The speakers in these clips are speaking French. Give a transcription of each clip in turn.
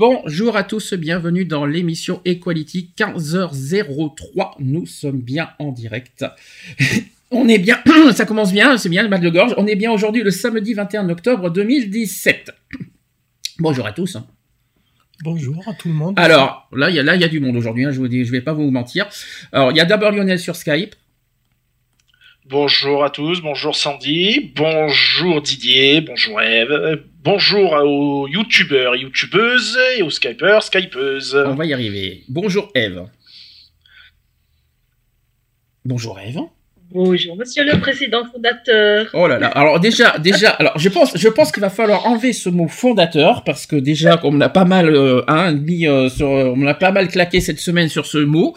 Bonjour à tous, bienvenue dans l'émission Equality 15h03. Nous sommes bien en direct. On est bien, ça commence bien, c'est bien le mal de gorge. On est bien aujourd'hui le samedi 21 octobre 2017. Bonjour à tous. Bonjour à tout le monde. Alors, là, il y a, là, il y a du monde aujourd'hui, hein, je vous dis, je vais pas vous mentir. Alors, il y a d'abord Lionel sur Skype. Bonjour à tous, bonjour Sandy, bonjour Didier, bonjour Eve, euh, bonjour aux youtubeurs, youtubeuses et aux skypeurs, skypeuses. On va y arriver. Bonjour Eve. Bonjour Eve. Bonjour, monsieur le président fondateur. Oh là là. Alors déjà, déjà, alors je pense, je pense qu'il va falloir enlever ce mot fondateur parce que déjà, on a pas mal, euh, hein, mis euh, sur, on a pas mal claqué cette semaine sur ce mot.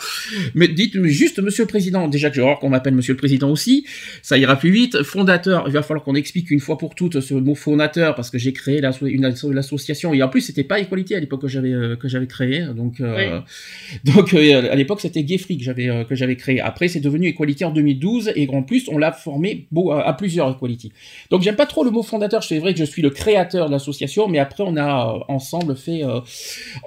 Mais dites juste, monsieur le président. Déjà que j'ai horreur qu'on m'appelle monsieur le président aussi, ça ira plus vite. Fondateur, il va falloir qu'on explique une fois pour toutes ce mot fondateur parce que j'ai créé une l'association et en plus c'était pas Equality à l'époque que j'avais euh, que j'avais créé. Donc euh, donc euh, à l'époque c'était Gay Free que j'avais que j'avais créé. Après c'est devenu Equality en 2012 et en plus on l'a formé beau, à, à plusieurs Equality. Donc j'aime pas trop le mot fondateur. C'est vrai que je suis le créateur de l'association, mais après on a euh, ensemble fait euh,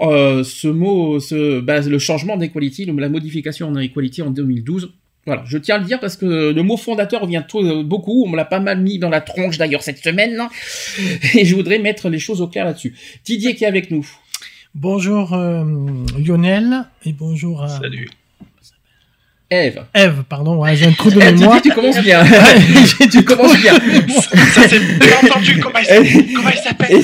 euh, ce mot, ce bah, le changement d'Equality, la modification en Equality en 2012. Voilà, je tiens à le dire parce que le mot fondateur revient beaucoup. On me l'a pas mal mis dans la tronche d'ailleurs cette semaine, hein. et je voudrais mettre les choses au clair là-dessus. Didier qui est avec nous. Bonjour euh, Lionel et bonjour à Salut. Eve. Eve, pardon, ouais, j'ai un trou de Eh, mémoire. Tu commences bien. tu commences bien. Ça c'est bien entendu, comment il s'appelle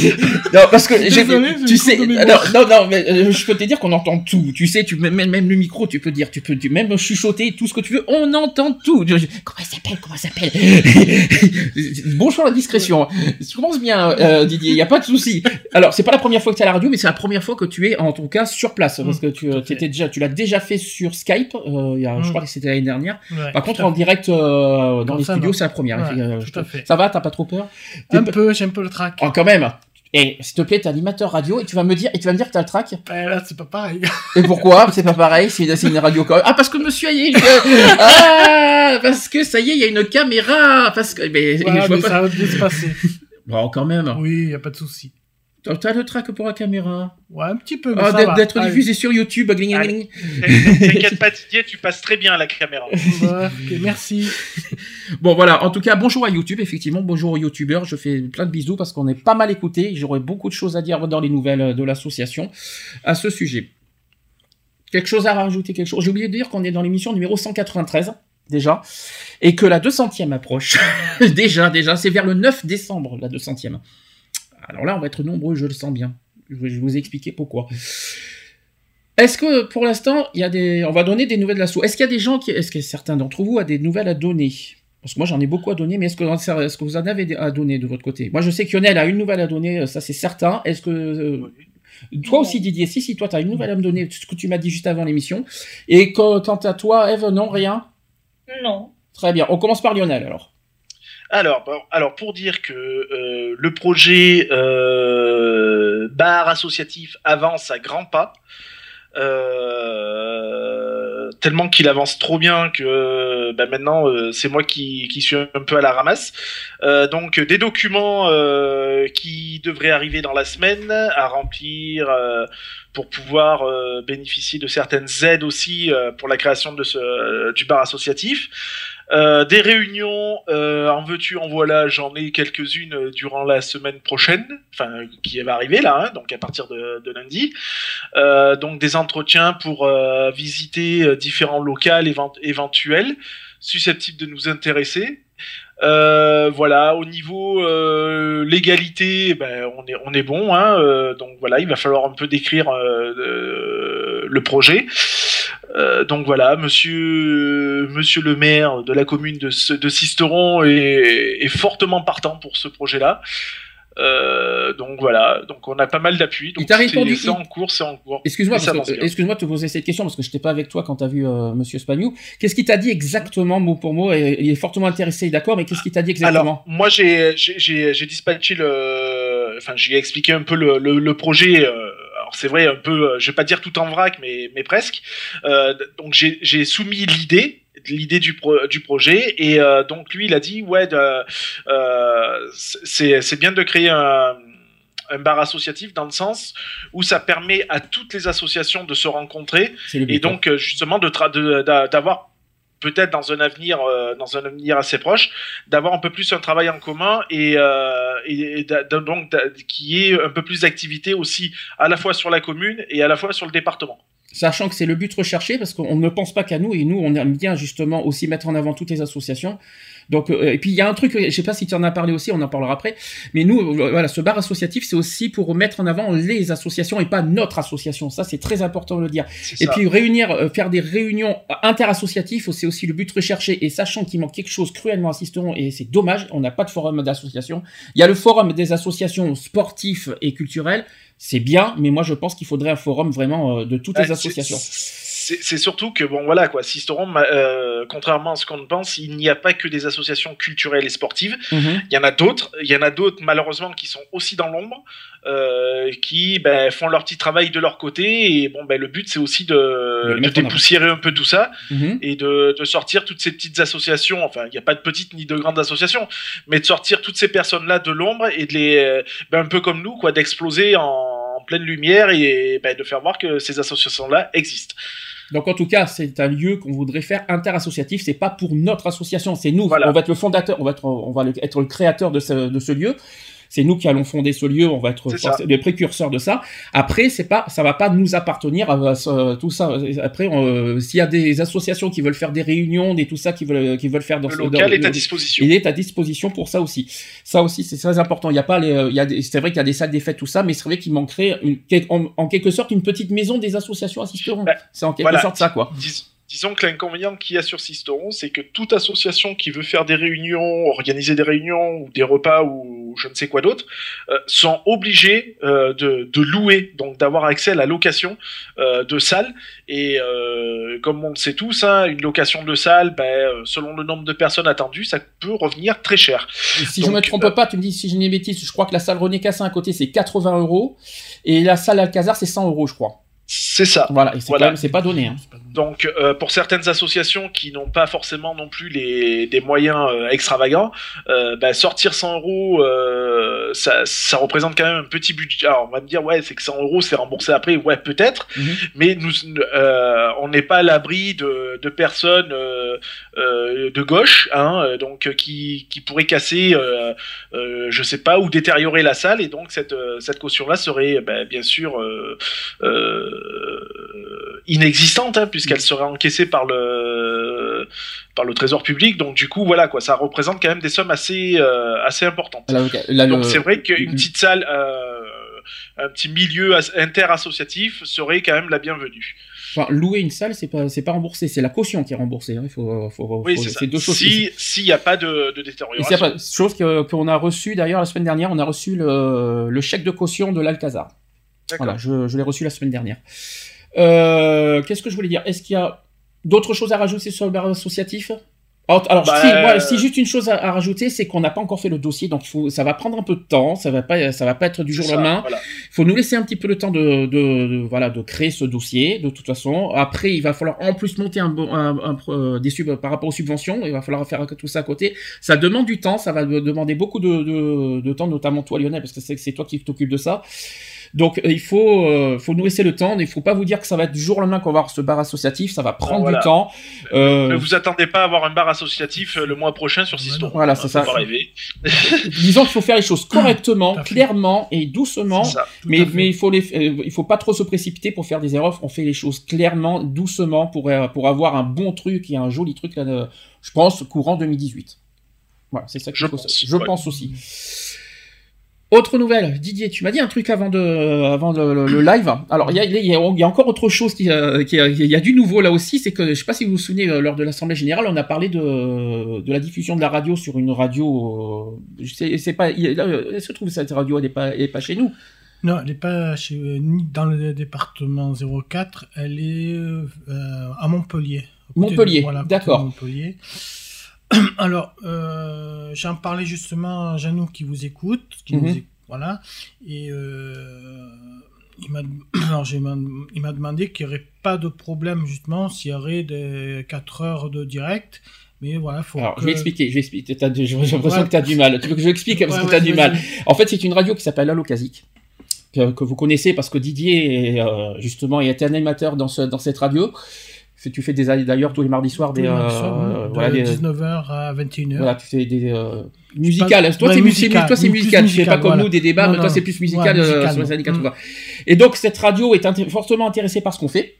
non, parce que Désolé, tu sais, non, non, non, mais euh, je peux te dire qu'on entend tout. Tu sais, tu même, même le micro, tu peux dire, tu peux tu- même chuchoter tout ce que tu veux. On entend tout. Je- je- comment il s'appelle Comment il s'appelle? Bonjour la discrétion. Tu commences bien, euh, Didier. Il y a pas de souci. Alors, c'est pas la première fois que tu es à la radio, mais c'est la première fois que tu es en tout cas sur place, parce que tu, t'étais déjà, tu l'as déjà fait sur Skype. euh, il y a, Mm. Crois que c'était l'année dernière. Ouais, Par contre, en direct euh, dans les ça, studios, c'est la première. Ouais, je tout à te- fait. Ça va T'as pas trop peur Un peu, j'ai un peu le trac. Oh, quand même. Et s'il te plaît, t'es animateur radio et tu vas me dire et tu vas me dire que t'as le track. Ben, là, c'est pas pareil. Et pourquoi? C'est pas pareil. C'est une radio quand même. Ah parce que monsieur y est. Ah parce que ça y est, il y a une caméra. Parce que mais, Ouais, je vois mais pas. ça va bien se passer. Bon quand même. Oui, y a pas de souci. T'as- le track pour la caméra. Ouais, un petit peu, mais Ah, d'être- diffusé sur YouTube. gling, gling, gling. T'inquiète pas Didier, tu passes très bien à la caméra. Merci. Bon voilà. En tout cas, bonjour à YouTube. Effectivement, bonjour aux YouTubeurs. Je fais plein de bisous parce qu'on est pas mal écoutés. J'aurais beaucoup de choses à dire dans les nouvelles de l'association à ce sujet. Quelque chose à rajouter, quelque chose? J'ai oublié de dire qu'on est dans l'émission numéro 193 déjà et que la 200e approche. déjà, déjà, c'est vers le 9 décembre la 200e. Alors là, on va être nombreux, je le sens bien. Je vais vous expliquer pourquoi. Est-ce que pour l'instant, il y a des, on va donner des nouvelles de l'assaut. Est-ce qu'il y a des gens qui, est-ce que certains d'entre vous a des nouvelles à donner? Parce que moi, j'en ai beaucoup à donner, mais est-ce que, est-ce que vous en avez à donner de votre côté? Moi, je sais que Lionel a une nouvelle à donner, ça c'est certain. Est-ce que euh, toi aussi, Didier, si, si, toi, tu as une nouvelle à me donner, ce que tu m'as dit juste avant l'émission. Et quant à toi, Eve, non, rien? Non. Très bien. On commence par Lionel, alors. Alors, pour dire que euh, le projet euh, bar associatif avance à grands pas, euh, tellement qu'il avance trop bien que bah, maintenant c'est moi qui, qui suis un peu à la ramasse. Donc des documents qui devraient arriver dans la semaine à remplir pour pouvoir bénéficier de certaines aides aussi pour la création de ce, du bar associatif. Euh, des réunions, euh, en veux-tu, en voilà, j'en ai quelques-unes euh, durant la semaine prochaine, enfin qui va arriver là, hein, donc à partir de, de lundi. Euh, donc des entretiens pour euh, visiter différents évent- éventuels susceptibles de nous intéresser. Euh, voilà, au niveau euh, légalité, ben, on est on est bon, hein, euh, donc voilà, il va falloir un peu décrire le projet. Euh, donc voilà, monsieur, monsieur le maire de la commune de, Sisteron est, est fortement partant pour ce projet-là. Euh, donc voilà, donc on a pas mal d'appui. Donc t'a répondu- c'est en cours, c'est en cours. Excuse-moi, excuse-moi de te poser cette question parce que je n'étais pas avec toi quand tu as vu euh, Monsieur Spagnou. Qu'est-ce qu'il t'a dit exactement mot pour mot Et- Il est fortement intéressé, d'accord, mais qu'est-ce qu'il t'a dit exactement? Alors, moi, j'ai j'ai- j'ai j'ai dispatché le, enfin, j'ai expliqué un peu le, le, le projet. euh, alors c'est vrai, un peu, euh, je vais pas dire tout en vrac, mais mais presque. Euh, donc j'ai soumis l'idée l'idée du, pro, du projet et euh, donc lui il a dit ouais c'est bien de créer un un bar associatif dans le sens où ça permet à toutes les associations de se rencontrer et donc euh, justement de d'avoir peut-être dans un avenir euh, dans un avenir assez proche d'avoir un peu plus un travail en commun et, euh, et, donc qui ait un peu plus d'activité aussi à la fois sur la commune et à la fois sur le département. Sachant que c'est le but recherché, parce qu'on ne pense pas qu'à nous, et nous, on aime bien justement aussi mettre en avant toutes les associations. Donc, euh, et puis il y a un truc, je sais pas si tu en as parlé aussi, on en parlera après, mais nous, euh, voilà, ce bar associatif, c'est aussi pour mettre en avant les associations et pas notre association. Ça, c'est très important de le dire. Et puis réunir, euh, faire des réunions interassociatives, c'est aussi le but recherché. Et sachant qu'il manque quelque chose cruellement à Sisteron, et c'est dommage, on n'a pas de forum d'association. Il y a le forum des associations sportives et culturelles, c'est bien, mais moi je pense qu'il faudrait un forum vraiment euh, de toutes les associations. C'est surtout que bon voilà quoi, Sisteron, euh, contrairement à ce qu'on pense, il n'y a pas que des associations culturelles et sportives. Mhm. Il y en a d'autres, il y en a d'autres malheureusement qui sont aussi dans l'ombre, qui ben, font leur petit travail de leur côté et bon ben le but c'est aussi De de, dépoussiérer un peu tout ça Mhm. et de, de sortir toutes ces petites associations. Enfin, il n'y a pas de petites ni de grandes associations, mais de sortir toutes ces personnes-là de l'ombre et de les, euh, ben, un peu comme nous, quoi, d'exploser en, pleine lumière et ben, de faire voir que ces associations-là existent. Donc en tout cas, c'est un lieu qu'on voudrait faire interassociatif. C'est pas pour notre association, c'est nous. Voilà. On va être le fondateur, on va être, on va être le créateur de ce, de ce lieu. C'est nous qui allons fonder ce lieu. On va être les précurseurs de ça. Après, c'est pas, ça va pas nous appartenir à, à- tout ça. Après, on- s'il y a des associations qui veulent faire des réunions, des tout ça, qui veulent, qui veulent faire dans Le ce- local dans- est à disposition. il est à disposition pour ça aussi. Ça aussi, c'est très important. Il y a pas les, euh, il y a c'est vrai qu'il y a des salles des fêtes, tout ça, mais c'est vrai qu'il manquerait une, en, en quelque sorte une petite maison des associations assisteront. Bah, c'est en quelque voilà. sorte ça, quoi. Dis- disons que l'inconvénient qu'il y a sur Sisteron, c'est que toute association qui veut faire des réunions, organiser des réunions ou des repas ou je ne sais quoi d'autre, euh, sont obligés euh, de, de louer, donc d'avoir accès à la location euh, de salles. Et comme on le sait tous, hein, une location de salle, ben, selon le nombre de personnes attendues, ça peut revenir très cher. Et si je Donc, me trompe pas, tu me dis si je n'ai bêtise, je crois que la salle René Cassin à côté c'est 80 euros et la salle Alcazar c'est 100 euros, je crois. C'est ça. Voilà, c'est Voilà. pas donné. Hein. Donc, euh, pour certaines associations qui n'ont pas forcément non plus les, des moyens euh, extravagants, euh, bah, sortir 100 euros, ça, ça représente quand même un petit budget. Alors, on va me dire, ouais, c'est que 100 euros, c'est remboursé après. Ouais, peut-être. Mhm. Mais nous, on n'est pas à l'abri de, de personnes de gauche, hein, donc qui, qui pourraient casser, je sais pas, ou détériorer la salle. Et donc, cette, cette caution-là serait, bah, bien sûr, inexistante hein, puisqu'elle serait encaissée par le par le trésor public donc du coup voilà quoi ça représente quand même des sommes assez euh, assez importantes Là, là, donc le- c'est vrai qu'une Mhm. petite salle euh, un petit milieu as- interassociatif serait quand même la bienvenue enfin, louer une salle c'est pas c'est pas remboursé, c'est la caution qui est remboursée. hein. Il faut, faut, oui faut- c'est deux choses. si s'il n'y a pas de, y a détérioration pas, chose que qu'on a reçu d'ailleurs la semaine dernière, on a reçu le, le chèque de caution de l'Alcazar. Voilà, je, je l'ai reçu la semaine dernière. Euh, Qu'est-ce que je voulais dire? Est-ce qu'il y a d'autres choses à rajouter sur le bar associatif? Alors, alors, Bah, si, moi, euh, si juste une chose à, à rajouter, c'est qu'on n'a pas encore fait le dossier, donc faut, ça va prendre un peu de temps, ça va pas, ça va pas être du jour au lendemain. voilà. Il faut nous laisser un petit peu le temps de, de, de- voilà, de créer ce dossier, de toute façon. Après, il va falloir en plus monter un, bon- un, un pro- euh, des sub par rapport aux subventions. Il va falloir faire tout ça à côté. Ça demande du temps, ça va de- demander beaucoup de, de, de temps, notamment toi, Lionel, parce que c'est c'est toi qui t'occupes de ça. Donc, euh, il faut, euh, faut nous laisser le temps. Il faut pas vous dire que ça va être du jour au lendemain qu'on va avoir ce bar associatif. Ça va prendre Voilà. du temps. Euh, ne vous attendez pas à avoir un bar associatif euh, le mois prochain sur Sisto Voilà, c'est Faut ça. rêver disons qu'il faut faire les choses correctement, clairement et doucement. Ça. Mais, mais il faut les, euh, il faut pas trop se précipiter pour faire des erreurs. On fait les choses clairement, doucement pour euh, pour avoir un bon truc et un joli truc là. de- je pense courant 2018. Voilà, c'est ça que Je pense, je ouais. pense aussi. Autre nouvelle, Didier, tu m'as dit un truc avant de, avant le, le- le live. Alors il y a, y, a, y a encore autre chose qui, euh, qui il y a du nouveau là aussi, c'est que je sais pas si vous vous souvenez euh, lors de l'assemblée générale, on a parlé de, de la diffusion de la radio sur une radio. euh, c'est c'est pas, il, là, euh, elle se trouve cette radio, elle est pas, elle est pas chez nous? Non, elle n'est pas chez, euh, ni dans le département 04, elle est euh, à Montpellier. À côté de- Montpellier, voilà, d'accord. Montpellier. Alors, euh, j'en parlais justement à Janou qui vous écoute, qui nous Mhm. voilà, et euh, il m'a alors, j'ai demandé- il m'a demandé qu'il n'y aurait pas de problème justement s'il y aurait des 4 heures de direct, mais voilà, faut Alors que... je vais expliquer, je vais expliquer. T'as- J'ai l'impression Ouais. que tu as du mal. Tu veux que je l'explique? Parce Ouais, que tu as du mal. En fait, c'est une radio qui s'appelle Allo Casique, que, que vous connaissez parce que Didier, est, euh, justement, il était animateur dans, ce, dans cette radio. Tu fais des d'ailleurs tous les mardis soirs des, mardis euh, de voilà, des- 19h à 21h. voilà, tu fais des euh, musicales. Toi, ouais, c'est mu- musical, toi, c'est musical. Tu fais pas comme voilà. nous des débats, Non, mais toi, c'est plus musical, Ouais, euh, musical, sur les années mm. 80. Et donc, cette radio est fortement intéressée par ce qu'on fait.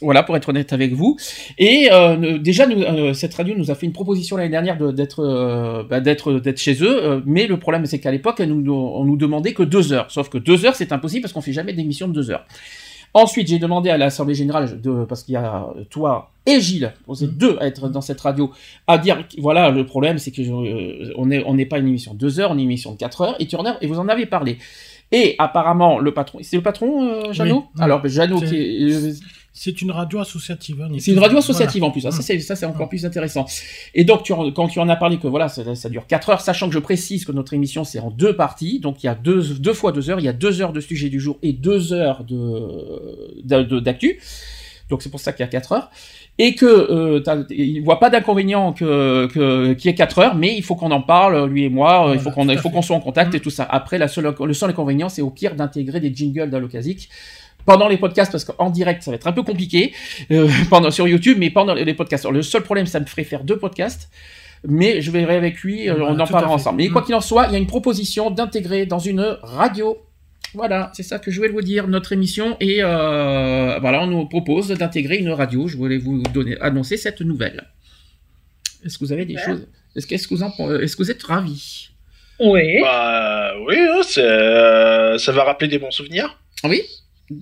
Voilà, pour être honnête avec vous. Et euh, déjà, nous, euh, cette radio nous a fait une proposition l'année dernière d'être euh, bah, d'être d'être chez eux. euh, mais le problème, c'est qu'à l'époque, nous, on nous demandait que deux heures. Sauf que deux heures, c'est impossible parce qu'on fait jamais d'émission de deux heures. Ensuite, j'ai demandé à l'Assemblée Générale, de, parce qu'il y a toi et Gilles, vous êtes Mhm. deux à être dans cette radio, à dire, voilà, le problème, c'est que euh, on n'est on pas une émission de deux heures, on est une émission de quatre heures, et, tu en as, et vous en avez parlé. Et apparemment, le patron, c'est le patron, euh, Jeannot Oui. Alors, ben, Jeannot, qui est- euh, C'est une radio associative. hein, c'est une radio Voilà. associative en plus. Ah, ça, c'est, ça, c'est encore plus intéressant. Et donc, tu, en- quand tu en as parlé que voilà, ça, ça dure 4 heures, sachant que je précise que notre émission, c'est en deux parties. Donc, il y a deux, deux fois deux heures. Il y a deux heures de sujet du jour et deux heures de, d'actu. Donc, c'est pour ça qu'il y a 4 heures. Et que, euh, il voit pas d'inconvénient que, que, qu'il y ait 4 heures, mais il faut qu'on en parle, lui et moi. Voilà, il faut qu'on, il faut qu'on soit en contact Mm. et tout ça. Après, la seule, le seul inconvénient, c'est au pire d'intégrer des jingles d'Allocasique pendant les podcasts parce qu'en direct ça va être un peu compliqué euh, pendant sur YouTube mais pendant les podcasts Alors, le seul problème ça me ferait faire deux podcasts mais je verrai avec lui euh, on en parlera ensemble mais quoi Mm. qu'il en soit il y a une proposition d'intégrer dans une radio voilà, c'est ça que je voulais vous dire. Notre émission et euh, voilà, on nous propose d'intégrer une radio. Je voulais vous donner annoncer cette nouvelle. Est-ce que vous avez des Ouais. choses? Est-ce que, vous en est-ce que vous êtes ravis? Oui. Bah oui, hein, euh, ça va rappeler des bons souvenirs. Oui?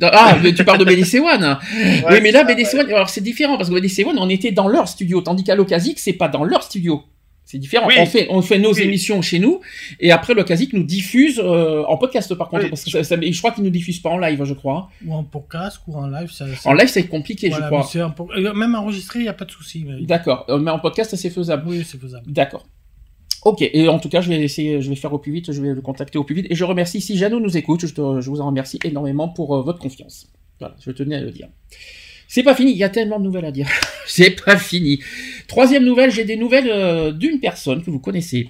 Ah, mais tu parles de BDC One. oui, Ouais, mais là, ça, BDC ouais. One, alors c'est différent parce que BDC One, on était dans leur studio, tandis qu'à l'Ocasic, c'est pas dans leur studio. C'est différent. Oui. On fait, on fait nos Oui. émissions chez nous, et après l'Ocasic nous diffuse euh, en podcast par contre, Oui. parce que ça, ça- je crois qu'ils nous diffusent pas en live, je crois. Ou en podcast, ou en live. Ça, ça- En live, c'est compliqué, Voilà, je crois. un euh, Même enregistré, il n'y a pas de souci. mais- D'accord, Euh, mais en podcast, c'est faisable. Oui, c'est faisable. D'accord. Ok, et en tout cas, je vais essayer, je vais faire au plus vite, je vais le contacter au plus vite. Et je remercie, si Jeannot nous écoute, je, te- je vous en remercie énormément pour euh, votre confiance. Voilà, je tenais à le dire. C'est pas fini, il y a tellement de nouvelles à dire. C'est pas fini. Troisième nouvelle, j'ai des nouvelles euh, d'une personne que vous connaissez.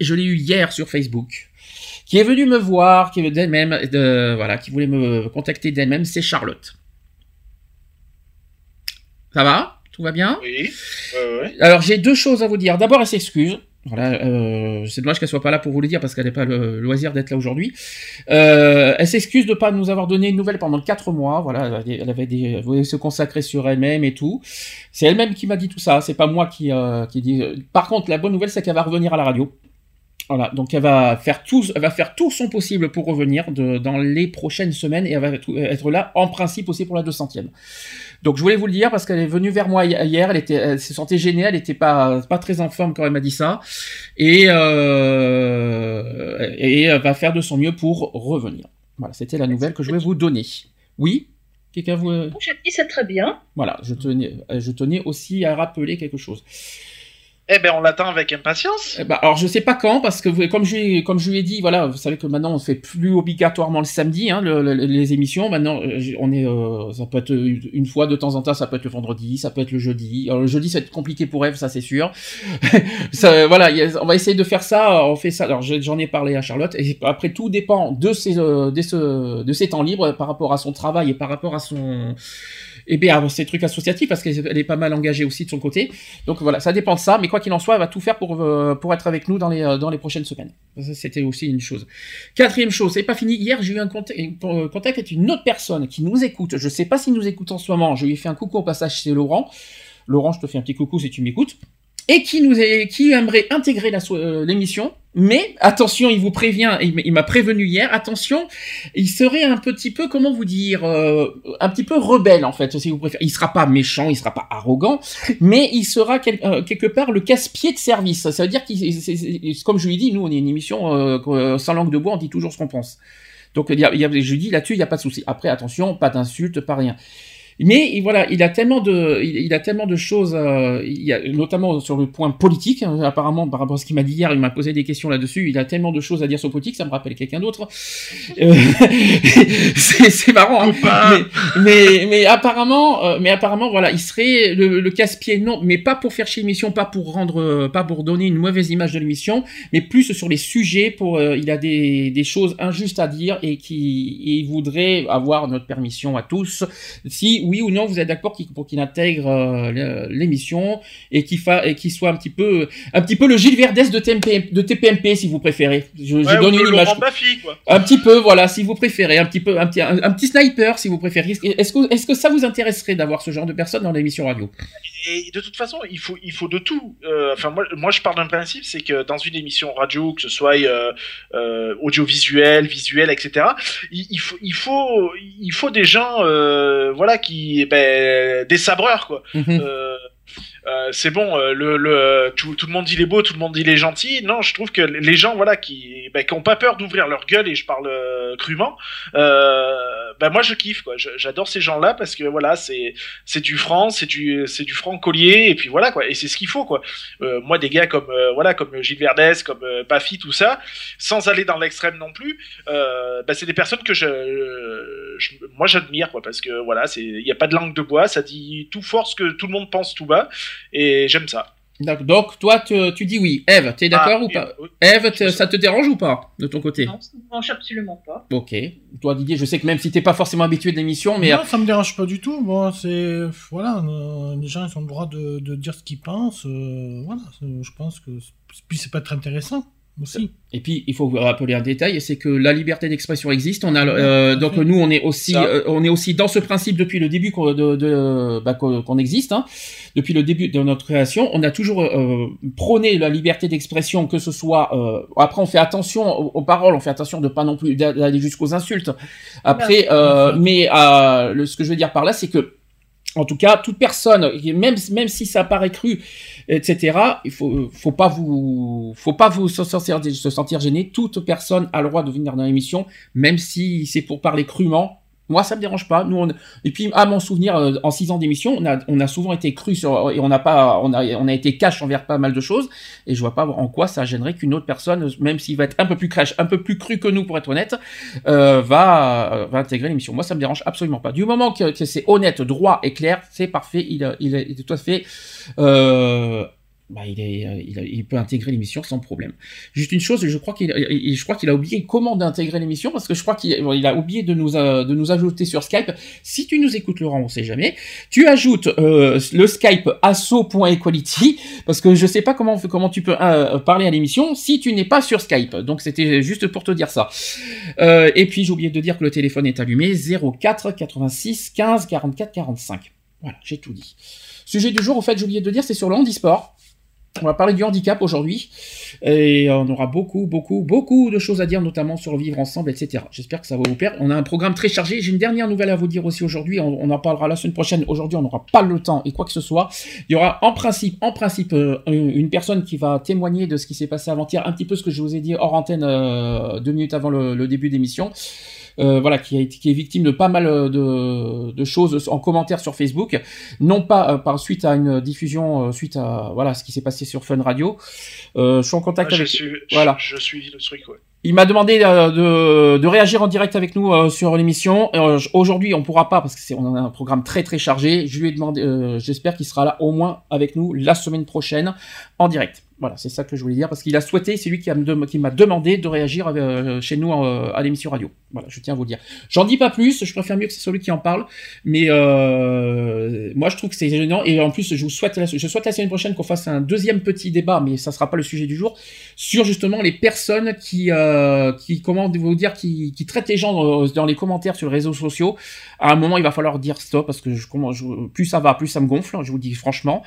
Je l'ai eu hier sur Facebook, qui est venue me voir, qui d'elle-même, de, voilà, qui voulait me contacter d'elle-même, c'est Charlotte. Ça va? Tout va bien? Oui. Ouais, ouais. alors j'ai deux choses à vous dire. D'abord, elle s'excuse. Voilà, euh, c'est dommage qu'elle soit pas là pour vous le dire parce qu'elle n'a pas le loisir d'être là aujourd'hui. Euh, elle s'excuse de pas nous avoir donné une nouvelle pendant quatre mois. Voilà, elle avait- elle avait des, elle voulait se consacrer sur elle-même et tout. C'est elle-même qui m'a dit tout ça. C'est pas moi qui euh, qui dit. Par contre, la bonne nouvelle, c'est qu'elle va revenir à la radio. Voilà, donc elle va faire tout, elle va faire tout son possible pour revenir de, dans les prochaines semaines et elle va être là en principe aussi pour la 200e. Donc je voulais vous le dire parce qu'elle est venue vers moi hi- hier, elle était, elle se sentait gênée, elle était pas pas très en forme quand elle m'a dit ça, et euh, et elle va faire de son mieux pour revenir. Voilà, c'était la nouvelle que je voulais vous donner. Oui, quelqu'un vous, Je dis c'est très bien. voilà, je tenais, je tenais aussi à rappeler quelque chose. Eh ben, on l'attend avec impatience. Eh ben, alors je sais pas quand parce que comme je comme je lui ai dit voilà vous savez que maintenant on fait plus obligatoirement le samedi hein, le- le- les émissions. Maintenant euh, on est euh, ça peut être une fois de temps en temps ça peut être le vendredi ça peut être le jeudi. Alors le jeudi ça va être compliqué pour Eve ça c'est sûr. Ça, voilà on va essayer de faire ça on fait ça. Alors j'en ai parlé à Charlotte. Et après tout dépend de ses euh, de, de ses temps libres par rapport à son travail et par rapport à son et bien à ses trucs associatifs parce qu'elle elle est pas mal engagée aussi de son côté donc voilà, ça dépend de ça, mais quoi qu'il en soit, elle va tout faire pour, euh, pour être avec nous dans les, euh, dans les prochaines semaines. C'était aussi une chose. Quatrième chose, c'est pas fini. Hier, j'ai eu un contact, contact avec une autre personne qui nous écoute. Je sais pas s'il nous écoute en ce moment. Je lui ai fait un coucou au passage, c'est Laurent. Laurent, je te fais un petit coucou si tu m'écoutes. Et qui nous est, qui aimerait intégrer euh, l'émission. Mais attention, il vous prévient, il, m'a prévenu hier. Attention, il serait un petit peu, comment vous dire, euh, un petit peu rebelle en fait, si vous préférez. Il sera pas méchant, il sera pas arrogant, mais il sera quel- euh, quelque part le casse-pied de service. Ça veut dire qu'il, comme je lui dis, nous on est une émission euh, sans langue de bois, on dit toujours ce qu'on pense. Donc il y a, il y a- je dis là-dessus, il n'y a pas de souci. Après, attention, pas d'insultes, pas rien. Mais il- voilà, il a tellement de, il, il a tellement de choses, euh, il y a, notamment sur le point politique. hein, apparemment, par rapport à ce qu'il m'a dit hier, il m'a posé des questions là-dessus. Il a tellement de choses à dire sur le politique, ça me rappelle quelqu'un d'autre. Euh, c'est marrant. hein. Mais, mais, mais apparemment, euh, mais apparemment, voilà, il serait le, le casse-pied, non, mais pas pour faire chier l'émission, pas pour rendre, pas pour donner une mauvaise image de l'émission, mais plus sur les sujets. Pour, il a des, des choses injustes à dire et qui, et il voudrait avoir notre permission à tous, si oui ou non vous êtes d'accord pour qu'il intègre euh, l'émission et qu'il soit un petit peu, un petit peu le Gilles Verdès de, TMP, de TPMP si vous préférez. Je, donne une image. Laurent Baffy, quoi. Un petit peu, voilà, si vous préférez, un petit peu, un petit, un, un petit sniper, si vous préférez. Est-ce que, est-ce que ça vous intéresserait d'avoir ce genre de personne dans l'émission radio? Et de toute façon, il faut, il faut de tout. Euh, enfin, moi, moi, je pars d'un principe, c'est que dans une émission radio, que ce soit euh, euh, audiovisuel, visuel, etc., il, il faut, il faut, il faut des gens, voilà, qui, ben, des sabreurs, quoi. Mhm. Euh, euh, c'est bon, euh, le, le, tout, tout le monde dit il est beau, tout le monde dit il est gentil. Non, je trouve que les gens, voilà, qui, ben, qui ont pas peur d'ouvrir leur gueule, et je parle euh, crûment, euh, ben moi je kiffe, quoi. J'adore ces gens-là parce que voilà, c'est, c'est du franc, c'est du, c'est du franc collier, et puis voilà, quoi. Et c'est ce qu'il faut, quoi. Moi, des gars comme, voilà, comme Gilles Verdès, comme Baffy, tout ça, sans aller dans l'extrême non plus, c'est des personnes que je, je- moi j'admire, quoi, parce que voilà, c'est, il y a pas de langue de bois, ça dit tout fort ce que tout le monde pense tout bas, et j'aime ça. D'accord. Donc, toi, tu, tu dis oui. Eve, t'es d'accord Ah, ou pas oui. Eve, te- ça te dérange ou pas, de ton côté Non, ça ne me dérange absolument pas. Ok. Toi, Didier, je sais que même si t'es pas forcément habitué de l'émission, mais Non, ça me dérange pas du tout. Bon, c'est voilà, euh, les gens ils ont le droit de, de dire ce qu'ils pensent. euh, voilà, c'est- je pense que puis c'est pas très intéressant aussi. Et puis, il faut vous rappeler un détail, c'est que la liberté d'expression existe. On a, euh, donc nous, on est aussi, euh, on est aussi dans ce principe depuis le début qu'on de, de- bah, qu'on existe. hein. Depuis le début de notre création, on a toujours euh, prôné la liberté d'expression, que ce soit. euh, après, on fait attention aux, aux paroles, on fait attention de pas non plus d'a- d'aller jusqu'aux insultes. Après, euh, mais euh, le- ce que je veux dire par là, c'est que en tout cas, toute personne, même si ça paraît cru, etc. Il faut faut pas vous faut pas vous se sentir, se sentir gêné. Toute personne a le droit de venir dans l'émission, même si c'est pour parler crûment. Moi, ça me dérange pas. Nous, on... et puis à mon souvenir, euh, en six ans d'émission, on a on a souvent été cru sur et on n'a pas on a on a été cash envers pas mal de choses. Et je vois pas en quoi ça gênerait qu'une autre personne, même s'il va être un peu plus crash, un peu plus cru que nous pour être honnête, euh, va euh, va intégrer l'émission. Moi, ça me dérange absolument pas. Du moment que, c'est honnête, droit et clair, c'est parfait. Il a- il est tout à fait euh, bah, il, est, euh, il, peut intégrer l'émission sans problème. Juste une chose, je crois qu'il, a oublié comment d'intégrer l'émission parce que je crois qu'il il a oublié de nous, euh, de nous ajouter sur Skype. Si tu nous écoutes, Laurent, on sait jamais. Tu ajoutes euh, le Skype asso.equality parce que je sais pas comment, tu peux parler à l'émission si tu n'es pas sur Skype. Donc c'était juste pour te dire ça. Et puis j'ai oublié de dire que le téléphone est allumé 04 86 15 44 45. Voilà, j'ai tout dit. Sujet du jour, au fait, j'ai oublié de dire, c'est sur le handisport. On va parler du handicap aujourd'hui et on aura beaucoup, beaucoup, beaucoup de choses à dire, notamment sur vivre ensemble, etc. J'espère que ça va vous plaire. On a un programme très chargé. J'ai une dernière nouvelle à vous dire aussi aujourd'hui. On, on en parlera la semaine prochaine. Aujourd'hui, on n'aura pas le temps et quoi que ce soit. Il y aura en principe, en principe, euh, une personne qui va témoigner de ce qui s'est passé avant-hier, un petit peu ce que je vous ai dit hors antenne euh, deux minutes avant le, le début d'émission. Euh, voilà, qui, a qui est victime de pas mal euh, de, de choses en commentaire sur Facebook, non pas euh, par suite à une diffusion, euh, suite à voilà ce qui s'est passé sur Fun Radio. Je suis en contact Ah, je, avec. suis, je- voilà. je, suis le truc, ouais. Il m'a demandé de, de réagir en direct avec nous sur l'émission. Aujourd'hui, on pourra pas parce que c'est on a un programme très très chargé. Je lui ai demandé, j'espère qu'il sera là au moins avec nous la semaine prochaine en direct. Voilà, c'est ça que je voulais dire parce qu'il a souhaité, c'est lui qui m'a demandé de réagir euh, chez nous euh, à l'émission radio. Voilà, je tiens à vous le dire. J'en dis pas plus, je préfère mieux que c'est celui qui en parle, mais euh, moi je trouve que c'est gênant et en plus je souhaite, je souhaite la semaine prochaine qu'on fasse un deuxième petit débat, mais ça sera pas le sujet du jour, sur justement les personnes qui, qui qui, traitent les gens dans, les commentaires sur les réseaux sociaux. À un moment, il va falloir dire stop parce que plus ça va, plus ça me gonfle. Je vous dis franchement.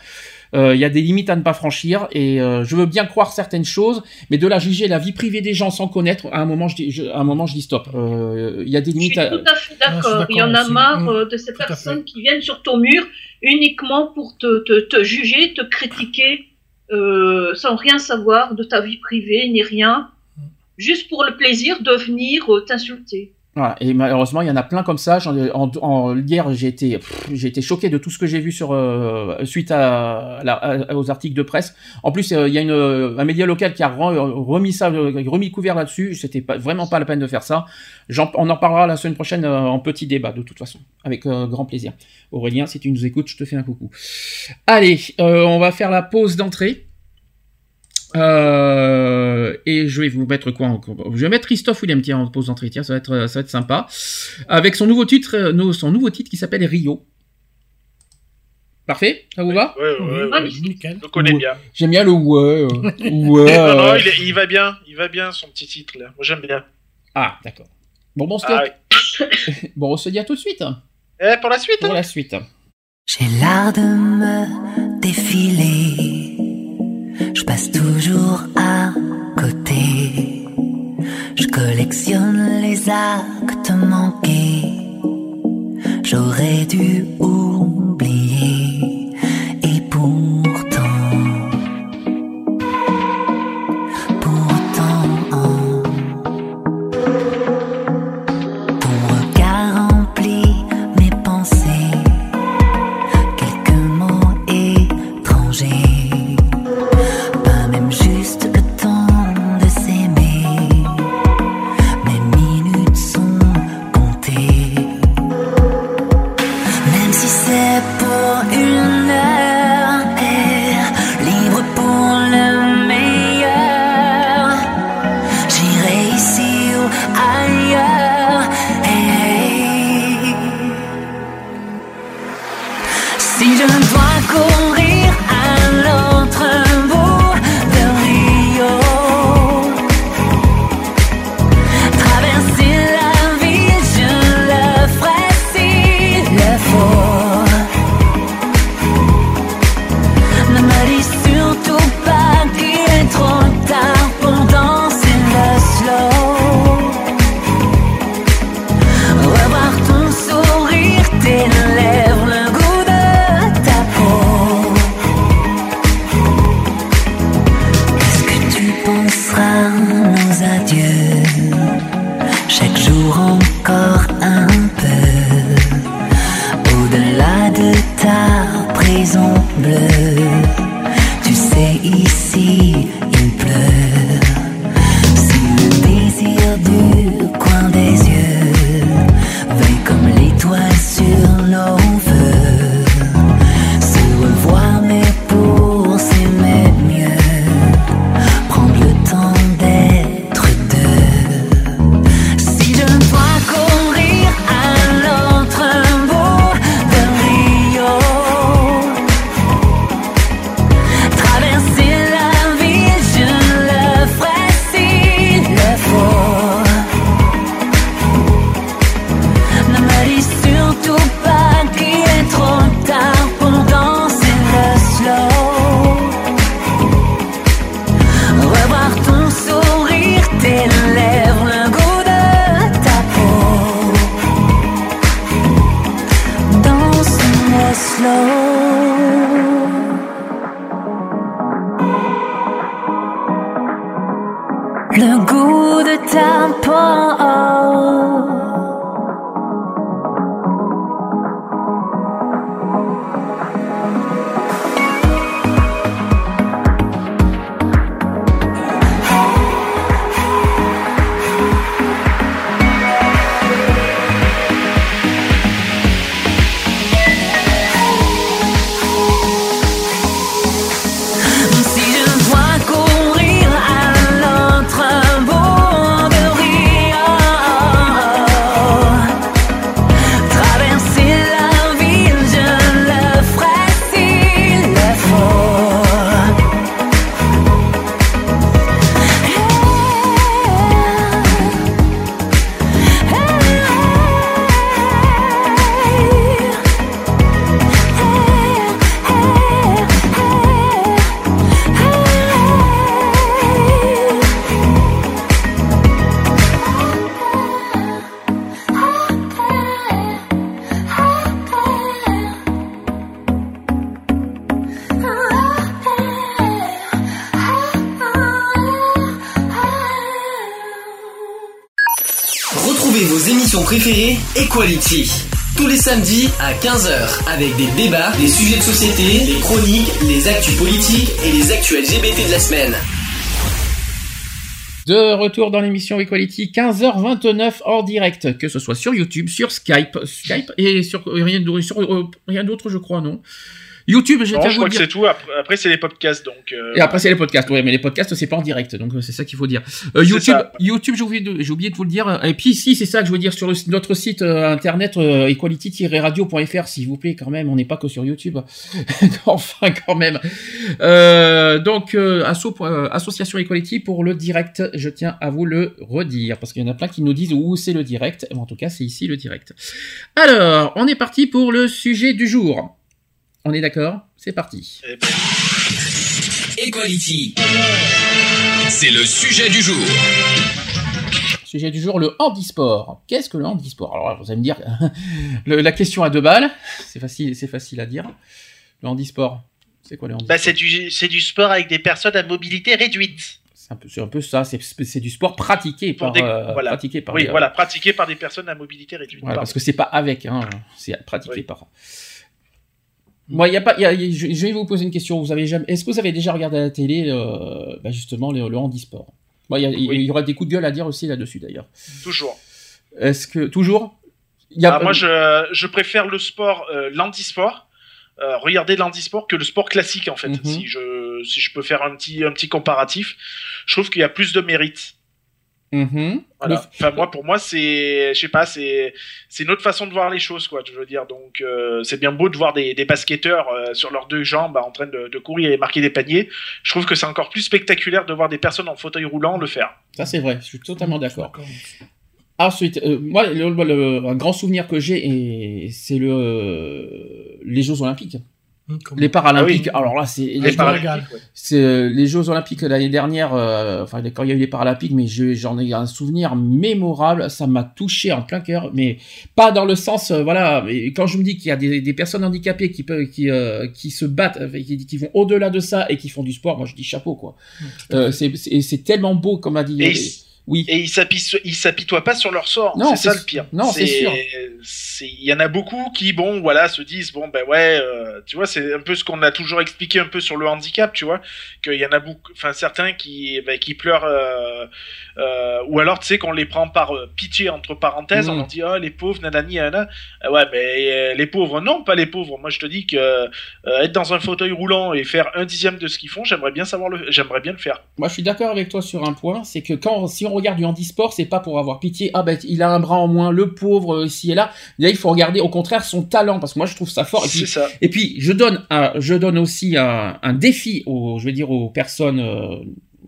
Euh, il y a des limites à ne pas franchir et euh, je veux bien croire certaines choses, mais de la juger la vie privée des gens sans connaître, à un moment je dis, à un moment je dis stop. Euh, il y a des limites. Je suis tout à fait d'accord. Il y en a marre mm. de ces personnes qui viennent sur ton mur uniquement pour te, te, te juger, te critiquer, sans rien savoir de ta vie privée ni rien, mm. juste pour le plaisir de venir t'insulter. Voilà. Et malheureusement, il y en a plein comme ça. En, en, hier, j'ai été, j'ai été choqué de tout ce que j'ai vu sur euh, suite à, aux articles de presse. En plus, euh, il y a une, un média local qui a remis ça, remis couvert là-dessus. C'était pas, vraiment pas la peine de faire ça. on en parlera la semaine prochaine euh, en petit débat, de toute façon, avec grand plaisir. Aurélien, si tu nous écoutes, je te fais un coucou. Allez, on va faire la pause d'entrée. Euh, et je vais vous mettre quoi encore? Je vais mettre Christophe William tiens, en pause d'entrée, ça va être ça va être sympa. Avec son nouveau titre, euh, son nouveau titre qui s'appelle Rio. Parfait, ça vous va? Oui, ouais, ouais, Je connais bien. J'aime bien le ouais. Euh, ouais. non, non, il, va bien, il va bien son petit titre là. Moi j'aime bien. Ah, d'accord. Bon, bon, ah, bon, on se dit à tout de suite. Eh, pour la suite. Pour hein. la suite. J'ai l'art de me défiler toujours à côté. Je collectionne les actes manqués. J'aurais dû oublier. Émission préférée, Equality. Tous les samedis à 15h, avec des débats, des sujets de société, des chroniques, les actus politiques et les actus LGBT de la semaine. De retour dans l'émission Equality, 15h29 hors direct, que ce soit sur YouTube, sur Skype, Skype et sur, euh, rien d'autre je crois, non? YouTube, je, je crois que c'est tout. Après, c'est les podcasts, donc. Euh, Et après, c'est les podcasts. Oui, mais les podcasts, c'est pas en direct, donc euh, c'est ça qu'il faut dire. Euh, YouTube, YouTube, j'ai oublié, de, j'ai oublié de vous le dire. Et puis, si, c'est ça que je veux dire sur notre site internet equality-radio.fr, s'il vous plaît, quand même. On n'est pas que sur YouTube. enfin, quand même. donc, association Equality pour le direct. Je tiens à vous le redire parce qu'il y en a plein qui nous disent où c'est le direct. En tout cas, c'est ici le direct. Alors, on est parti pour le sujet du jour. On est d'accord C'est parti. Equality. C'est le sujet du jour. Sujet du jour, le handisport. Qu'est-ce que le handisport? Alors vous allez me dire, la question à deux balles, c'est facile, c'est facile à dire. Le handisport, c'est quoi le handisport? Bah, c'est, du, du sport avec des personnes à mobilité réduite. C'est un peu, un peu ça, c'est, du sport pratiqué par, des, euh, voilà. pratiqué par, oui, voilà, pratiqué par des personnes à mobilité réduite. parce que c'est pas avec, hein, c'est pratiqué par. Moi, il y a pas. je, vais vous poser une question. Vous avez jamais. Est-ce que vous avez déjà regardé à la télé, euh, bah, justement, le, le handisport? Moi, il y, aura des coups de gueule à dire aussi là-dessus, d'ailleurs. Toujours. Est-ce que toujours? Y a... Ah, moi, je, je, préfère le sport, euh, l'handisport. Euh, regarder l'handisport que le sport classique en fait. Mhm. Si je si je peux faire un petit un petit comparatif, je trouve qu'il y a plus de mérite. Mhm. Enfin, moi, pour moi, c'est, je sais pas, c'est, c'est une autre façon de voir les choses, quoi. Je veux dire, donc, euh, c'est bien beau de voir des, des basketteurs euh, sur leurs deux jambes en train de, de, courir et marquer des paniers. Je trouve que c'est encore plus spectaculaire de voir des personnes en fauteuil roulant le faire. Ça, c'est vrai. Je suis totalement d'accord. Ensuite, euh, moi, le, un grand souvenir que j'ai, c'est le, les Jeux Olympiques. Hum, les Paralympiques. Ah Alors là, c'est les, euh, les Jeux Olympiques l'année dernière. Euh, enfin, quand il y a eu les Paralympiques, mais j'en ai un souvenir mémorable. Ça m'a touché en plein cœur, mais pas dans le sens, euh, voilà. quand je me dis qu'il y a des, des, personnes handicapées qui peuvent, qui, qui se battent, qui, qui vont au-delà de ça et qui font du sport, moi je dis chapeau quoi. Hum, c'est tellement beau, comme a dit. Oui. Et ils s'apitoient pas sur leur sort. C'est ça le pire. Non, c'est sûr. Il y en a beaucoup qui, bon, voilà, se disent, bon, ben ouais, euh, tu vois, c'est un peu ce qu'on a toujours expliqué un peu sur le handicap, tu vois, qu'il y en a beaucoup, enfin certains qui, ben, qui pleurent, euh, euh, ou alors, tu sais, qu'on les prend par pitié entre parenthèses, on mm. leur dit, oh, les pauvres, nanani, nanana. ouais, mais les pauvres, non, pas les pauvres. Moi, je te dis que être dans un fauteuil roulant et faire un dixième de ce qu'ils font, j'aimerais bien savoir le, j'aimerais bien le faire. Moi, je suis d'accord avec toi sur un point, c'est que quand, si on regarde du handisport, c'est pas pour avoir pitié. Ah ben il a un bras en moins, le pauvre euh, ici et là. Là il faut regarder au contraire son talent parce que moi je trouve ça fort. Et puis, ça. Et puis je donne un, je donne aussi un, un défi aux, je veux dire aux personnes euh,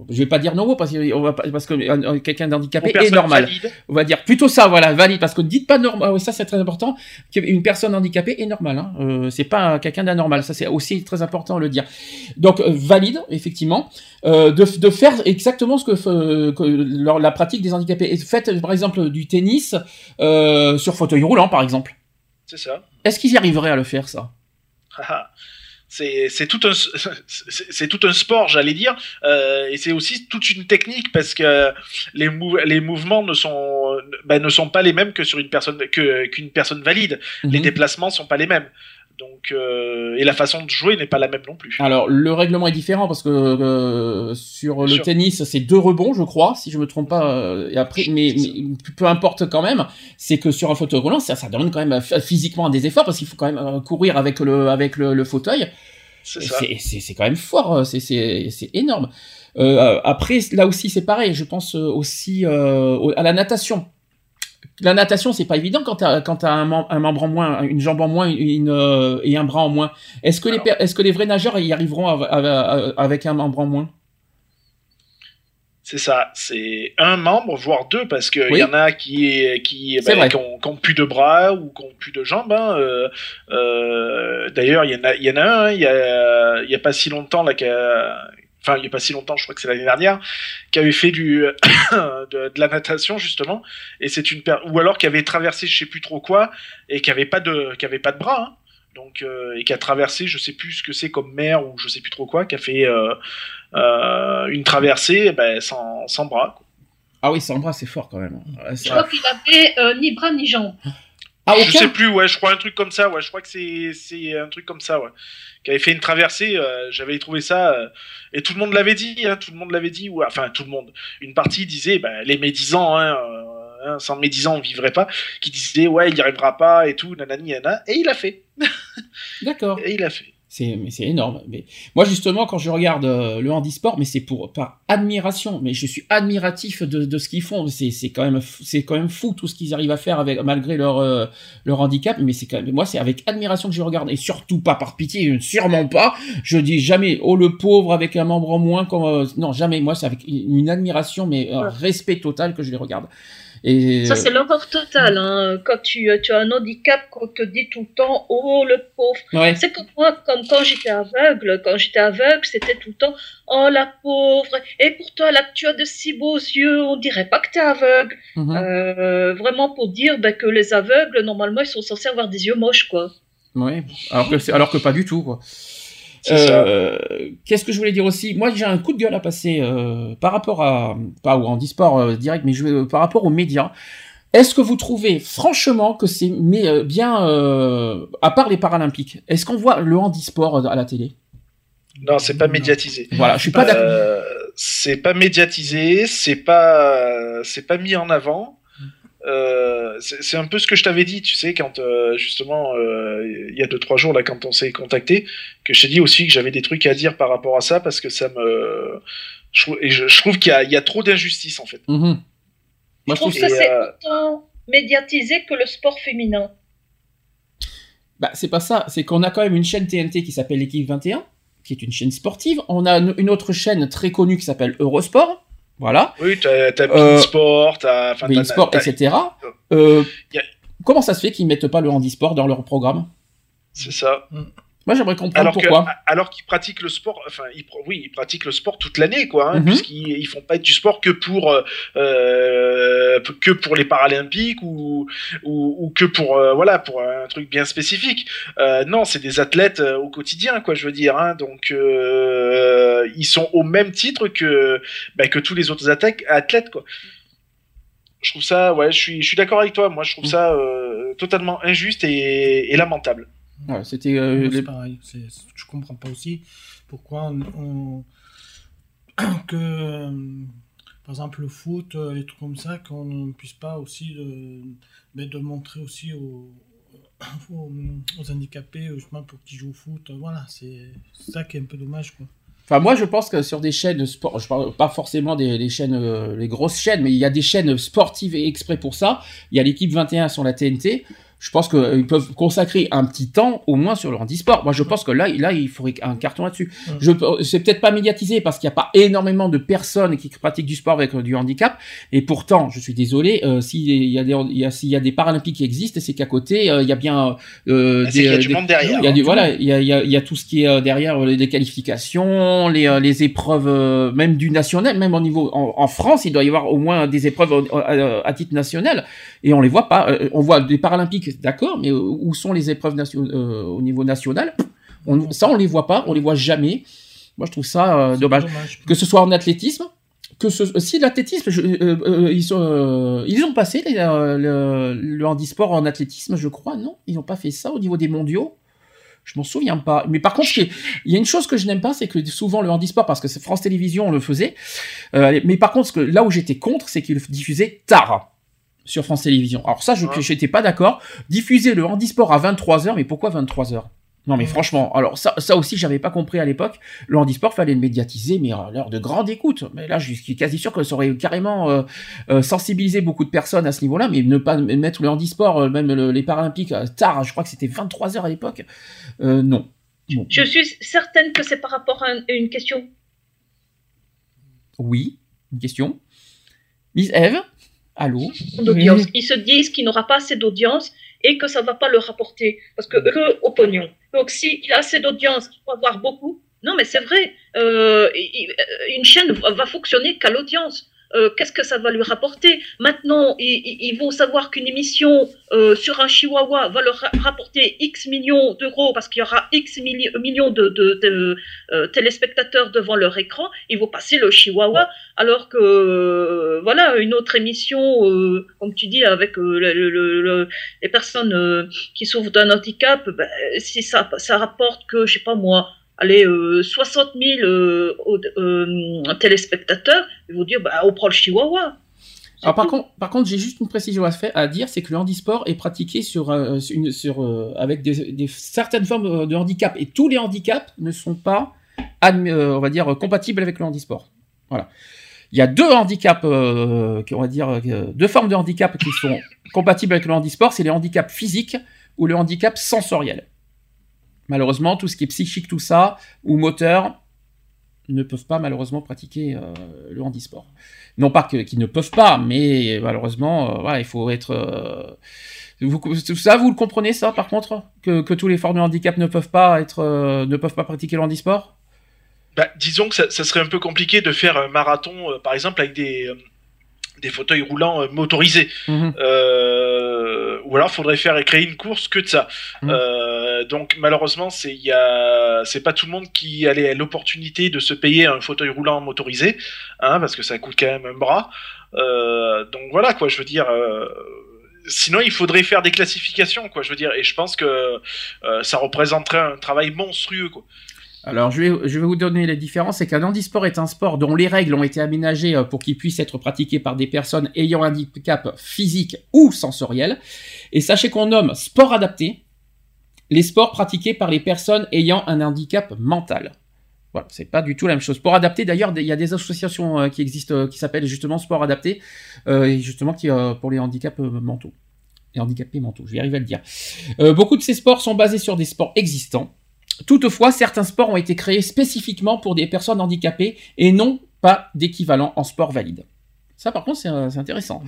je vais pas dire non parce que on va parce que euh, quelqu'un d'handicapé est normal. On va dire plutôt ça, voilà, valide parce que dites pas normal. Ah ça c'est très important. Une personne handicapée est normale. Hein. Euh, c'est pas quelqu'un d'anormal. Ça c'est aussi très important de le dire. Donc euh, valide effectivement euh, de, de, faire exactement ce que, que la pratique des handicapés. Faites par exemple du tennis euh, sur fauteuil roulant par exemple. C'est ça. Est-ce qu'ils y arriveraient à le faire ça? C'est tout un c'est tout un sport j'allais dire. Euh, et c'est aussi toute une technique parce que les les mouvements ne sont ben, ne sont pas les mêmes que sur une personne que qu'une personne valide. Les mhm. déplacements sont pas les mêmes donc euh, et la façon de jouer n'est pas la même non plus. Alors le règlement est différent parce que euh, sur le tennis c'est deux rebonds je crois si je me trompe pas euh, et après mais, peu importe quand même c'est que sur un fauteuil roulant ça ça demande quand même physiquement des efforts parce qu'il faut quand même courir avec le avec le, fauteuil. C'est quand même fort c'est c'est énorme. après là aussi c'est pareil je pense aussi à la natation la natation, c'est pas évident quand t'as quand as un, un, membre en moins, une jambe en moins, une, euh, et un bras en moins. Est-ce que les est-ce que les vrais nageurs y arriveront avec un membre en moins? C'est ça, c'est un membre voire deux parce que il y en a qui qui, bah, qui, ont, plus de bras ou qui ont plus de jambes. Hein. Euh, euh, d'ailleurs, il y en a il y en a un, hein, il y a il y a pas si longtemps là enfin il n'y a pas si longtemps, je crois que c'est l'année dernière, qui avait fait du de, la natation justement, et c'est une ou alors qui avait traversé je sais plus trop quoi et qui avait pas de qui avait pas de bras, hein. donc euh, et qui a traversé je sais plus ce que c'est comme mer ou je sais plus trop quoi, qui a fait euh, euh, une traversée eh ben, sans, sans bras. Ah oui, Sambra, c'est fort quand même. Je crois qu'il avait ni bras ni jambes. Ah, aucun je sais plus, ouais, je crois un truc comme ça, ouais, je crois que c'est un truc comme ça, ouais. Qui avait fait une traversée, j'avais trouvé ça, et tout le monde l'avait dit, hein, tout le monde l'avait dit, ou enfin tout le monde. Une partie disait, bah, les médisants, hein, hein, sans médisants on vivrait pas, qui disait, ouais, il n'y arrivera pas et tout, nanani, nanana, et il a fait. D'accord. Et il a fait. C'est, c'est énorme. Mais moi, justement, quand je regarde euh, le handisport, mais c'est pour par admiration. Mais je suis admiratif de, de ce qu'ils font. C'est, c'est quand même, c'est quand même fou tout ce qu'ils arrivent à faire avec malgré leur euh, leur handicap. Mais c'est quand même, moi, c'est avec admiration que je regarde et surtout pas par pitié, sûrement pas. Je dis jamais, oh le pauvre avec un membre en moins. Comme, euh, non, jamais. Moi, c'est avec une admiration, mais un respect total que je les regarde. Ça, c'est l'horreur totale. Hein. Quand tu, tu, as un handicap, qu'on te dit tout le temps Oh, le pauvre. C'est comme moi, comme quand j'étais aveugle. Quand j'étais aveugle, c'était tout le temps Oh, la pauvre. Et pour toi, là, tu as de si beaux yeux. On dirait pas que tu es aveugle. Mhm. euh, vraiment pour dire ben, que les aveugles, normalement, ils sont censés avoir des yeux moches, quoi. Oui, alors que, alors que pas du tout, quoi. Euh, Qu'est-ce que je voulais dire aussi? Moi, j'ai un coup de gueule à passer euh, par rapport à pas au handisport euh, direct, mais je veux, par rapport aux médias. Est-ce que vous trouvez franchement que c'est mais euh, bien à part les Paralympiques Est-ce qu'on voit le handisport à la télé? Non, c'est pas médiatisé. Voilà, je suis pas d'accord. c'est pas médiatisé, c'est pas c'est pas mis en avant. Euh, c'est un peu ce que je t'avais dit, tu sais, quand euh, justement euh, il y a deux trois jours là, quand on s'est contacté, que je t'ai dit aussi que j'avais des trucs à dire par rapport à ça parce que ça me, je, et je, trouve qu'il y, y, a trop d'injustice en fait. Mm-hmm. Moi, je trouve que c'est autant médiatisé que le sport féminin. Bah c'est pas ça, c'est qu'on a quand même une chaîne TNT qui s'appelle l'équipe 21, qui est une chaîne sportive. On a une autre chaîne très connue qui s'appelle Eurosport voilà. Oui, t'as as euh, Sport, t'as... Sport, etc. Euh, comment ça se fait qu'ils mettent pas le handisport dans leur programme? C'est ça. Mm. Moi, j'aimerais comprendre alors pourquoi. alors qu'ils pratiquent le sport, enfin, ils, oui, ils pratiquent le sport toute l'année, quoi, hein, mhm. puisqu'ils ils font pas du sport que pour euh, euh, que pour les Paralympiques ou ou, que pour euh, voilà pour un truc bien spécifique. non, c'est des athlètes au quotidien, quoi, je veux dire. Hein, donc, ils sont au même titre que bah, que tous les autres athlètes, quoi. Je trouve ça, ouais, je suis je suis d'accord avec toi. Moi, je trouve mm. ça totalement injuste et lamentable c'était. Euh, c'est pareil. Je comprends pas aussi pourquoi on, que euh, par exemple le foot, euh, les trucs comme ça, qu'on ne puisse pas aussi de, ben, de montrer aussi aux, aux, handicapés justement pour qu'ils jouent au foot. Voilà, c'est ça qui est un peu dommage quoi. Enfin, moi, je pense que sur des chaînes sport, je parle pas forcément des, chaînes, les grosses chaînes, mais il y a des chaînes sportives et exprès pour ça. Il y a l'équipe 21 sur la TNT je pense qu'ils euh, peuvent consacrer un petit temps au moins sur le handisport. Moi, je pense que là, là, il faudrait un carton là-dessus. Je, c'est peut-être pas médiatisé parce qu'il n'y a pas énormément de personnes qui pratiquent du sport avec euh, du handicap. Et pourtant, je suis désolé, euh, s'il y a y a, s'il y a des paralympiques qui existent, c'est qu'à côté, il y a bien euh, des, il y a du monde derrière. Il y a du, voilà, il y a, il y a, tout ce qui est derrière les qualifications, les, les épreuves, même du national, même au niveau en, France, il doit y avoir au moins des épreuves à, titre national. Et on les voit pas. on voit des paralympiques d'accord, mais où sont les épreuves euh, au niveau national? On, Ça, on les voit pas, on les voit jamais. Moi, je trouve ça euh, dommage. Que ce soit en athlétisme, que ce, si l'athlétisme, euh, ils, sont, ils ont passé le, le, handisport en athlétisme, je crois, non? Ils n'ont pas fait ça au niveau des mondiaux? Je m'en souviens pas. Mais par contre, il y a une chose que je n'aime pas, c'est que souvent le handisport, parce que France Télévisions, on le faisait. mais par contre, là où j'étais contre, c'est qu'ils diffusaient tard sur France Télévisions. Alors ça, je n'étais pas d'accord. Diffuser le handisport à 23h, mais pourquoi 23h non mais franchement, alors ça, ça aussi j'avais pas compris à l'époque. Le handisport fallait le médiatiser, mais à l'heure de grande écoute. Mais là, je suis quasi sûr que ça aurait carrément euh, euh, sensibilisé beaucoup de personnes à ce niveau-là, mais ne pas mettre le handisport, euh, même les Paralympiques tard. Je crois que c'était 23 h à l'époque. non. Je suis certaine que c'est par rapport à une question. Oui, une question. Miss Eve? Allô? Ils se disent qu'il n'aura pas assez d'audience et que ça ne va pas le rapporter. Parce que eux, au pognon. Donc, s'il a assez d'audience, il faut avoir beaucoup. Non, mais c'est vrai. Euh, une chaîne va fonctionner qu'à l'audience. Euh, qu'est-ce que ça va lui rapporter Maintenant, il, faut savoir qu'une émission euh, sur un chihuahua va leur rapporter X millions d'euros parce qu'il y aura X millions de, euh, téléspectateurs devant leur écran. Ils vont passer le chihuahua, alors que voilà une autre émission, comme tu dis, avec les personnes qui souffrent d'un handicap, ben, si ça, ça rapporte que, je sais pas moi, allez, 60 000 euh, euh, téléspectateurs, ils vont dire, bah, on prend le chihuahua. Alors, par, contre, par contre, j'ai juste une précision à, faire, à dire, c'est que le handisport est pratiqué sur, euh, une, sur, avec des, certaines formes de handicap. Et tous les handicaps ne sont pas, on va dire, compatibles avec le handisport. Voilà. Il y a deux handicaps, on va dire, deux formes de handicap qui sont compatibles avec le handisport. C'est les handicaps physiques ou le handicap sensoriel. Malheureusement, tout ce qui est psychique, tout ça, ou moteur, ne peuvent pas malheureusement pratiquer euh, le handisport. Non pas qu'ils ne peuvent pas, mais malheureusement, euh, il faut être... Euh, ça, vous le comprenez ça, par contre que, tous les formes de handicap ne peuvent pas, être, ne peuvent pas pratiquer le handisport? Bah, Disons que ça, serait un peu compliqué de faire un marathon, par exemple, avec des des fauteuils roulants euh, motorisés. Mhm. Euh, ou alors, faudrait faire et créer une course que de ça. Mhm. Euh, donc, malheureusement, c'est il c'est pas tout le monde qui a l'opportunité de se payer un fauteuil roulant motorisé, hein, parce que ça coûte quand même un bras. donc voilà, quoi. Je veux dire. Sinon, il faudrait faire des classifications, quoi. Je veux dire, et je pense que ça représenterait un travail monstrueux, quoi. Alors, je vais, vous donner les différences. C'est qu'un handisport est un sport dont les règles ont été aménagées euh, pour qu'il puisse être pratiqué par des personnes ayant un handicap physique ou sensoriel. Et sachez qu'on nomme sport adapté les sports pratiqués par les personnes ayant un handicap mental. Voilà, c'est pas du tout la même chose. Sport adapté, d'ailleurs, il y a des associations euh, qui existent euh, qui s'appellent justement sport adapté, justement qui pour les handicaps mentaux. Les handicapés mentaux, je vais arriver à le dire. beaucoup de ces sports sont basés sur des sports existants Toutefois, certains sports ont été créés spécifiquement pour des personnes handicapées et non pas d'équivalent en sport valide. Ça, par contre, c'est euh, intéressant.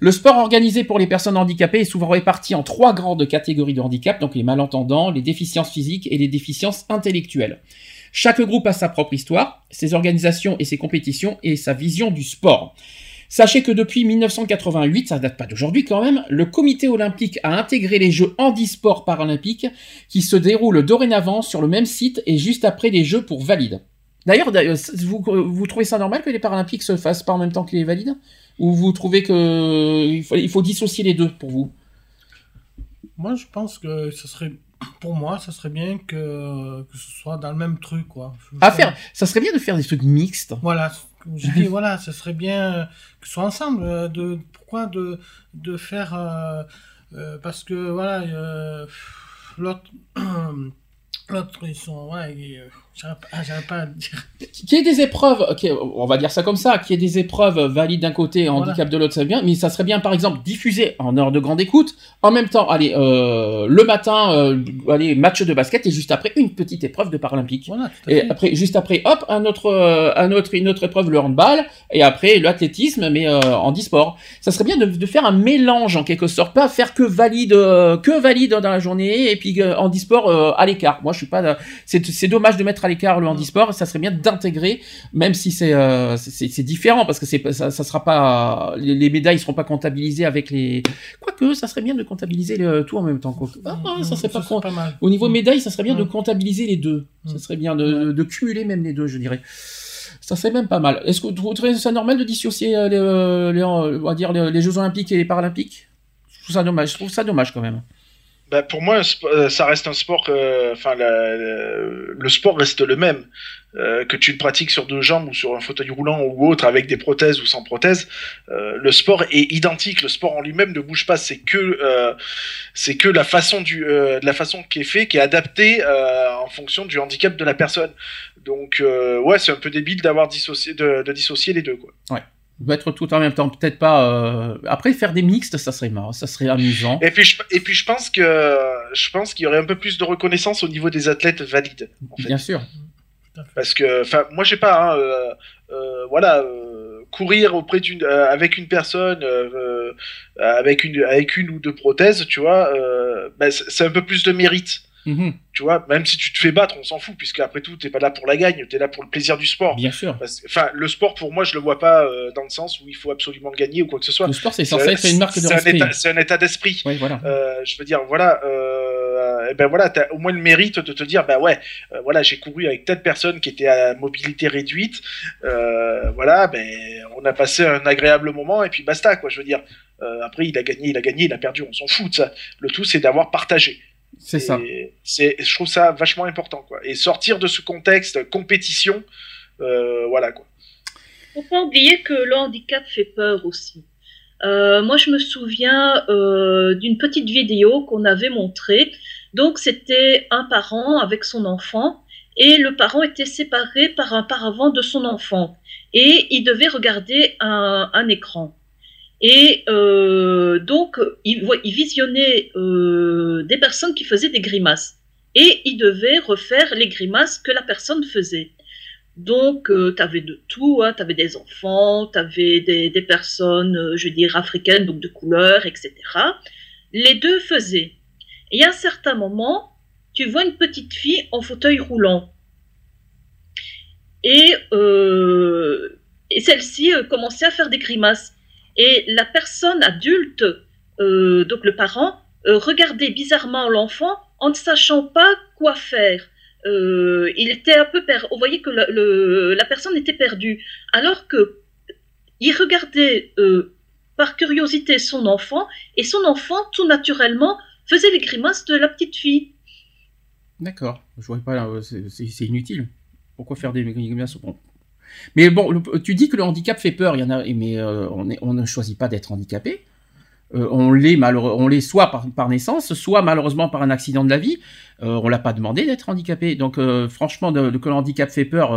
Le sport organisé pour les personnes handicapées est souvent réparti en trois grandes catégories de handicap, donc les malentendants, les déficiences physiques et les déficiences intellectuelles. Chaque groupe a sa propre histoire, ses organisations et ses compétitions et sa vision du sport. Sachez que depuis 1988, ça date pas d'aujourd'hui quand même, le comité olympique a intégré les Jeux handisport paralympiques qui se déroulent dorénavant sur le même site et juste après les Jeux pour valides. D'ailleurs, vous, vous trouvez ça normal que les paralympiques se fassent pas en même temps que les valides? Ou vous trouvez qu'il faut, il faut dissocier les deux pour vous? Moi, je pense que ce serait pour moi, ça serait bien que, que ce soit dans le même truc, quoi. À faire, ça serait bien de faire des trucs mixtes. Voilà, je dis, voilà, ce serait bien euh, que ce soit ensemble. Euh, de, pourquoi de, de faire. Euh, parce que, voilà, l'autre. L'autre, ils sont. Ouais, j'arrive pas à dire. Qu'il y ait des épreuves, on va dire ça comme ça, qu'il y ait des épreuves valides d'un côté, handicap de l'autre, ça bien, mais ça serait bien, par exemple, diffuser en heure de grande écoute, en même temps, allez, euh, le matin, euh, allez, match de basket, et juste après, une petite épreuve de paralympique. et après, juste après, hop, un autre, euh, un autre, une autre épreuve, le handball, et après, l'athlétisme, mais en e-sport. Ça serait bien de, de, faire un mélange, en quelque sorte, pas faire que valide, que valide dans la journée, et puis en e-sport à l'écart. Moi, je suis pas, c'est dommage de mettre à l'écart le handisport, ça serait bien d'intégrer, même si c'est euh, c'est différent parce que c'est ça, ça sera pas les, médailles seront pas comptabilisées avec les quoique ça serait bien de comptabiliser le, tout en même temps. Ah, ça serait pas, mal. Au niveau médailles, ça serait bien de comptabiliser les deux. Ça serait bien de, de cumuler même les deux, je dirais. Ça serait même pas mal. Est-ce que vous trouvez ça normal de dissocier euh, les, euh, les, on va dire les, Jeux Olympiques et les Paralympiques? Je trouve ça dommage. Je trouve ça dommage quand même. Bah pour moi, euh, ça reste un sport. Enfin, le sport reste le même. Euh, que tu le pratiques sur deux jambes ou sur un fauteuil roulant ou autre avec des prothèses ou sans prothèses, euh, le sport est identique. Le sport en lui-même ne bouge pas. C'est que c'est que la façon du la façon qui est fait, qui est adaptée en fonction du handicap de la personne. Donc ouais, c'est un peu débile d'avoir dissocié de, de, dissocier les deux quoi. Ouais mettre tout en même temps, peut-être pas. Euh... Après, faire des mixtes, ça serait marrant, ça serait amusant. Et puis, je, et puis, je pense que je pense qu'il y aurait un peu plus de reconnaissance au niveau des athlètes valides. Bien sûr. Parce que, enfin, moi, je sais pas. Hein, euh, euh, voilà, euh, courir auprès d'une, euh, avec une personne, avec une, avec une ou deux prothèses, tu vois, bah, c'est un peu plus de mérite. Mhm. Tu vois, même si tu te fais battre, on s'en fout, puisque après tout, t'es pas là pour la gagne, t'es là pour le plaisir du sport. Bien sûr. Enfin, le sport, pour moi, je le vois pas euh, dans le sens où il faut absolument gagner ou quoi que ce soit. Le sport, c'est censé être une marque de respect. C'est un état d'esprit. Oui, voilà. Euh, je veux dire, voilà, euh, ben voilà, t'as au moins le mérite de te dire, ben ouais, euh, voilà, j'ai couru avec telle personne qui était à mobilité réduite, voilà, ben on a passé un agréable moment et puis basta, quoi. Je veux dire, après, il a gagné, il a gagné, il a perdu, on s'en fout de ça. Le tout, c'est d'avoir partagé. C'est ça. C'est, je trouve ça vachement important, quoi. Et sortir de ce contexte compétition, euh, voilà, quoi. Faut pas oublier que le handicap fait peur aussi. Euh, moi, je me souviens euh, d'une petite vidéo qu'on avait montrée. Donc, c'était un parent avec son enfant et le parent était séparé par un paravent de son enfant et il devait regarder un, un écran. Et euh, donc, il, il visionnait euh, des personnes qui faisaient des grimaces. Et il devait refaire les grimaces que la personne faisait. Donc, euh, tu avais de tout, hein, tu avais des enfants, tu avais des, personnes, euh, je veux dire, africaines, donc de couleur, etc. Les deux faisaient. Et à un certain moment, tu vois une petite fille en fauteuil roulant. Et, et celle-ci commençait à faire des grimaces. Et la personne adulte, euh, donc le parent, euh, regardait bizarrement l'enfant en ne sachant pas quoi faire. Euh, il était un peu perdu. Vous voyez que la personne était perdue. Alors que il regardait par curiosité son enfant et son enfant, tout naturellement, faisait les grimaces de la petite fille. D'accord. Je vois pas, c'est inutile. Pourquoi faire des grimaces mais bon, tu dis que le handicap fait peur, il y en a, mais euh, on, est, on, ne choisit pas d'être handicapé. Euh, on l'est malheureux, on l'est soit par, par, naissance, soit malheureusement par un accident de la vie. Euh, on l'a pas demandé d'être handicapé. Donc euh, franchement, de, de, que le handicap fait peur.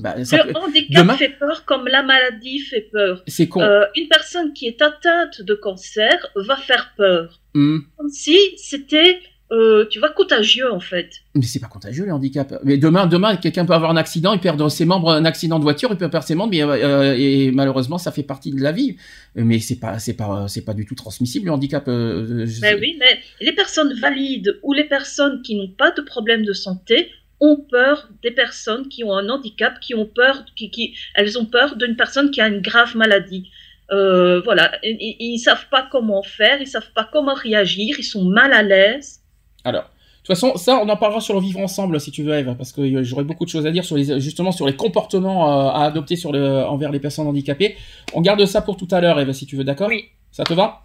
Bah, ça le handicap demain... fait peur comme la maladie fait peur. C'est con. une personne qui est atteinte de cancer va faire peur. Mmh. Comme si c'était euh, tu vois, contagieux en fait. Mais c'est pas contagieux le handicap. Mais demain, demain, quelqu'un peut avoir un accident, il perd ses membres, un accident de voiture, il peut perdre ses membres, mais, euh, et malheureusement, ça fait partie de la vie. Mais c'est pas, c'est pas, c'est pas du tout transmissible le handicap. Euh, ben oui, mais les personnes valides ou les personnes qui n'ont pas de problème de santé ont peur des personnes qui ont un handicap, qui ont peur, qui, qui elles ont peur d'une personne qui a une grave maladie. Euh, voilà, ils, ils savent pas comment faire, ils savent pas comment réagir, ils sont mal à l'aise. Alors, de toute façon, ça, on en parlera sur le vivre ensemble, si tu veux, Eve, parce que j'aurais beaucoup de choses à dire sur les, justement sur les comportements à adopter sur le, envers les personnes handicapées. On garde ça pour tout à l'heure, Eve, si tu veux, d'accord? Oui. Ça te va?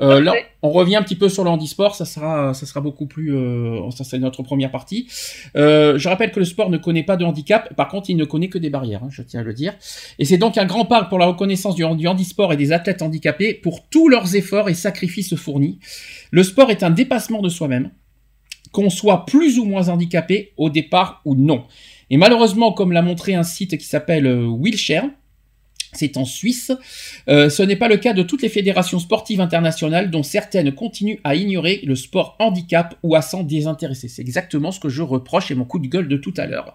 Euh, là, on revient un petit peu sur le handisport, ça sera, ça sera beaucoup plus, euh, ça c'est notre première partie. Euh, je rappelle que le sport ne connaît pas de handicap, par contre, il ne connaît que des barrières, hein, je tiens à le dire. Et c'est donc un grand pas pour la reconnaissance du, du handisport et des athlètes handicapés pour tous leurs efforts et sacrifices fournis. Le sport est un dépassement de soi-même qu'on soit plus ou moins handicapé au départ ou non. Et malheureusement, comme l'a montré un site qui s'appelle Wheelchair, c'est en Suisse. Euh, ce n'est pas le cas de toutes les fédérations sportives internationales dont certaines continuent à ignorer le sport handicap ou à s'en désintéresser. C'est exactement ce que je reproche et mon coup de gueule de tout à l'heure.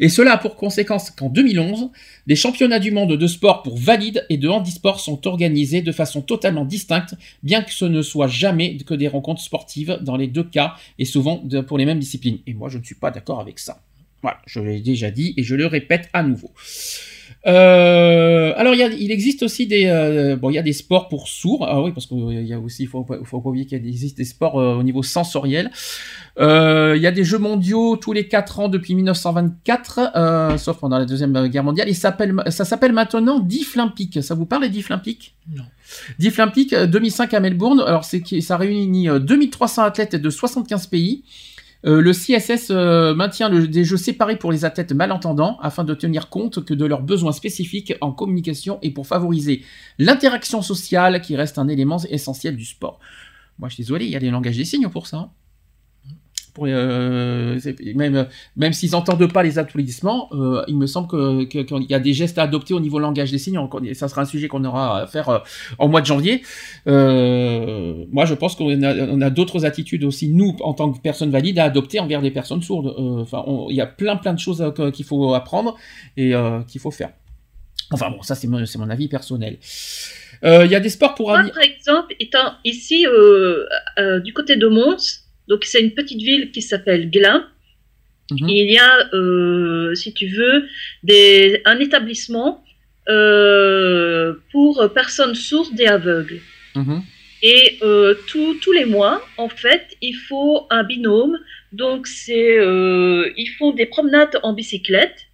Et cela a pour conséquence qu'en 2011, des championnats du monde de sport pour valides et de handisport sont organisés de façon totalement distincte, bien que ce ne soit jamais que des rencontres sportives dans les deux cas et souvent pour les mêmes disciplines. Et moi, je ne suis pas d'accord avec ça. Voilà, je l'ai déjà dit et je le répète à nouveau. Euh, alors il, y a, il existe aussi des euh, bon il y a des sports pour sourds. Ah oui parce qu'il y a aussi il faut, faut pas oublier qu'il existe des sports euh, au niveau sensoriel. Euh, il y a des jeux mondiaux tous les quatre ans depuis 1924 euh, sauf pendant la deuxième guerre mondiale. S'appelle ça s'appelle maintenant Difflympique ça vous parle des Difflympiques non. Difflympique 2005 à Melbourne. Alors c'est ça réunit 2300 athlètes de 75 pays euh, le CSS euh, maintient des jeux séparés pour les athlètes malentendants afin de tenir compte que de leurs besoins spécifiques en communication et pour favoriser l'interaction sociale qui reste un élément essentiel du sport. Moi, je suis désolé, il y a des langages des signes pour ça. Pour, euh, même même s'ils n'entendent pas les applaudissements, euh, il me semble que qu'il y a des gestes à adopter au niveau langage des signes. Ça sera un sujet qu'on aura à faire euh, en mois de janvier. Moi, je pense qu'on a, on a d'autres attitudes aussi, nous, en tant que personnes valides, à adopter envers des personnes sourdes. Enfin, il y a plein plein de choses qu'il faut apprendre et qu'il faut faire. Enfin bon, ça c'est mon, mon avis personnel. Il y a des sports pour... Moi, par exemple, étant ici du côté de Mons, Donc c'est une petite ville qui s'appelle Glin. Mhm. Il y a, euh, si tu veux, des, un établissement euh, pour personnes sourdes et aveugles. Mhm. Et euh, tous les mois, en fait, il faut un binôme. Donc, c'est, ils font des promenades en bicyclette.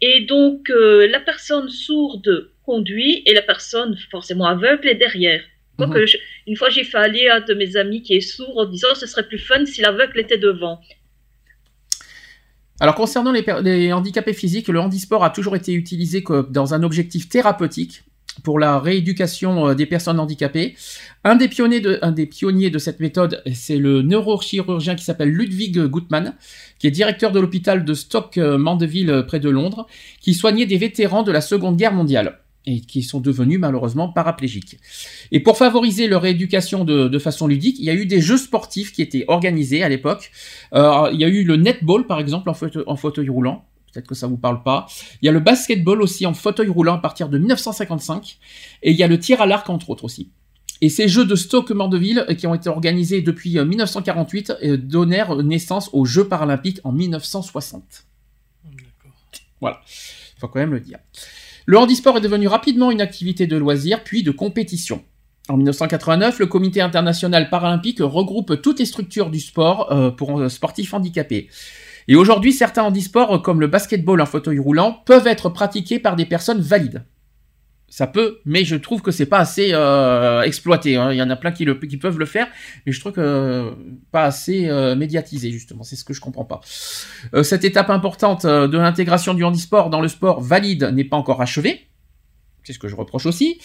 Et donc, la personne sourde conduit et la personne forcément aveugle est derrière. Mhm. une fois, j'ai fait aller un de mes amis qui est sourd en disant ce serait plus fun si l'aveugle était devant. Alors concernant les, handicapés physiques, le handisport a toujours été utilisé dans un objectif thérapeutique pour la rééducation euh, des personnes handicapées. Un des pionniers de, un des pionniers de cette méthode, c'est le neurochirurgien qui s'appelle Ludwig Gutmann, qui est directeur de l'hôpital de Stock Mandeville euh, près de Londres, qui soignait des vétérans de la Seconde Guerre mondiale et qui sont devenus malheureusement paraplégiques. Et pour favoriser leur rééducation de, façon ludique, il y a eu des jeux sportifs qui étaient organisés à l'époque. Euh, il y a eu le netball par exemple en fauteuil, en fauteuil roulant. Peut-être que ça vous parle pas. Il y a le basketball aussi en fauteuil roulant à partir de 1955. Et il y a le tir à l'arc entre autres aussi. Et ces jeux de Stoke Mandeville, euh, qui ont été organisés depuis 1948, euh, donnèrent naissance aux Jeux paralympiques en 1960. Voilà, il faut quand même le dire. Le handisport est devenu rapidement une activité de loisir puis de compétition. En 1989, le Comité international paralympique regroupe toutes les structures du sport euh, pour euh, sportifs handicapés. Et aujourd'hui, certains handisports, comme le basketball en fauteuil roulant, peuvent être pratiqués par des personnes valides ça peut, mais je trouve que c'est pas assez euh, exploité. Hein. Il y en a plein qui, le, qui peuvent le faire, mais je trouve que pas assez euh, médiatisé justement. C'est ce que je comprends pas. Euh, cette étape importante de l'intégration du handisport dans le sport valide n'est pas encore achevée c'est ce que je reproche aussi.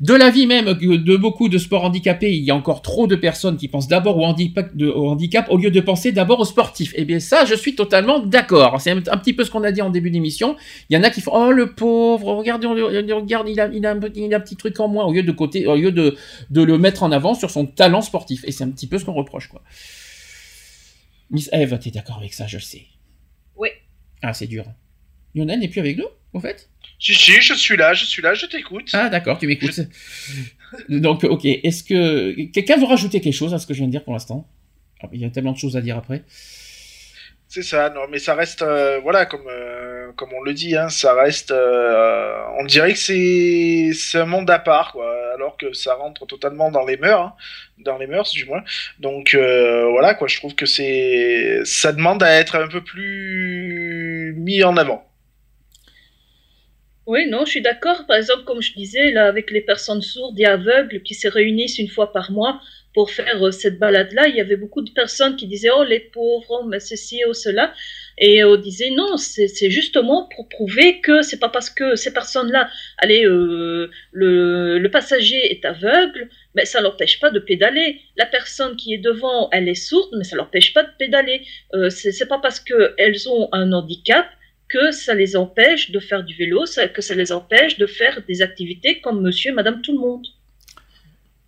De l'avis même de beaucoup de sports handicapés, il y a encore trop de personnes qui pensent d'abord au handicap, au handicap au lieu de penser d'abord aux sportifs. Eh bien ça, je suis totalement d'accord. C'est un, petit peu ce qu'on a dit en début d'émission. Il y en a qui font oh le pauvre, regardez, regarde, il a, il a, un, il a un petit truc en moins au lieu de côté, au lieu de, de le mettre en avant sur son talent sportif. Et c'est un petit peu ce qu'on reproche quoi. Miss Eve, t'es d'accord avec ça, je sais. Oui. Ah c'est dur. Lionel n'est plus avec nous, au fait? Si, si, je suis là, je suis là, je t'écoute. Ah, d'accord, tu m'écoutes. Donc, ok. Est-ce que quelqu'un veut rajouter quelque chose à ce que je viens de dire pour l'instant? Ah, Il y a tellement de choses à dire après. C'est ça, non, mais ça reste, euh, voilà, comme euh, comme on le dit, hein, ça reste, euh, on dirait que c'est c'est un monde à part, quoi, alors que ça rentre totalement dans les mœurs, hein, dans les mœurs du moins. Donc voilà, quoi, je trouve que c'est, ça demande à être un peu plus mis en avant. Oui, non, je suis d'accord. Par exemple, comme je disais, là, avec les personnes sourdes et aveugles qui se réunissent une fois par mois pour faire euh, cette balade-là, il y avait beaucoup de personnes qui disaient Oh, les pauvres, mais ceci, oh, cela. Et on disait non, c'est justement pour prouver que c'est pas parce que ces personnes-là, allez, euh, le, le, passager est aveugle, mais ça l'empêche pas de pédaler. La personne qui est devant, elle est sourde, mais ça l'empêche pas de pédaler. Euh, c'est pas parce qu'elles ont un handicap que ça les empêche de faire du vélo, que ça les empêche de faire des activités comme monsieur et madame tout le monde.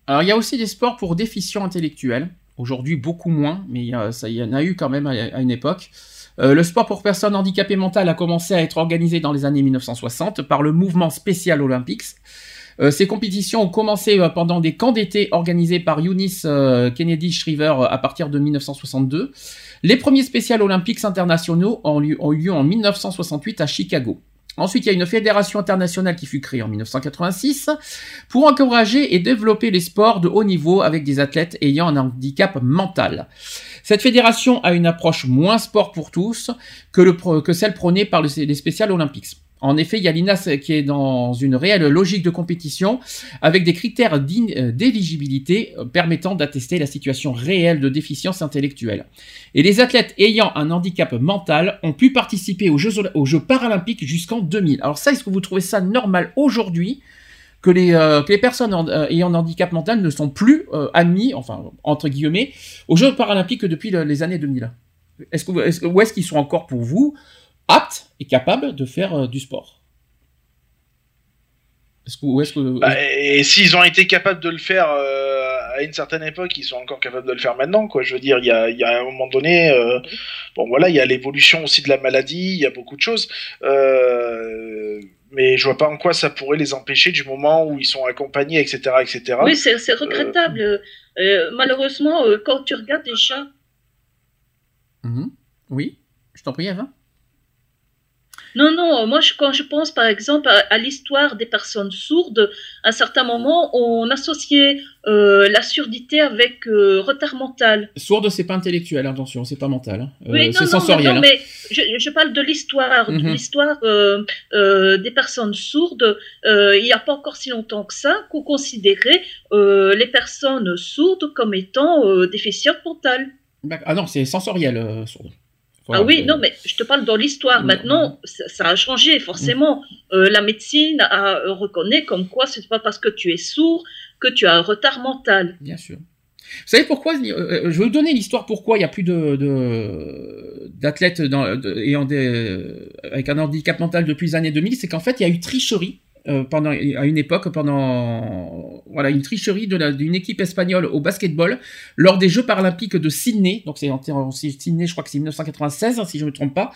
Alors il y a aussi des sports pour déficients intellectuels. Aujourd'hui beaucoup moins, mais il y, ça, y en a eu quand même à, une époque. Euh, le sport pour personnes handicapées mentales a commencé à être organisé dans les années 1960 par le mouvement spécial Olympics. Euh, ces compétitions ont commencé euh, pendant des camps d'été organisés par Eunice Kennedy Shriver à partir de 1962. Les premiers spéciales olympiques internationaux ont eu, lieu en 1968 à Chicago. Ensuite, il y a une fédération internationale qui fut créée en 1986 pour encourager et développer les sports de haut niveau avec des athlètes ayant un handicap mental. Cette fédération a une approche moins sport pour tous que, celle prônée par les spéciales olympiques. En effet, il y a l'INAS qui est dans une réelle logique de compétition avec des critères euh, d'éligibilité euh, permettant d'attester la situation réelle de déficience intellectuelle. Et les athlètes ayant un handicap mental ont pu participer aux Jeux, paralympiques jusqu'en 2000. Alors ça, est-ce que vous trouvez ça normal aujourd'hui que les, euh, personnes ayant un handicap mental ne sont plus admis, enfin entre guillemets, aux Jeux paralympiques depuis les années 2000 est-ce que, Où est-ce qu'ils sont encore pour vous? Apte et capable de faire euh, du sport. Est-ce que, est que, bah, et s'ils ont été capables de le faire euh, à une certaine époque, ils sont encore capables de le faire maintenant. Quoi. Je veux dire, il y a, y a, un moment donné, euh, bon voilà, il y a l'évolution aussi de la maladie, il y a beaucoup de choses. mais je vois pas en quoi ça pourrait les empêcher du moment où ils sont accompagnés, etc. etc. Oui, c'est regrettable. malheureusement, quand tu regardes des chats Mhm. Oui, je t'en prie, Eva. Non, non, moi je, quand je pense par exemple à, l'histoire des personnes sourdes, à un certain moment on associait euh, la surdité avec euh, retard mental. Sourde, c'est pas intellectuel, attention, c'est pas mental. Hein. Euh, oui, c'est sensoriel. Non, mais je, je, parle de l'histoire, de mhm. l'histoire des personnes sourdes. il n'y a pas encore si longtemps que ça qu'on considérait les personnes sourdes comme étant déficientes mentales. Ah non, c'est sensoriel, sourde ah oui, non, mais je te parle dans l'histoire. Maintenant, ça, a changé, forcément. Mm. Euh, la médecine a, euh, reconnaît comme quoi c'est pas parce que tu es sourd que tu as un retard mental. Bien sûr. Vous savez pourquoi euh, Je vais vous donner l'histoire pourquoi il n'y a plus de d'athlètes avec un handicap mental depuis les années 2000. C'est qu'en fait, il y a eu tricherie euh, pendant à une époque pendant voilà une tricherie d'une équipe espagnole au basketball lors des Jeux paralympiques de Sydney. Donc c'est en, Sydney je crois que c'est 1996 hein, si je ne me trompe pas.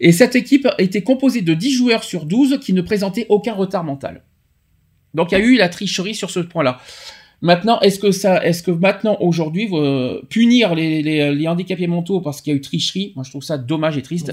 Et cette équipe était composée de 10 joueurs sur 12 qui ne présentaient aucun retard mental. Donc il y a eu la tricherie sur ce point là Maintenant, est-ce que ça, est-ce que maintenant, aujourd'hui, euh, punir les, les, les, handicapés mentaux parce qu'il y a eu tricherie, moi je trouve ça dommage et triste.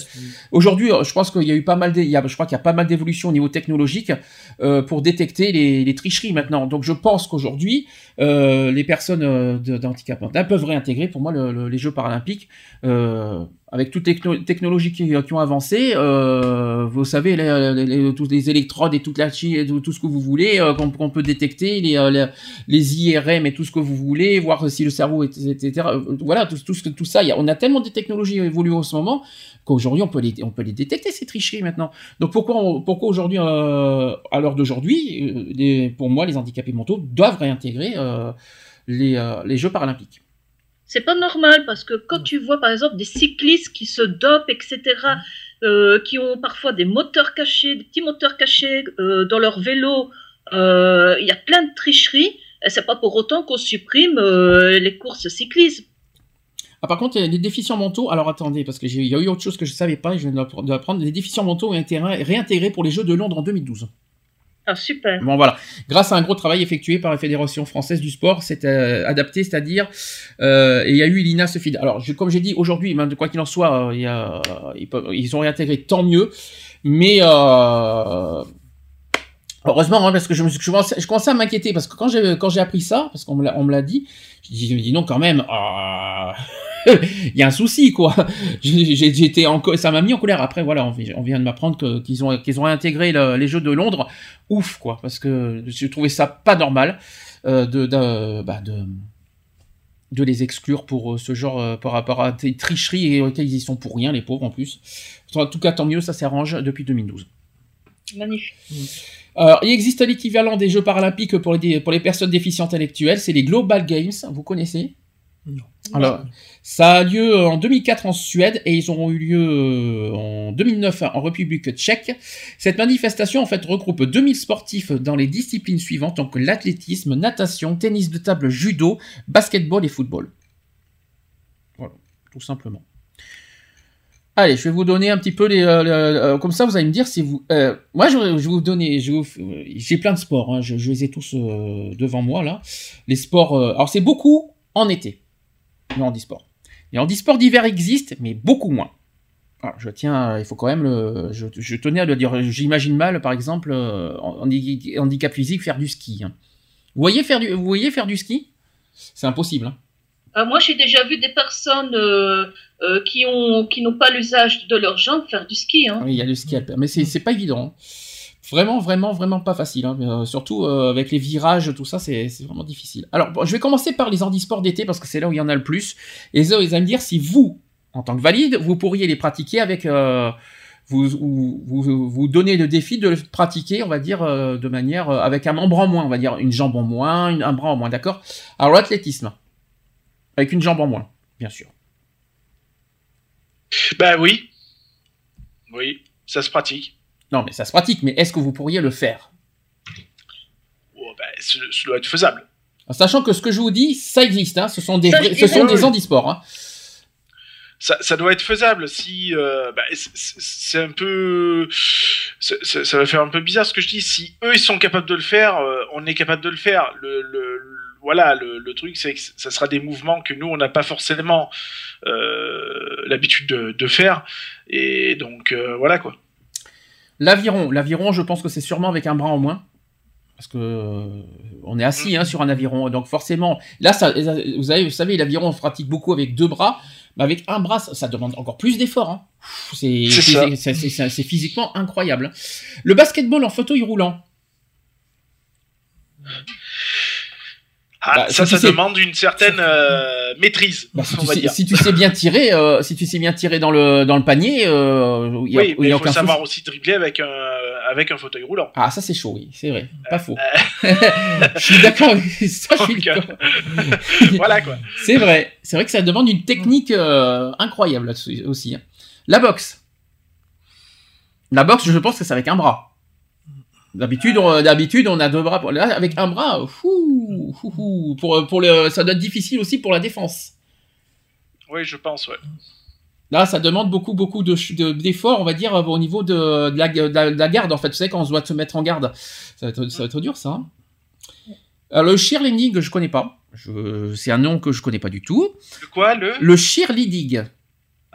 Aujourd'hui, euh, je pense qu'il y a eu pas mal, de, il y a, je crois qu'il y a pas mal d'évolutions au niveau technologique euh, pour détecter les, les, tricheries maintenant. Donc je pense qu'aujourd'hui, euh, les personnes d'handicap mental peuvent réintégrer pour moi le, les Jeux paralympiques. Euh, avec toutes les technologies qui, ont avancé, euh, vous savez, les, les, tous les électrodes et toute la tout, ce que vous voulez, euh, qu'on peut détecter, les, euh, IRM et tout ce que vous voulez, voir si le cerveau, etc. Voilà, tout, ça, on a tellement de technologies évoluées en ce moment qu'aujourd'hui on peut les on peut les détecter ces tricheries maintenant. Donc pourquoi aujourd'hui euh, à l'heure d'aujourd'hui, pour moi les handicapés mentaux doivent réintégrer les Jeux paralympiques? C'est pas normal parce que quand tu vois par exemple des cyclistes qui se dopent, etc., euh, qui ont parfois des moteurs cachés, des petits moteurs cachés euh, dans leur vélo, euh, il y a plein de tricheries. Et c'est pas pour autant qu'on supprime les courses cyclistes. Ah, par contre, les déficients mentaux. Alors attendez, parce qu'il y a eu autre chose que je savais pas et je viens d'apprendre. Les déficients mentaux ont été réintégrés pour les Jeux de Londres en 2012. Ah, super. Bon, voilà. Grâce à un gros travail effectué par la Fédération française du sport, c'est euh, adapté, c'est-à-dire, euh, et il y a eu l'INA ce. Alors, je, comme j'ai dit, aujourd'hui, de quoi qu'il en soit, euh, y a, ils, peuvent, ils, ont réintégré, tant mieux. Mais, euh, heureusement, hein, parce que je, me je, commençais, à m'inquiéter, parce que quand j'ai, appris ça, parce qu'on me l'a, me l'a dit, je me dis non, quand même, euh, il y a un souci, quoi. J'étais en, ça m'a mis en colère. Après, voilà, on vient de m'apprendre qu'ils ont, qu'ils ont réintégré les Jeux de Londres. Ouf, quoi, parce que je trouvais ça pas normal euh, de, de, bah, de, de les exclure pour euh, ce genre, euh, par rapport à des tricheries et auxquelles ils y sont pour rien, les pauvres en plus. En tout cas, tant mieux, ça s'arrange depuis 2012. Magnifique. Alors, il existe l'équivalent des Jeux paralympiques pour les, pour les personnes déficientes intellectuelles, c'est les Global Games, vous connaissez? Alors, ça a lieu en 2004 en Suède et ils auront eu lieu euh, en 2009 en République tchèque. Cette manifestation en fait regroupe 2000 sportifs dans les disciplines suivantes donc l'athlétisme, natation, tennis de table, judo, basketball et football. Voilà, tout simplement. Allez, je vais vous donner un petit peu les, euh, euh, comme ça vous allez me dire si vous. moi, je, vais vous donner, j'ai plein de sports, hein, je, les ai tous devant moi là. Les sports, alors c'est beaucoup en été le handisport. Les handisports d'hiver existent, mais beaucoup moins. je tiens, il faut quand même le, je, tenais à le dire. J'imagine mal, par exemple, euh, en handicap physique, faire du ski. Hein. Vous voyez faire du, vous voyez faire du ski? C'est impossible. Hein. Euh, moi, j'ai déjà vu des personnes euh, qui ont, qui n'ont pas l'usage de leurs jambes faire du ski. Hein. Oui, il y a le ski alpin, mais c'est pas évident. Vraiment, vraiment, vraiment pas facile. Hein. Euh, surtout euh, avec les virages, tout ça, c'est vraiment difficile. Alors, je vais commencer par les handisports d'été parce que c'est là où il y en a le plus. Et ça, ils allez me dire si vous, en tant que valide, vous pourriez les pratiquer avec. Euh, vous, vous, vous, donnez le défi de le pratiquer, on va dire, de manière. avec un membre en moins, on va dire une jambe en moins, un bras en moins, d'accord? Alors, l'athlétisme. Avec une jambe en moins, bien sûr. Bah oui. Oui, ça se pratique. Non, mais ça se pratique, mais est-ce que vous pourriez le faire? Oh, ce, doit être faisable. sachant que ce que je vous dis, ça existe, hein, ce sont des, ce sont des handisports. Hein. Ça, doit être faisable si euh, ben, c'est un peu ça, va faire un peu bizarre ce que je dis si eux ils sont capables de le faire euh, on est capable de le faire le, voilà le, truc c'est que ça sera des mouvements que nous on n'a pas forcément euh, l'habitude de, faire. Et donc voilà quoi. L'aviron, l'aviron, je pense que c'est sûrement avec un bras en moins. Parce que on est assis hein, sur un aviron, donc forcément, là, ça, vous, savez, vous savez, l'aviron on pratique beaucoup avec deux bras, mais avec un bras, ça, demande encore plus d'efforts. Hein. C'est physiquement incroyable. Le basketball en fauteuil roulant. Ah, bah, ça, ça demande une certaine euh, maîtrise. Bah, si, tu sais, si, tu sais, bien tirer, euh, si tu sais bien tirer dans le dans le panier, euh, y a, oui, il faut savoir aussi dribbler avec un avec un fauteuil roulant. Ah, ça c'est chaud, oui, c'est vrai, pas faux. je suis d'accord. ça, voilà quoi. C'est vrai, c'est vrai que ça demande une technique incroyable aussi. Hein. La boxe. La boxe, je pense que c'est avec un bras. D'habitude, on, d'habitude, on a deux bras. Là, avec un bras, fou, pour, pour le, ça doit être difficile aussi pour la défense. Oui, je pense, ouais. Là, ça demande beaucoup, beaucoup de, d'efforts, on va dire, au niveau de, la, garde. En fait, tu sais, quand on doit se mettre en garde, ça va être, ça va être dur, ça. Hein. Alors, le cheerleading, je connais pas. c'est un nom que je connais pas du tout. Le quoi, le? Le cheerleading.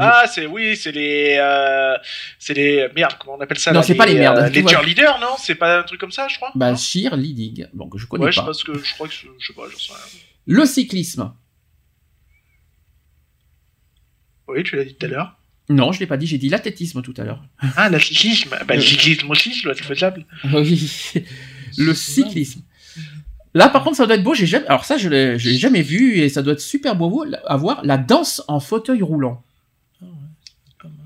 Ah, c'est oui, c'est les, euh, c'est les merde, comment on appelle ça Non, c'est pas les merdes. Euh, les cheerleaders, non? C'est pas un truc comme ça, je crois? Bah, cheerleading. Bon, que je connais ouais, pas. Ouais, je pense que je crois que je sais pas, j'en sais rien. Le cyclisme. Oui, tu l'as dit tout à l'heure. Non, je l'ai pas dit, j'ai dit l'athlétisme tout à l'heure. Ah, l'athlétisme Bah, le cyclisme aussi, ça doit être faisable. Oui, le cyclisme. Là, par contre, ça doit être beau. J'ai jamais, alors ça, je l'ai, l'ai jamais vu et ça doit être super beau à voir la danse en fauteuil roulant.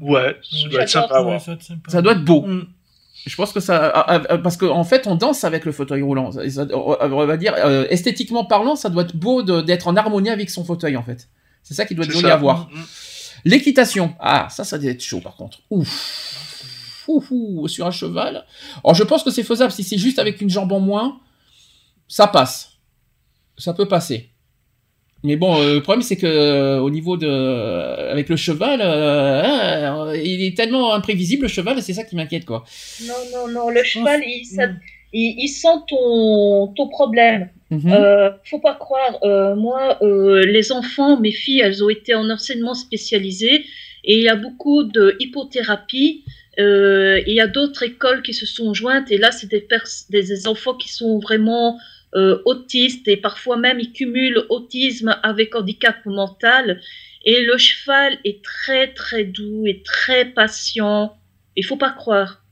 Ouais, ça doit être sympa. Ça doit être beau. Mm. Je pense que ça, ah, ah, ah, parce qu'en en fait, on danse avec le fauteuil roulant. on va dire, euh, esthétiquement parlant, ça doit être beau d'être en harmonie avec son fauteuil, en fait. C'est ça qui doit être joli à voir. Mm, mm. L'équitation, ah, ça, ça doit être chaud, par contre. Ouf, ouf, ouf sur un cheval. Alors, je pense que c'est faisable. Si c'est juste avec une jambe en moins, ça passe. Ça peut passer. Mais bon, euh, le problème c'est que euh, au niveau de, avec le cheval, euh, il est tellement imprévisible le cheval, c'est ça qui m'inquiète quoi. Non non non, le cheval il, il, sent ton ton problème. Mhm. faut pas croire. moi, les enfants, mes filles, elles ont été en enseignement spécialisé et il y a beaucoup de hypothérapie. il y a d'autres écoles qui se sont jointes et là c'est des, des enfants qui sont vraiment euh, autistes et parfois même ils cumulent autisme avec handicap mental. Et le cheval est très très doux et très patient. Il faut pas croire.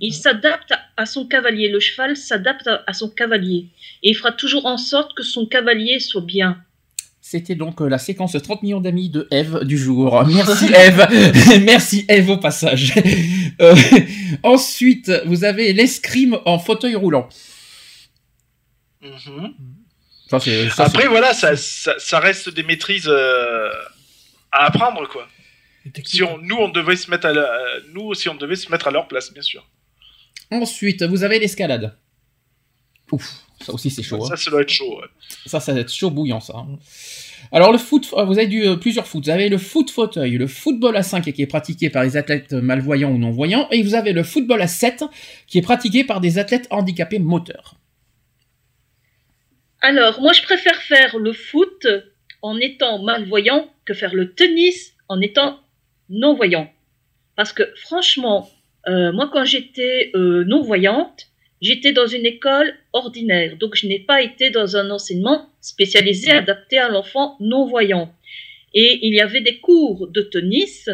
il s'adapte à son cavalier. Le cheval s'adapte à son cavalier. Et il fera toujours en sorte que son cavalier soit bien. C'était donc euh, la séquence 30 millions d'amis de Eve du jour. Merci Eve. Merci Eve au passage. Euh, ensuite, vous avez l'escrime en fauteuil roulant. Mhm. Après, voilà, ça, ça, reste des maîtrises euh, à apprendre, quoi. Si on, nous, on devait se mettre à nous aussi, on devait se mettre à leur place, bien sûr. Ensuite, vous avez l'escalade. Ouf, ça aussi c'est chaud. Ça, hein. ça doit être chaud. Ça, ça va être chaud bouillant, ça. Hein. Alors le foot, euh, vous avez du, euh, plusieurs foot. Vous avez le foot fauteuil, le football à 5 qui est pratiqué par les athlètes malvoyants ou non-voyants, et vous avez le football à 7 qui est pratiqué par des athlètes handicapés moteurs. Alors, moi, je préfère faire le foot en étant malvoyant que faire le tennis en étant non-voyant. Parce que franchement, euh, moi, quand j'étais euh, non-voyante, j'étais dans une école ordinaire. Donc, je n'ai pas été dans un enseignement spécialisé adapté à l'enfant non-voyant. Et il y avait des cours de tennis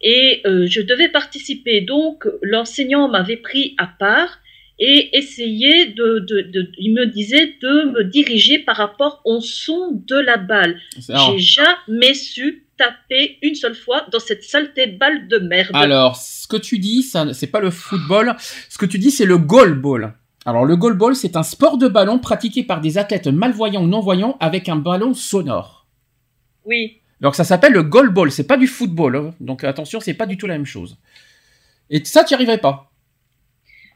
et euh, je devais participer. Donc, l'enseignant m'avait pris à part et essayer de, de, de, il me disait de me diriger par rapport au son de la balle. J'ai jamais su taper une seule fois dans cette saleté balle de merde. Alors, ce que tu dis, ça, c'est pas le football. Ce que tu dis, c'est le goalball. Alors, le goalball, c'est un sport de ballon pratiqué par des athlètes malvoyants ou non-voyants avec un ballon sonore. Oui. Donc, ça s'appelle le goalball. C'est pas du football. Hein. Donc, attention, c'est pas du tout la même chose. Et ça, tu n'y arriverais pas.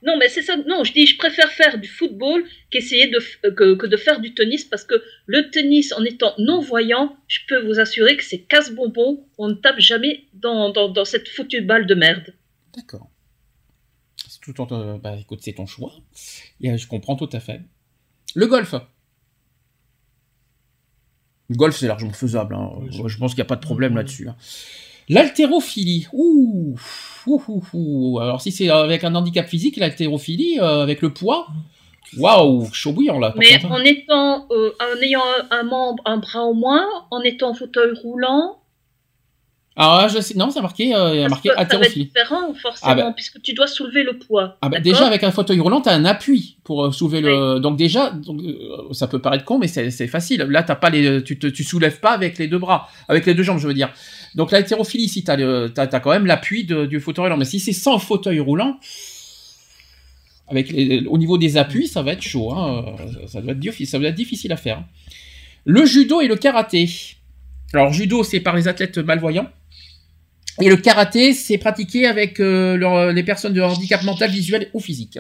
Non, mais c'est ça. Non, je dis, je préfère faire du football qu'essayer de euh, que, de faire du tennis parce que le tennis, en étant non voyant, je peux vous assurer que c'est casse-bonbon. On ne tape jamais dans, dans, cette foutue balle de merde. D'accord. Tout euh, bah, écoute, c'est ton choix. je comprends tout à fait. Le golf. Le golf, c'est largement faisable. Hein. je pense qu'il n'y a pas de problème là-dessus. Hein. L'haltérophilie. Ouh, ouh, ouh, ouh. Alors si c'est avec un handicap physique, l'haltérophilie, euh, avec le poids, waouh, chaud bouillant là. par Mais contre, hein. en étant, euh, en ayant un, membre, un bras au moins, en étant en fauteuil roulant, Ah, je sais, non, a marqué, euh, marqué haltérophilie. différent forcément, Ah bah. puisque tu dois soulever le poids. Ah bah, déjà avec un fauteuil roulant, t'as un appui pour euh, soulever le. Donc déjà, donc, euh, ça peut paraître con, mais c'est c'est facile. Là, t'as pas les, tu te, tu soulèves pas avec les deux bras, avec les deux jambes, je veux dire. Donc l'haltérophilie, si t'as le, t'as, t'as quand même l'appui du fauteuil roulant. Mais si c'est sans fauteuil roulant, avec au niveau des appuis, ça va être chaud. Hein. Ça doit être difficile, ça être difficile à faire. Le judo et le karaté. Alors judo, c'est par les athlètes malvoyants. Et le karaté, c'est pratiqué avec euh, les personnes de handicap mental, visuel ou physique.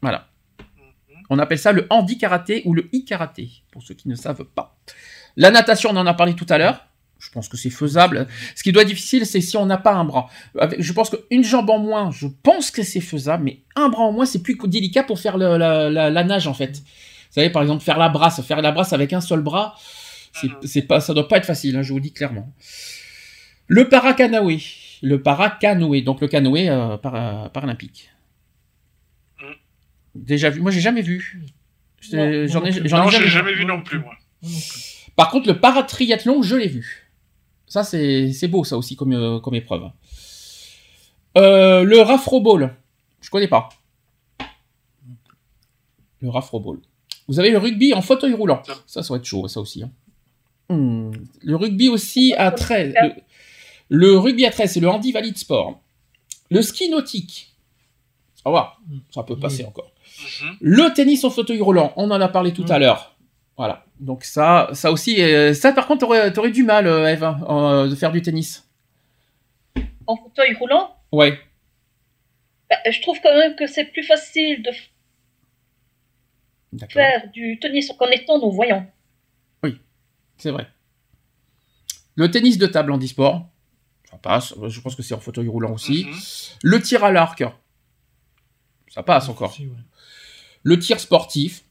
Voilà. On appelle ça le handi-karaté ou le i-karaté, pour ceux qui ne savent pas. La natation, on en a parlé tout à l'heure. Je pense que c'est faisable. Ce qui doit être difficile, c'est si on n'a pas un bras. Avec- je pense qu'une jambe en moins, je pense que c'est faisable, mais un bras en moins, c'est plus délicat pour faire le- la, la- la nage, en fait. Vous savez, par exemple, faire la brasse, faire la brasse avec un seul bras, c'est, c'est pas, ça doit pas être facile, hein, je vous le dis clairement. Le paracanoë. Le paracanoë, donc le canoë euh, para- paralympique. Mm. Déjà vu, moi j'ai jamais vu. J'en ai, ai jamais jamais vu non plus, moi. Moi non plus. Par contre, le paratriathlon, je l'ai vu. Ça, c'est c'est beau, ça aussi, comme, euh, comme épreuve. Euh, le rafroball, je connais pas. Le rafroball. Vous avez le rugby en fauteuil roulant. Ça, ça va être chaud, ça aussi. hein. Hmm. Le rugby aussi à 13. Le, le rugby à 13, c'est le handi valide sport. Le ski nautique. Au revoir. Ça peut passer encore. Mhm. Le tennis en fauteuil roulant, on en a parlé tout à l'heure. Voilà. Donc ça, ça aussi, euh, ça par contre, t'aurais, t'aurais du mal, euh, Eve, hein, euh, de faire du tennis. En fauteuil roulant, Ouais. bah, je trouve quand même que c'est plus facile de D'accord. faire du tennis en étant non-voyant. C'est vrai. Le tennis de table en e-sport, ça passe. Je pense que c'est en fauteuil roulant aussi. Mhm. Le tir à l'arc, ça passe encore. Ouais. Le tir sportif,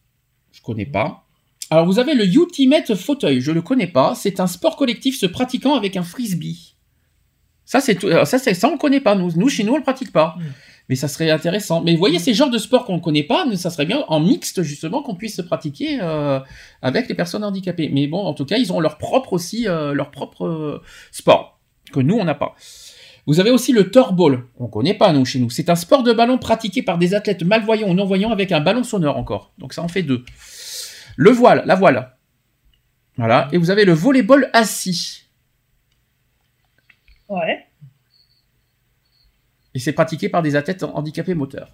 je connais pas. Alors vous avez le Ultimate fauteuil, je le connais pas. C'est un sport collectif se pratiquant avec un frisbee. Ça c'est tout- alors, ça c'est ça on le connaît pas. Nous, nous chez nous on le pratique pas. Mm. Mais ça serait intéressant. Mais vous voyez ces genres de sports qu'on ne connaît pas, ça serait bien en mixte justement qu'on puisse se pratiquer euh, avec les personnes handicapées. Mais bon, en tout cas, ils ont leur propre aussi euh, leur propre euh, sport que nous on n'a pas. Vous avez aussi le torball. On connaît pas, nous, chez nous. C'est un sport de ballon pratiqué par des athlètes malvoyants ou non-voyants avec un ballon sonore encore. Donc ça en fait deux. Le voile, la voile. Voilà. Et vous avez le volleyball assis. Ouais. Et c'est pratiqué par des athlètes handicapés moteurs.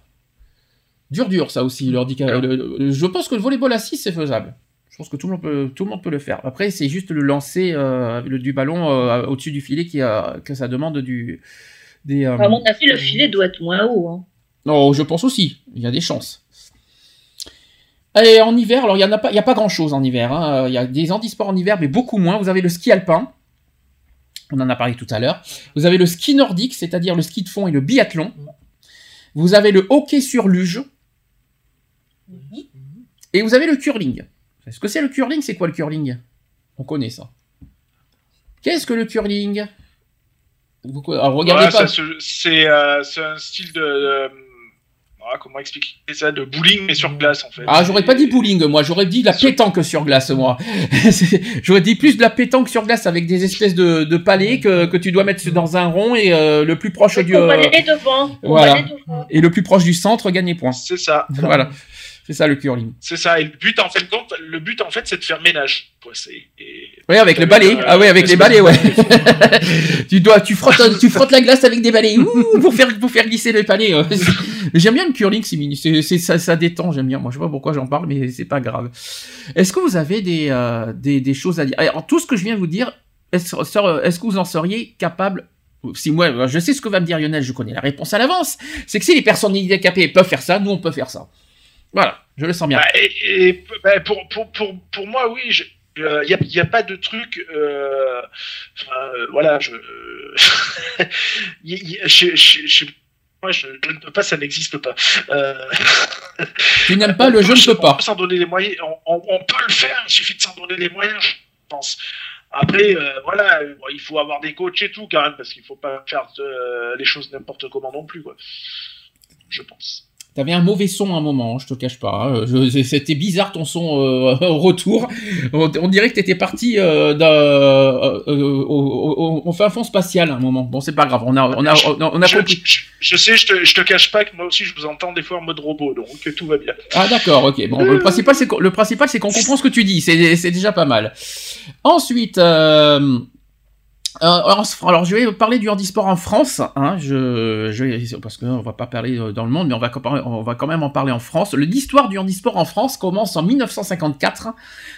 Dur, dur, ça aussi. Le handicap... le- le- je pense que le volleyball assis, c'est faisable. Je pense que tout le monde peut, tout le monde peut le faire. Après, c'est juste le lancer euh, le- du ballon euh, au-dessus du filet qui que ça demande du. Des, À mon avis, le filet doit être moins haut. hein. Non, je pense aussi. Il y a des chances. Et en hiver, alors il y en a pas, il y a pas grand chose en hiver. hein. Il y a des handisports en hiver, mais beaucoup moins. Vous avez le ski alpin. On en a parlé tout à l'heure. Vous avez le ski nordique, c'est-à-dire le ski de fond et le biathlon. Vous avez le hockey sur luge. Et vous avez le curling. Est-ce que c'est le curling? C'est quoi le curling? On connaît ça. Qu'est-ce que le curling? Vous- alors, Regardez Ouais, pas. se- C'est euh, un style de. de- ah, comment expliquer ça De bowling, mais sur glace, en fait. Ah, j'aurais pas dit bowling, moi, j'aurais dit de la pétanque sur glace, moi. J'aurais dit plus de la pétanque sur glace avec des espèces de, de palets que, que tu dois mettre dans un rond et euh, le plus proche du. On va euh, aller devant. On voilà. va aller devant. et le plus proche du centre gagner point. C'est ça. Voilà. C'est ça le curling. C'est ça. Et le but, en fait, compte, le but, en fait, c'est de faire ménage. Oui, avec le balai. euh, Ah oui, avec les balais, ouais. tu dois, tu frottes, tu frottes la glace avec des balais. Ouh, pour faire, pour faire glisser les palais. Mais J'aime bien le curling, c'est ça, ça détend, j'aime bien. Moi, je sais pas pourquoi j'en parle, mais c'est pas grave. Est-ce que vous avez des, euh, des, des choses à dire? Alors, tout ce que je viens de vous dire, est-ce, est-ce que vous en seriez capable? Si moi, je sais ce que va me dire Lionel, je connais la réponse à l'avance. C'est que si les personnes handicapées peuvent faire ça, nous on peut faire ça. Voilà, je le sens bien. Bah, et, et, bah, pour, pour, pour, pour moi, oui, il n'y a, pas de truc. Euh, euh, voilà, je. y- y- je- je- je- moi, je, je ne peux pas, ça n'existe pas. Euh, Tu n'aimes pas le peut je ne peux pas. On peut s'en donner les moyens. On, on- on peut le faire, il suffit de s'en donner les moyens, je pense. Après, euh, voilà, il faut avoir des coachs et tout quand même, parce qu'il faut pas faire les choses n'importe comment non plus, quoi. Je pense. T'avais un mauvais son à un moment, je te cache pas. Hein. C'était bizarre ton son euh, au retour. On, dirait que t'étais parti euh, euh, au, au, fin fond spatial à un moment. Bon, c'est pas grave. On a, on a, on a, je, compris. Je, sais, je te, je te cache pas que moi aussi je vous entends des fois en mode robot, donc tout va bien. Ah d'accord, ok. Bon, le principal c'est le principal c'est qu'on comprend ce que tu dis. C'est déjà pas mal. Ensuite. Euh, euh, alors, je vais parler du handisport en France, hein, je, je, parce qu'on va pas parler euh, dans le monde, mais on va, on va quand même en parler en France. L'histoire du handisport en France commence en 1954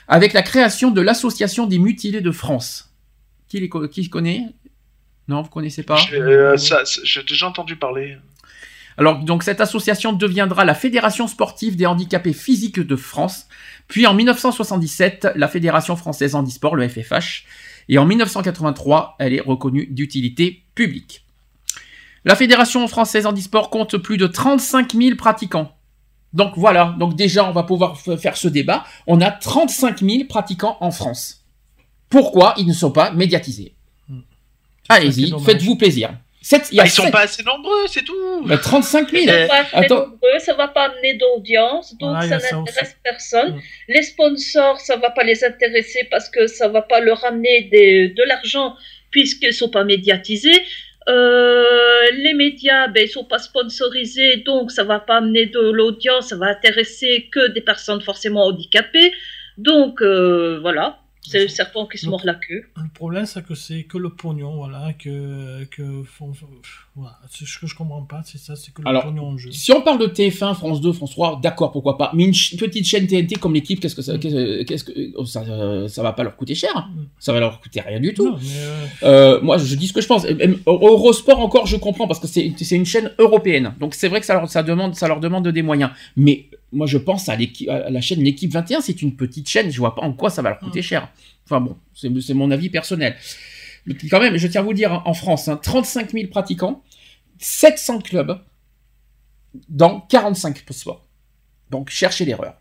avec la création de l'Association des mutilés de France. Qui, les, qui connaît? Non, vous connaissez pas? Euh, J'ai déjà entendu parler. Alors, donc cette association deviendra la Fédération sportive des handicapés physiques de France. Puis en 1977, la Fédération française handisport, le FFH, et en 1983, elle est reconnue d'utilité publique. La Fédération française handisport compte plus de 35 000 pratiquants. Donc voilà, donc déjà on va pouvoir faire ce débat. On a 35 000 pratiquants en France. Pourquoi ils ne sont pas médiatisés? Hmm. Allez-y, faites-vous plaisir. Il y a ils sont pas assez nombreux, c'est tout. 35 000. Ils sont pas assez nombreux, ça va pas amener d'audience, donc ça n'intéresse personne. Les sponsors, ça va pas les intéresser parce que ça va pas leur amener de l'argent puisqu'ils sont pas médiatisés. Euh, les médias, ben, ils sont pas sponsorisés, donc ça va pas amener de l'audience, ça va intéresser que des personnes forcément handicapées. Donc euh, voilà. C'est le serpent qui se mord la queue. Le problème, c'est que c'est que le pognon, voilà, que, que voilà, ce que je comprends pas, c'est ça, c'est que le pognon en jeu. Si on parle de TF1, France 2, France 3, d'accord, pourquoi pas. Mais une petite chaîne TNT comme l'équipe, qu'est-ce que ça, mm. qu'est-ce que oh, ça, ça va pas leur coûter cher, mm. ça va leur coûter rien du tout. Euh, euh, moi, je dis ce que je pense. Eurosport encore, je comprends parce que c'est c'est une chaîne européenne, donc c'est vrai que ça leur ça demande ça leur demande des moyens, mais moi je pense à, à la chaîne L'équipe 21, c'est une petite chaîne, je vois pas en quoi ça va leur coûter mm. cher. Enfin bon, c'est mon avis personnel. Mais quand même, je tiens à vous dire, en France, 35 hein, 000 pratiquants, 700 clubs dans 45 sports. Donc cherchez l'erreur.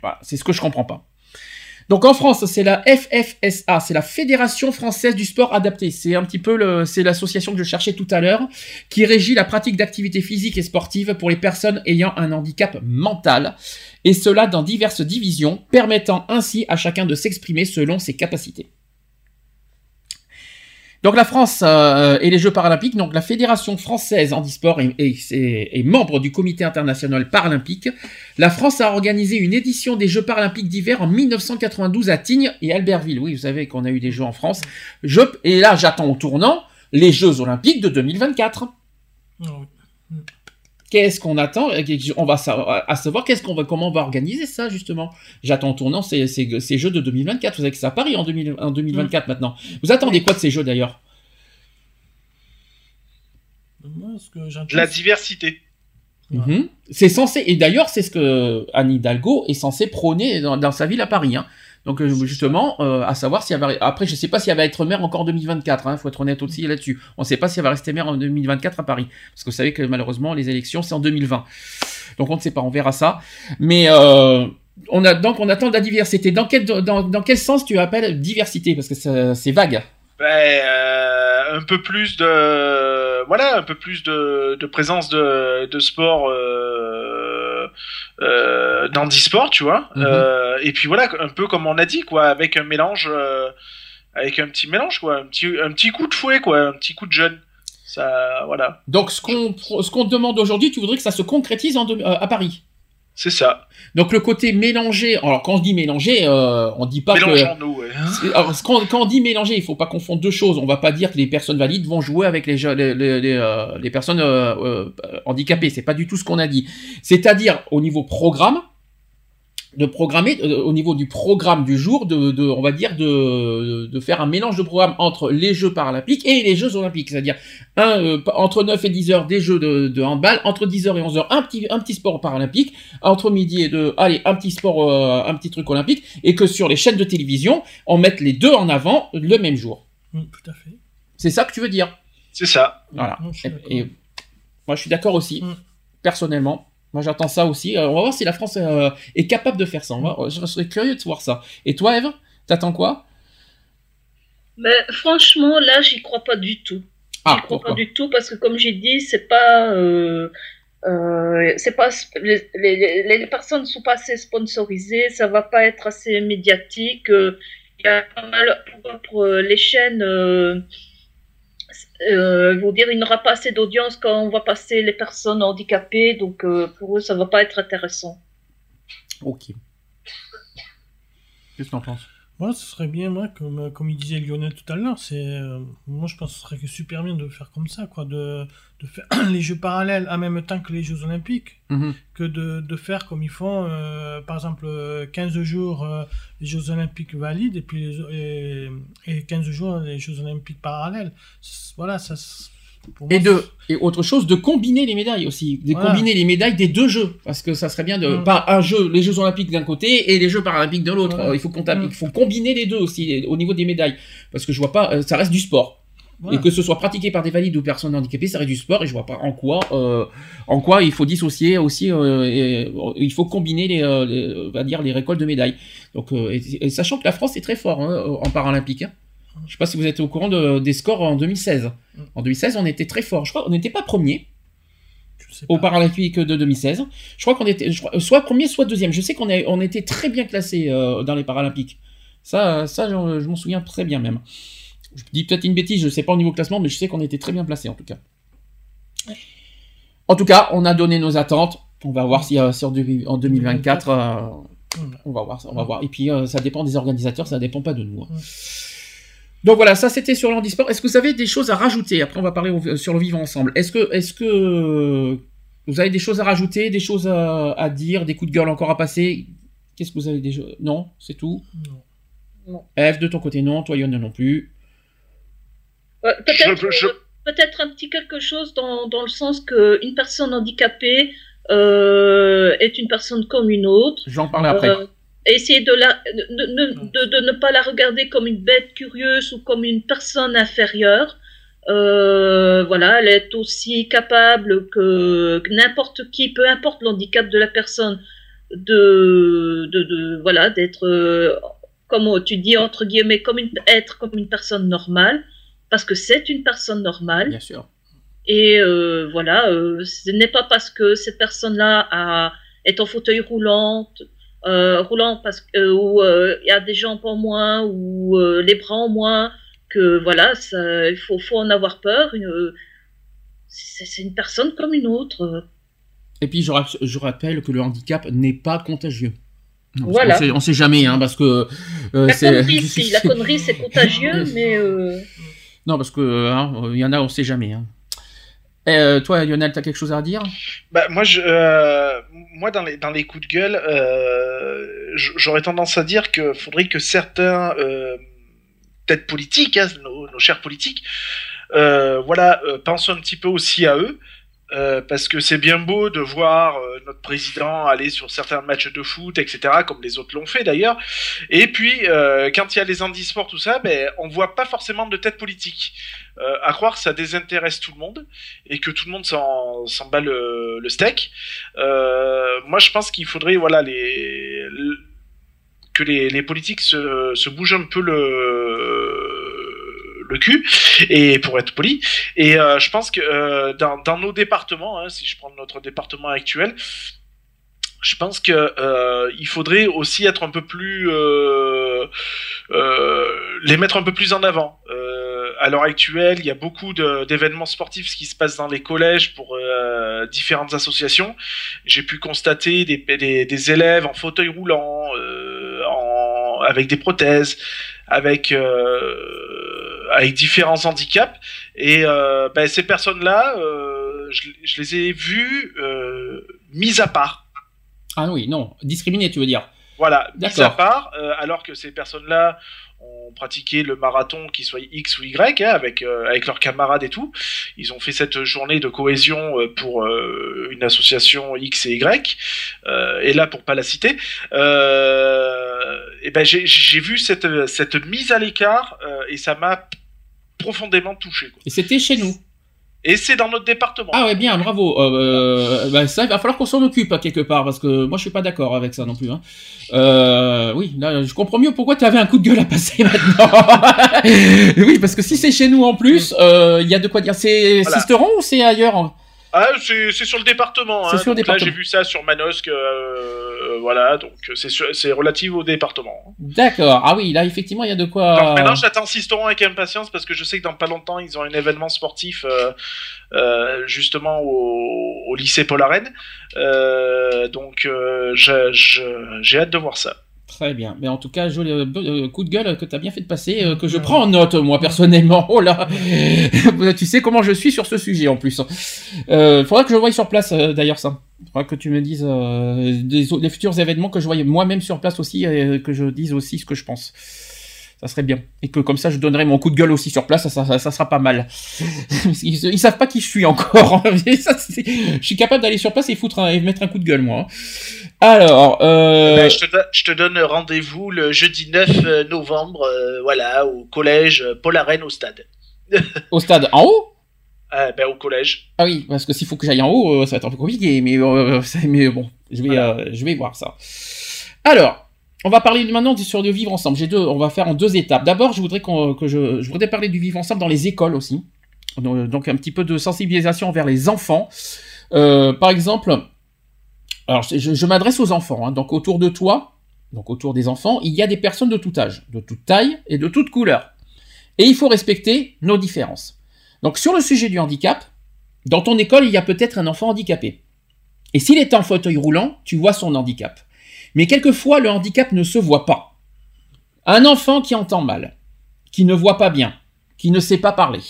Voilà, c'est ce que je comprends pas. Donc en France, c'est la FFSA, c'est la Fédération française du sport adapté. C'est un petit peu c'est l'association que je cherchais tout à l'heure, qui régit la pratique d'activités physiques et sportives pour les personnes ayant un handicap mental, et cela dans diverses divisions, permettant ainsi à chacun de s'exprimer selon ses capacités. Donc la France euh, et les Jeux paralympiques, donc la Fédération française handisport est, est, membre du Comité international paralympique. La France a organisé une édition des Jeux paralympiques d'hiver en 1992 à Tignes et Albertville. Oui, vous savez qu'on a eu des Jeux en France. Je, et là, j'attends au tournant les Jeux olympiques de 2024. Qu'est-ce qu'on attend? On va savoir, à savoir qu'est-ce qu'on va, comment on va organiser ça justement. J'attends en tournant ces, ces, jeux de 2024. Vous savez que c'est à Paris en, 2024 mm. maintenant. Vous attendez quoi de ces jeux d'ailleurs? La diversité. Mhm. C'est censé, et d'ailleurs c'est ce que Anne Hidalgo est censée prôner dans, sa ville à Paris. Hein. Donc euh, justement, euh, à savoir si elle va... Après, je sais pas si elle va être maire encore en 2024. Il hein, faut être honnête aussi là-dessus. On ne sait pas si elle va rester maire en 2024 à Paris, parce que vous savez que malheureusement les élections c'est en 2020. Donc on ne sait pas, on verra ça. Mais euh, on a donc on attend de la diversité. Dans quel dans, dans quel sens tu appelles diversité? Parce que c'est vague. Ben, un peu plus de voilà, un peu plus de, de présence de, de sport. Euh, euh, d'handisport, tu vois. Mhm. Euh, et puis voilà, un peu comme on a dit, quoi, avec un mélange, euh, avec un petit mélange, quoi, un petit, un petit coup de fouet, quoi, un petit coup de jeune. Ça, voilà. Donc ce qu'on, ce qu'on demande aujourd'hui, tu voudrais que ça se concrétise en à Paris? C'est ça. Donc le côté mélangé, alors quand on dit mélangé, euh, on dit pas que. Ouais. alors, quand, quand, on dit mélangé, il faut pas confondre deux choses. On va pas dire que les personnes valides vont jouer avec les les, les, les, euh, les personnes euh, euh, handicapées. C'est pas du tout ce qu'on a dit. C'est-à-dire au niveau programme, de programmer euh, au niveau du programme du jour, de, de on va dire de, de, faire un mélange de programme entre les Jeux paralympiques et les Jeux olympiques, c'est-à-dire un, euh, entre 9 et 10 heures des Jeux de, de handball, entre 10 heures et 11 heures un petit, un petit sport paralympique, entre midi et deux, allez, un petit sport, euh, un petit truc olympique, et que sur les chaînes de télévision, on mette les deux en avant le même jour. Mm, tout à fait. C'est ça que tu veux dire? C'est ça. Voilà. et, moi je suis d'accord aussi, mm. personnellement. Moi, j'attends ça aussi. Euh, on va voir si la France euh, est capable de faire ça. je serais curieux de voir ça. Et toi, Eve, t'attends quoi? Mais franchement, là, j'y crois pas du tout. Ah, j'y crois pas du tout parce que, comme j'ai dit, c'est pas. Euh, euh, c'est pas les, les, les personnes ne sont pas assez sponsorisées, ça va pas être assez médiatique. euh, Il y a pas mal pour, pour, euh, les chaînes. Euh, vont dire il n'aura pas assez d'audience quand on va passer les personnes handicapées, donc euh, pour eux ça va pas être intéressant. Ok. Qu'est-ce que t'en penses? Moi, ce serait bien, moi, comme, euh, comme il disait Lionel tout à l'heure, c'est, euh, moi, je pense que ce serait super bien de faire comme ça, quoi, de, de faire les Jeux parallèles en même temps que les Jeux Olympiques, Mhm. que de, de faire comme ils font, euh, par exemple, euh, 15 jours euh, les Jeux Olympiques valides et puis les, et, et 15 jours les Jeux Olympiques parallèles. Voilà, ça. Et de et autre chose, de combiner les médailles aussi, de Voilà. combiner les médailles des deux jeux, parce que ça serait bien de Mm. pas un jeu, les Jeux Olympiques d'un côté et les Jeux Paralympiques de l'autre. Voilà. Il faut qu'on Mm. faut combiner les deux aussi au niveau des médailles, parce que je vois pas, euh, ça reste du sport. voilà. Et que ce soit pratiqué par des valides ou personnes handicapées, ça reste du sport et je vois pas en quoi, euh, en quoi il faut dissocier aussi, euh, et, il faut combiner les, euh, les- va dire les récoltes de médailles. Donc, et, et sachant que la France est très fort hein, en paralympique. Hein. Je sais pas si vous êtes au courant de- des scores en 2016. Mm. En 2016, on était très fort. Je crois qu'on n'était pas premier au. Paralympique de 2016. Je crois qu'on était je crois- soit premier, soit deuxième. Je sais qu'on on était très bien classé dans les Paralympiques. Ça, ça, je, je m'en souviens très bien même. Je dis peut-être une bêtise, je sais pas au niveau classement, mais je sais qu'on était très bien placé en tout cas. En tout cas, on a donné nos attentes. On va voir si, euh, si en, deux- en 2024, euh, Voilà. on va voir, on va voir. Et puis euh, ça dépend des organisateurs, ça dépend pas de nous. hein. Donc voilà, ça c'était sur l'handisport. Est-ce que vous avez des choses à rajouter? Après, on va parler au- sur le vivre ensemble. Est-ce que, est-ce que vous avez des choses à rajouter, des choses à, à dire, des coups de gueule encore à passer? Qu'est-ce que vous avez déjà? Non, c'est tout? Non. F de ton côté non, toi Yon non plus. Ouais, Peut-être Je- je- euh, peut-être un petit quelque chose dans, dans le sens qu'une personne handicapée euh, est une personne comme une autre. J'en parle après. Essayer de, la, de, de- de- ne pas la regarder comme une bête curieuse ou comme une personne inférieure. Euh, voilà, elle est aussi capable que, que n'importe qui, peu importe l'handicap de la personne, de, de, voilà, d'être, euh, comme tu dis entre guillemets, comme une, être comme une personne normale, parce que c'est une personne normale. Bien sûr. Et euh, voilà, ce n'est pas parce que cette personne-là a- est en fauteuil roulant, roulant parce que euh, ou euh, il y a des jambes en moins ou euh, les bras en moins que voilà, ça, il faut, faut en avoir peur. Une- C'est c'est une personne comme une autre. Et puis je, rapp- je rappelle que le handicap n'est pas contagieux. Non, Voilà. qu'on sait, on sait jamais, hein, parce que euh, La c'est- connerie, si, la connerie, c'est contagieux, mais euh, Non, parce que hein, il y en a, on sait jamais. Hein. Et, euh, toi, Lionel, t'as quelque chose à dire? Bah, moi, je, euh, moi dans, les, coups de gueule, euh, j'aurais tendance à dire qu'il faudrait que certains euh, têtes politiques, hein, nos, chers politiques, euh, voilà, euh, pensent un petit peu aussi à eux. Euh, parce que c'est bien beau de voir euh, notre président aller sur certains matchs de foot, etc., comme les autres l'ont fait d'ailleurs. Et puis, euh, quand il y a les handisports, tout ça, ben, on voit pas forcément de tête politique. Euh, à croire que ça désintéresse tout le monde et que tout le monde s'en bat le, le steak. Euh, moi, je pense qu'il faudrait, voilà, les, le- que les, les politiques se, se bougent un peu le le cul et pour être poli et euh, je pense que euh, dans, nos départements hein, si je prends notre département actuel je pense que euh, il faudrait aussi être un peu plus les mettre un peu plus en avant. À l'heure actuelle, il y a beaucoup d'événements sportifs qui se passent dans les collèges pour différentes associations. J'ai pu constater des, élèves en fauteuil roulant, avec des prothèses, avec avec différents handicaps. Et euh, ben, ces personnes-là, euh, je, je les ai vues euh, mises à part. Ah oui, non, discriminé, tu veux dire Voilà, mis D'accord. à part, alors que ces personnes-là ont pratiqué le marathon, qu'il soit X ou Y, hein, avec, euh, avec leurs camarades et tout. Ils ont fait cette journée de cohésion euh, pour euh, une association X et Y. Et là, pour pas la citer, et ben j'ai vu cette, cette mise à l'écart et ça m'a profondément touché. Quoi. Et c'était chez nous. Et c'est dans notre département. Ah ouais, bien, bravo. Euh, bah, ça, il va falloir qu'on s'en occupe quelque part, parce que moi, je suis pas d'accord avec ça non plus. Hein. Euh, oui, là, je comprends mieux pourquoi tu avais un coup de gueule à passer maintenant. oui, parce que si c'est chez nous en plus, il y a de quoi dire. C'est voilà. Sisteron ou c'est ailleurs ah, c'est sur le département. Hein. Sur le département. Là, j'ai vu ça sur Manosque. Euh, voilà, donc c'est relatif au département. D'accord. Ah oui, là, effectivement, il y a de quoi. Donc maintenant, j'attends Sisteron avec impatience parce que je sais que dans pas longtemps, ils ont un événement sportif euh, euh, justement au, au, lycée Paul Arène. Euh, donc, j'ai hâte de voir ça. Très bien. Mais en tout cas, joli euh, coup de gueule que tu as bien fait de passer, euh, que je prends en note, moi, personnellement. Oh là Tu sais comment je suis sur ce sujet, en plus. Euh, faudra que je voie sur place, euh, d'ailleurs, ça. Faudra que tu me dises des, futurs événements que je voie moi-même sur place aussi, et que je dise aussi ce que je pense ça serait bien. Et que comme ça, je donnerai mon coup de gueule aussi sur place, ça, ça, ça sera pas mal. ils, ils, savent pas qui je suis encore. je suis capable d'aller sur place et foutre et mettre un coup de gueule, moi. Alors, euh... ben, je, te je, te donne rendez-vous le jeudi 9 euh, novembre, euh, voilà, au collège Paul Arène au stade. au stade en haut? Euh, ben, au collège. Ah oui, parce que s'il faut que j'aille en haut, ça va être un peu compliqué, mais, mais bon, je vais, voilà. je vais voir ça. Alors, on va parler maintenant sur du vivre ensemble. J'ai deux, on va faire en deux étapes. D'abord, je voudrais que je, voudrais parler du vivre ensemble dans les écoles aussi. Donc, un petit peu de sensibilisation vers les enfants. Euh, par exemple, alors je, je m'adresse aux enfants. Hein, donc autour de toi, donc autour des enfants, il y a des personnes de tout âge, de toute taille et de toute couleur. Et il faut respecter nos différences. Donc sur le sujet du handicap, dans ton école, il y a peut-être un enfant handicapé. Et s'il est en fauteuil roulant, tu vois son handicap. Mais quelquefois, le handicap ne se voit pas. Un enfant qui entend mal, qui ne voit pas bien, qui ne sait pas parler.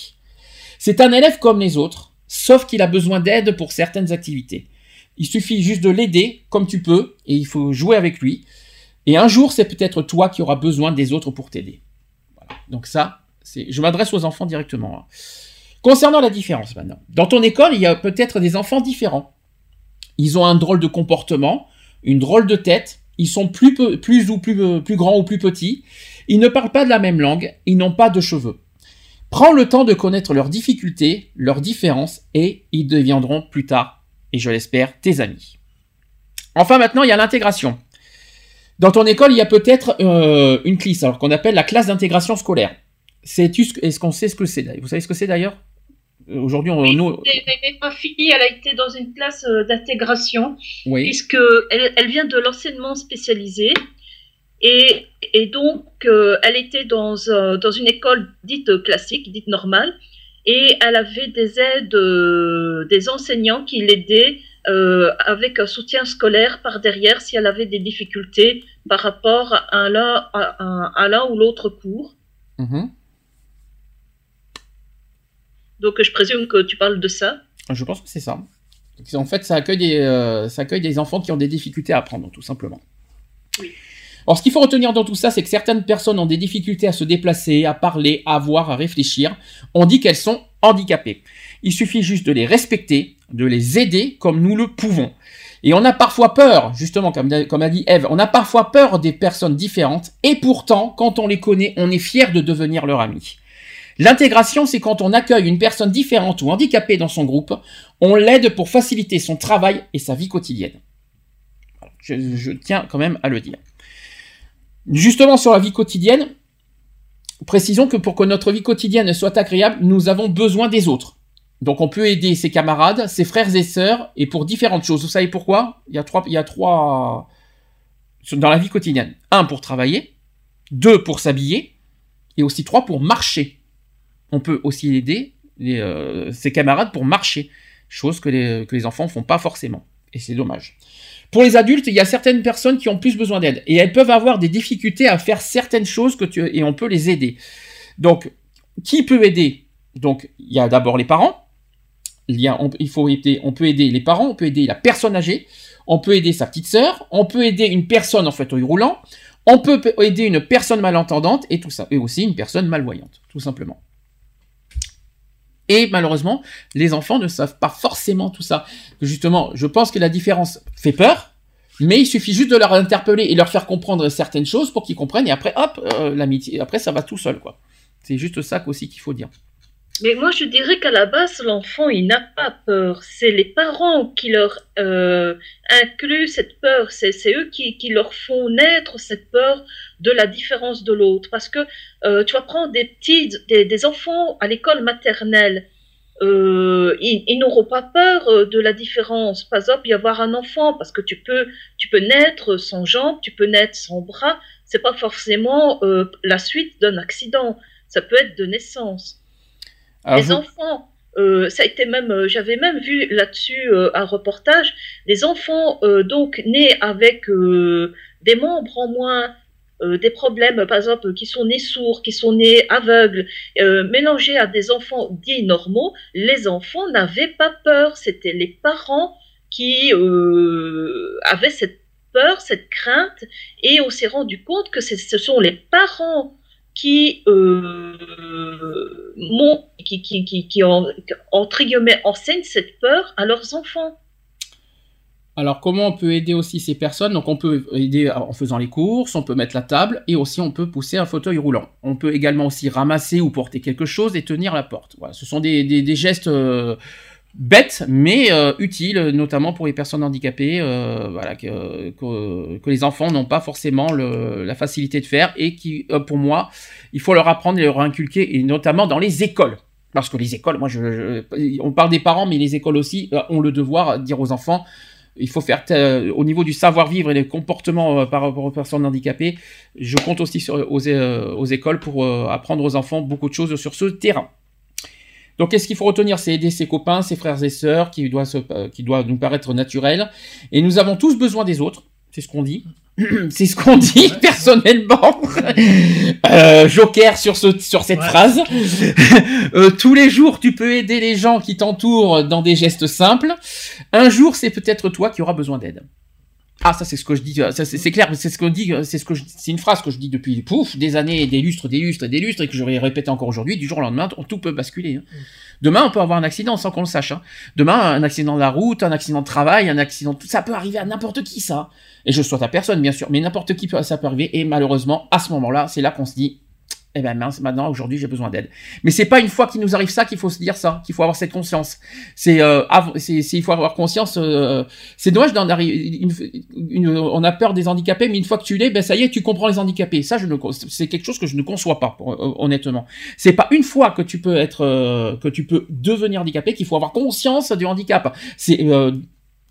C'est un élève comme les autres, sauf qu'il a besoin d'aide pour certaines activités. Il suffit juste de l'aider comme tu peux, et il faut jouer avec lui. Et un jour, c'est peut-être toi qui auras besoin des autres pour t'aider. Donc ça, je m'adresse aux enfants directement. Hein. Concernant la différence maintenant, dans ton école, il y a peut-être des enfants différents. Ils ont un drôle de comportement, une drôle de tête, ils sont plus, ou plus, plus grands ou plus petits, ils ne parlent pas de la même langue, ils n'ont pas de cheveux. Prends le temps de connaître leurs difficultés, leurs différences, et ils deviendront plus tard, et je l'espère, tes amis. Enfin maintenant, il y a l'intégration. Dans ton école, il y a peut-être euh, une classe, alors qu'on appelle la classe d'intégration scolaire. Est-ce qu'on sait ce que c'est Vous savez ce que c'est d'ailleurs? Aujourd'hui, on. Oui, nous... Ma fille, elle a été dans une classe euh, d'intégration, oui. puisque elle, elle, vient de l'enseignement spécialisé. Et, et donc, euh, elle était dans, euh, dans une école dite classique, dite normale, et elle avait des aides euh, des enseignants qui l'aidaient euh, avec un soutien scolaire par derrière si elle avait des difficultés par rapport à l'un à, à ou l'autre cours. Mmh. Donc je présume que tu parles de ça. Je pense que c'est ça. En fait, ça accueille, des, euh, ça accueille des enfants qui ont des difficultés à apprendre, tout simplement. Oui. Alors, ce qu'il faut retenir dans tout ça, c'est que certaines personnes ont des difficultés à se déplacer, à parler, à voir, à réfléchir. On dit qu'elles sont handicapées. Il suffit juste de les respecter, de les aider comme nous le pouvons. Et on a parfois peur, justement, comme, comme a dit Eve, on a parfois peur des personnes différentes, et pourtant, quand on les connaît, on est fier de devenir leur ami. L'intégration, c'est quand on accueille une personne différente ou handicapée dans son groupe, on l'aide pour faciliter son travail et sa vie quotidienne. Je, tiens quand même à le dire. Justement sur la vie quotidienne, précisons que pour que notre vie quotidienne soit agréable, nous avons besoin des autres. Donc on peut aider ses camarades, ses frères et sœurs, et pour différentes choses. Vous savez pourquoi? Il y a trois dans la vie quotidienne. Un pour travailler, deux pour s'habiller, et aussi trois pour marcher on peut aussi aider euh, ses camarades pour marcher, chose que les, enfants ne font pas forcément. Et c'est dommage. Pour les adultes, il y a certaines personnes qui ont plus besoin d'aide et elles peuvent avoir des difficultés à faire certaines choses et on peut les aider. Donc, qui peut aider? Donc, il y a d'abord les parents. On peut aider les parents, on peut aider la personne âgée, on peut aider sa petite sœur, on peut aider une personne en fauteuil roulant, on peut aider une personne malentendante et tout ça, et aussi une personne malvoyante, tout simplement. Et malheureusement, les enfants ne savent pas forcément tout ça. Justement, je pense que la différence fait peur, mais il suffit juste de leur interpeller et leur faire comprendre certaines choses pour qu'ils comprennent. Et après, hop, euh, l'amitié. Après, ça va tout seul. C'est juste ça aussi qu'il faut dire. Mais moi, je dirais qu'à la base, l'enfant, il n'a pas peur. C'est les parents qui leur euh, incluent cette peur. C'est eux qui, qui, leur font naître cette peur de la différence de l'autre. Parce que euh, tu vas prendre des petits, des, enfants à l'école maternelle. Euh, ils, n'auront pas peur de la différence. Par exemple, y avoir un enfant, parce que tu peux, tu peux naître sans jambes, tu peux naître sans bras. C'est pas forcément la suite d'un accident. Ça peut être de naissance. Alors les vous... enfants, euh, ça a été même, euh, j'avais même vu là-dessus euh, un reportage, des enfants donc nés avec des membres en moins, des problèmes, par exemple, qui sont nés sourds, qui sont nés aveugles, mélangés à des enfants dits normaux, les enfants n'avaient pas peur. C'était les parents qui avaient cette peur, cette crainte, et on s'est rendu compte que ce sont les parents qui, euh, mon, qui, qui, qui, qui en, entre guillemets, enseignent cette peur à leurs enfants. Alors, comment on peut aider aussi ces personnes? Donc, on peut aider en faisant les courses, on peut mettre la table et aussi on peut pousser un fauteuil roulant. On peut également aussi ramasser ou porter quelque chose et tenir la porte. Voilà, ce sont des, des, des gestes euh, bêtes mais euh, utiles, notamment pour les personnes handicapées, euh, voilà, que, les enfants n'ont pas forcément le, la facilité de faire et qui, euh, pour moi, il faut leur apprendre et leur inculquer, et notamment dans les écoles. Parce que les écoles, moi, je, on parle des parents, mais les écoles aussi ont le devoir de dire aux enfants, il faut faire au niveau du savoir-vivre et des comportements par rapport aux personnes handicapées. Je compte aussi sur, aux écoles pour apprendre aux enfants beaucoup de choses sur ce terrain. Donc, qu'est-ce qu'il faut retenir? C'est aider ses copains, ses frères et sœurs, qui doit, se, qui doit nous paraître naturel. Et nous avons tous besoin des autres. C'est ce qu'on dit. C'est ce qu'on dit personnellement. euh, Joker sur ce sur cette ouais. phrase. euh, tous les jours, tu peux aider les gens qui t'entourent dans des gestes simples. Un jour, c'est peut-être toi qui auras besoin d'aide. Ah, ça c'est ce que je dis, c'est clair, c'est ce qu'on dit, c'est ce que c'est une phrase que je dis depuis pouf des années, des lustres, des lustres, des lustres et que je vais répéter encore aujourd'hui. Du jour au lendemain, tout peut basculer. Hein. Demain, on peut avoir un accident sans qu'on le sache. Hein. Demain, un accident de la route, un accident de travail, un accident, tout ça peut arriver à n'importe qui, ça. Et je souhaite à personne, bien sûr, mais n'importe qui peut, ça peut arriver. Et malheureusement, à ce moment-là, c'est là qu'on se dit, eh ben mince, maintenant aujourd'hui j'ai besoin d'aide. Mais c'est pas une fois qu'il nous arrive ça qu'il faut se dire ça, qu'il faut avoir cette conscience. C'est, euh, il faut avoir conscience. Euh, c'est dommage d'en arriver. on a peur des handicapés, mais une fois que tu l'es, ben ça y est, tu comprends les handicapés. Ça, je ne, c'est quelque chose que je ne conçois pas, pour, euh, honnêtement. C'est pas une fois que tu peux être, euh, que tu peux devenir handicapé qu'il faut avoir conscience du handicap. C'est euh,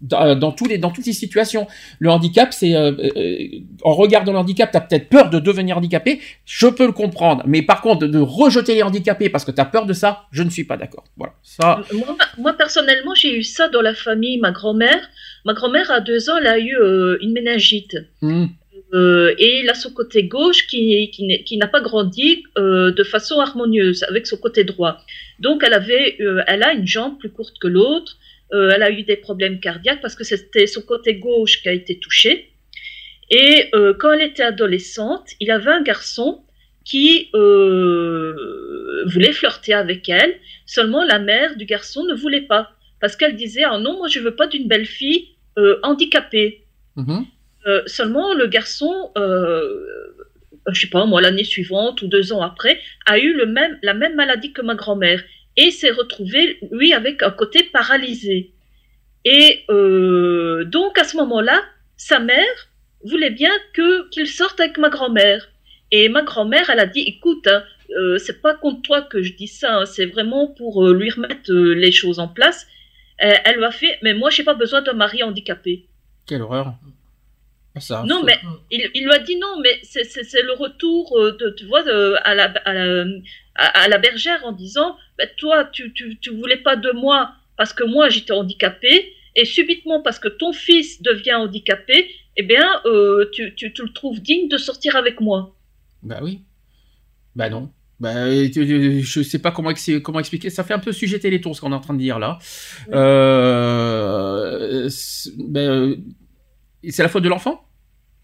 dans, dans, tous les, dans toutes les situations. Le handicap, c'est euh, euh, en regardant le handicap, tu as peut-être peur de devenir handicapé, je peux le comprendre. Mais par contre, de, de rejeter les handicapés parce que tu as peur de ça, je ne suis pas d'accord. Voilà. Ça... Moi, moi personnellement, j'ai eu ça dans la famille. Ma grand-mère, ma grand-mère à deux ans, elle a eu euh, une méningite. Mmh. Euh, et il a son côté gauche qui, qui, qui n'a pas grandi euh, de façon harmonieuse avec son côté droit. Donc elle avait, euh, elle a une jambe plus courte que l'autre. Euh, elle a eu des problèmes cardiaques parce que c'était son côté gauche qui a été touché. Et euh, quand elle était adolescente, il avait un garçon qui euh, voulait flirter avec elle. Seulement la mère du garçon ne voulait pas parce qu'elle disait ah non moi je veux pas d'une belle fille handicapée. Mmh. seulement le garçon je sais pas moi l'année suivante ou deux ans après a eu le même la même maladie que ma grand-mère et s'est retrouvé, lui, avec un côté paralysé. Et euh, donc, à ce moment-là, sa mère voulait bien que qu'il sorte avec ma grand-mère. Et ma grand-mère, elle a dit, écoute, hein, euh, c'est pas contre toi que je dis ça, hein, c'est vraiment pour euh, lui remettre euh, les choses en place. elle lui a fait, mais moi, j'ai pas besoin d'un mari handicapé. Quelle horreur. Ça, non, mais il, il, lui a dit non, mais c'est le retour de, tu vois, de, à, la, à, la, à, la bergère en disant bah, Toi, tu, tu, tu voulais pas de moi parce que moi j'étais handicapé, et subitement parce que ton fils devient handicapé, eh bien, euh, tu, tu, le trouves digne de sortir avec moi. Bah oui. Bah non. Bah, je sais pas comment, comment expliquer. Ça fait un peu sujet télétour ce qu'on est en train de dire là. Oui. Euh, bah, c'est la faute de l'enfant?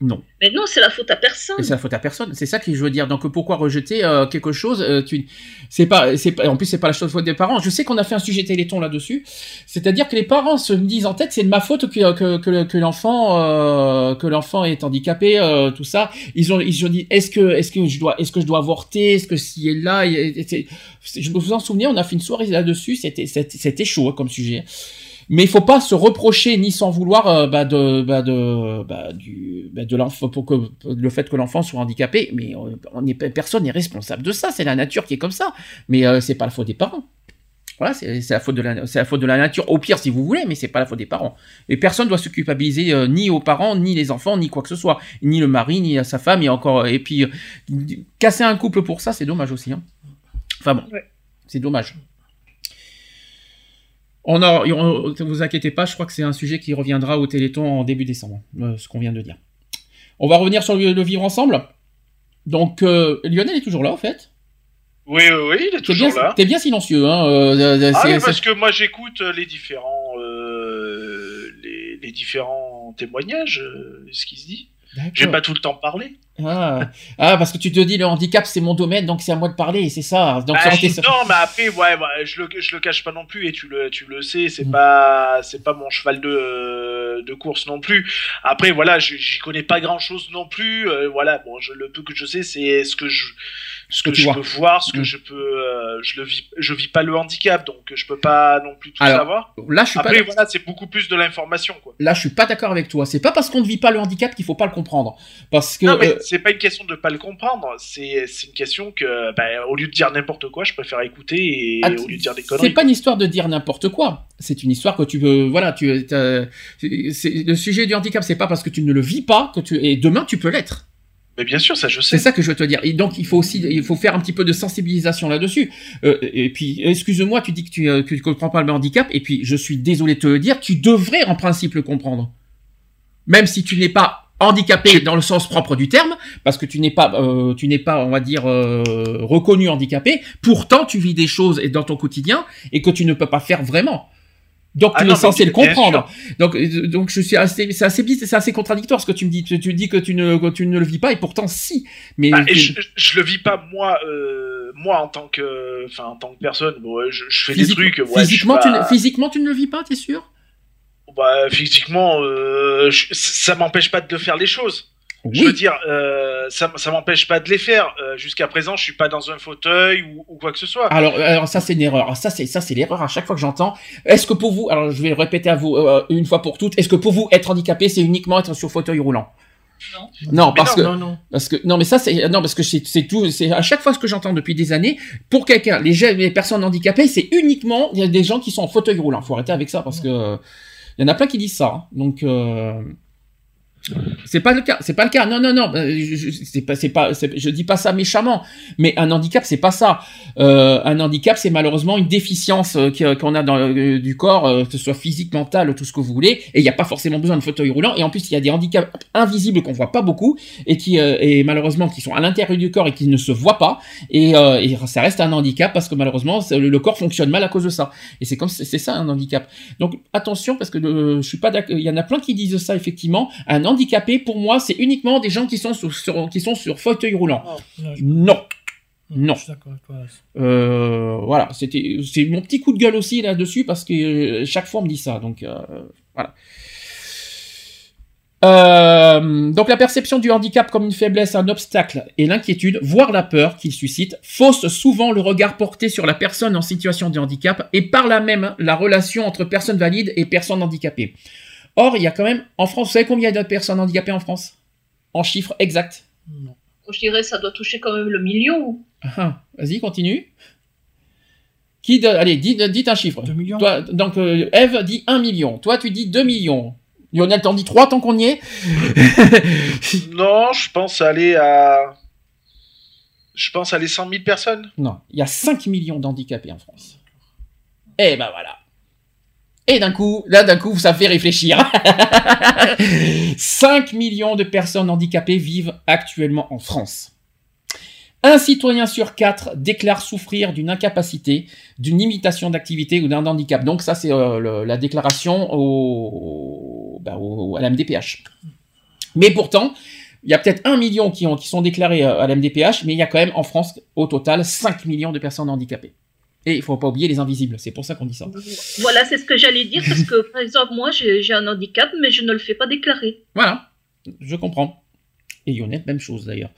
Non. Mais non, c'est la faute à personne. C'est la faute à personne. C'est ça que je veux dire. Donc pourquoi rejeter euh, quelque chose euh, tu... C'est pas, c'est pas. En plus, c'est pas la faute des parents. Je sais qu'on a fait un sujet Téléthon là-dessus. C'est-à-dire que les parents se disent en tête, c'est de ma faute que que, que, que l'enfant euh, que l'enfant est handicapé, tout ça. Ils ont ils ont dit est-ce que est-ce que je dois est-ce que je dois avorter, est-ce que si est là, je me vous en souvenir, on a fait une soirée là-dessus. C'était c'était chaud hein, comme sujet mais il faut pas se reprocher ni s'en vouloir euh, bah, de bah, de bah, du de l'enfant pour que le fait que l'enfant soit handicapé mais on, est personne n'est responsable de ça c'est la nature qui est comme ça mais euh, c'est pas la faute des parents voilà, c'est la faute de la, c'est la faute de la nature. Au pire, si vous voulez, mais c'est pas la faute des parents. Et personne doit se culpabiliser euh, ni aux parents, ni les enfants, ni quoi que ce soit, ni le mari, ni à sa femme, et encore. Et puis casser un couple pour ça, c'est dommage aussi. Hein. Enfin bon, c'est dommage. On ne vous inquiétez pas, je crois que c'est un sujet qui reviendra au Téléthon en début décembre, euh, ce qu'on vient de dire. On va revenir sur le, vivre ensemble. Donc, euh, Lionel est toujours là, en fait. Oui, oui, oui, il est toujours bien, là. T'es bien silencieux, hein. Euh, ah oui, parce que moi j'écoute les différents, les, différents témoignages, ce qui se dit. J'ai pas tout le temps parlé. Ah. ah. parce que tu te dis le handicap c'est mon domaine donc c'est à moi de parler c'est ça. Donc bah, non mais après ouais, je le je le cache pas non plus et tu le tu le sais c'est mm. pas c'est pas mon cheval de de course non plus. Après voilà j'y connais pas grand chose non plus euh, voilà bon je, le peu que je sais c'est ce que je ce que, je peux voir, ce que mm. je peux, euh, je le vis, je vis pas le handicap, donc je peux pas non plus tout savoir. Là, je suis Après, voilà, c'est beaucoup plus de l'information, quoi. Là, je suis pas d'accord avec toi. C'est pas parce qu'on ne vit pas le handicap qu'il faut pas le comprendre, parce que. Non, mais euh, c'est pas une question de pas le comprendre. C'est, c'est une question que, ben, au lieu de dire n'importe quoi, je préfère écouter et ah, au lieu de dire des conneries. C'est pas une histoire de dire n'importe quoi. C'est une histoire que tu veux, voilà, tu, le sujet du handicap, c'est pas parce que tu ne le vis pas que tu, et demain tu peux l'être. Mais bien sûr, ça je sais. C'est ça que je veux te dire. Et donc il faut aussi, il faut faire un petit peu de sensibilisation là-dessus. Euh, et puis, excuse-moi, tu dis que tu, euh, que comprends pas le handicap. Et puis, je suis désolé de te le dire, tu devrais en principe le comprendre, même si tu n'es pas handicapé dans le sens propre du terme, parce que tu n'es pas, euh, tu n'es pas, on va dire, euh, reconnu handicapé. Pourtant, tu vis des choses dans ton quotidien et que tu ne peux pas faire vraiment. Donc tu ah es censé le comprendre. Donc euh, donc je suis assez c'est assez c'est assez contradictoire ce que tu me dis. Tu, tu dis que tu ne que tu ne le vis pas et pourtant si. Mais bah, je, je, le vis pas moi euh, moi en tant que enfin en tant que personne. Bon, je, je, fais des trucs ouais, physiquement tu ne, physiquement tu ne le vis pas t'es sûr? Bah physiquement euh, ça m'empêche pas de faire les choses je veux dire, euh, ça, ça m'empêche pas de les faire. Euh, jusqu'à présent, je suis pas dans un fauteuil ou, ou quoi que ce soit. Alors, alors ça c'est une erreur. Ça c'est ça c'est l'erreur à chaque fois que j'entends. Est-ce que pour vous, alors je vais le répéter à vous euh, une fois pour toutes, est-ce que pour vous être handicapé c'est uniquement être sur fauteuil roulant? Non. Non, parce que parce que non, mais ça c'est non parce que c'est tout. C'est à chaque fois ce que j'entends depuis des années. Pour quelqu'un, les les personnes handicapées, c'est uniquement il y a des gens qui sont en fauteuil roulant. Faut arrêter avec ça parce que il y en a plein qui disent ça. Hein. Donc euh, c'est pas le cas, c'est pas le cas. Non, non, non. Euh, c'est pas, c'est pas, je dis pas ça méchamment. Mais un handicap, c'est pas ça. Euh, un handicap, c'est malheureusement une déficience euh, qu'on a dans le, du corps, que ce soit physique, mental, tout ce que vous voulez. Et il n'y a pas forcément besoin de fauteuil roulant. Et en plus, il y a des handicaps invisibles qu'on voit pas beaucoup et qui, et malheureusement, qui sont à l'intérieur du corps et qui ne se voient pas. Et, ça reste un handicap parce que malheureusement, le, corps fonctionne mal à cause de ça. Et c'est comme, c'est ça un handicap. Donc attention parce que je suis pas d'accord. Il y en a plein qui disent ça effectivement. Un handicapés, pour moi, c'est uniquement des gens qui sont sur, qui sont sur fauteuil roulant. Oh, non. Non. Euh, voilà, c'était c'est mon petit coup de gueule aussi là-dessus parce que euh, chaque fois on me dit ça, donc euh, voilà. donc la perception du handicap comme une faiblesse, un obstacle et l'inquiétude, voire la peur qu'il suscite, fausse souvent le regard porté sur la personne en situation de handicap et par là même la relation entre personnes valides et personnes handicapées. Or, il y a quand même, en France, vous savez combien il y a de personnes handicapées en France? En chiffres exacts Non. Je dirais ça doit toucher quand même le million. Ah, ah. Vas-y, continue. Qui Allez, dites, un chiffre. 2 millions. Toi, donc, euh, Eve dit 1 million. Toi, tu dis 2 millions. Lionel t'en dit 3 tant qu'on y est? Non, je pense aller à. Je pense aller 100 000 personnes. Non, il y a 5 millions d'handicapés en France. Eh ben voilà. Et d'un coup, là d'un coup, ça fait réfléchir. 5 millions de personnes handicapées vivent actuellement en France. Un citoyen sur quatre déclare souffrir d'une incapacité, d'une limitation d'activité ou d'un handicap. Donc ça, c'est euh, la déclaration au, bah, à la MDPH. Mais pourtant, il y a peut-être un million qui, qui sont déclarés à la MDPH, mais il y a quand même en France, au total, 5 millions de personnes handicapées. Et il faut pas oublier les invisibles, c'est pour ça qu'on dit ça. Voilà, c'est ce que j'allais dire, parce que par exemple, moi j'ai un handicap, mais je ne le fais pas déclarer. Voilà, je comprends. Et Yonette, même chose d'ailleurs.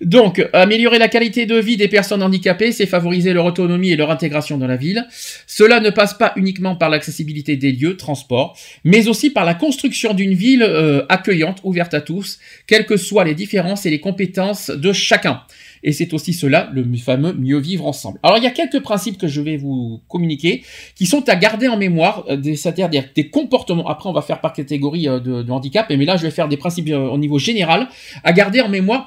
Donc, améliorer la qualité de vie des personnes handicapées, c'est favoriser leur autonomie et leur intégration dans la ville. Cela ne passe pas uniquement par l'accessibilité des lieux, transport, mais aussi par la construction d'une ville euh, accueillante, ouverte à tous, quelles que soient les différences et les compétences de chacun. Et c'est aussi cela, le fameux mieux vivre ensemble. Alors il y a quelques principes que je vais vous communiquer qui sont à garder en mémoire, euh, c'est-à-dire des comportements. Après on va faire par catégorie euh, de, handicap, mais là je vais faire des principes euh, au niveau général à garder en mémoire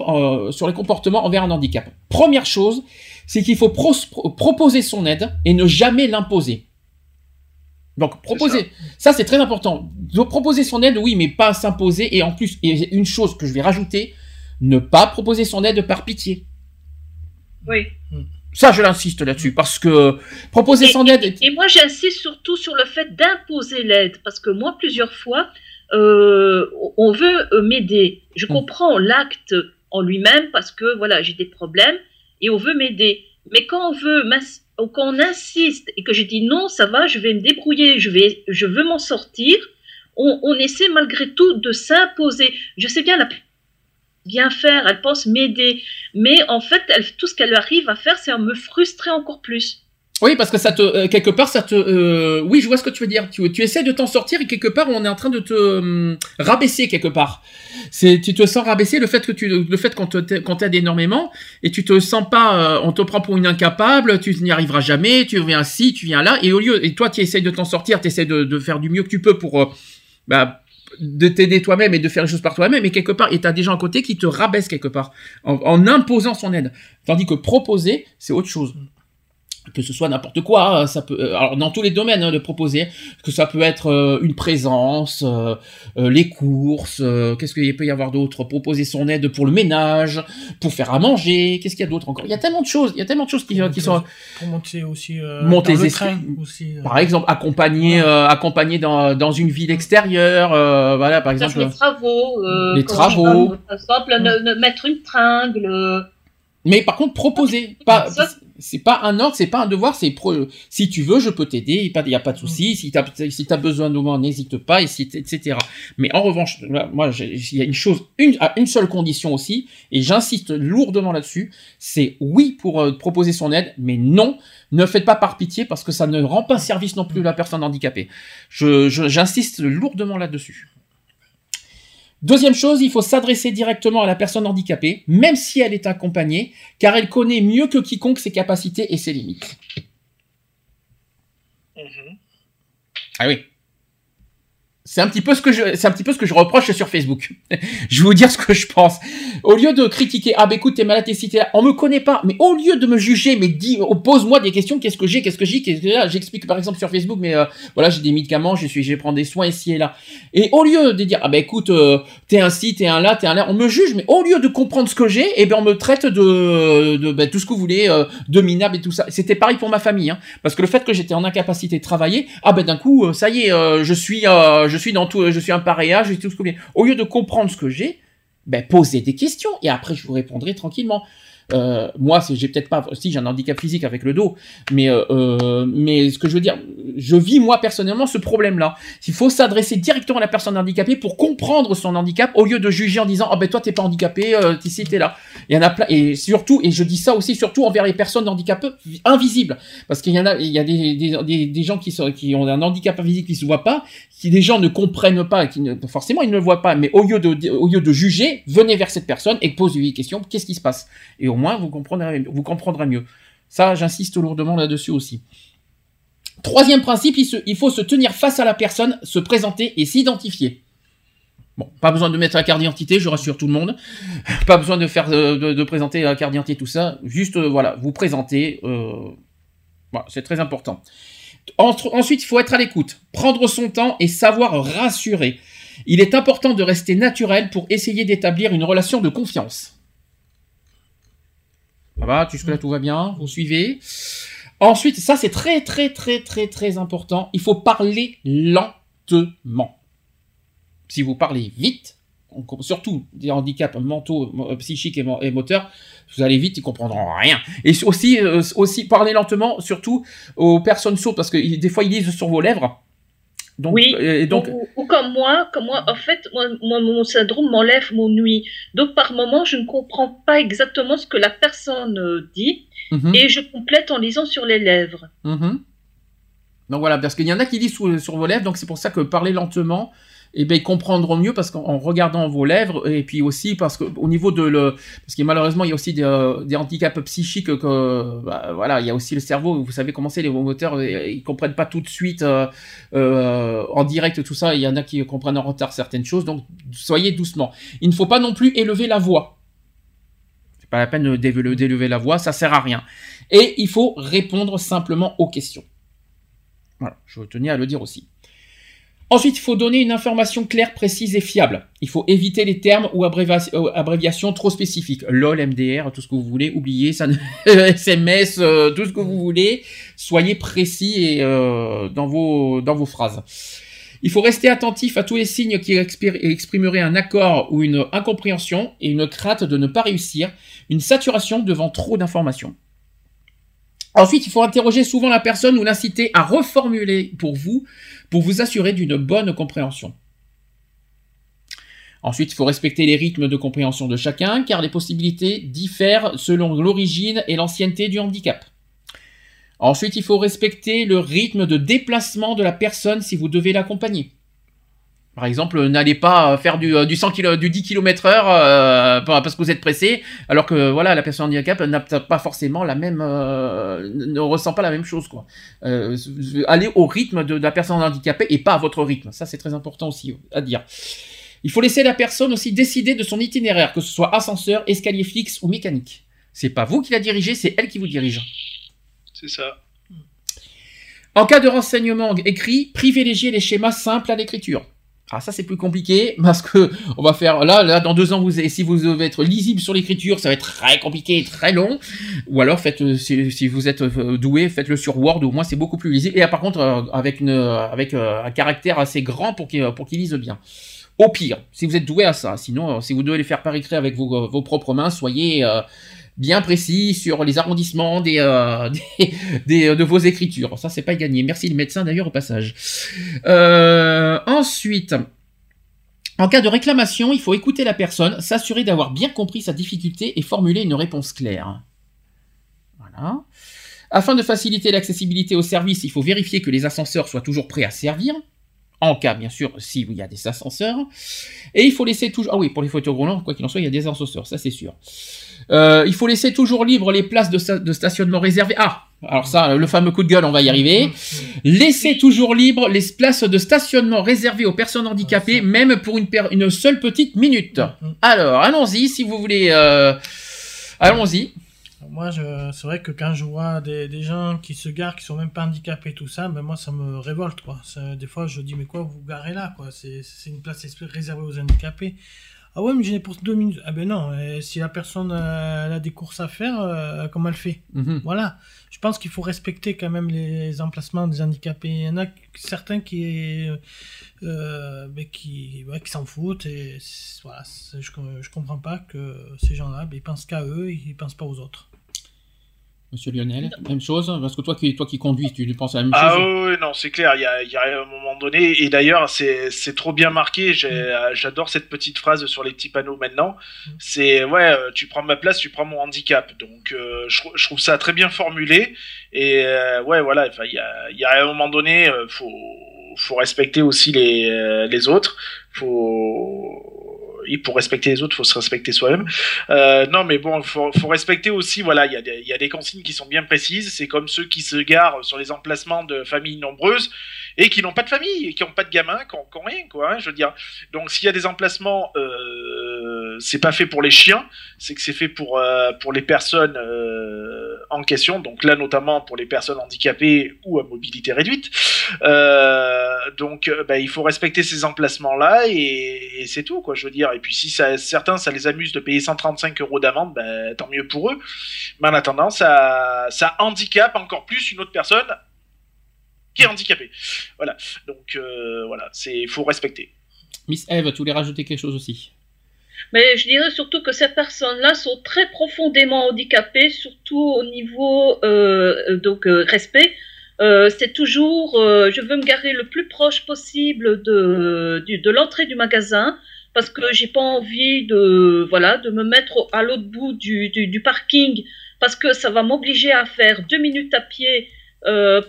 sur les comportements envers un handicap. Première chose, c'est qu'il faut proposer son aide et ne jamais l'imposer. Donc proposer, ça, c'est très important. Donc, proposer son aide, oui, mais pas s'imposer. Et en plus, et une chose que je vais rajouter, ne pas proposer son aide par pitié. Oui. Ça, je l'insiste là-dessus, parce que proposer son aide. Et, moi, j'insiste surtout sur le fait d'imposer l'aide, parce que moi, plusieurs fois, euh, on veut m'aider. Je mm. comprends l'acte en lui-même, parce que voilà, j'ai des problèmes, et on veut m'aider. Mais quand on veut, quand on insiste et que je dis non, ça va, je vais me débrouiller, je vais, je veux m'en sortir, on, on, essaie malgré tout de s'imposer. Je sais bien la bien faire, elle pense m'aider, mais en fait, elle, tout ce qu'elle arrive à faire, c'est à me frustrer encore plus. Oui, parce que ça te euh, quelque part ça te euh, oui, je vois ce que tu veux dire. Tu, essaies de t'en sortir et quelque part on est en train de te hum, rabaisser quelque part. Tu te sens rabaisser le fait que tu le fait qu'on quand t'aides énormément et tu te sens pas euh, on te prend pour une incapable, tu n'y arriveras jamais, tu viens ci, tu viens là et au lieu et toi tu essayes de t'en sortir, tu essaies de, de, faire du mieux que tu peux pour bah, de t'aider toi-même et de faire les choses par toi-même, et quelque part, et t'as des gens à côté qui te rabaissent quelque part, en imposant son aide. Tandis que proposer, c'est autre chose que ce soit n'importe quoi, hein, ça peut, euh, alors dans tous les domaines hein, de proposer, que ça peut être euh, une présence, euh, les courses, qu'est-ce qu'il peut y avoir d'autre, proposer son aide pour le ménage, pour faire à manger, qu'est-ce qu'il y a d'autre encore? Il y a tellement de choses, il y a tellement de choses qui, qui sont pour monter aussi monter les trains aussi. Par exemple, accompagner accompagner dans, dans une ville extérieure, voilà par exemple. Les travaux, les travaux. par exemple, mettre une tringle. Mais par contre, proposer, pas c'est pas un ordre, c'est pas un devoir, c'est pro... si tu veux, je peux t'aider, il n'y a pas de souci. Si tu as, si as besoin de moi, n'hésite pas, etc. Mais en revanche, moi, il y a une chose, une, une seule condition aussi, et j'insiste lourdement là-dessus, c'est oui pour euh, proposer son aide, mais non, ne faites pas par pitié parce que ça ne rend pas service non plus à la personne handicapée. J'insiste lourdement là-dessus. Deuxième chose, il faut s'adresser directement à la personne handicapée, même si elle est accompagnée, car elle connaît mieux que quiconque ses capacités et ses limites. Mhm. Ah oui. C'est un petit peu ce que je, c'est un petit peu ce que je reproche sur Facebook. je vais vous dire ce que je pense. Au lieu de critiquer, ah bah écoute, t'es malade, t'es cité, on me connaît pas, mais au lieu de me juger, mais dis, pose-moi des questions, qu'est-ce que j'ai, qu'est-ce que j'ai, qu'est-ce que là, j'explique par exemple sur Facebook, mais euh, voilà, j'ai des médicaments, je suis, je prendre des soins ici et là. Et au lieu de dire, ah bah écoute, euh, t'es un ci, t'es un là, t'es un là, on me juge, mais au lieu de comprendre ce que j'ai, eh ben on me traite de, de bah, tout ce que vous voulez, euh, de minable et tout ça. C'était pareil pour ma famille, hein, parce que le fait que j'étais en incapacité de travailler, ah ben d'un coup, ça y est, je suis je suis un pareillage, et tout ce que Au lieu de comprendre ce que j'ai, ben posez des questions et après je vous répondrai tranquillement. Euh, moi, j'ai peut-être pas, si un handicap physique avec le dos, mais euh, euh, mais ce que je veux dire, je vis moi personnellement ce problème-là. Il faut s'adresser directement à la personne handicapée pour comprendre son handicap au lieu de juger en disant oh ben toi t'es pas handicapé, euh, t'es t'es là. Il y et surtout et je dis ça aussi surtout envers les personnes handicapées invisibles parce qu'il y en a il y a des, gens qui ont un handicap invisible qui se voient pas, qui des gens ne comprennent pas, qui forcément ils ne le voient pas, mais au lieu de juger, venez vers cette personne et posez-lui des questions. Qu'est-ce qui se passe? Au moins vous comprendrez, vous comprendrez mieux. Ça, j'insiste lourdement là-dessus aussi. Troisième principe, il, faut se tenir face à la personne, se présenter et s'identifier. Bon, pas besoin de mettre la carte d'identité, je rassure tout le monde. Pas besoin de faire de, présenter la carte d'identité, tout ça. Juste, euh, voilà, vous présenter. Euh, c'est très important. ensuite, il faut être à l'écoute, prendre son temps et savoir rassurer. Il est important de rester naturel pour essayer d'établir une relation de confiance. Ça va, jusque-là tout va bien, vous suivez. Ensuite, ça c'est très très très très très important, il faut parler lentement. Si vous parlez vite, surtout des handicaps mentaux, psychiques et, moteurs, vous allez vite, ils comprendront rien. Et aussi, aussi parler lentement, surtout aux personnes sourdes, parce que des fois ils lisent sur vos lèvres. Donc, oui, et donc... Ou, comme moi, comme moi, en fait, moi, mon syndrome m'enlève mon nuit. Donc par moment, je ne comprends pas exactement ce que la personne dit, mhm. et je complète en lisant sur les lèvres. Mhm. Donc voilà, parce qu'il y en a qui lisent sur, vos lèvres, donc c'est pour ça que parler lentement, eh ben, ils comprendront mieux parce qu'en regardant vos lèvres, et puis aussi parce qu'au niveau de le, parce que malheureusement il y a aussi des, euh, handicaps psychiques que, bah, voilà, il y a aussi le cerveau. Vous savez comment c'est les moteurs, euh, ils comprennent pas tout de suite euh, en direct tout ça. Il y en a qui comprennent en retard certaines choses, donc soyez doucement. Il ne faut pas non plus élever la voix. C'est pas la peine d'élever la voix, ça sert à rien. Et il faut répondre simplement aux questions. Voilà, je tenais à le dire aussi. Ensuite, il faut donner une information claire, précise et fiable. Il faut éviter les termes ou euh, abréviations trop spécifiques. LOL, MDR, tout ce que vous voulez, oubliez SMS, euh, tout ce que vous voulez. Soyez précis euh, dans vos phrases. Il faut rester attentif à tous les signes qui exprimeraient un accord ou une incompréhension et une crainte de ne pas réussir, une saturation devant trop d'informations. Ensuite, il faut interroger souvent la personne ou l'inciter à reformuler pour vous, pour vous assurer d'une bonne compréhension. Ensuite, il faut respecter les rythmes de compréhension de chacun, car les possibilités diffèrent selon l'origine et l'ancienneté du handicap. Ensuite, il faut respecter le rythme de déplacement de la personne si vous devez l'accompagner. Par exemple, n'allez pas faire du, du, 100 km, du 10 km heure euh, parce que vous êtes pressé, alors que voilà, la personne handicap n'a pas forcément la même, euh, ne ressent pas la même chose quoi. Euh, allez au rythme de, la personne handicapée et pas à votre rythme. Ça c'est très important aussi à dire. Il faut laisser la personne aussi décider de son itinéraire, que ce soit ascenseur, escalier fixe ou mécanique. C'est pas vous qui la dirigez, c'est elle qui vous dirige. C'est ça. En cas de renseignement écrit, privilégiez les schémas simples à l'écriture. Ah ça c'est plus compliqué parce que on va faire là là dans deux ans vous si vous devez être lisible sur l'écriture ça va être très compliqué très long ou alors faites euh, si, vous êtes euh, doué faites-le sur Word au moins c'est beaucoup plus lisible et par contre euh, avec une avec un caractère assez grand pour qu'il pour lise bien. Au pire si vous êtes doué à ça sinon si vous devez les faire par écrit avec vos, vos propres mains soyez bien précis sur les arrondissements des, euh, des, de vos écritures. Ça, c'est pas gagné. Merci les médecins d'ailleurs au passage. Euh, ensuite, en cas de réclamation, il faut écouter la personne, s'assurer d'avoir bien compris sa difficulté et formuler une réponse claire. Voilà. Afin de faciliter l'accessibilité au service, il faut vérifier que les ascenseurs soient toujours prêts à servir en cas bien sûr s'il y a des ascenseurs. Et il faut laisser toujours... Ah oui, pour les fauteuils roulants, quoi qu'il en soit, il y a des ascenseurs, ça c'est sûr. Euh, il faut laisser toujours libre les places de, stationnement réservées. Ah, alors ça, le fameux coup de gueule, on va y arriver. Laissez toujours libre les places de stationnement réservées aux personnes handicapées, même pour une, une seule petite minute. Alors, allons-y, si vous voulez... Euh, allons-y. Moi, c'est vrai que quand je vois des, gens qui se garent, qui sont même pas handicapés, tout ça, ben moi, ça me révolte, quoi. Des fois, je dis, mais quoi, vous garez là, quoi? C'est une place réservée aux handicapés. Ah ouais, mais j'en ai pour deux minutes. Ah ben non, si la personne euh, a des courses à faire, euh, comment elle fait mhm. Voilà. Je pense qu'il faut respecter quand même les emplacements des handicapés. Il y en a certains qui, euh, ben qui, qui s'en foutent. Et voilà, je, je comprends pas que ces gens-là, ben, ils pensent qu'à eux, ils pensent pas aux autres. Monsieur Lionel, même chose Parce que toi qui, toi qui conduis, tu penses à la même ah chose. Ah oui, non, c'est clair, il y a, y a, un moment donné, et d'ailleurs, c'est trop bien marqué, mm. j'adore cette petite phrase sur les petits panneaux maintenant, mm. c'est, ouais, euh, tu prends ma place, tu prends mon handicap, donc euh, je, je, trouve ça très bien formulé, et euh, ouais, voilà, il y a, y a un moment donné, faut, faut respecter aussi les, les autres, faut pour respecter les autres, faut se respecter soi-même. Euh, non, mais bon, faut, faut respecter aussi. Voilà, il y, a des, y a des consignes qui sont bien précises. C'est comme ceux qui se garent sur les emplacements de familles nombreuses et qui n'ont pas de famille, et qui n'ont pas de gamins, qui n'ont rien, quoi. Hein, je veux dire. Donc, s'il y a des emplacements, euh, c'est pas fait pour les chiens, c'est que c'est fait pour euh, pour les personnes euh, en question. Donc là, notamment pour les personnes handicapées ou à mobilité réduite. Euh, donc, bah, il faut respecter ces emplacements-là et, c'est tout, quoi. Je veux dire. Et puis si certains, ça les amuse de payer 135 euros d'amende, ben, tant mieux pour eux. Mais en attendant, ça, ça handicape encore plus une autre personne qui est handicapée. Voilà. Donc voilà, c'est faut respecter. Miss Eve, tu voulais rajouter quelque chose aussi? Mais je dirais surtout que ces personnes-là sont très profondément handicapées, surtout au niveau euh, donc euh, respect. Euh, c'est toujours, je veux me garer le plus proche possible de, de l'entrée du magasin parce que j'ai pas envie de, voilà, de me mettre à l'autre bout du, du, parking parce que ça va m'obliger à faire deux minutes à pied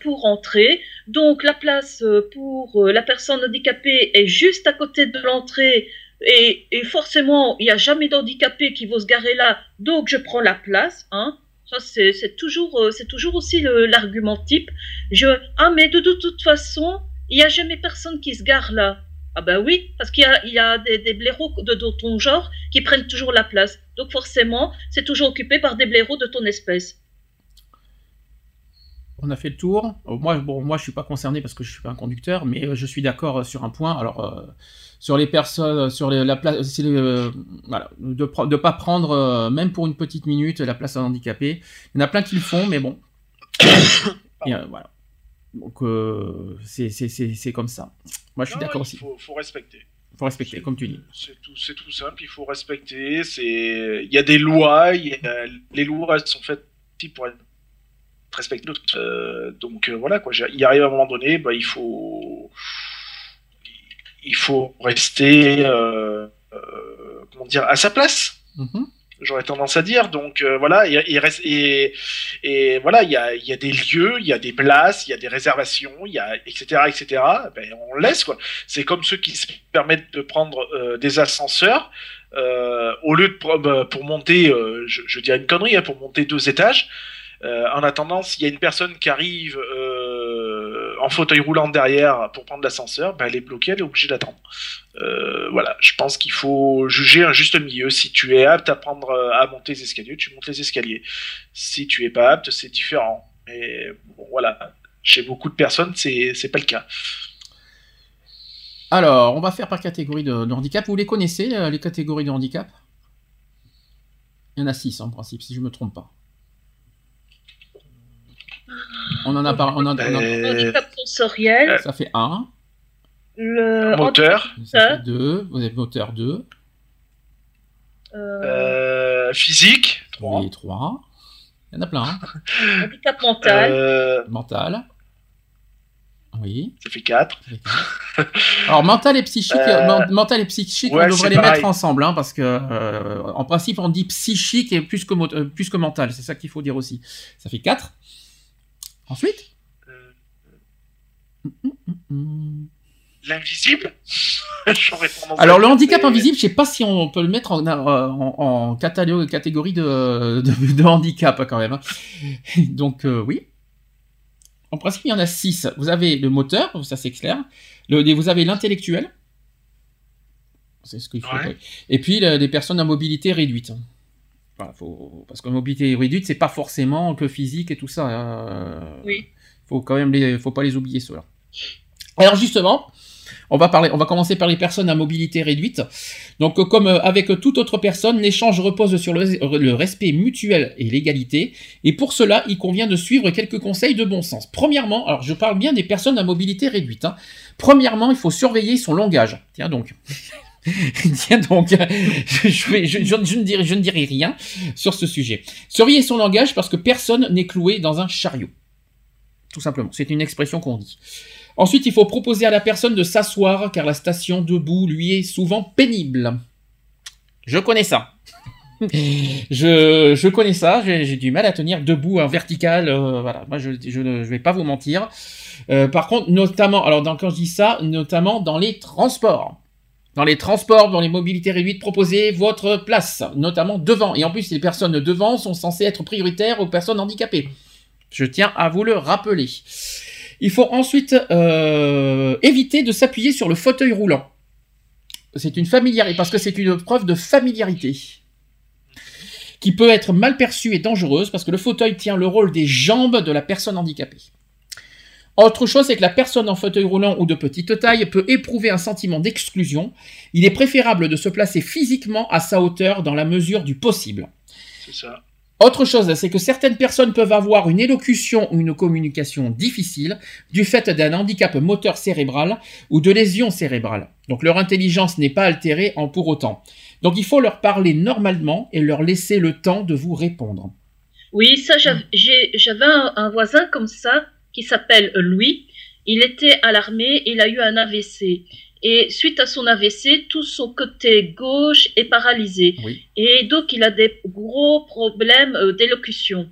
pour entrer. Donc la place pour la personne handicapée est juste à côté de l'entrée et, forcément, il n'y a jamais d'handicapé qui va se garer là, donc je prends la place. Hein. Ça, c'est toujours, euh, c'est toujours aussi l'argument type. Je, ah, mais de, toute façon, il n'y a jamais personne qui se gare là. Ah ben oui, parce qu'il y a, des blaireaux de, de ton genre qui prennent toujours la place. Donc forcément, c'est toujours occupé par des blaireaux de ton espèce. On a fait le tour. Euh, Moi, bon, moi, je suis pas concerné parce que je suis pas un conducteur, mais euh, je suis d'accord euh, sur un point. Alors, euh, sur les personnes, sur les- la place, euh, voilà, de de pas prendre, euh, même pour une petite minute, la place à handicapé. Il y en a plein qui le font, mais bon. Et, voilà. Donc, c'est comme ça. Moi, je suis d'accord il aussi. Faut, faut respecter. Faut respecter, comme tu dis. C'est tout, c'est tout simple, il faut respecter. C'est, il y a des lois, il y a- les lois elles sont faites pour être respectées. Euh, donc euh, voilà quoi. Il arrive à un moment donné, bah, il faut, il faut rester, euh, comment dire, à sa place. Mhm. J'aurais tendance à dire. Donc euh, voilà, et, et, reste- et, et voilà, il y a, il y a des lieux, il y a des places, il y a des réservations, il y a etc etc. Ben, on laisse quoi. C'est comme ceux qui se permettent de prendre euh, des ascenseurs euh, au lieu de pour monter, je, je dirais une connerie, hein, pour monter deux étages. Euh, en attendant, s'il y a une personne qui arrive euh, en fauteuil roulant derrière pour prendre l'ascenseur, ben, elle est bloquée, elle est obligée d'attendre. Euh, voilà, je pense qu'il faut juger un juste milieu. Si tu es apte à prendre, à monter les escaliers, tu montes les escaliers. Si tu es pas apte, c'est différent. Mais voilà, chez beaucoup de personnes, c'est c'est pas le cas. Alors, on va faire par catégorie de, handicap. Vous les connaissez, les catégories de handicap? Il y en a six en principe, si je me trompe pas. On en a pas. On en a- on en a- Euh, Handicap sensoriel, ça fait un, le moteur, ça fait deux. Vous avez moteur 2, euh, euh, physique, trois, oui, 3. Il y en a plein. hein. handicap mental, euh, Mental. Oui. ça fait quatre. ça fait quatre. Alors mental et psychique, Euh, men- mental et psychique, ouais, on devrait les pareil. mettre ensemble, hein, parce que euh, en principe on dit psychique et plus que, euh, plus que mental, c'est ça qu'il faut dire aussi. Ça fait 4. Ensuite Euh. L'invisible. Alors le handicap mais- invisible, je sais pas si on peut le mettre en, en, catégorie de, de, de handicap quand même. hein. Donc euh, oui. En principe, il y en a 6. Vous avez le moteur, ça c'est clair. Le, vous avez l'intellectuel. C'est ce qu'il faut. Ouais. Et puis le- les personnes à mobilité réduite. Faut, parce que mobilité réduite, c'est pas forcément que physique et tout ça. hein. Oui. Faut quand même les, faut pas les oublier ceux-là. Alors justement, on va parler, on va commencer par les personnes à mobilité réduite. Donc, comme euh, avec toute autre personne, l'échange repose sur le, le respect mutuel et l'égalité. Et pour cela, il convient de suivre quelques conseils de bon sens. Premièrement, alors je parle bien des personnes à mobilité réduite. hein. Premièrement, il faut surveiller son langage. Tiens donc. Tiens donc, je, je ne dirai, rien sur ce sujet. Surveiller son langage parce que personne n'est cloué dans un chariot. Tout simplement, c'est une expression qu'on dit. Ensuite, il faut proposer à la personne de s'asseoir car la station debout lui est souvent pénible. Je connais ça. je, connais ça, j'ai du mal à tenir debout en vertical. euh, voilà, moi je, ne vais pas vous mentir. Euh, par contre, notamment, alors quand je dis ça, notamment dans les transports. Dans les transports, dans les mobilités réduites, proposez votre place, notamment devant. Et en plus, les personnes devant sont censées être prioritaires aux personnes handicapées. Je tiens à vous le rappeler. Il faut ensuite euh, éviter de s'appuyer sur le fauteuil roulant. C'est une familiarité, parce que c'est une preuve de familiarité qui peut être mal perçue et dangereuse parce que le fauteuil tient le rôle des jambes de la personne handicapée. Autre chose, c'est que la personne en fauteuil roulant ou de petite taille peut éprouver un sentiment d'exclusion. Il est préférable de se placer physiquement à sa hauteur dans la mesure du possible. C'est ça. Autre chose, c'est que certaines personnes peuvent avoir une élocution ou une communication difficile du fait d'un handicap moteur cérébral ou de lésions cérébrales. Donc leur intelligence n'est pas altérée en pour autant. Donc il faut leur parler normalement et leur laisser le temps de vous répondre. Oui, ça j'avais un, voisin comme ça qui s'appelle Louis. Il était à l'armée, il a eu un AVC. Et suite à son AVC, tout son côté gauche est paralysé. Et donc, il a des gros problèmes euh, d'élocution.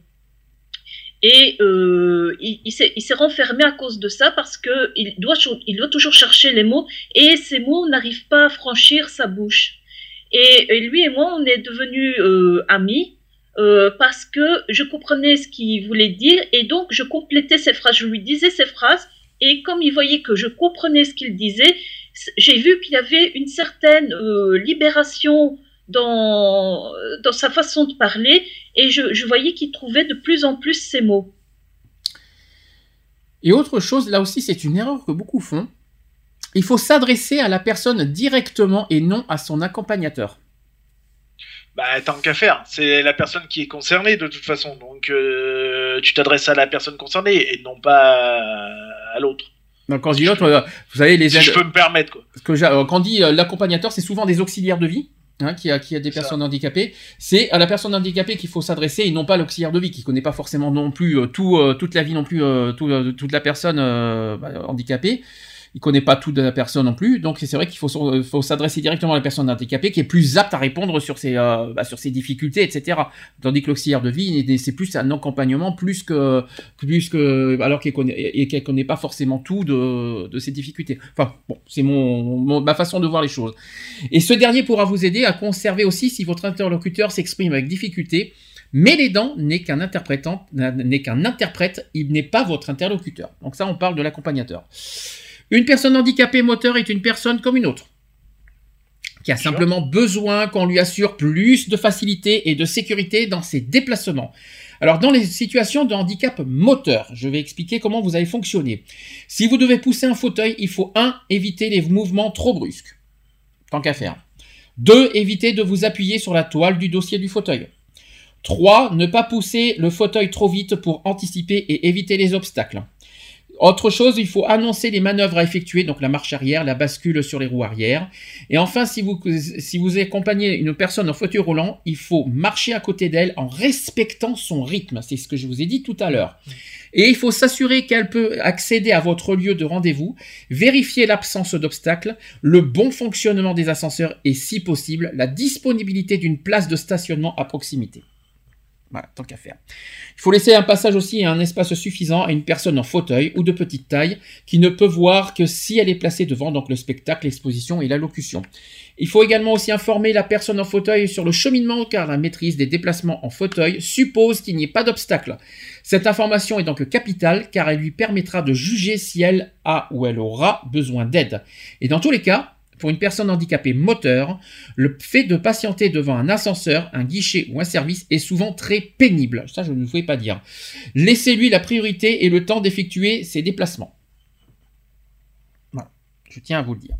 Et euh, il, s'est renfermé à cause de ça parce qu'il doit, il doit toujours chercher les mots et ces mots n'arrivent pas à franchir sa bouche. Et, lui et moi, on est devenus euh, amis parce que je comprenais ce qu'il voulait dire et donc je complétais ses phrases. Je lui disais ses phrases et comme il voyait que je comprenais ce qu'il disait, j'ai vu qu'il y avait une certaine euh, libération dans, dans sa façon de parler et je, voyais qu'il trouvait de plus en plus ses mots. Et autre chose, là aussi c'est une erreur que beaucoup font, il faut s'adresser à la personne directement et non à son accompagnateur. Bah, tant qu'à faire, c'est la personne qui est concernée de toute façon. Donc, euh, tu t'adresses à la personne concernée et non pas à l'autre. Donc quand je dis l'autre, euh, vous savez les si je peux me permettre quoi. que euh, quand on dit euh, l'accompagnateur, c'est souvent des auxiliaires de vie. Hein, qui a qui a des personnes handicapées, c'est à la personne handicapée qu'il faut s'adresser et non pas l'auxiliaire de vie qui connaît pas forcément non plus tout toute la vie non plus toute la personne bah, handicapée il connaît pas tout de la personne non plus, donc c'est vrai qu'il faut, faut s'adresser directement à la personne handicapée qui est plus apte à répondre sur ses, euh, bah, difficultés, etc. Tandis que l'auxiliaire de vie, c'est plus un accompagnement plus que, plus que alors qu'elle connaît, connaît pas forcément tout de, ses difficultés. Enfin, bon, c'est ma façon de voir les choses. Et ce dernier pourra vous aider à conserver aussi si votre interlocuteur s'exprime avec difficulté. Mais les dents n'est qu'un interprétant, n'est qu'un interprète, il n'est pas votre interlocuteur. Donc ça, on parle de l'accompagnateur. Une personne handicapée moteur est une personne comme une autre, qui a simplement besoin qu'on lui assure plus de facilité et de sécurité dans ses déplacements. Alors dans les situations de handicap moteur, je vais expliquer comment vous allez fonctionner. Si vous devez pousser un fauteuil, il faut 1. éviter les mouvements trop brusques. Tant qu'à faire. 2. Éviter de vous appuyer sur la toile du dossier du fauteuil. 3. Ne pas pousser le fauteuil trop vite pour anticiper et éviter les obstacles. Autre chose, il faut annoncer les manœuvres à effectuer, donc la marche arrière, la bascule sur les roues arrière. Et enfin, si vous, si vous accompagnez une personne en fauteuil roulant, il faut marcher à côté d'elle en respectant son rythme. C'est ce que je vous ai dit tout à l'heure. Et il faut s'assurer qu'elle peut accéder à votre lieu de rendez-vous, vérifier l'absence d'obstacles, le bon fonctionnement des ascenseurs et si possible, la disponibilité d'une place de stationnement à proximité. Voilà, tant qu'à faire. Il faut laisser un passage aussi et un espace suffisant à une personne en fauteuil ou de petite taille qui ne peut voir que si elle est placée devant le spectacle, l'exposition et l'allocution. Il faut également aussi informer la personne en fauteuil sur le cheminement car la maîtrise des déplacements en fauteuil suppose qu'il n'y ait pas d'obstacle. Cette information est donc capitale car elle lui permettra de juger si elle a ou elle aura besoin d'aide. Et dans tous les cas, pour une personne handicapée moteur, le fait de patienter devant un ascenseur, un guichet ou un service est souvent très pénible. Ça, je ne pouvais pas dire. Laissez-lui la priorité et le temps d'effectuer ses déplacements. Voilà, je tiens à vous le dire.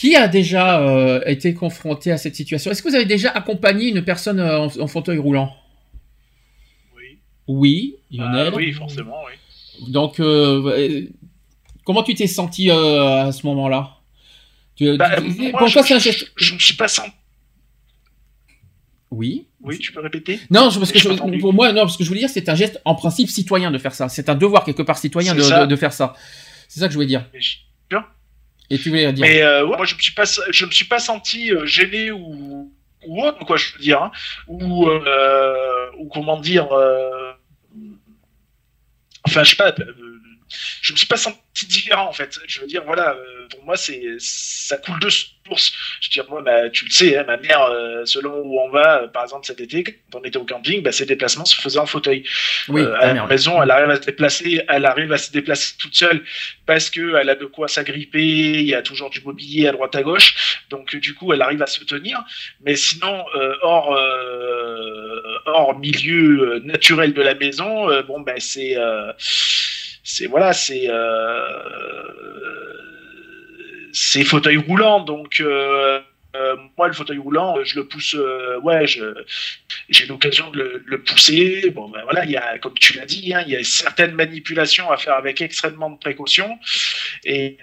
Qui a déjà euh, été confronté à cette situation? Est-ce que vous avez déjà accompagné une personne euh, en, fauteuil roulant? Oui. Oui, Lionel. Ah oui, forcément, oui. Donc, euh, Comment tu t'es senti euh, à ce moment-là? Tu, bah, je, Je ne suis pas senti. Oui. Oui, tu peux répéter? Non, parce que pour moi, non, parce que je voulais dire, c'est un geste en principe citoyen de faire ça. C'est un devoir quelque part citoyen de, faire ça. C'est ça que je voulais dire. Et tu voulais dire Mais euh, moi, je me suis pas, je me suis pas senti euh, gêné ou, ou autre, quoi, je veux dire, hein. ou ou comment dire. Enfin, je sais pas je me suis pas senti différent en fait. Je veux dire, voilà, euh, pour moi, c'est ça coule de source. Je veux dire, moi, bah, tu le sais, hein, ma mère, euh, selon où on va, euh, par exemple cet été, quand on était au camping, bah, ses déplacements se faisaient en fauteuil. Oui, à la maison, elle arrive à se déplacer, elle arrive à se déplacer toute seule parce que elle a de quoi s'agripper. Il y a toujours du mobilier à droite à gauche, donc du coup, elle arrive à se tenir. Mais sinon, hors hors milieu naturel de la maison, bon, ben c'est c'est voilà, c'est euh, c'est fauteuil roulant, donc euh, euh, moi, le fauteuil roulant, je le pousse, ouais, j'ai l'occasion de le, pousser. Bon, ben voilà, il y a, comme tu l'as dit, hein, il y a certaines manipulations à faire avec extrêmement de précaution. Et,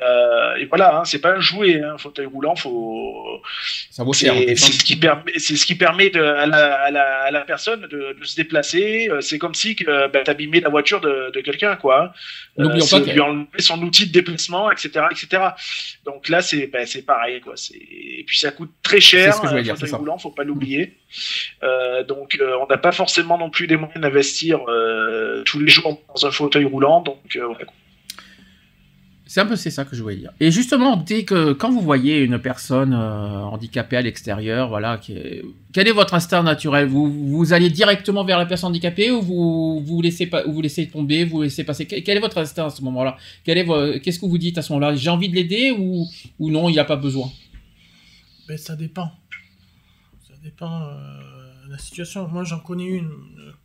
voilà, hein, c'est pas un jouet, un fauteuil roulant, faut. Ça. C'est ce qui permet, c'est ce qui permet de, à, la, à, la, à, la, personne de, de se déplacer. C'est comme si que ben, t'abîmais la voiture de, de quelqu'un, quoi. N'oublions pas lui enlever son outil de déplacement, etc., etc. Donc là, c'est ben, c'est pareil, quoi. Et puis ça coûte très cher. Ce que je voulais dire, fauteuil roulant, faut pas l'oublier. Euh, donc euh, on n'a pas forcément non plus les moyens d'investir euh, tous les jours dans un fauteuil roulant. Donc euh, ouais. C'est un peu c'est ça que je voulais dire. Et justement, dès que quand vous voyez une personne euh, handicapée à l'extérieur, voilà, quel est votre instinct naturel? Vous, vous allez directement vers la personne handicapée ou vous vous laissez pas, ou vous laissez tomber, vous laissez passer? Quel est votre instinct à ce moment-là? Quel est qu'est-ce que vous dites à ce moment-là? J'ai envie de l'aider ou ou non, il n'y a pas besoin? Ben, ça dépend. Ça dépend euh, de la situation. Moi, j'en connais une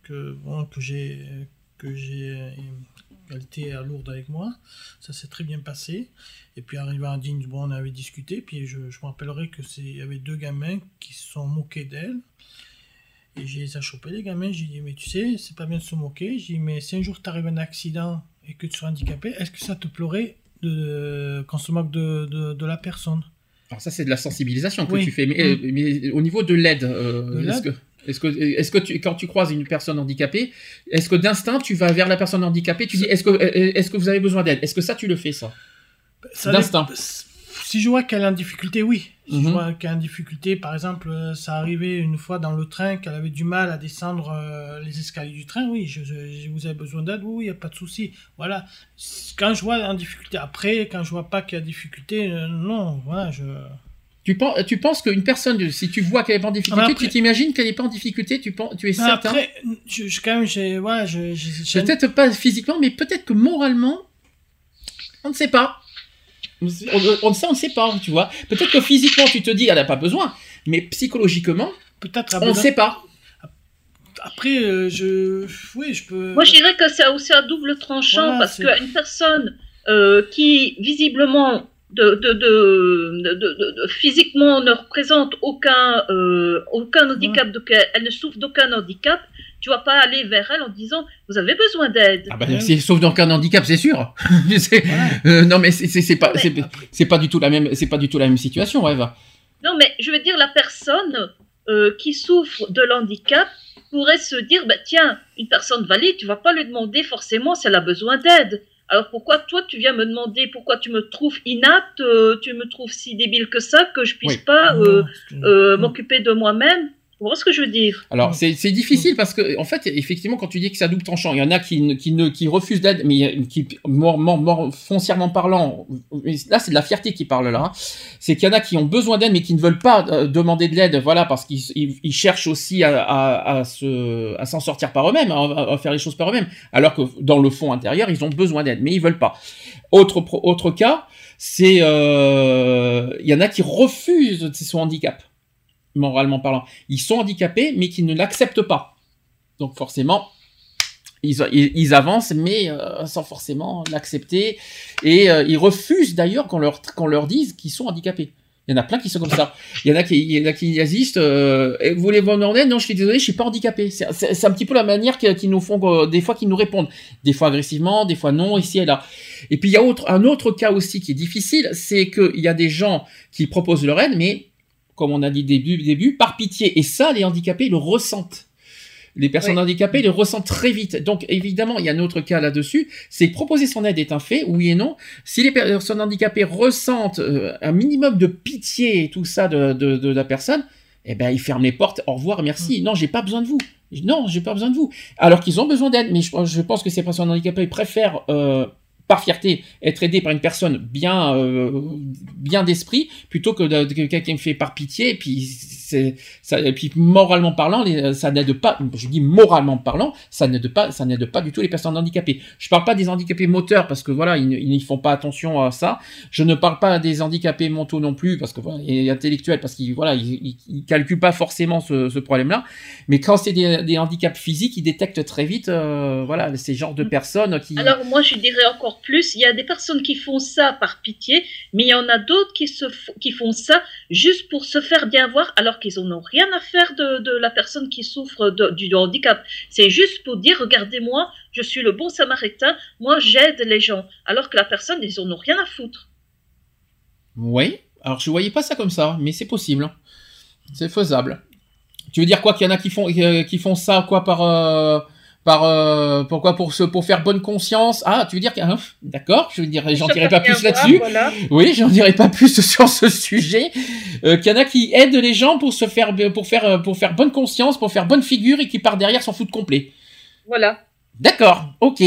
que bon, que j'ai que j'ai elle était à Lourdes avec moi. Ça s'est très bien passé. Et puis arrivé à Digne, bon, on avait discuté. Puis je, je me rappellerai c'est, y avait deux gamins qui se sont moqués d'elle. Et j'ai les chopé les gamins. J'ai dit, mais tu sais, c'est pas bien de se moquer. J'ai dit, mais si un jour t'arrives un accident et que tu sois handicapé, est-ce que ça te pleurait de, qu'on se moque de, de, la personne? Alors ça, c'est de la sensibilisation que tu fais. Mais, mm. mais, au niveau de l'aide, euh, est-ce que est-ce que, est-ce que tu, quand tu croises une personne handicapée, est-ce que d'instinct tu vas vers la personne handicapée, tu dis est-ce que, est-ce que vous avez besoin d'aide? Est-ce que ça tu le fais ça, D'instinct. Si je vois qu'elle est en difficulté, oui. Si je mhm. vois qu'elle est en difficulté, par exemple, euh, ça arrivait une fois dans le train qu'elle avait du mal à descendre euh, les escaliers du train, oui, je, vous avez besoin d'aide, oui, il n'y a pas de souci. Voilà. Quand je vois en difficulté, après, quand je vois pas qu'il y a difficulté, euh, non, voilà, je. Tu penses, tu penses qu'une personne, si tu vois qu'elle est pas en difficulté, tu t'imagines qu'elle n'est pas en difficulté, tu, penses, tu es certain Après, je, quand même, ouais, je, peut-être pas physiquement, mais peut-être que moralement, on ne sait pas. On, on, on ne sait pas, tu vois. Peut-être que physiquement, tu te dis, elle n'a pas besoin, mais psychologiquement, peut-être on ne sait pas. Après, euh, je, oui, je peux. Moi, je dirais que c'est aussi un double tranchant parce qu'une personne euh, qui visiblement de, de, de, physiquement ne représente aucun, euh, aucun handicap, elle ne souffre d'aucun handicap, tu vas pas aller vers elle en disant vous avez besoin d'aide. Ah bah, si sauf d'aucun handicap, c'est sûr. Euh, non mais c'est pas c'est pas du tout la même c'est pas du tout la même situation, Eva. Non mais je veux dire la personne euh, qui souffre de l'handicap pourrait se dire bah, tiens une personne valide, tu vas pas lui demander forcément si elle a besoin d'aide. Alors pourquoi toi tu viens me demander pourquoi tu me trouves inapte, euh, tu me trouves si débile que ça que je puisse pas euh, euh, m'occuper de moi-même? Vous voyez ce que je veux dire Alors c'est difficile parce que en fait effectivement quand tu dis que ça double tranchant, il y en a qui, qui ne qui refusent d'aide, mais qui mort, mort, foncièrement parlant, là c'est de la fierté qui parle là. Hein. C'est qu'il y en a qui ont besoin d'aide mais qui ne veulent pas demander de l'aide, voilà parce qu'ils cherchent aussi à, à, à se à s'en sortir par eux-mêmes, à, à, faire les choses par eux-mêmes, alors que dans le fond intérieur ils ont besoin d'aide, mais ils veulent pas. Autre autre cas, c'est euh, il y en a qui refusent son handicap moralement parlant. Ils sont handicapés, mais qui ne l'acceptent pas. Donc forcément, ils, avancent, mais euh, sans forcément l'accepter. Et euh, ils refusent d'ailleurs qu'on leur, leur dise qu'ils sont handicapés. Il y en a plein qui sont comme ça. Il y en a qui, il y en a qui assistent. Euh, vous voulez vous en aide Non, je suis désolé, je suis pas handicapé. C'est un petit peu la manière qu'ils nous font, des fois qu'ils nous répondent, des fois agressivement, des fois non, ici et là. Et puis il y a autre, un autre cas aussi qui est difficile, c'est qu'il y a des gens qui proposent leur aide, mais comme on a dit début, début, par pitié. Et ça, les handicapés le ressentent. Les personnes handicapées le ressentent très vite. Donc évidemment, il y a un autre cas là-dessus, c'est proposer son aide est un fait, oui et non. Si les personnes handicapées ressentent euh, un minimum de pitié et tout ça de, de, la personne, eh ben ils ferment les portes. Au revoir, merci. Mm. Non, j'ai pas besoin de vous. Non, j'ai pas besoin de vous. Alors qu'ils ont besoin d'aide, mais je, je, pense que ces personnes handicapées préfèrent euh, par fierté, être aidé par une personne bien, euh, d'esprit, plutôt que, quelqu'un qui me fait par pitié, puis c'est ça et puis moralement parlant, les, ça n'aide pas. Je dis moralement parlant, ça n'aide pas, ça n'aide pas du tout les personnes handicapées. Je parle pas des handicapés moteurs parce que voilà, ils, ils n'y font pas attention à ça. Je ne parle pas des handicapés mentaux non plus parce que voilà, et intellectuels parce qu'ils voilà, ils, ils, calculent pas forcément ce, ce problème-là. Mais quand c'est des, des, handicaps physiques, ils détectent très vite, euh, voilà, ces genres de personnes qui. Alors moi, je dirais encore plus. Il y a des personnes qui font ça par pitié, mais il y en a d'autres qui se qui font ça juste pour se faire bien voir, alors qu'ils n'en ont rien à faire de, la personne qui souffre du handicap. C'est juste pour dire, regardez-moi, je suis le bon samaritain, moi j'aide les gens, alors que la personne, ils en ont rien à foutre. Oui, alors je voyais pas ça comme ça, mais c'est possible. C'est faisable. Tu veux dire quoi qu'il y en a qui font, qui font ça quoi par... Euh par euh, pourquoi pour ce pour faire bonne conscience ah tu veux dire hein, d'accord je veux dire j'en dirai pas plus là-dessus voilà. oui j'en dirai pas plus sur ce sujet euh, qu'il y en a qui aident les gens pour se faire pour faire pour faire bonne conscience pour faire bonne figure et qui par derrière s'en foutent complet voilà D'accord, ok.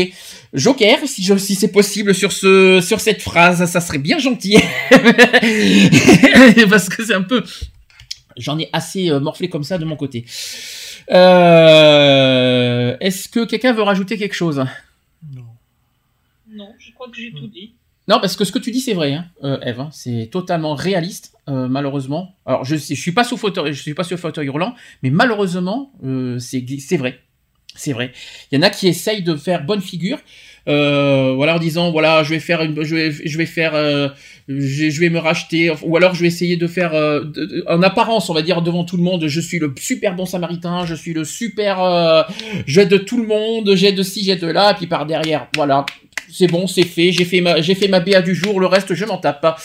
Joker, si, je, si c'est possible sur ce sur cette phrase, ça serait bien gentil. Parce que c'est un peu, j'en ai assez euh, morflé comme ça de mon côté. Euh, Est-ce que quelqu'un veut rajouter quelque chose? Non. Non, je crois que j'ai tout dit. Non, parce que ce que tu dis, c'est vrai, hein, euh, Eve. Hein, c'est totalement réaliste, euh, malheureusement. Alors, je, je suis pas sous fauteuil, je suis pas sur fauteuil roulant, mais malheureusement, euh, c'est vrai. C'est vrai. Il y en a qui essayent de faire bonne figure, euh, voilà en disant voilà je vais faire une, je vais je vais faire euh, je, je, vais me racheter ou alors je vais essayer de faire euh, en apparence on va dire devant tout le monde je suis le super bon samaritain je suis le super euh, j'aide tout le monde j'aide ci j'aide là et puis par derrière voilà c'est bon c'est fait j'ai fait ma j'ai fait ma BA du jour le reste je m'en tape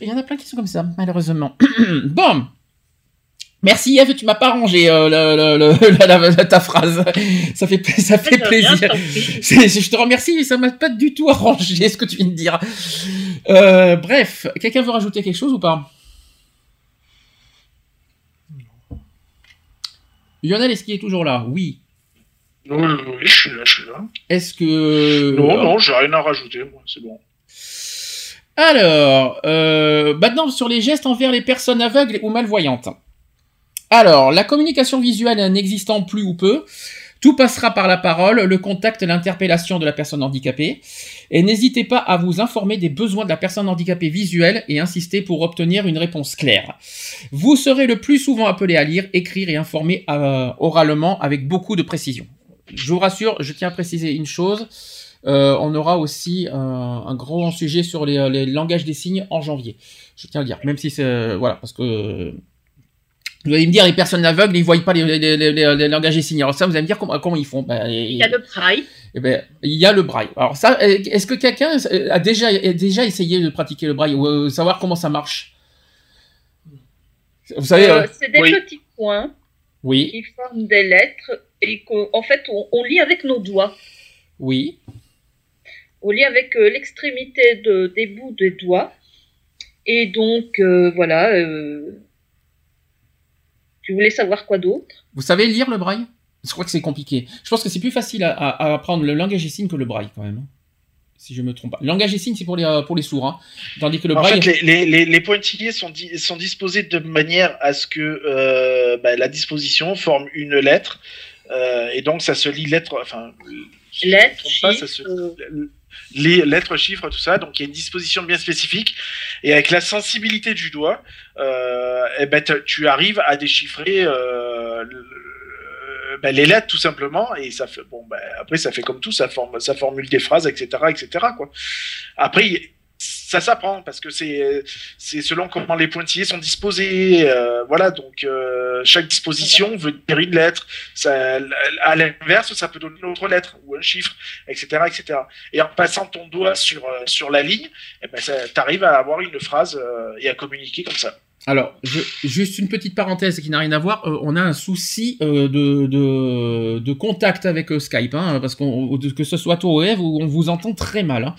il y en a plein qui sont comme ça malheureusement. Bon Merci Eve, tu m'as pas rangé euh, le, le, la, la, ta phrase. Ça fait ça fait plaisir. je te remercie, mais ça m'a pas du tout arrangé ce que tu viens de dire. Euh, bref, quelqu'un veut rajouter quelque chose ou pas? Lionel, est-ce qu'il est toujours là? Oui. Oui, oui, je suis là, je suis là. Est-ce que non, non, j'ai rien à rajouter, moi, c'est bon. Alors, euh, maintenant sur les gestes envers les personnes aveugles ou malvoyantes. Alors, la communication visuelle n'existant plus ou peu, tout passera par la parole, le contact l'interpellation de la personne handicapée. Et n'hésitez pas à vous informer des besoins de la personne handicapée visuelle et insister pour obtenir une réponse claire. Vous serez le plus souvent appelé à lire, écrire et informer euh, oralement avec beaucoup de précision. Je vous rassure, je tiens à préciser une chose. Euh, on aura aussi euh, un grand sujet sur les, les, langages des signes en janvier. Je tiens à le dire, même si c'est voilà, parce que vous allez me dire, les personnes aveugles, ils voient pas les, les, les, les langages des signes. Alors ça, vous allez me dire comment, comment ils font. Ben, il y a le braille. Eh ben, il y a le braille. Alors ça, est-ce que quelqu'un a déjà, a déjà essayé de pratiquer le braille ou euh, savoir comment ça marche? Vous savez, euh, c'est des oui. petits points oui. qui forment des lettres et qu'en fait, on, on, lit avec nos doigts. Oui. On lit avec euh, l'extrémité de, des bouts des doigts. Et donc, euh, voilà tu voulais savoir quoi d'autre? Vous savez lire le braille? Je crois que c'est compliqué. Je pense que c'est plus facile à, à, à, apprendre le langage des signes que le braille quand même. Si je me trompe pas. Le langage des signes, c'est pour les, pour les sourds. Hein. Tandis que le en braille. fait, les, les, les pointillés sont, di sont disposés de manière à ce que euh, bah, la disposition forme une lettre. Euh, et donc, ça se lit lettre. Enfin, lettre, pas, ça se, les lettres, chiffres, tout ça. Donc il y a une disposition bien spécifique. Et avec la sensibilité du doigt, euh, eh ben, tu arrives à déchiffrer euh, ben, les lettres tout simplement. Et ça fait bon. Ben, après ça fait comme tout, ça forme, ça formule des phrases, etc., etc. Quoi. Après ça s'apprend parce que c'est selon comment les pointillés sont disposés euh, voilà donc euh, chaque disposition veut dire une lettre ça, à l'inverse ça peut donner une autre lettre ou un chiffre etc etc et en passant ton doigt sur euh, sur la ligne eh ben tu arrives à avoir une phrase et à communiquer comme ça alors, je, juste une petite parenthèse qui n'a rien à voir. Euh, on a un souci euh, de, de, de, contact avec euh, Skype, hein, parce qu'on que ce soit toi ou Eve, on vous entend très mal. Hein.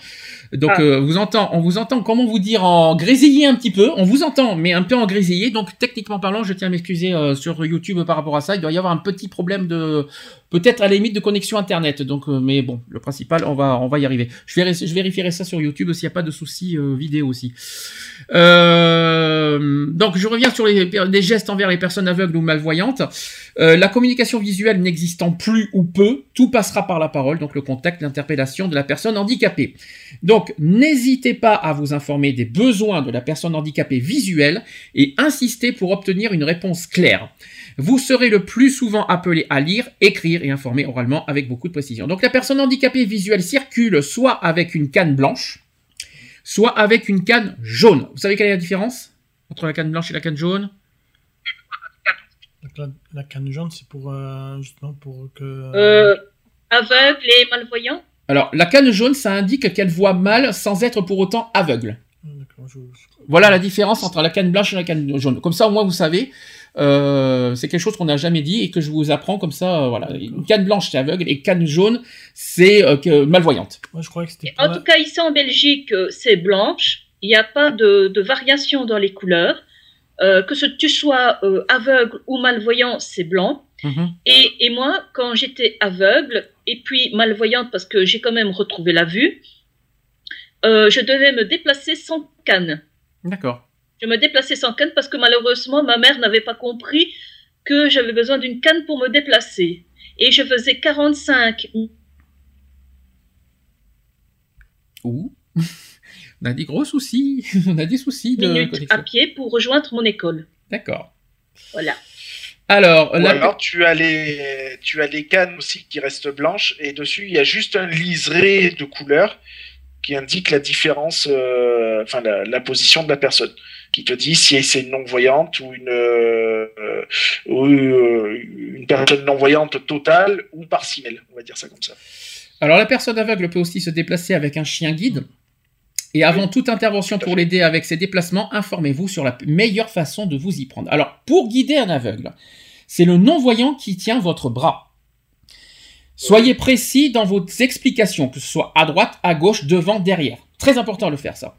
Donc, ah. euh, vous entend, on vous entend, comment vous dire, en grésillé un petit peu. On vous entend, mais un peu en grésillé. Donc, techniquement parlant, je tiens à m'excuser euh, sur YouTube par rapport à ça. Il doit y avoir un petit problème de, peut-être à la limite de connexion internet. Donc, euh, mais bon, le principal, on va, on va y arriver. Je, vérifie, je vérifierai ça sur YouTube s'il n'y a pas de souci vidéo aussi. Euh, donc je reviens sur les, gestes envers les personnes aveugles ou malvoyantes. Euh, la communication visuelle n'existant plus ou peu, tout passera par la parole, donc le contact, l'interpellation de la personne handicapée. Donc n'hésitez pas à vous informer des besoins de la personne handicapée visuelle et insistez pour obtenir une réponse claire. Vous serez le plus souvent appelé à lire, écrire et informer oralement avec beaucoup de précision. Donc la personne handicapée visuelle circule soit avec une canne blanche, soit avec une canne jaune. Vous savez quelle est la différence entre la canne blanche et la canne jaune? La, canne jaune, c'est pour euh, justement pour que. Euh, aveugle et malvoyant. Alors, la canne jaune, ça indique qu'elle voit mal sans être pour autant aveugle. Voilà la différence entre la canne blanche et la canne jaune. Comme ça, au moins, vous savez. Euh, c'est quelque chose qu'on n'a jamais dit et que je vous apprends comme ça. voilà, une canne blanche c'est aveugle et canne jaune c'est malvoyante. je crois que en tout cas, ici en Belgique, c'est blanche. Il n'y a pas de, de, variation dans les couleurs. Euh, que ce, tu sois euh, aveugle ou malvoyant, c'est blanc. Mhm. Et, et, moi, quand j'étais aveugle et puis malvoyante parce que j'ai quand même retrouvé la vue, euh, je devais me déplacer sans canne. D'accord. Je me déplaçais sans canne parce que malheureusement, ma mère n'avait pas compris que j'avais besoin d'une canne pour me déplacer. Et je faisais 45. Ouh on a des gros soucis. on a des soucis de minutes à pied pour rejoindre mon école. D'accord. Voilà. Alors, Ou alors tu as les tu as les cannes aussi qui restent blanches et dessus il y a juste un liseré de couleur qui indique la différence, euh, enfin la, position de la personne, qui te dit si c'est une non voyante ou une euh, ou, euh, une personne non voyante totale ou partielle, on va dire ça comme ça. Alors la personne aveugle peut aussi se déplacer avec un chien guide. Et avant toute intervention pour l'aider avec ses déplacements, informez-vous sur la meilleure façon de vous y prendre. Alors, pour guider un aveugle, c'est le non-voyant qui tient votre bras. Soyez précis dans vos explications, que ce soit à droite, à gauche, devant, derrière. Très important de le faire, ça.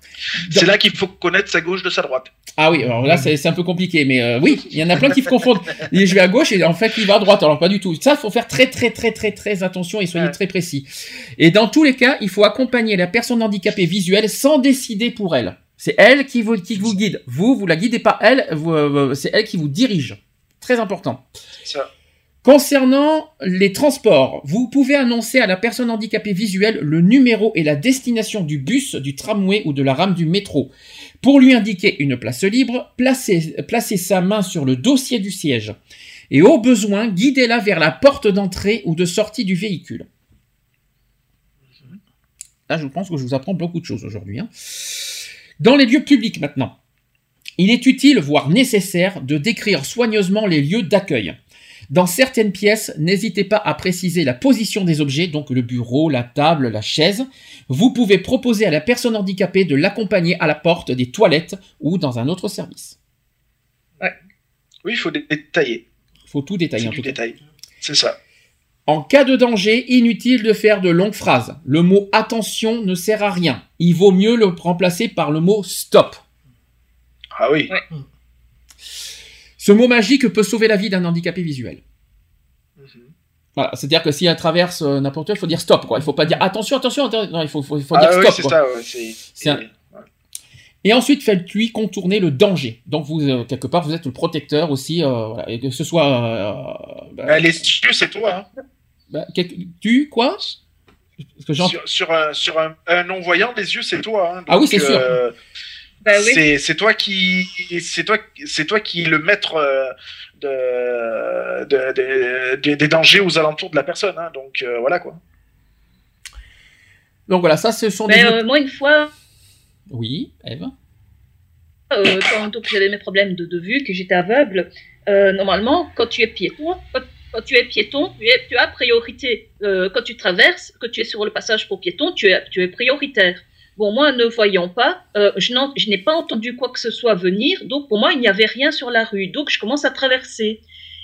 C'est là qu'il faut connaître sa gauche de sa droite. Ah oui, alors là, c'est un peu compliqué, mais euh, oui, il y en a plein qui se confondent. je vais à gauche et en fait, il va à droite. Alors pas du tout. Ça, il faut faire très, très, très, très, très attention et soyez très précis. Et dans tous les cas, il faut accompagner la personne handicapée visuelle sans décider pour elle. C'est elle qui vous, qui vous guide. Vous, vous la guidez pas elle, euh, c'est elle qui vous dirige. Très important. Ça. Concernant les transports, vous pouvez annoncer à la personne handicapée visuelle le numéro et la destination du bus, du tramway ou de la rame du métro. Pour lui indiquer une place libre, placez, sa main sur le dossier du siège. Et au besoin, guidez-la vers la porte d'entrée ou de sortie du véhicule. Là, je pense que je vous apprends beaucoup de choses aujourd'hui. Hein. Dans les lieux publics maintenant, il est utile, voire nécessaire, de décrire soigneusement les lieux d'accueil. Dans certaines pièces, n'hésitez pas à préciser la position des objets, donc le bureau, la table, la chaise. Vous pouvez proposer à la personne handicapée de l'accompagner à la porte des toilettes ou dans un autre service. Oui, il faut détailler. Il faut tout détailler. En tout détail. C'est ça. En cas de danger, inutile de faire de longues phrases. Le mot attention ne sert à rien. Il vaut mieux le remplacer par le mot stop. Ah oui. Ce mot magique peut sauver la vie d'un handicapé visuel. Mhm. Voilà, c'est-à-dire que s'il traverse euh, n'importe où, il faut dire stop. Quoi. Il ne faut pas dire attention, attention, non, il faut, faut, faut dire stop. c'est ça, ouais, Et ensuite, faites-lui contourner le danger. Donc, vous, euh, quelque part, vous êtes le protecteur aussi, euh, voilà, et que ce soit. Bah, les yeux, c'est toi. Hein. Bah, tu, quoi? Que sur, sur, un, un, non-voyant, les yeux, c'est toi. Hein. ah oui, c'est sûr. Bah c'est toi qui c'est toi c'est toi qui est le maître euh, de, des dangers aux alentours de la personne. Hein. donc euh, voilà quoi. Donc voilà, ça ce sont des. Euh, moi une fois. Oui, Eve. quand j'avais mes problèmes de, vue, que j'étais aveugle, normalement, quand tu es piéton, quand, tu es piéton, tu, as priorité. quand tu traverses, que tu es sur le passage pour piéton, tu es, tu es prioritaire. Bon, moi, ne voyant pas, euh, je n'ai pas entendu quoi que ce soit venir, donc pour moi, il n'y avait rien sur la rue. Donc, je commence à traverser.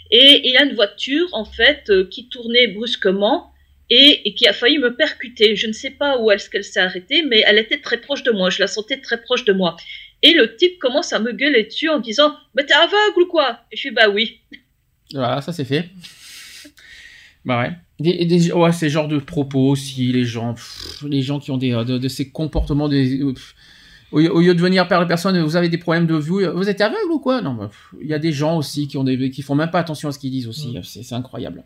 Et il y a une voiture, en fait, euh, qui tournait brusquement et, qui a failli me percuter. Je ne sais pas où est-ce qu'elle s'est arrêtée, mais elle était très proche de moi. Je la sentais très proche de moi. Et le type commence à me gueuler dessus en disant Mais t'es aveugle ou quoi? Je suis Bah oui. Voilà, ça c'est fait. Bah ouais. Des, des, ouais, ces genres de propos aussi, les gens, les gens qui ont des, de, ces comportements, des, Au, lieu de venir par la personne, vous avez des problèmes de vue, vous êtes aveugle ou quoi? Non, il y a des gens aussi qui ont des, qui font même pas attention à ce qu'ils disent aussi. C'est incroyable.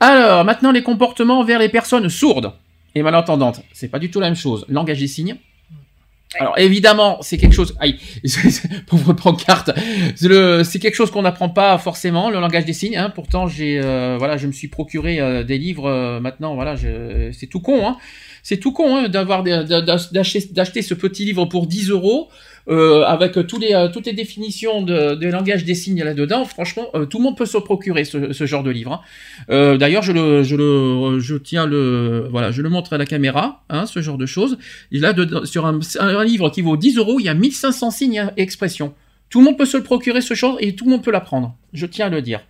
Alors, maintenant les comportements envers les personnes sourdes et malentendantes. C'est pas du tout la même chose. Langage des signes. Alors évidemment, c'est quelque chose. Aïe, pauvre pancarte. C'est quelque chose qu'on n'apprend pas forcément, le langage des signes. Hein. Pourtant, j'ai, euh, voilà, je me suis procuré euh, des livres. Euh, maintenant, voilà, c'est tout con. Hein. C'est tout con hein, d'avoir d'acheter ce petit livre pour 10 euros. Euh, avec tous les, euh, toutes les définitions de, langage des signes là-dedans, franchement, euh, tout le monde peut se procurer ce, genre de livre. Hein. D'ailleurs, je le, je tiens le, voilà, je le montre à la caméra, hein, ce genre de choses. Là, de, sur un, un, livre qui vaut 10 euros, il y a 1500 signes et expressions. Tout le monde peut se le procurer ce genre et tout le monde peut l'apprendre. Je tiens à le dire.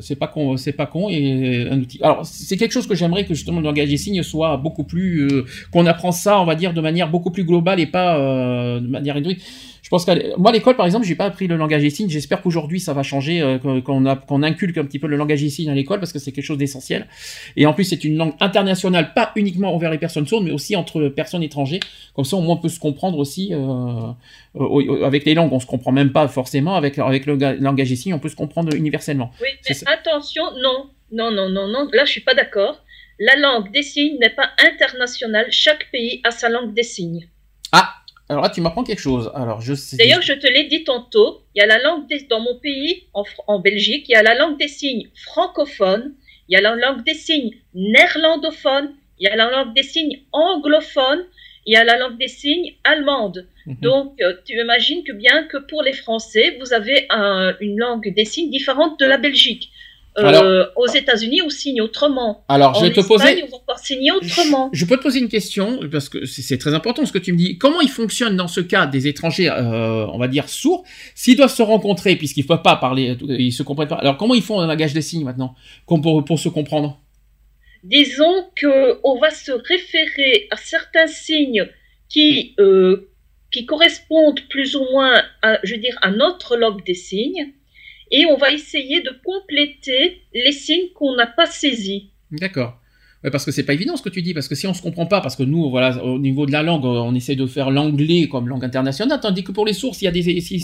C'est pas con, c'est pas con et un outil. Alors c'est quelque chose que j'aimerais que justement le langage des signes soit beaucoup plus, euh, qu'on apprend ça, on va dire de manière beaucoup plus globale et pas euh, de manière réduite. Je pense que moi, l'école, par exemple, j'ai pas appris le langage des signes. J'espère qu'aujourd'hui, ça va changer, euh, qu'on inculque un petit peu le langage des signes à l'école parce que c'est quelque chose d'essentiel. Et en plus, c'est une langue internationale, pas uniquement envers les personnes sourdes, mais aussi entre personnes étrangères. Comme ça, au moins, on peut se comprendre aussi. Euh, euh, avec les langues, on se comprend même pas forcément. Avec, avec le langage des signes, on peut se comprendre universellement. Oui, mais attention, non, non, non, non, non. Là, je suis pas d'accord. La langue des signes n'est pas internationale. Chaque pays a sa langue des signes. Ah, alors là, tu m'apprends quelque chose. Alors, je sais. D'ailleurs, je te l'ai dit tantôt. Il y a la langue des, dans mon pays, en, en, Belgique, il y a la langue des signes francophone, il y a la langue des signes néerlandophone, il y a la langue des signes anglophone, il y a la langue des signes allemande. Mhm. Donc, euh, tu imagines que bien que pour les Français, vous avez un, une langue des signes différente de la Belgique. Euh, aux États-Unis, on signe autrement? Alors, je vais te poser. On va encore signer autrement. Je peux te poser une question parce que c'est très important ce que tu me dis. Comment il fonctionne dans ce cas des étrangers, euh, on va dire sourds, s'ils doivent se rencontrer puisqu'ils ne peuvent pas parler, ils se comprennent pas? Alors, comment ils font un langage des signes maintenant pour, pour se comprendre? Disons que on va se référer à certains signes qui euh, qui correspondent plus ou moins, à, je veux dire, à notre langue des signes et on va essayer de compléter les signes qu'on n'a pas saisis. D'accord. parce que c'est pas évident ce que tu dis, parce que si on se comprend pas, parce que nous, voilà, au niveau de la langue, on essaie de faire l'anglais comme langue internationale, tandis que pour les sources, s'il y a des, s'il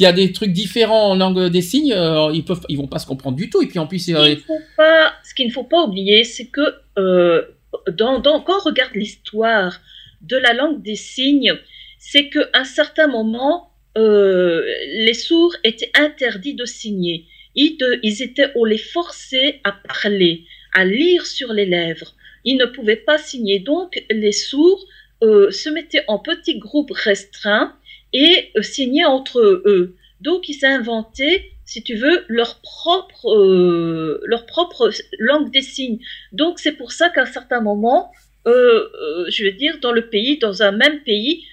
y a des trucs différents en langue des signes, euh, ils peuvent, ils vont pas se comprendre du tout. Et puis en plus, ce qu'il faut pas, ce qu'il ne faut pas oublier, c'est que euh, dans, dans, quand on regarde l'histoire de la langue des signes, c'est qu'à un certain moment, euh, les sourds étaient interdits de signer. Ils, ils étaient, on les forçait à parler, à lire sur les lèvres. Ils ne pouvaient pas signer. Donc, les sourds euh, se mettaient en petits groupes restreints et euh, signaient entre eux. Donc, ils inventaient, si tu veux, leur propre, leur propre langue des signes. Donc, c'est pour ça qu'à un certain moment, je veux dire, dans le pays, dans un même pays,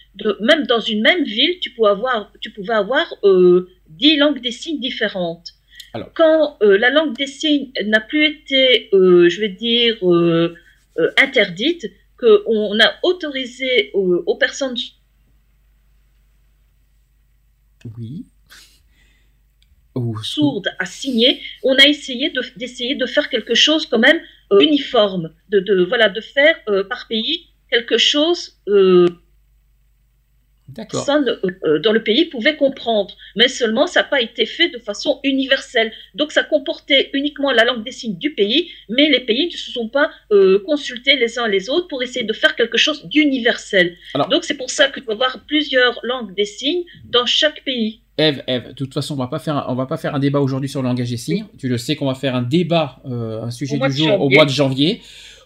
même dans une même ville, tu pouvais avoir, tu pouvais avoir euh, dix langues des signes différentes. Alors. Quand euh, la langue des signes n'a plus été, euh, je vais dire, interdite, qu'on a autorisé aux personnes oui. sourdes à signer, on a essayé d'essayer de, faire quelque chose quand même uniforme, de, de, voilà, de faire par pays quelque chose personne euh, euh, dans le pays pouvait comprendre. Mais seulement, ça n'a pas été fait de façon universelle. Donc, ça comportait uniquement la langue des signes du pays, mais les pays ne se sont pas euh, consultés les uns les autres pour essayer de faire quelque chose d'universel. Donc, c'est pour ça que tu peux avoir plusieurs langues des signes dans chaque pays. Eve, Eve, de toute façon, on va pas faire, un, on va pas faire un débat aujourd'hui sur le langage des signes. Tu le sais qu'on va faire un débat, un sujet du jour au mois de janvier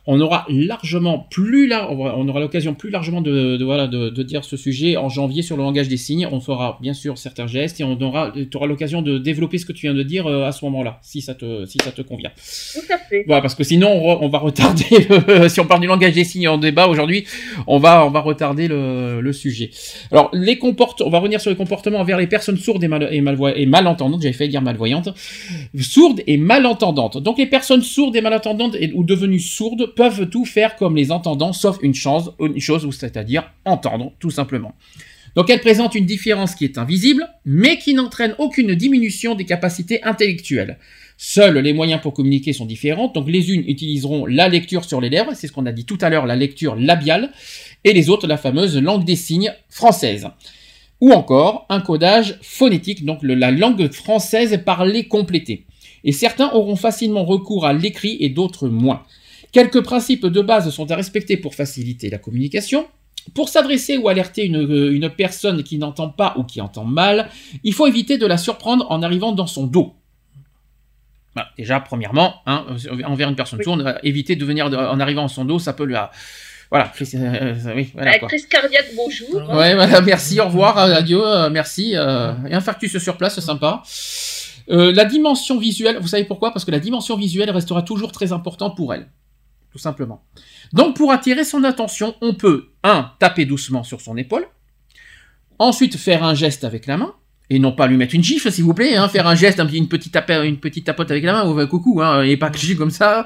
on aura largement plus là, on aura l'occasion plus largement de, voilà de, dire ce sujet en janvier sur le langage des signes. On fera bien sûr certains gestes et on aura, tu auras l'occasion de développer ce que tu viens de dire euh, à ce moment-là, si ça te si ça te convient. Tout à fait. Voilà, parce que sinon on, va retarder. si on parle du langage des signes en débat aujourd'hui, on va on va retarder le, sujet. Alors les comportements, on va revenir sur les comportements envers les personnes sourdes et, mal, et, et malentendantes. J'avais fait dire malvoyantes, sourdes et malentendantes. Donc les personnes sourdes et malentendantes ou devenues sourdes peuvent tout faire comme les entendants, sauf une chose, une chose c'est-à-dire entendre, tout simplement. Donc elle présente une différence qui est invisible, mais qui n'entraîne aucune diminution des capacités intellectuelles. Seuls les moyens pour communiquer sont différents, donc les unes utiliseront la lecture sur les lèvres, c'est ce qu'on a dit tout à l'heure, la lecture labiale, et les autres la fameuse langue des signes française. Ou encore un codage phonétique, donc la langue française parlée complétée. Et certains auront facilement recours à l'écrit et d'autres moins. Quelques principes de base sont à respecter pour faciliter la communication. Pour s'adresser ou alerter une, une personne qui n'entend pas ou qui entend mal, il faut éviter de la surprendre en arrivant dans son dos. Bah, déjà, premièrement, hein, envers une personne sourde, éviter de venir en arrivant dans son dos, ça peut lui... Voilà, crise, euh, oui, voilà, cardiaque, bonjour. Ouais, voilà, merci, au revoir, adieu, euh, merci. Euh, et infarctus sur place, c'est sympa. la dimension visuelle, vous savez pourquoi? Parce que la dimension visuelle restera toujours très importante pour elle tout simplement. Donc pour attirer son attention, on peut 1. taper doucement sur son épaule, ensuite faire un geste avec la main, et non pas lui mettre une gifle s'il vous plaît, hein, faire un geste, une petite, une petite tapote avec la main, ou coucou, hein, et pas que comme ça.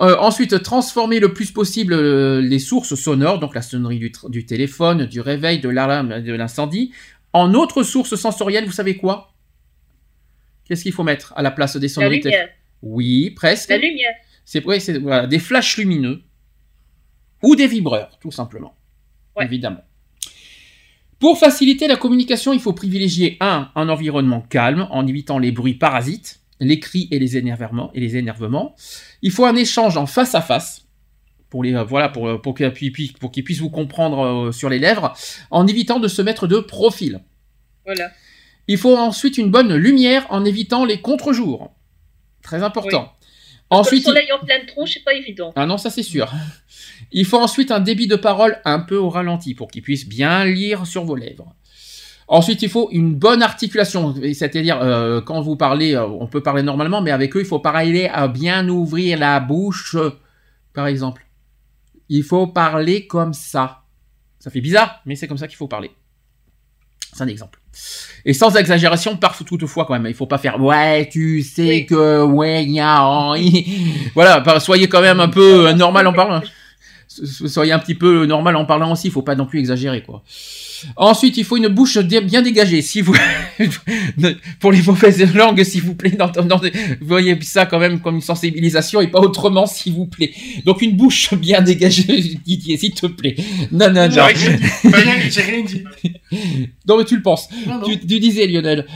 Euh, ensuite, transformer le plus possible euh, les sources sonores, donc la sonnerie du, du téléphone, du réveil, de l'alarme, de l'incendie, en autre source sensorielle, vous savez quoi? Qu'est-ce qu'il faut mettre à la place des sonorités La lumière. Oui, presque. La lumière. C'est voilà, des flashs lumineux ou des vibreurs, tout simplement. Évidemment. Pour faciliter la communication, il faut privilégier un, un environnement calme en évitant les bruits parasites, les cris et les énervements. Et les énervements. Il faut un échange en face à face pour les euh, voilà pour pour qu'ils puissent vous comprendre euh, sur les lèvres, en évitant de se mettre de profil. Voilà. Il faut ensuite une bonne lumière en évitant les contre-jours. Très important. Ensuite, le soleil en pleine tronche, c'est pas évident. Ah non, ça c'est sûr. Il faut ensuite un débit de parole un peu au ralenti pour qu'il puisse bien lire sur vos lèvres. Ensuite, il faut une bonne articulation, c'est-à-dire euh, quand vous parlez, euh, on peut parler normalement, mais avec eux, il faut parler à bien ouvrir la bouche, par exemple. Il faut parler comme ça. Ça fait bizarre, mais c'est comme ça qu'il faut parler. C'est un exemple. Et sans exagération, parfois toutefois quand même. Il faut pas faire ouais, tu sais que ouais, y a voilà, soyez quand même un peu euh, normal en parlant. Soyez un petit peu normal en parlant aussi. Il faut pas non plus exagérer quoi. Ensuite, il faut une bouche bien dégagée. Si vous, pour les mauvaises langues, s'il vous plaît, vous voyez ça quand même comme une sensibilisation et pas autrement, s'il vous plaît. Donc une bouche bien dégagée, Didier, s'il te plaît. Non, non, non. J'ai rien dit. Non, mais tu le penses. Tu, tu, disais, Lionel.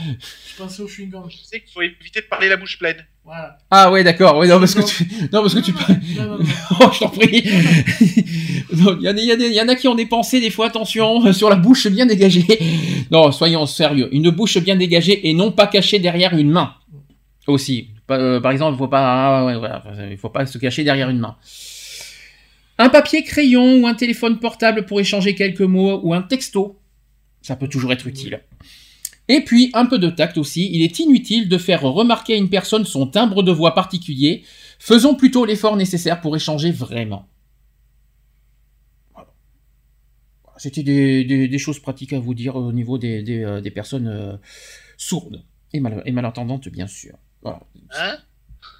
Je pensais au chewing-gum. Je sais qu'il faut éviter de parler la bouche pleine. Ah ouais, d'accord. Ouais, non, parce que tu, non, parce que tu. oh, je t'en prie. Il y, en a qui ont des pensées des fois. Attention, sur la bouche bien dégagée. Non, soyons sérieux. Une bouche bien dégagée et non pas cachée derrière une main. Aussi. Euh, par exemple, il ah, il faut pas se cacher derrière une main. Un papier crayon ou un téléphone portable pour échanger quelques mots ou un texto. Ça peut toujours être utile. Et puis, un peu de tact aussi, il est inutile de faire remarquer à une personne son timbre de voix particulier. Faisons plutôt l'effort nécessaire pour échanger vraiment. C'était des, choses pratiques à vous dire au niveau des, euh, personnes euh, sourdes et, et, malentendantes, bien sûr. Voilà. Hein?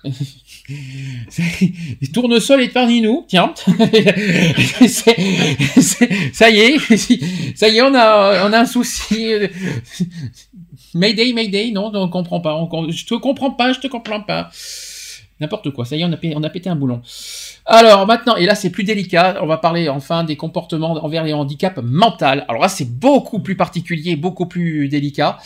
Tournesol est parmi nous, tiens. ça y est, ça y est, on a, on a un souci. Mayday, Mayday, non, on comprend pas. je te comprends pas, je te comprends pas. N'importe quoi, ça y est, on a, pété, un boulon. Alors maintenant, et là c'est plus délicat, on va parler enfin des comportements envers les handicaps mentaux. Alors là c'est beaucoup plus particulier, beaucoup plus délicat.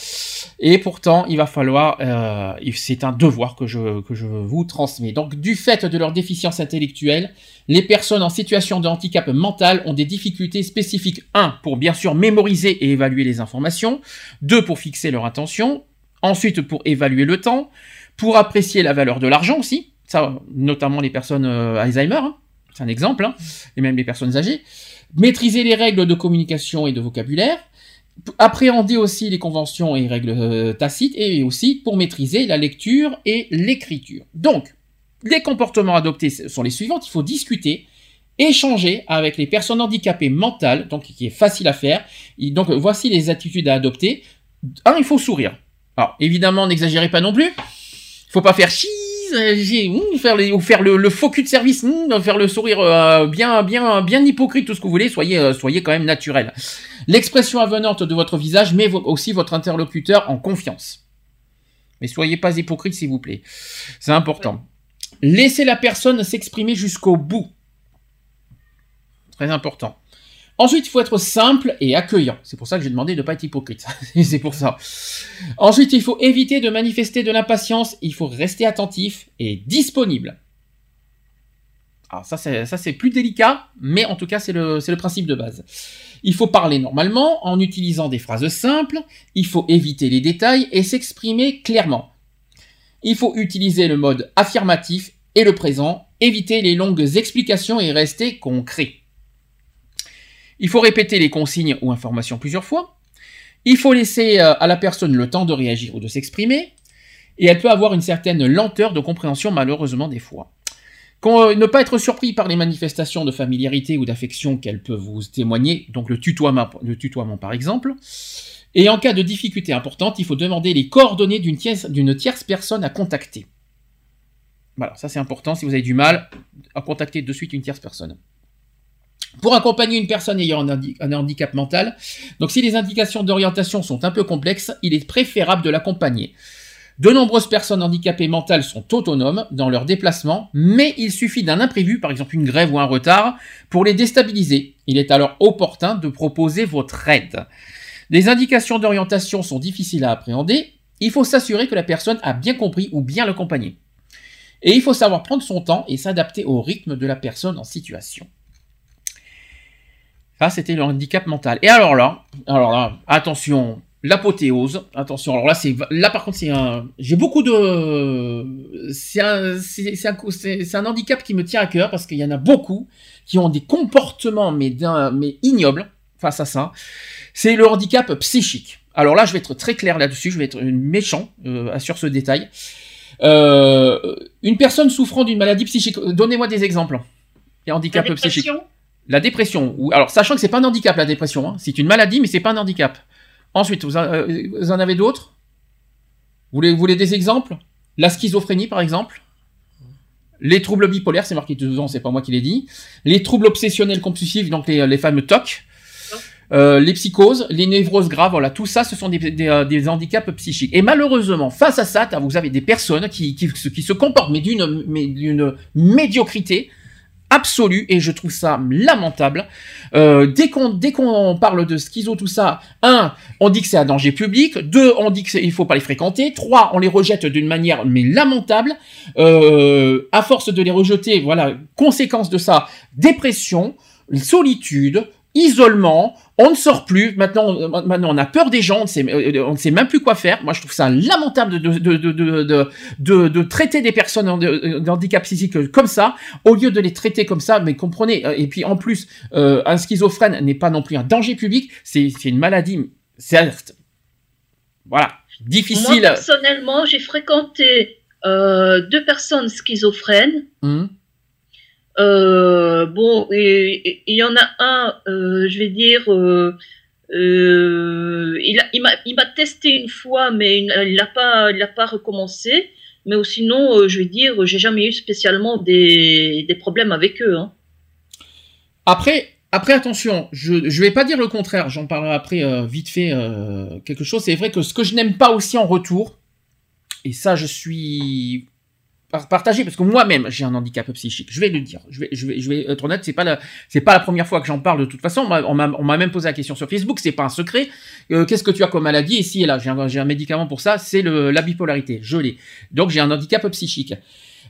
Et pourtant, il va falloir, euh, c'est un devoir que je, que vous transmets. Donc du fait de leur déficience intellectuelle, les personnes en situation de handicap mental ont des difficultés spécifiques. 1. Pour bien sûr mémoriser et évaluer les informations. 2. Pour fixer leur attention. Ensuite pour évaluer le temps pour apprécier la valeur de l'argent aussi, ça, notamment les personnes euh, Alzheimer, hein. c'est un exemple, hein. et même les personnes âgées, maîtriser les règles de communication et de vocabulaire, appréhender aussi les conventions et règles euh, tacites, et aussi pour maîtriser la lecture et l'écriture. Donc, les comportements adoptés sont les suivants, il faut discuter, échanger avec les personnes handicapées mentales, donc qui est facile à faire. donc voici les attitudes à adopter. Un, il faut sourire. Alors évidemment, n'exagérez pas non plus faut pas faire cheese, euh, faire les, ou faire le, faux cul de service, faire le sourire euh, bien, bien, bien hypocrite, tout ce que vous voulez. Soyez, euh, soyez quand même naturel. L'expression avenante de votre visage met aussi votre interlocuteur en confiance. Mais soyez pas hypocrite, s'il vous plaît. C'est important. Laissez la personne s'exprimer jusqu'au bout. Très important. Ensuite, il faut être simple et accueillant. C'est pour ça que j'ai demandé de ne pas être hypocrite. c'est pour ça. Ensuite, il faut éviter de manifester de l'impatience. Il faut rester attentif et disponible. Alors ça, c'est, ça, c'est plus délicat, mais en tout cas, c'est le, c'est le principe de base. Il faut parler normalement en utilisant des phrases simples. Il faut éviter les détails et s'exprimer clairement. Il faut utiliser le mode affirmatif et le présent. Éviter les longues explications et rester concret. Il faut répéter les consignes ou informations plusieurs fois. Il faut laisser euh, à la personne le temps de réagir ou de s'exprimer. Et elle peut avoir une certaine lenteur de compréhension malheureusement des fois. Euh, ne pas être surpris par les manifestations de familiarité ou d'affection qu'elle peut vous témoigner, donc le tutoiement, par exemple. Et en cas de difficulté importante, il faut demander les coordonnées d'une tierce, personne à contacter. Voilà, ça c'est important si vous avez du mal à contacter de suite une tierce personne. Pour accompagner une personne ayant un, handicap mental, donc si les indications d'orientation sont un peu complexes, il est préférable de l'accompagner. De nombreuses personnes handicapées mentales sont autonomes dans leurs déplacements, mais il suffit d'un imprévu, par exemple une grève ou un retard, pour les déstabiliser. Il est alors opportun de proposer votre aide. Les indications d'orientation sont difficiles à appréhender, il faut s'assurer que la personne a bien compris ou bien l'accompagner. Et il faut savoir prendre son temps et s'adapter au rythme de la personne en situation. Ça, c'était le handicap mental. Et alors là, alors là, attention, l'apothéose. Attention, alors là, c'est là par contre, c'est un. J'ai beaucoup de. C'est un, c'est un, un, handicap qui me tient à cœur parce qu'il y en a beaucoup qui ont des comportements mais mais ignobles face à ça. C'est le handicap psychique. Alors là, je vais être très clair là-dessus. Je vais être méchant euh, sur ce détail. Euh, une personne souffrant d'une maladie psychique. Donnez-moi des exemples. Et handicap psychique. La dépression. Ou, alors, sachant que c'est pas un handicap, la dépression. Hein. C'est une maladie, mais c'est pas un handicap. Ensuite, vous, en, euh, avez d'autres? Vous voulez, vous des exemples? La schizophrénie, par exemple? Les troubles bipolaires, c'est marqué dedans, c'est pas moi qui l'ai dit. Les troubles obsessionnels compulsifs, donc les, fameux TOC. Euh, les psychoses, les névroses graves, voilà, tout ça, ce sont des, euh, handicaps psychiques. Et malheureusement, face à ça, vous avez des personnes qui, qui, qui se comportent, mais d'une médiocrité, absolue et je trouve ça lamentable. Euh, dès qu'on parle de schizo tout ça, un, on dit que c'est un danger public, deux, on dit qu'il faut pas les fréquenter, trois, on les rejette d'une manière mais lamentable. Euh, à force de les rejeter, voilà, conséquence de ça, dépression, solitude, isolement, on ne sort plus, maintenant, maintenant on a peur des gens, on ne, sait, euh, on ne sait même plus quoi faire. Moi je trouve ça lamentable de, de, de, de, de traiter des personnes handicap psychique comme ça, au lieu de les traiter comme ça, mais comprenez, euh, et puis en plus, euh, un schizophrène n'est pas non plus un danger public, c'est une maladie, certes, voilà, difficile. Moi personnellement, j'ai fréquenté deux personnes schizophrènes. Hum. Euh, bon, il y en a un, euh, je vais dire, euh, il, m'a testé une fois, mais il l'a pas, pas recommencé. Mais sinon, je vais dire, j'ai jamais eu spécialement des, des problèmes avec eux. Hein. Après, après, attention, je ne vais pas dire le contraire, j'en parlerai après vite fait quelque chose. C'est vrai que ce que je n'aime pas aussi en retour, et ça je suis partager parce que moi-même j'ai un handicap psychique. Je vais le dire. Je vais, je vais, je vais être honnête. C'est pas la, c'est pas la première fois que j'en parle de toute façon. On m'a, même posé la question sur Facebook. C'est pas un secret. Euh, qu'est-ce que tu as comme maladie? Ici et là, j'ai un, un médicament pour ça. C'est la bipolarité. Je l'ai. Donc j'ai un handicap psychique.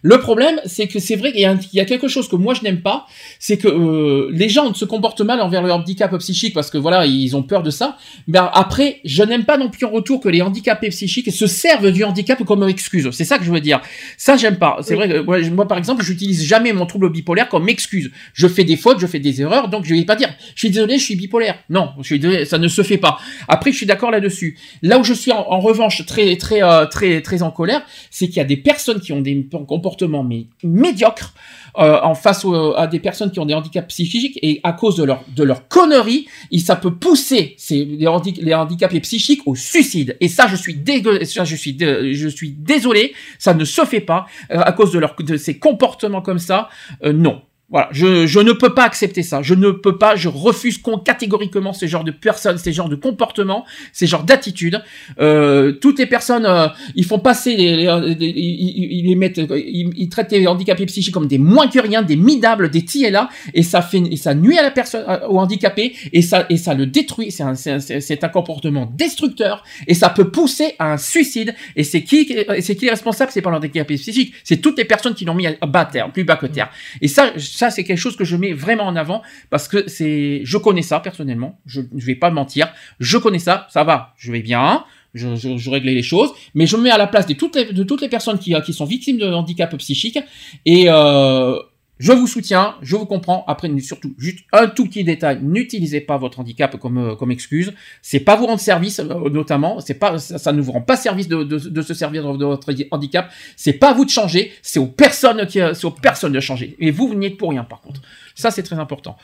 Le problème, c'est que c'est vrai qu'il y, a quelque chose que moi je n'aime pas, c'est que euh, les gens se comportent mal envers le handicap psychique parce que voilà, ils ont peur de ça. Mais après, je n'aime pas non plus en retour que les handicapés psychiques se servent du handicap comme excuse. C'est ça que je veux dire. Ça, j'aime pas. C'est vrai que moi, par exemple, j'utilise jamais mon trouble bipolaire comme excuse. Je fais des fautes, je fais des erreurs, donc je vais pas dire, je suis désolé, je suis bipolaire. Non, je suis désolé, ça ne se fait pas. Après, je suis d'accord là-dessus. Là où je suis en, revanche très, très, euh, très, très en colère, c'est qu'il y a des personnes qui ont des comportements mais médiocre euh, en face à des personnes qui ont des handicaps psychiques et à cause de leur de leur connerie, ça peut pousser les, handicapés psychiques au suicide. Et ça, je suis je suis je suis désolé, ça ne se fait pas euh, à cause de leur de ces comportements comme ça. Euh, non. Voilà, je, je ne peux pas accepter ça. Je ne peux pas, je refuse catégoriquement ce genre de personnes, ces genres de comportements, ces genres d'attitudes. Euh, toutes les personnes, euh, ils font passer, les, ils, les mettent, ils, traitent les handicapés psychiques comme des moins que rien, des midables, des là et ça fait, et ça nuit à la personne, au handicapé, et ça, et ça le détruit. C'est un, c'est un comportement destructeur, et ça peut pousser à un suicide. Et c'est qui, c'est qui est responsable? C'est pas l'handicapé psychique, c'est toutes les personnes qui l'ont mis à bas terre, plus bas que terre. Et ça, ça c'est quelque chose que je mets vraiment en avant parce que c'est, je connais ça personnellement. Je, je vais pas mentir, je connais ça, ça va, je vais bien. Je, je, je réglais les choses, mais je me mets à la place de toutes les, de toutes les personnes qui, qui sont victimes de handicap psychique et euh, je vous soutiens, je vous comprends. Après, surtout, juste un tout petit détail n'utilisez pas votre handicap comme euh, comme excuse. C'est pas vous rendre service, euh, notamment. C'est pas ça, ne vous rend pas service de, de, de se servir de, votre handicap. C'est pas à vous de changer. C'est aux personnes qui, c'est aux personnes de changer. Et vous, vous n'y êtes pour rien, par contre. Ça, c'est très important.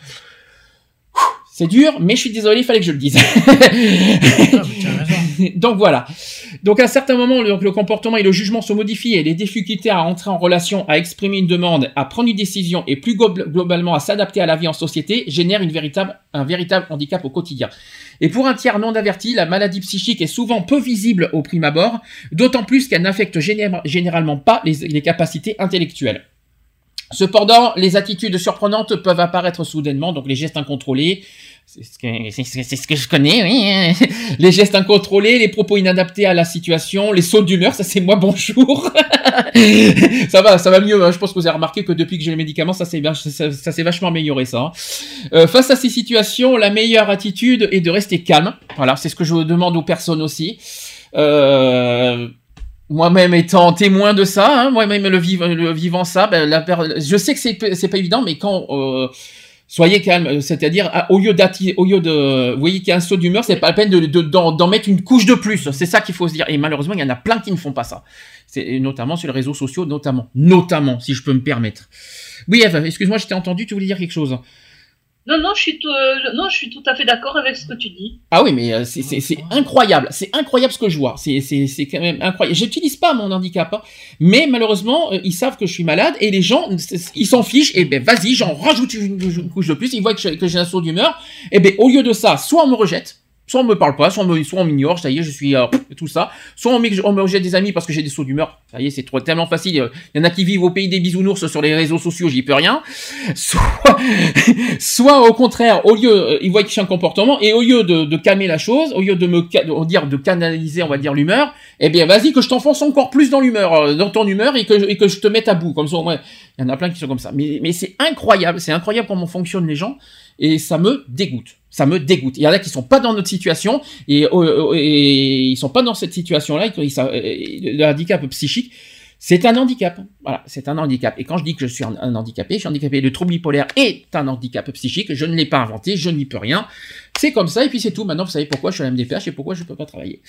C'est dur, mais je suis désolé, il fallait que je le dise. Donc voilà. Donc à un certain moment, le, comportement et le jugement se modifient et les difficultés à entrer en relation, à exprimer une demande, à prendre une décision et plus globalement à s'adapter à la vie en société génèrent un véritable handicap au quotidien. Et pour un tiers non averti, la maladie psychique est souvent peu visible au prime abord, d'autant plus qu'elle n'affecte généralement pas les capacités intellectuelles. Cependant, les attitudes surprenantes peuvent apparaître soudainement, donc les gestes incontrôlés, c'est ce, que, je connais, oui. Les gestes incontrôlés, les propos inadaptés à la situation, les sauts d'humeur, ça c'est moi bonjour. ça va, ça va mieux. Hein. Je pense que vous avez remarqué que depuis que j'ai les médicaments, ça s'est ça, s'est vachement amélioré ça. Hein. Euh, face à ces situations, la meilleure attitude est de rester calme. Voilà, c'est ce que je demande aux personnes aussi. Euh, moi-même étant témoin de ça, hein, moi-même le, vivant ça, ben, je sais que c'est pas évident, mais quand euh, soyez calme, c'est-à-dire au lieu d'attirer, au lieu de, vous voyez qu'il y a un saut d'humeur, c'est pas la peine de, d'en, mettre une couche de plus. C'est ça qu'il faut se dire. Et malheureusement, il y en a plein qui ne font pas ça. C'est notamment sur les réseaux sociaux, notamment, notamment, si je peux me permettre. Oui, Eve, excuse-moi, je t'ai entendu, tu voulais dire quelque chose. Non, non, je suis tout, euh, non, je suis tout à fait d'accord avec ce que tu dis. Ah oui, mais euh, c'est incroyable, c'est incroyable ce que je vois. C'est quand même incroyable. J'utilise pas mon handicap, hein. mais malheureusement, euh, ils savent que je suis malade et les gens, ils s'en fichent. Et ben vas-y, j'en rajoute une, couche de plus. Ils voient que j'ai un saut d'humeur. Et ben au lieu de ça, soit on me rejette, Soit on me parle pas, soit on, m'ignore, ça y est, je suis euh, tout ça. Soit on, on me j'ai des amis parce que j'ai des sauts d'humeur. Ça y est, c'est tellement facile. Il y en a qui vivent au pays des bisounours sur les réseaux sociaux, j'y peux rien. Soit, soit au contraire, au lieu, euh, ils voient que j'ai un comportement et au lieu de, de calmer la chose, au lieu de me dire de canaliser, on va dire l'humeur, eh bien vas-y que je t'enfonce encore plus dans l'humeur, euh, dans ton humeur et que, je te mette à bout. Comme ça, il y en a plein qui sont comme ça. Mais c'est incroyable, c'est incroyable comment fonctionnent les gens et ça me dégoûte ça me dégoûte. Il y en a qui sont pas dans notre situation et, euh, euh, et ils sont pas dans cette situation-là. Le handicap psychique, c'est un handicap. Voilà, c'est un handicap. Et quand je dis que je suis un, handicapé, je suis handicapé. Le trouble bipolaire est un handicap psychique. Je ne l'ai pas inventé, je n'y peux rien. C'est comme ça et puis c'est tout. Maintenant, vous savez pourquoi je suis à MDPH et pourquoi je peux pas travailler.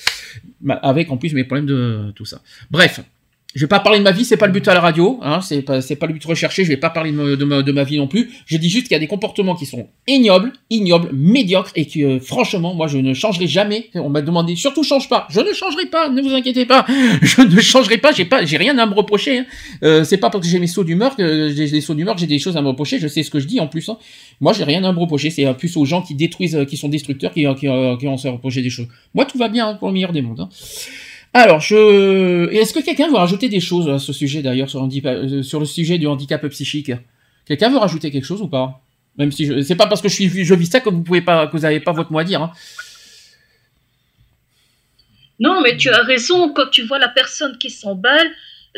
Avec en plus mes problèmes de tout ça. Bref, je vais pas parler de ma vie, c'est pas le but à la radio, hein, c'est pas, pas le but recherché, je vais pas parler de, ma, de, ma, vie non plus. Je dis juste qu'il y a des comportements qui sont ignobles, ignobles, médiocres, et que euh, franchement, moi je ne changerai jamais. On m'a demandé, surtout change pas. Je ne changerai pas, ne vous inquiétez pas. Je ne changerai pas, j'ai pas, j'ai rien à me reprocher. Hein. Euh, c'est pas parce que j'ai mes sauts d'humeur que j'ai des sauts d'humeur j'ai des choses à me reprocher. Je sais ce que je dis en plus. Hein. Moi j'ai rien à me reprocher. C'est plus aux gens qui détruisent, euh, qui sont destructeurs, qui, qui, qui, ont à reprocher des choses. Moi tout va bien hein, pour le meilleur des mondes. Alors, je... est-ce que quelqu'un veut rajouter des choses à ce sujet d'ailleurs sur, euh, le sujet du handicap psychique? Quelqu'un veut rajouter quelque chose ou pas? Même si je... c'est pas parce que je suis je vis ça que vous pouvez pas que vous n'avez pas votre mot à dire. Hein. Non, mais tu as raison. Quand tu vois la personne qui s'emballe,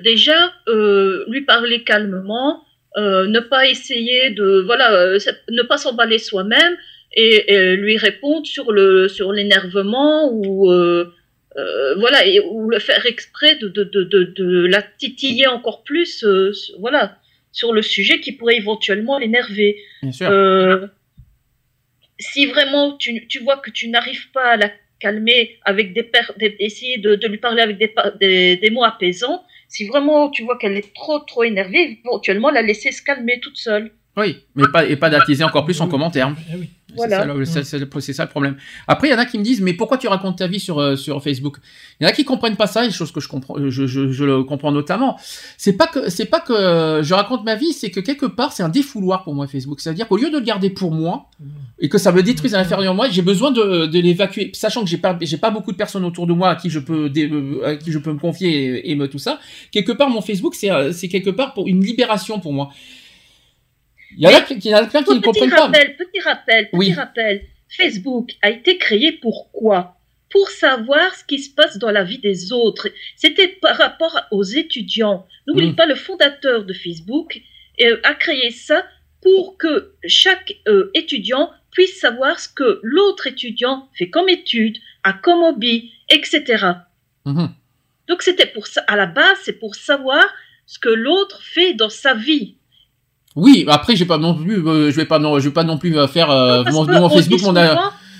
déjà euh, lui parler calmement, euh, ne pas essayer de voilà, ne pas s'emballer soi-même et, lui répondre sur le sur l'énervement ou euh, voilà, et, ou le faire exprès de, de, de, de la titiller encore plus, euh, voilà, sur le sujet qui pourrait éventuellement l'énerver. Euh, si vraiment tu, tu, vois que tu n'arrives pas à la calmer avec des, des essayer de, lui parler avec des, des, des, mots apaisants, si vraiment tu vois qu'elle est trop trop énervée, éventuellement la laisser se calmer toute seule. Oui, mais pas et pas d'attiser encore plus en commentaire. Voilà. C'est ça, le problème. Après, il y en a qui me disent, mais pourquoi tu racontes ta vie sur, euh, sur Facebook? Il y en a qui comprennent pas ça, une chose que je comprends, je, je, je le comprends notamment. C'est pas que c'est pas que je raconte ma vie, c'est que quelque part c'est un défouloir pour moi Facebook. C'est-à-dire qu'au lieu de le garder pour moi et que ça me détruise à l'intérieur de moi, j'ai besoin de, de l'évacuer, sachant que j'ai pas j'ai pas beaucoup de personnes autour de moi à qui je peux euh, à qui je peux me confier et, me tout ça. Quelque part, mon Facebook c'est euh, c'est quelque part pour une libération pour moi. Il y en a, qui, qui ne comprennent pas. Petit rappel, petit rappel. Facebook a été créé pour quoi? Pour savoir ce qui se passe dans la vie des autres. C'était par rapport aux étudiants. N'oubliez pas, le fondateur de Facebook euh, a créé ça pour que chaque euh, étudiant puisse savoir ce que l'autre étudiant fait comme étude, a comme hobby, etc. Mhm. Donc c'était pour ça, à la base, c'est pour savoir ce que l'autre fait dans sa vie. Oui, après, j'ai pas non plus, euh, je vais pas non, je vais pas non plus euh, faire euh, mon, Facebook, mon.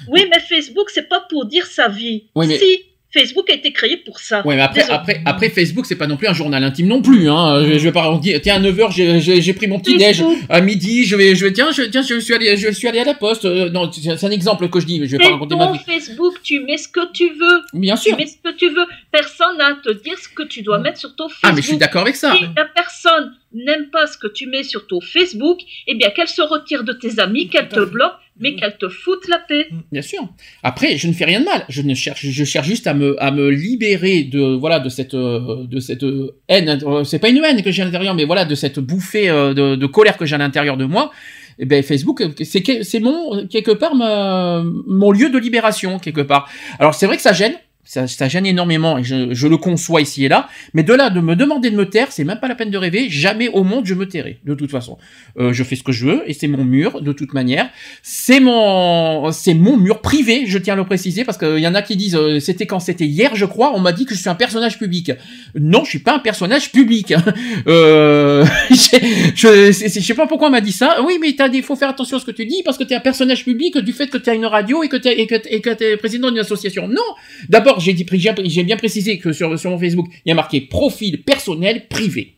Oui, mais Facebook, c'est pas pour dire sa vie. Oui, mais... Si Facebook a été créé pour ça. Oui, mais après, après, après, Facebook, c'est pas non plus un journal intime non plus. Hein. Je, je vais pas dire, tiens, à 9h, j'ai pris mon petit déj. À midi, je vais, je vais, tiens, je, tiens, je suis allé, je suis allé à la poste. non, c'est un exemple que je dis. Je vais pas raconter ma vie. Facebook, tu mets ce que tu veux. Bien sûr. Tu mets ce que tu veux. Personne n'a à te dire ce que tu dois mettre sur ton Facebook. Ah, mais je suis d'accord avec ça. Si la personne n'aime pas ce que tu mets sur ton Facebook, eh bien, qu'elle se retire de tes amis, qu'elle te bloque mais qu'elle te foute la paix. Mm. Bien sûr. Après, je ne fais rien de mal. Je ne cherche, je cherche juste à me, à me libérer de, voilà, de cette, euh, de cette euh, haine. Euh, c'est pas une haine que j'ai à l'intérieur, mais voilà, de cette bouffée de, colère que j'ai à l'intérieur de moi. Et eh ben Facebook, c'est, c'est mon quelque part mon lieu de libération quelque part. Alors c'est vrai que ça gêne ça, ça, gêne énormément et je, je, le conçois ici et là. Mais de là de me demander de me taire, c'est même pas la peine de rêver. Jamais au monde je me tairai. De toute façon, euh, je fais ce que je veux et c'est mon mur de toute manière. C'est mon, c'est mon mur privé. Je tiens à le préciser parce qu'il y en a qui disent euh, c'était quand c'était hier, je crois. On m'a dit que je suis un personnage public. Non, je suis pas un personnage public. euh, je, je, sais pas pourquoi on m'a dit ça. Oui, mais t'as des, faut faire attention à ce que tu dis parce que t'es un personnage public du fait que tu as une radio et que tu et et que t'es président d'une association. Non, d'abord j'ai bien précisé que sur mon Facebook, il y a marqué profil personnel privé.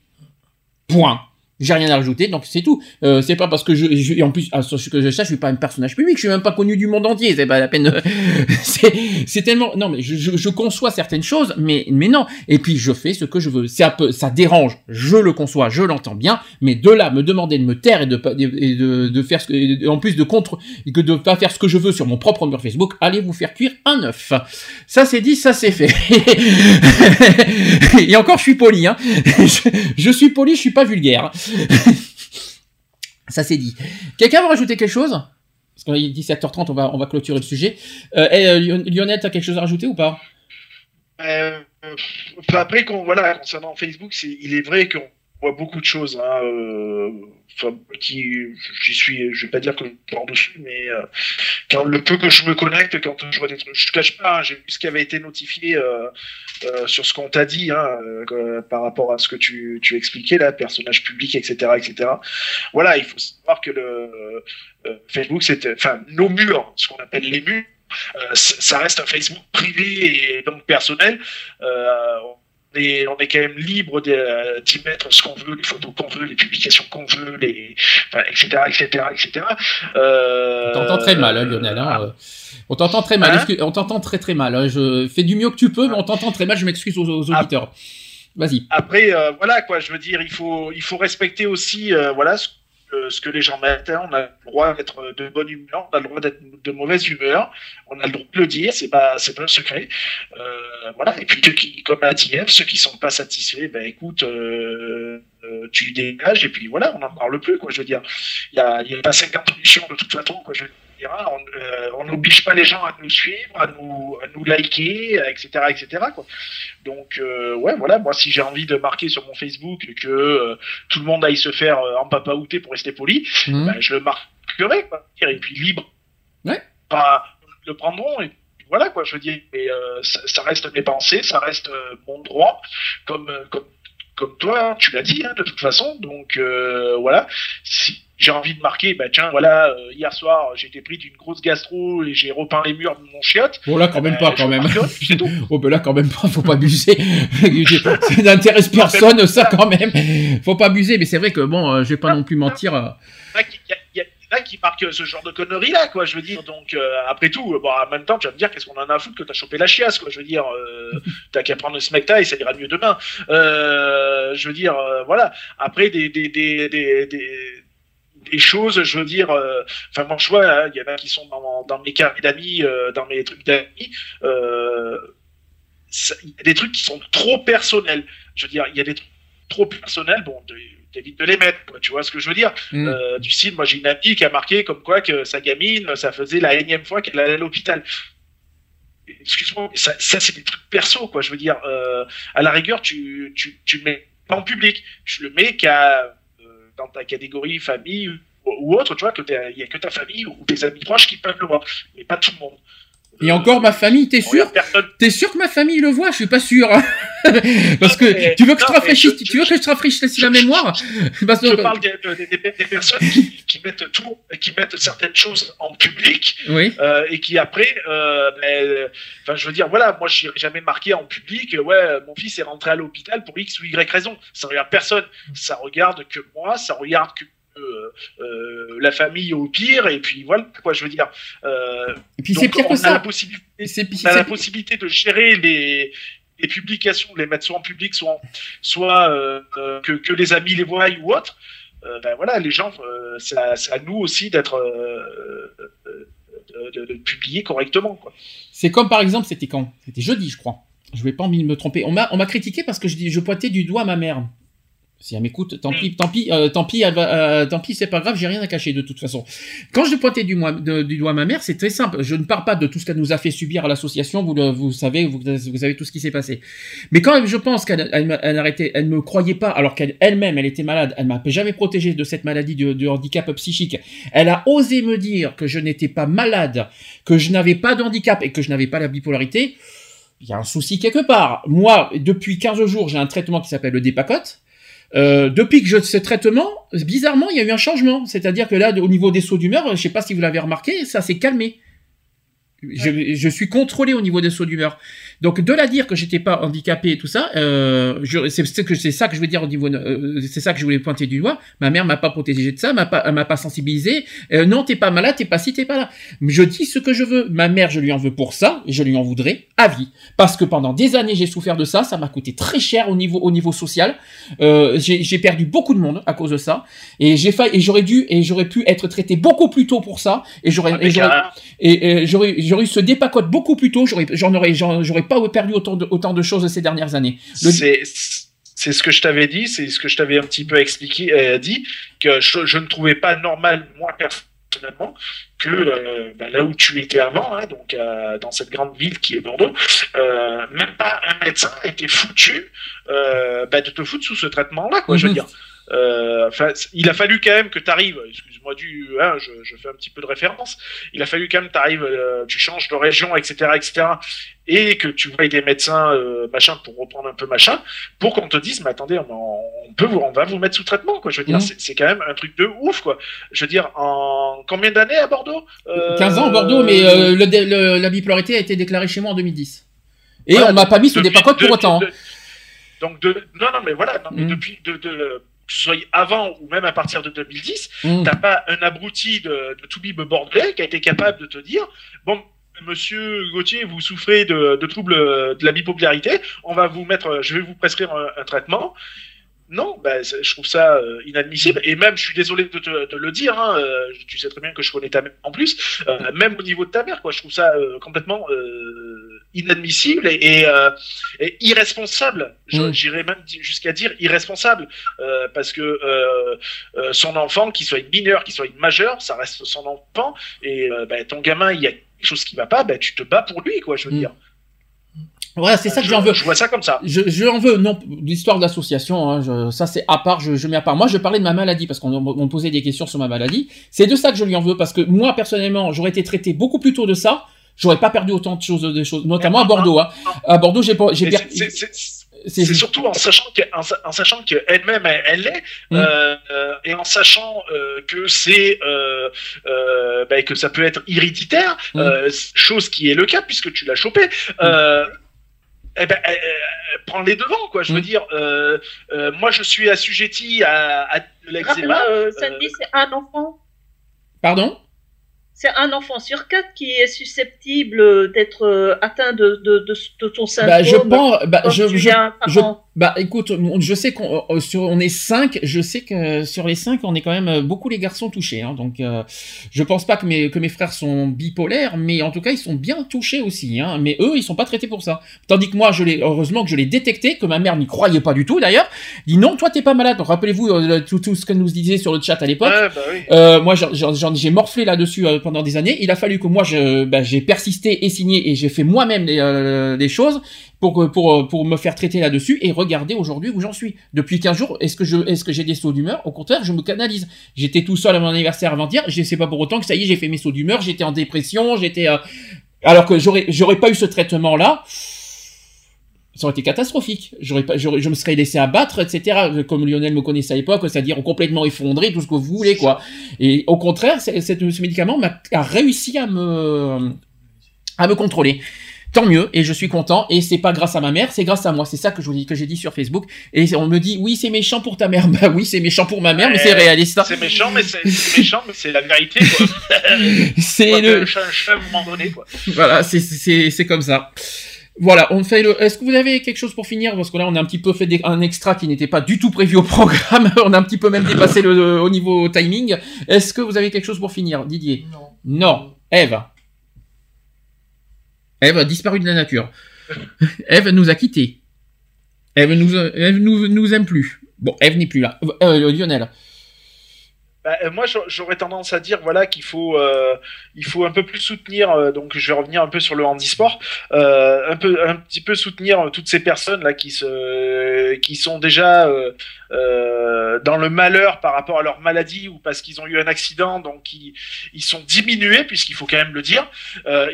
Point. J'ai rien à rajouter, donc c'est tout. Euh, c'est pas parce que je, je en plus, ce que je sache, je suis pas un personnage public, je suis même pas connu du monde entier. C'est pas la peine. c'est tellement. Non, mais je, je, je, conçois certaines choses, mais mais non. Et puis je fais ce que je veux. C'est un peu, ça dérange. Je le conçois, je l'entends bien, mais de là me demander de me taire et de et de, de faire ce que, en plus de contre, que de pas faire ce que je veux sur mon propre mur Facebook, allez vous faire cuire un œuf. Ça c'est dit, ça c'est fait. et encore, je suis poli. Hein. je suis poli, je suis pas vulgaire. Ça c'est dit. Quelqu'un veut rajouter quelque chose? Parce qu'il est 17h30, on va, on va clôturer le sujet. Euh, et, euh, Lionel, quelque chose à rajouter ou pas? Euh, Après, voilà, concernant Facebook, il est vrai qu'on voit beaucoup de choses. Hein, euh, qui, j'y suis, je vais pas dire que je en dessus, mais euh, quand le peu que je me connecte, quand je vois des trucs, je te cache pas, hein, j'ai vu ce qui avait été notifié euh, sur ce qu'on t'a dit hein, par rapport à ce que tu, tu expliquais là, personnage public, etc., etc. Voilà, il faut savoir que le Facebook, c'était, enfin, nos murs, ce qu'on appelle les murs. ça reste un Facebook privé et donc personnel. On est quand même libre d'y mettre ce qu'on veut, les photos qu'on veut, les publications qu'on veut, les, enfin, etc., etc., etc. Euh... On t'entend très mal, hein, Lionel. Hein. Ah. On t'entend très mal. Hein on t'entend très très mal. Je fais du mieux que tu peux, mais on t'entend très mal. Je m'excuse aux, auditeurs. Vas-y. Après, euh, voilà quoi. Je veux dire, il faut, il faut respecter aussi, euh, voilà, ce ce que les gens mettent. On a le droit d'être de bonne humeur, on a le droit d'être de mauvaise humeur, on a le droit de le dire, c'est pas, c'est pas un secret. Euh, voilà. Et puis, qui, comme a dit ceux qui sont pas satisfaits, ben écoute, euh, euh, tu dégages et puis voilà, on n'en parle plus, quoi. Je veux dire, il y a, y a pas 50 solutions de toute façon, quoi. Je euh, on n'oblige pas les gens à nous suivre, à nous, à nous liker, etc., etc. Quoi. Donc euh, ouais, voilà, moi si j'ai envie de marquer sur mon Facebook que euh, tout le monde aille se faire en papaouté pour rester poli, mmh. ben, je le marquerai, quoi. Et puis libre. Ouais. Le prendront et voilà quoi. Je veux dire, mais ça, ça, reste mes pensées, ça reste mon droit, comme comme comme toi, hein, tu l'as dit hein, de toute façon. Donc voilà, si j'ai envie de marquer, bah tiens, voilà, euh, hier soir, j'étais pris d'une grosse gastro et j'ai repeint les murs de mon chiotte. Bon là, quand même pas, euh, quand même. oh ben là, quand même pas, faut pas abuser. ça n'intéresse personne, ça quand même. Faut pas abuser, mais c'est vrai que bon, euh, je vais pas non plus mentir. Il y, en a qui marque ce genre de conneries là, quoi. Je veux dire, donc après tout, bon, en même temps, tu vas me dire qu'est-ce qu'on en a à foutre que t'as chopé la chiasse, quoi. Je veux dire, t'as qu'à prendre le smecta et ça ira mieux demain. je veux dire, voilà. Après des des des des, des choses, je veux dire, enfin mon choix, il y en a qui sont dans, dans mes carrés d'amis, dans mes trucs d'amis, euh, il y a des trucs qui sont trop personnels. Je veux dire, il y a des trucs trop personnels, bon, t'évites de les mettre, tu vois ce que je veux dire mm. euh, Du style, moi j'ai une amie qui a marqué comme quoi que sa gamine, ça faisait la énième fois qu'elle allait à l'hôpital. Excuse-moi, ça, ça c'est des trucs perso, quoi. Je veux dire, euh, à la rigueur, tu, tu, tu le mets pas en public, je le mets qu'à euh, dans ta catégorie famille ou, autre, tu vois, que il y a que ta famille ou tes amis proches qui peuvent le voir, mais pas tout le monde. Et encore ma famille, t'es sûr T'es sûr que ma famille le voit? Je suis pas sûr. Parce que tu veux que je te rafraîchisse, tu veux que je te rafraîchisse la mémoire. Je parle des, personnes qui, mettent tout, qui mettent certaines choses en public, euh, et qui après, euh, ben, enfin, je veux dire, voilà, moi, je jamais marqué en public, ouais, mon fils est rentré à l'hôpital pour X ou Y raison. Ça regarde personne. Ça regarde que moi, ça regarde que euh, euh, la famille au pire, et puis voilà quoi je veux dire. Euh, et puis c'est pire que ça. La possibilité, on a la possibilité de gérer les, les publications, les mettre soit en public, soit, soit que, que, les amis les voient ou autre. ben voilà, les gens, c'est à, nous aussi d'être de, publier correctement. C'est comme par exemple, c'était quand? C'était jeudi, je crois. Je vais pas me tromper. On m'a, critiqué parce que je pointais du doigt ma mère. Si elle m'écoute, tant pis, tant pis, euh, tant pis, euh, tant pis, c'est pas grave, j'ai rien à cacher de toute façon. Quand je pointais du, du doigt ma mère, c'est très simple. Je ne parle pas de tout ce qu'elle nous a fait subir à l'association. Vous, vous savez, vous, vous savez tout ce qui s'est passé. Mais quand je pense qu'elle elle, elle, elle me croyait pas, alors qu'elle-même, elle, était malade. Elle m'a jamais protégé de cette maladie de, handicap psychique. Elle a osé me dire que je n'étais pas malade, que je n'avais pas de handicap et que je n'avais pas la bipolarité. Il y a un souci quelque part. Moi, depuis 15 jours, j'ai un traitement qui s'appelle le Dépacote euh, depuis que je ce traitement, bizarrement, il y a eu un changement. C'est-à-dire que là, au niveau des sauts d'humeur, je ne sais pas si vous l'avez remarqué, ça s'est calmé. Je, je, suis contrôlé au niveau des sauts d'humeur. Donc de la dire que j'étais pas handicapé et tout ça, euh, c'est c'est ça que je veux dire au niveau, euh, c'est ça que je voulais pointer du doigt. Ma mère m'a pas protégé de ça, m'a pas, m'a pas sensibilisé. Euh, non, t'es pas malade, t'es pas si t'es pas là. Je dis ce que je veux. Ma mère, je lui en veux pour ça, et je lui en voudrais à vie, parce que pendant des années j'ai souffert de ça, ça m'a coûté très cher au niveau, au niveau social. Euh, j'ai perdu beaucoup de monde à cause de ça, et j'ai failli, et j'aurais dû, et j'aurais pu être traité beaucoup plus tôt pour ça, et j'aurais, et j'aurais, j'aurais eu ce dépacote beaucoup plus tôt, j'aurais, j'en aurais, j'aurais pas perdu autant de, autant de choses ces dernières années. C'est ce que je t'avais dit, c'est ce que je t'avais un petit peu expliqué, euh, dit, que je, ne trouvais pas normal, moi personnellement, que euh, bah, là où tu étais avant, hein, donc euh, dans cette grande ville qui est Bordeaux, même pas un médecin était foutu bah, de te foutre sous ce traitement-là, quoi, je veux mhm. dire. Euh, il a fallu quand même que tu arrives, excuse-moi du, hein, je, je, fais un petit peu de référence, il a fallu quand même que tu arrives, euh, tu changes de région, etc., etc., et que tu vois des médecins, euh, machin, pour reprendre un peu machin, pour qu'on te dise, mais attendez, on, peut, on va vous mettre sous traitement, quoi. Je veux dire, mmh. c'est quand même un truc de ouf, quoi. Je veux dire, en combien d'années à Bordeaux 15 ans à Bordeaux, mais le, la bipolarité a été déclarée chez moi en 2010. Et on m'a pas mis sous des pacotes pour autant. Hein. donc de, non, non, mais voilà, non, mais mmh. depuis de, soit avant ou même à partir de 2010, mmh. t'as pas un abruti de, de Toubib bordelais qui a été capable de te dire bon. Monsieur Gauthier, vous souffrez de, de troubles de la bipolarité. On va vous mettre, je vais vous prescrire un, traitement. Non, ben, je trouve ça euh, inadmissible. Et même, je suis désolé de te, le dire, hein, euh, tu sais très bien que je connais ta mère en plus, euh, même au niveau de ta mère, quoi, je trouve ça complètement inadmissible et, euh, et, irresponsable. Mm. J'irais même jusqu'à dire irresponsable euh, parce que euh, son enfant, qu'il soit une mineure, qu'il soit une majeure, ça reste son enfant et bah, ton gamin, il y a quelque chose qui va pas, bah, tu te bats pour lui, quoi. Je veux mm. dire. Voilà, c'est ça que j'en veux. Je vois ça comme ça. Je, je en veux, non, l'histoire d'association, hein, ça c'est à part, je, je mets à part. Moi, je parlais de ma maladie parce qu'on me posait des questions sur ma maladie. C'est de ça que je lui en veux parce que moi, personnellement, j'aurais été traité beaucoup plus tôt de ça j'aurais pas perdu autant de choses, de choses notamment à Bordeaux. Hein. À Bordeaux, j'ai j'ai perdu. C'est surtout en sachant que, en, sachant qu'elle-même elle l'est mm. euh, et en sachant euh, que c'est euh, euh, bah, que ça peut être héréditaire, mm. euh, chose qui est le cas puisque tu l'as chopé. Mm. Eh ben, prends les devants, quoi. Je veux dire, moi, je suis assujetti à, à l'eczéma. Sandy, c'est un enfant Pardon? C'est un enfant sur quatre qui est susceptible d'être euh, atteint de, de, de, ton syndrome. Bah, je pense, bah, je, je, bah, écoute, je sais qu'on euh, sur, on est cinq. Je sais que sur les cinq, on est quand même euh, beaucoup les garçons touchés. Hein, donc, je pense pas que mes que mes frères sont bipolaires, mais en tout cas, ils sont bien touchés aussi. Hein, mais eux, ils sont pas traités pour ça. Tandis que moi, je l'ai heureusement que je l'ai détecté, que ma mère n'y croyait pas du tout d'ailleurs. Dit non, toi, t'es pas malade. Rappelez-vous tout, tout, ce qu'elle nous disait sur le chat à l'époque. Bah oui. moi, j'ai morflé là-dessus pendant des années. Il a fallu que moi, bah, j'ai persisté et signé et j'ai fait moi-même les, euh, choses pour, pour, pour me faire traiter là-dessus et regarder aujourd'hui où j'en suis. Depuis 15 jours, est-ce que que j'ai des sauts d'humeur? Au contraire, je me canalise. J'étais tout seul à mon anniversaire avant-hier. Je sais pas pour autant que ça y est, j'ai fait mes sauts d'humeur. J'étais en dépression. J'étais, euh, alors que j'aurais, j'aurais pas eu ce traitement-là ça aurait été catastrophique. J'aurais pas, je me serais laissé abattre, etc. Comme Lionel me connaissait à l'époque, c'est-à-dire complètement effondré, tout ce que vous voulez, quoi. Et au contraire, ce médicament a réussi à me, à me contrôler. Tant mieux, et je suis content, et c'est pas grâce à ma mère, c'est grâce à moi. C'est ça que je vous dis, que j'ai dit sur Facebook. Et on me dit, oui, c'est méchant pour ta mère. Bah oui, c'est méchant pour ma mère, mais c'est réaliste. C'est méchant, mais c'est méchant, mais c'est la vérité, quoi. c'est le. Voilà, c'est comme ça. Voilà, on fait le. Est-ce que vous avez quelque chose pour finir? Parce que là, on a un petit peu fait un extra qui n'était pas du tout prévu au programme. on a un petit peu même dépassé le, au niveau timing. Est-ce que vous avez quelque chose pour finir, Didier? Non. Non. Eve? Eve a disparu de la nature. Eve nous a quittés. Eve nous, Eve nous, nous aime plus. Bon, Eve n'est plus là. Euh, Lionel. Bah, euh, moi, j'aurais tendance à dire voilà qu'il faut euh, il faut un peu plus soutenir. Euh, donc, je vais revenir un peu sur le handisport, euh, un peu un petit peu soutenir toutes ces personnes là qui se qui sont déjà dans le malheur par rapport à leur maladie ou parce qu'ils ont eu un accident, donc ils, ils sont diminués puisqu'il faut quand même le dire.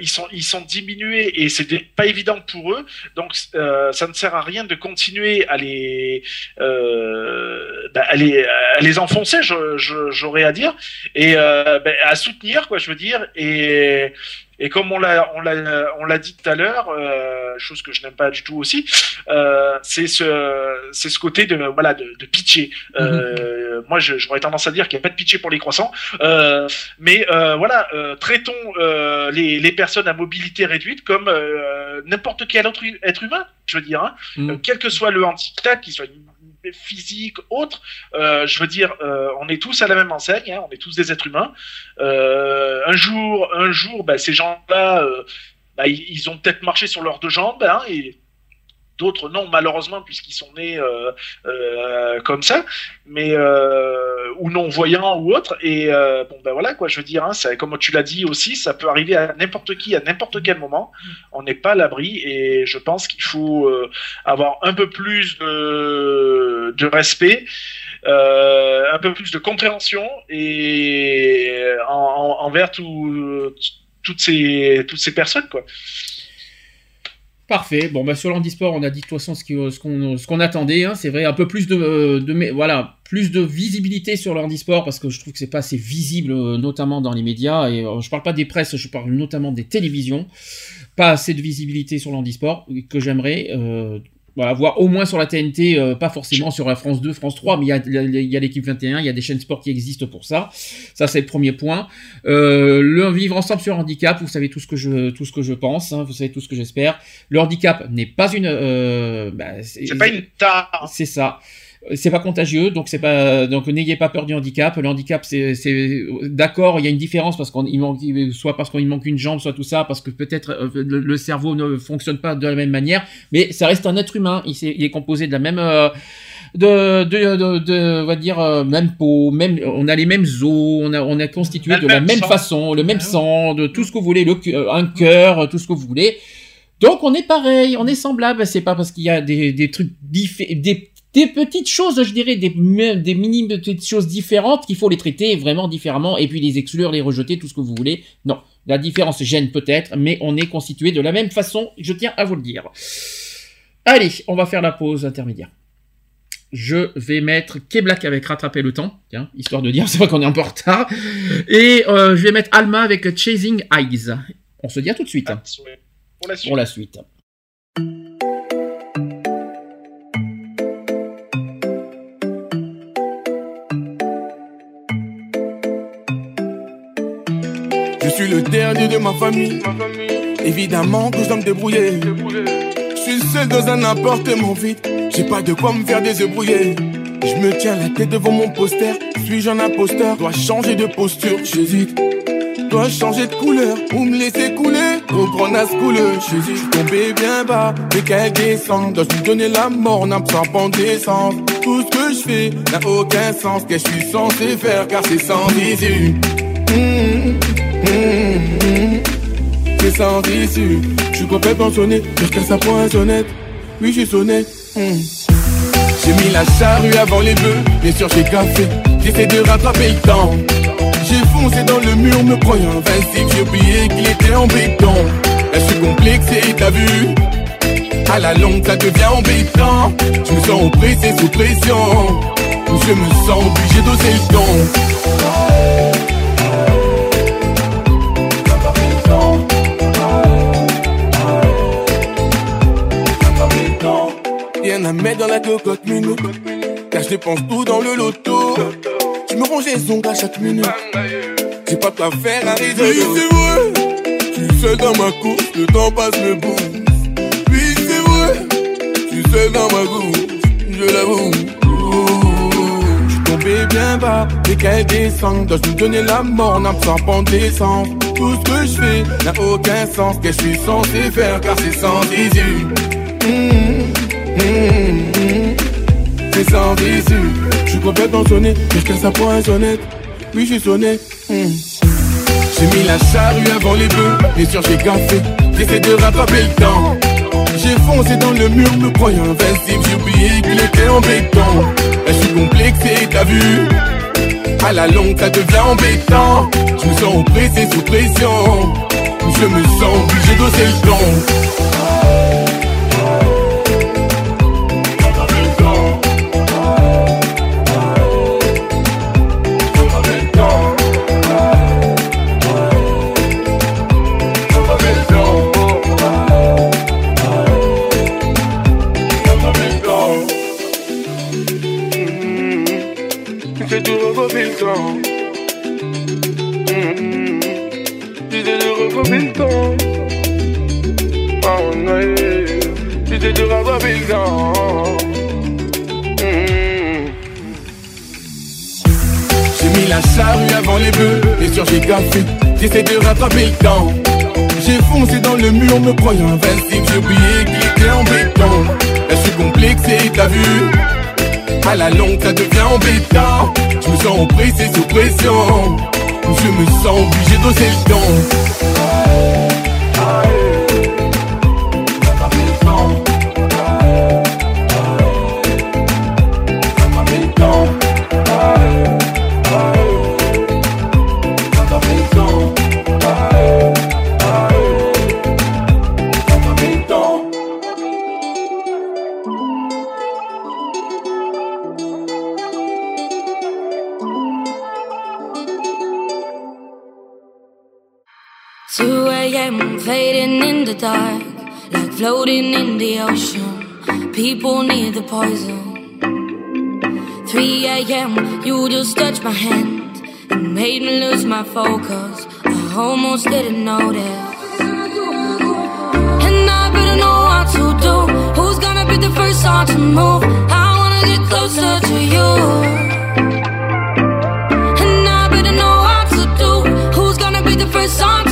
ils sont ils sont diminués et c'est pas évident pour eux. Donc, ça ne sert à rien de continuer à les bah, à les les enfoncer. je j'aurais à dire. Et euh, ben, à soutenir quoi je veux dire. Et et comme on l'a on l'a on l'a dit tout à l'heure euh, chose que je n'aime pas du tout aussi euh, c'est ce c'est ce côté de voilà de, de pitcher mhm. moi j'aurais tendance à dire qu'il n'y a pas de pitcher pour les croissants. Mais voilà traitons les, les personnes à mobilité réduite comme n'importe quel autre être humain je veux dire hein, mhm. quel que soit le handicap qu'il soit physique, autre. Euh, je veux dire, euh, on est tous à la même enseigne, hein, on est tous des êtres humains. Euh, un jour, un jour, bah, ces gens-là, bah, ils, ont peut-être marché sur leurs deux jambes, hein, et D'autres non, malheureusement, puisqu'ils sont nés euh, euh, comme ça, mais euh, ou non voyants ou autres. Et bon, ben voilà quoi, je veux dire, hein, ça, comme tu l'as dit aussi, ça peut arriver à n'importe qui, à n'importe quel moment. On n'est pas à l'abri, et je pense qu'il faut avoir un peu plus de, de respect. un peu plus de compréhension et envers toutes ces toutes ces personnes quoi. Parfait. Bon, bah, sur l'handisport, on a dit de toute façon ce qu'on attendait. Hein. C'est vrai, un peu plus de, de, voilà, plus de visibilité sur le handisport parce que je trouve que c'est pas assez visible, euh, notamment dans les médias. Et euh, je parle pas des presses, je parle notamment des télévisions. Pas assez de visibilité sur le handisport que j'aimerais. Euh, voilà, voir au moins sur la TNT, euh, pas forcément sur la France 2, France 3, mais il y a, l'équipe 21, il y a des chaînes sport qui existent pour ça. Ça, c'est le premier point. Euh, le vivre ensemble sur handicap, vous savez tout ce que je, tout ce que je pense, hein, vous savez tout ce que j'espère. Le handicap n'est pas une... Euh, bah, c'est pas une tare. C'est ça c'est pas contagieux, donc c'est pas donc n'ayez pas peur du handicap. Le handicap, c'est d'accord, il y a une différence parce qu'on manque soit parce qu'il manque une jambe, soit tout ça, parce que peut-être euh, le, cerveau ne fonctionne pas de la même manière, mais ça reste un être humain. Il, est, il est composé de la même euh, de, de, de, on va dire euh, même peau, même on a les mêmes os, on a on est constitué de la même façon, le même sang, de tout ce que vous voulez, le, un cœur, tout ce que vous voulez. Donc on est pareil, on est semblable. C'est pas parce qu'il y a des, des trucs des des petites choses, je dirais, des, des mini petites choses différentes qu'il faut les traiter vraiment différemment et puis les exclure, les rejeter, tout ce que vous voulez. Non, la différence gêne peut-être, mais on est constitué de la même façon, je tiens à vous le dire. Allez, on va faire la pause intermédiaire. Je vais mettre K-Black avec Rattraper le temps, tiens, histoire de dire, c'est vrai qu'on est un peu en retard. Et euh, je vais mettre Alma avec Chasing Eyes. On se dit à tout de suite. Pour la suite. Pour la suite. Suis le dernier de ma famille. Évidemment que je dois me débrouiller. Je suis seul dans un appartement vide. J'ai pas de quoi me faire désébrouiller. Je me tiens la tête devant mon poster. Suis-je un imposteur? Dois changer de posture, j'hésite. Dois changer de couleur ou me laisser couler. Reprendre à ce couleur, j'hésite. Tomber bien bas, mais qu'elle descend. Dois-je lui donner la mort? En absorbant d'essence Tout ce que je fais n'a aucun sens. Qu'est-ce que je suis censé faire? Car c'est sans issue. C'est sans issue. Je suis complètement sonné. Je casse à poinçonnette. Oui, je suis. J'ai mis la charrue avant les bœufs, bien sûr j'ai gaffé, j'essaie de rattraper le temps. J'ai foncé dans le mur me croyant invincible, j'ai oublié qu'il était en béton. Là je suis complexé, t'as vu? À la longue ça devient embêtant. Je me sens oppressé sous pression. Je me sens obligé d'oser le ton. À mettre dans la cocotte minute Car je dépense tout dans le loto. Je me ronge les ongles à chaque minute. J'ai pas quoi faire à réseau Oui c'est vrai. Suis seul dans ma course Le temps passe me boost Oui c'est vrai. Suis seul dans ma course Je l'avoue. Je suis tombé bien bas Et qu'elle descend Dois-je me donner la mort en absorbant d'essence Tout ce que je fais n'a aucun sens. Qu'est-ce que je suis censé faire? Car c'est sans issue Mmh. C'est sans issue. Je suis complètement sonné, je casse à poinçonnette. Oui, je suis sonné. J'ai mis la charrue avant les bœufs, bien sûr j'ai gaffé. J'essaie de rattraper le temps. J'ai foncé dans le mur, me croyant invincible. J'ai oublié qu'il était en béton. Là, je suis complexé, t'as vu? À la longue, ça devient embêtant. Je me sens oppressé sous pression. Je me sens obligé d'oser le ton. J'essaie de rattraper le temps. J'ai foncé dans le mur, me croyant invincible. J'ai oublié qu'il était en béton. Je suis complexé, t'as vu? À la longue, ça devient embêtant. Je me sens oppressé sous pression. Je me sens obligé d'oser le ton. Ocean. People need the poison. 3 a.m. You just touched my hand and made me lose my focus. I almost didn't notice. And I better know what to do. Who's gonna be the first one to move? I wanna get closer to you. And I better know what to do. Who's gonna be the first one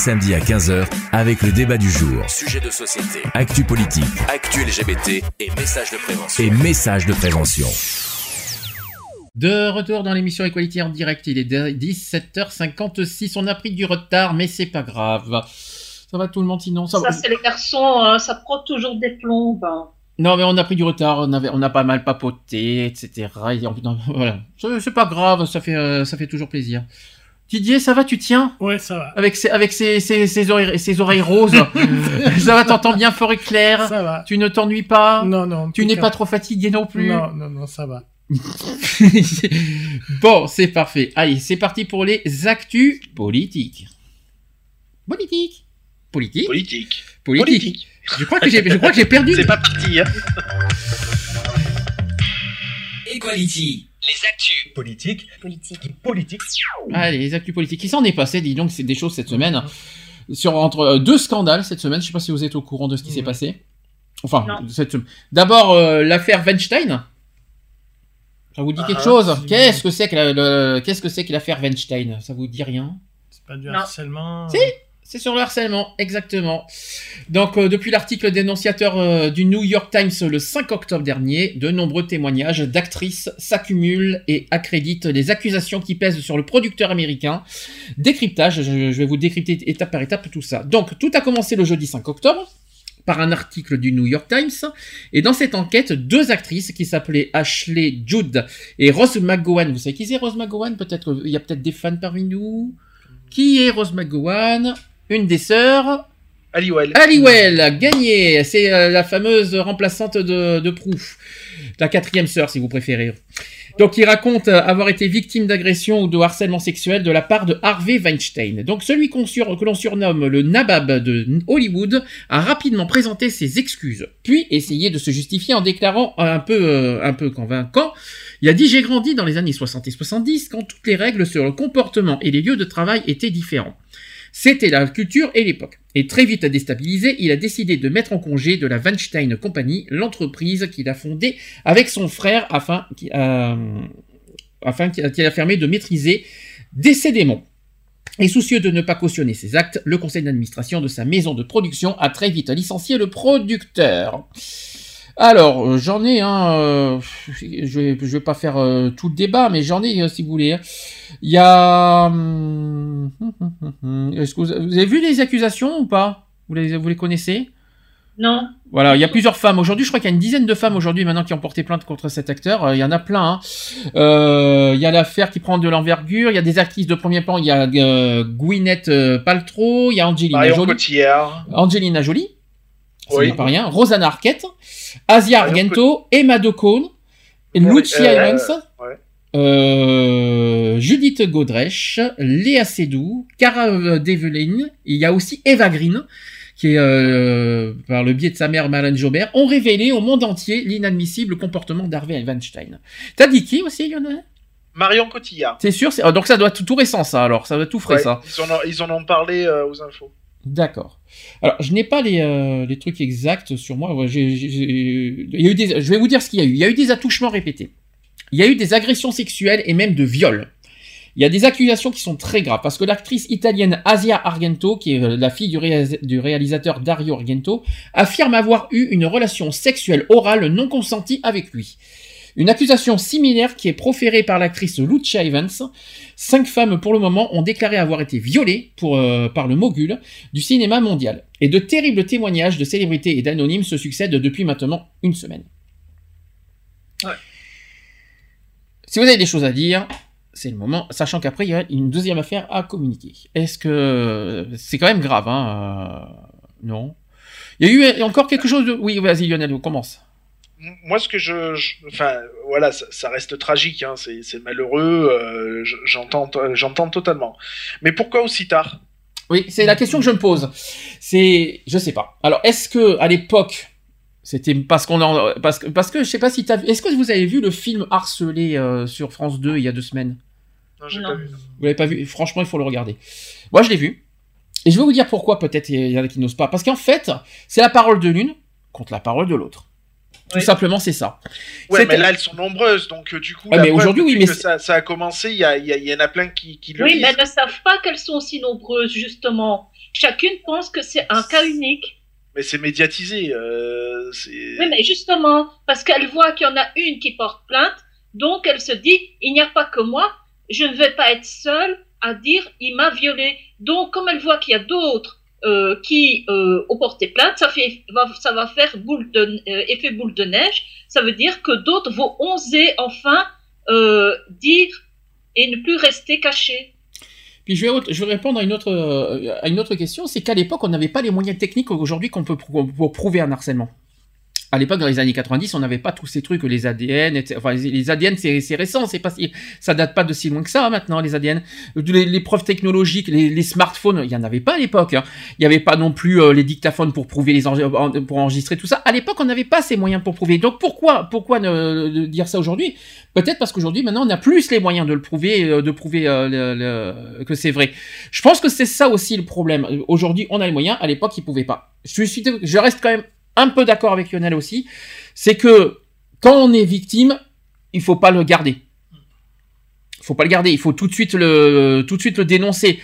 samedis à 15h avec le débat du jour. Sujet de société, actu politique, actu LGBT et messages de prévention. Et messages de prévention. De retour dans l'émission Equality en direct, il est 17h56, on a pris du retard, mais c'est pas grave. Ça va tout le monde sinon? Ça, Ça, va? c'est les garçons, hein, ça prend toujours des plombes. Non mais on a pris du retard, on, avait, on a pas mal papoté, etc. Et on- non, voilà. C'est c'est pas grave, ça fait, euh, ça fait toujours plaisir. Didier, ça va, tu tiens? Ouais, ça va. Avec ses, avec ses, ses, ses oreilles, ses oreilles roses. ça va, t'entends bien fort et clair? Ça va. Tu ne t'ennuies pas? Non, non. Tu n'es pas trop fatigué non plus? Non, non, non, ça va. bon, c'est parfait. Allez, c'est parti pour les actus politiques. Politique. Politique. Politique. Politique. Je crois que j'ai, je crois que j'ai perdu. C'est pas parti, hein. Equality. Les actus. Politique. Politique. Politique. Allez, les actus politiques. Il s'en est passé, dis donc, c'est des choses cette semaine. Sur entre euh, deux scandales cette semaine. Je sais pas si vous êtes au courant de ce qui s'est passé. Enfin, Non. cette semaine. D'abord, euh, l'affaire Weinstein. Ça vous dit quelque Ah, chose? Qu'est-ce que c'est que la- le- qu'est-ce que c'est que l'affaire Weinstein? Ça vous dit rien? C'est pas du Non. harcèlement. Si. C'est sur le harcèlement, exactement. Donc, euh, depuis l'article dénonciateur euh, du New York Times le 5 octobre dernier, de nombreux témoignages d'actrices s'accumulent et accréditent les accusations qui pèsent sur le producteur américain. Décryptage, je, vais vous décrypter étape par étape tout ça. Donc, tout a commencé le jeudi 5 octobre par un article du New York Times. Et dans cette enquête, deux actrices qui s'appelaient Ashley Judd et Rose McGowan. Vous savez qui c'est Rose McGowan Peut-être, y a peut-être des fans parmi nous. Qui est Rose McGowan Une des sœurs. Aliwell. Halliwell, gagné. C'est euh, la fameuse remplaçante de, de Proof. La quatrième sœur, si vous préférez. Donc, il raconte euh, avoir été victime d'agression ou de harcèlement sexuel de la part de Harvey Weinstein. Donc, celui sur- que l'on surnomme le Nabab de Hollywood a rapidement présenté ses excuses, puis essayé de se justifier en déclarant un peu, euh, un peu convaincant. Il a dit J'ai grandi dans les années 60 et 70 quand toutes les règles sur le comportement et les lieux de travail étaient différents. C'était la culture et l'époque. Et très vite déstabilisé, il a décidé de mettre en congé de la Weinstein Company, l'entreprise qu'il a fondée avec son frère afin, qu'il- euh, a fermé de maîtriser démons. Et soucieux de ne pas cautionner ses actes, le conseil d'administration de sa maison de production a très vite licencié le producteur. Alors, euh, j'en ai un, euh, je vais, je vais pas faire euh, tout le débat, mais j'en ai euh, si vous voulez. hein. Il y a, hum, hum, hum, hum, hum. est-ce que vous, vous avez vu les accusations ou pas vous les, vous les connaissez Non. voilà, il y a plusieurs femmes. Aujourd'hui, je crois qu'il y a une dizaine de femmes aujourd'hui maintenant qui ont porté plainte contre cet acteur. Euh, Il y en a plein. hein. Euh, il y a l'affaire qui prend de l'envergure. Il y a des actrices de premier plan. Il y a euh, Gwyneth euh, Paltrow. Il y a Angelina Marion Jolie. Cotillard. Angelina Jolie. Ce Oui. n'est pas rien. Rosanna Arquette. Asia Argento. Emma Decaune. Lucy euh, ouais. euh, Judith Godrèche. Léa Seydoux. Cara euh, Devlin. Il y a aussi Eva Green qui est, euh, par le biais de sa mère Marlène Jobert, ont révélé au monde entier l'inadmissible comportement d'Harvey Weinstein. T'as dit qui aussi, Lionel? Marion Cotillard. C'est sûr, c'est... donc ça doit être tout récent ça alors, ça doit être tout frais Ouais, ça. Ils en ont, ils en ont parlé euh, aux infos. D'accord. Alors, je n'ai pas les, euh, trucs exacts sur moi. Y a eu des, je vais vous dire ce qu'il y a eu. Il y a eu des attouchements répétés. Il y a eu des agressions sexuelles et même de viols. Il y a des accusations qui sont très graves parce que l'actrice italienne Asia Argento, qui est euh, la fille du réalisateur Dario Argento, affirme avoir eu une relation sexuelle orale non consentie avec lui. Une accusation similaire qui est proférée par l'actrice Lucia Evans. Cinq femmes pour le moment ont déclaré avoir été violées pour, euh, par le mogul du cinéma mondial. Et de terribles témoignages de célébrités et d'anonymes se succèdent depuis maintenant une semaine. Ouais. Si vous avez des choses à dire, c'est le moment, sachant qu'après il y a une deuxième affaire à communiquer. Est-ce que c'est quand même grave, hein euh, Non? Il y a eu encore quelque chose de. Oui, vas-y Lionel, on commence. Moi, ce que je, je- enfin, voilà, ça, ça reste tragique, hein, c'est malheureux, euh, je- j'entends, j'entends totalement. Mais pourquoi aussi tard? Oui, c'est la question que je me pose. C'est, je sais pas. Alors, est-ce que à l'époque, c'était parce qu'on en, parce que, parce que je sais pas si t'as vu. Est-ce que vous avez vu le film Harcelé euh, sur France 2 il y a deux semaines? Non, j'ai pas vu. Vous l'avez pas vu? Franchement, il faut le regarder. Moi, je l'ai vu. Et je vais vous dire pourquoi. Peut-être il y en a qui n'osent pas. Parce qu'en fait, c'est la parole de l'une contre la parole de l'autre. Tout Oui. simplement, c'est ça. Ouais, mais là, elles sont nombreuses, donc euh, du coup, Ouais, la mais aujourd'hui, oui, mais ça, ça a commencé, il y, a- y, a- il y en a plein qui, qui le Oui, disent. mais elles ne savent pas qu'elles sont aussi nombreuses, justement. Chacune pense que c'est un cas unique. Mais c'est médiatisé. Euh, Oui, mais justement, parce qu'elle voit qu'il y en a une qui porte plainte, donc elle se dit, il n'y a pas que moi, je ne vais pas être seule à dire, il m'a violée. Donc, comme elle voit qu'il y a d'autres euh, qui euh, ont porté plainte, ça, fait, va, ça va faire boule de, euh, effet boule de neige. Ça veut dire que d'autres vont oser enfin euh, dire et ne plus rester cachés. Puis je vais, je vais répondre à une autre, à une autre question, c'est qu'à l'époque, on n'avait pas les moyens techniques aujourd'hui qu'on peut pour prouver un harcèlement. À l'époque, dans les années 90, on n'avait pas tous ces trucs, les ADN, etc. Enfin, les, ADN, c'est c'est récent, c'est pas ça date pas de si loin que ça maintenant, les ADN. Les, les preuves technologiques, les, smartphones, il y en avait pas à l'époque. hein. Il y avait pas non plus euh, les dictaphones pour prouver les pour enregistrer tout ça. À l'époque, on n'avait pas ces moyens pour prouver. Donc pourquoi, pourquoi ne, de dire ça aujourd'hui? Peut-être parce qu'aujourd'hui, maintenant, on a plus les moyens de le prouver, euh, de prouver euh, que c'est vrai. Je pense que c'est ça aussi le problème. Euh, Aujourd'hui, on a les moyens. À l'époque, ils pouvaient pas. Je suis, je reste quand même un peu d'accord avec Lionel aussi. C'est que quand on est victime, il faut pas le garder. Il faut pas le garder. Il faut tout de suite le, dénoncer.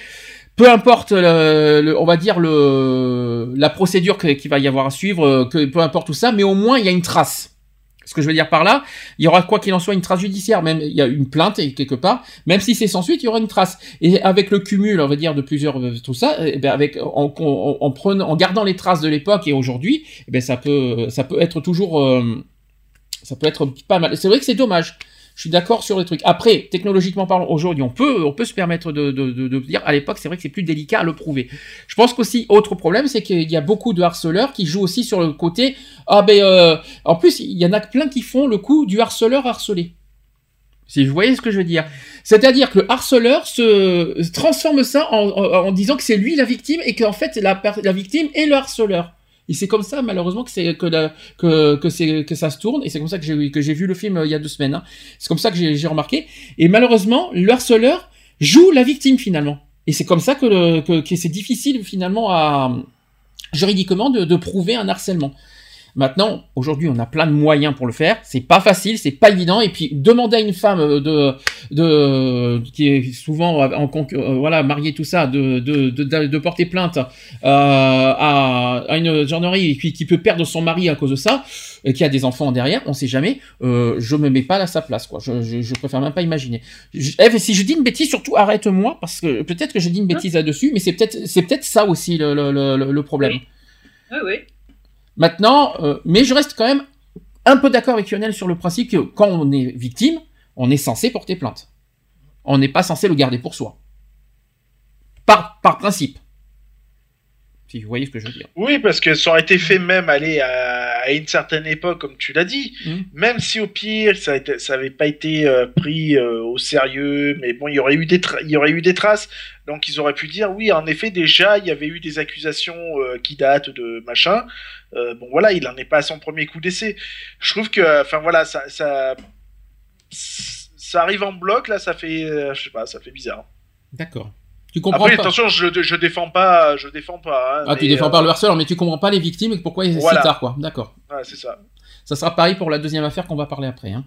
Peu importe, on va dire la procédure qu'il va y avoir à suivre, euh, que peu importe tout ça, mais au moins il y a une trace. Ce que je veux dire par là, il y aura quoi qu'il en soit une trace judiciaire, même il y a une plainte et quelque part, même si c'est sans suite, il y aura une trace. Et avec le cumul, on va dire de plusieurs euh, tout ça, eh ben avec en gardant les traces de l'époque et aujourd'hui, eh ben ça peut ça peut être toujours euh, ça peut être pas mal. C'est vrai que c'est dommage. Je suis d'accord sur les trucs. Après, technologiquement parlant, aujourd'hui, on peut, on peut se permettre de, de, de, de dire, à l'époque, c'est vrai que c'est plus délicat à le prouver. Je pense qu'aussi, autre problème, c'est qu'il y a beaucoup de harceleurs qui jouent aussi sur le côté, ah ben, euh, en plus, il y en a plein qui font le coup du harceleur harcelé. Si vous voyez ce que je veux dire. C'est-à-dire que le harceleur se transforme ça en, en, en disant que c'est lui la victime et qu'en fait, la, la victime est le harceleur. Et c'est comme ça, malheureusement, que c'est que, la- que, que, c'est que ça se tourne. Et c'est comme ça que j'ai que j'ai vu le film euh, il y a deux semaines. hein. C'est comme ça que j'ai remarqué. Et malheureusement, le harceleur joue la victime finalement. Et c'est comme ça que, le, que, que c'est difficile finalement à juridiquement de, de prouver un harcèlement. Maintenant, aujourd'hui, on a plein de moyens pour le faire. C'est pas facile, c'est pas évident. Et puis, demander à une femme de, de qui est souvent en concu- euh, voilà mariée tout ça, de, de, de, de- porter plainte euh, à, à une gendarmerie et puis qui peut perdre son mari à cause de ça, et qui a des enfants derrière, on sait jamais. Euh, je me mets pas à sa place, quoi. Je, je, je préfère même pas imaginer. Je- Eve, si je dis une bêtise, surtout arrête-moi parce que peut-être que je dis une bêtise là-dessus, mais c'est peut-être c'est peut-être ça aussi le, le, le, le problème. Oui, oui. Maintenant, euh, mais je reste quand même un peu d'accord avec Lionel sur le principe que quand on est victime, on est censé porter plainte. On n'est pas censé le garder pour soi. Par, par principe. Si vous voyez ce que je veux dire. Oui, parce que ça aurait été fait même aller à, à une certaine époque, comme tu l'as dit. Mhm. Même si au pire, ça, a été- ça avait pas été euh, pris euh, au sérieux, mais bon, il y aurait eu des tra- il y aurait eu des traces. Donc ils auraient pu dire oui, en effet, déjà il y avait eu des accusations euh, qui datent de machin. Bon voilà, il en est pas à son premier coup d'essai. Je trouve que, enfin voilà, ça, ça ça arrive en bloc, là, ça fait, je sais pas, ça fait bizarre. D'accord. Tu comprends Après, pas. attention, je, je défends pas, je défends pas. hein, Ah, tu défends euh, pas le harceleur, mais tu comprends pas les victimes et pourquoi il est Voilà. si tard, quoi. D'accord. ouais, c'est ça. Ça sera pareil pour la deuxième affaire qu'on va parler après. hein.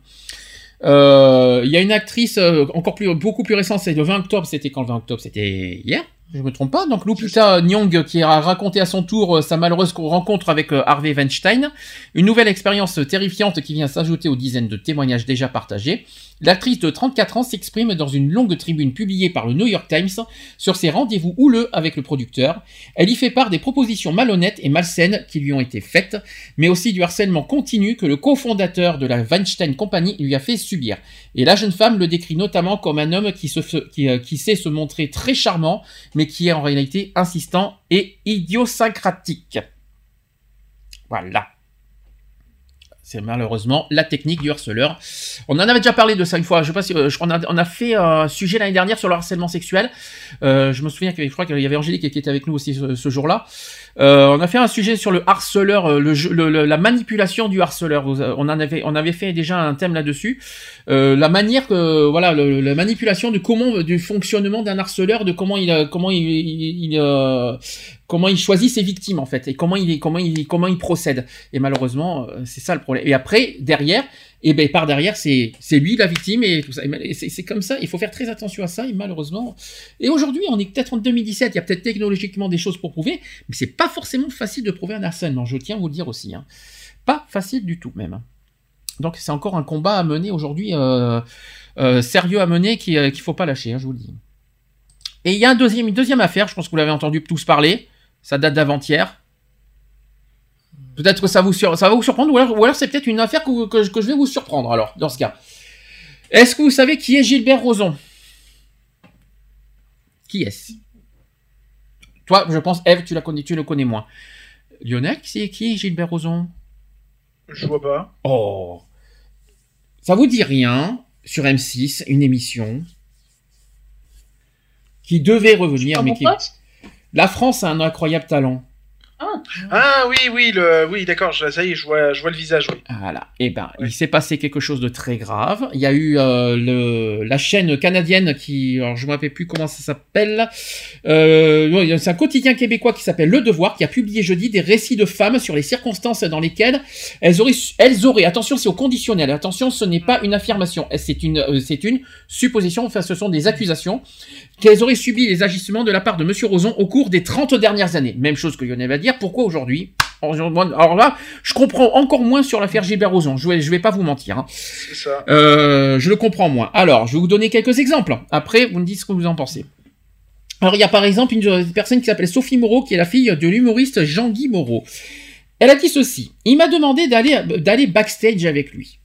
Euh, Il y a une actrice euh, encore plus, beaucoup plus récente, c'est le 20 octobre. C'était quand le 20 octobre? C'était hier? Je me trompe pas. Donc Lupita Nyong qui a raconté à son tour euh, sa malheureuse rencontre avec euh, Harvey Weinstein, une nouvelle expérience terrifiante qui vient s'ajouter aux dizaines de témoignages déjà partagés. L'actrice de 34 ans s'exprime dans une longue tribune publiée par le New York Times sur ses rendez-vous houleux avec le producteur. Elle y fait part des propositions malhonnêtes et malsaines qui lui ont été faites, mais aussi du harcèlement continu que le cofondateur de la Weinstein Company lui a fait subir. Et la jeune femme le décrit notamment comme un homme qui, se qui, euh, qui sait se montrer très charmant, mais qui est en réalité insistant et idiosyncratique. Voilà. C'est malheureusement la technique du harceleur. On en avait déjà parlé de ça une fois. Je sais pas si euh, on, a, on a fait un sujet l'année dernière sur le harcèlement sexuel. Euh, je me souviens qu'il y avait Angélique qui était avec nous aussi ce, ce jour-là. Euh, on a fait un sujet sur le harceleur, euh, la manipulation du harceleur. Euh, On en avait, on avait fait déjà un thème là-dessus. La manière que, voilà, la manipulation de comment, du fonctionnement d'un harceleur, de comment il, comment il, comment il choisit ses victimes en fait, et comment il, comment il, comment il procède. Et malheureusement, c'est ça le problème. Et après, derrière, et ben par derrière, c'est, lui la victime et tout ça. Et c'est, comme ça. Il faut faire très attention à ça. Malheureusement, et aujourd'hui, on est peut-être en 2017. Il y a peut-être technologiquement des choses pour prouver, mais c'est pas forcément facile de prouver un harcèlement. Je tiens à vous le dire aussi. hein. Pas facile du tout même. Donc c'est encore un combat à mener aujourd'hui, euh, euh, sérieux à mener, euh, qu'il faut pas lâcher, hein, je vous le dis. Et il y a un deuxième, une deuxième affaire, je pense que vous l'avez entendu tous parler, ça date d'avant-hier. Peut-être que ça, vous sur- ça va vous surprendre, ou alors, ou alors c'est peut-être une affaire que, je- que je vais vous surprendre, alors, dans ce cas. Est-ce que vous savez qui est Gilbert Rozon? Qui est-ce? Toi, je pense, Eve, tu, la connais, tu le connais moins. Lionel, c'est qui est Gilbert Rozon? Je vois pas. Oh Ça vous dit rien sur M6, une émission qui devait revenir, Ah, mais qui... La France a un incroyable talent. Ah oui, oui, le, oui, d'accord. je- Ça y est, je vois, je vois le visage. Oui. Voilà. Eh ben, il s'est passé quelque chose de très grave. Il y a eu euh, le, la chaîne canadienne qui, alors je me rappelle plus comment ça s'appelle. Euh, c'est un quotidien québécois qui s'appelle Le Devoir qui a publié jeudi des récits de femmes sur les circonstances dans lesquelles elles auraient, elles auraient. Attention, c'est au conditionnel. Attention, ce n'est pas une affirmation. C'est une, euh, c'est une supposition. Enfin, ce sont des accusations qu'elles auraient subi les agissements de la part de Monsieur Roson au cours des 30 dernières années. Même chose que Lionel va dire. Pourquoi aujourd'hui? Alors là, je comprends encore moins sur l'affaire Gilbert Rozon. Je vais, je vais pas vous mentir. hein. Ça. Euh, je le comprends moins. Alors, je vais vous donner quelques exemples. Après, vous me dites ce que vous en pensez. Alors, il y a par exemple une une personne qui s'appelle Sophie Moreau, qui est la fille de l'humoriste Jean-Guy Moreau. Elle a dit ceci. Il m'a demandé d'aller, d'aller backstage avec lui.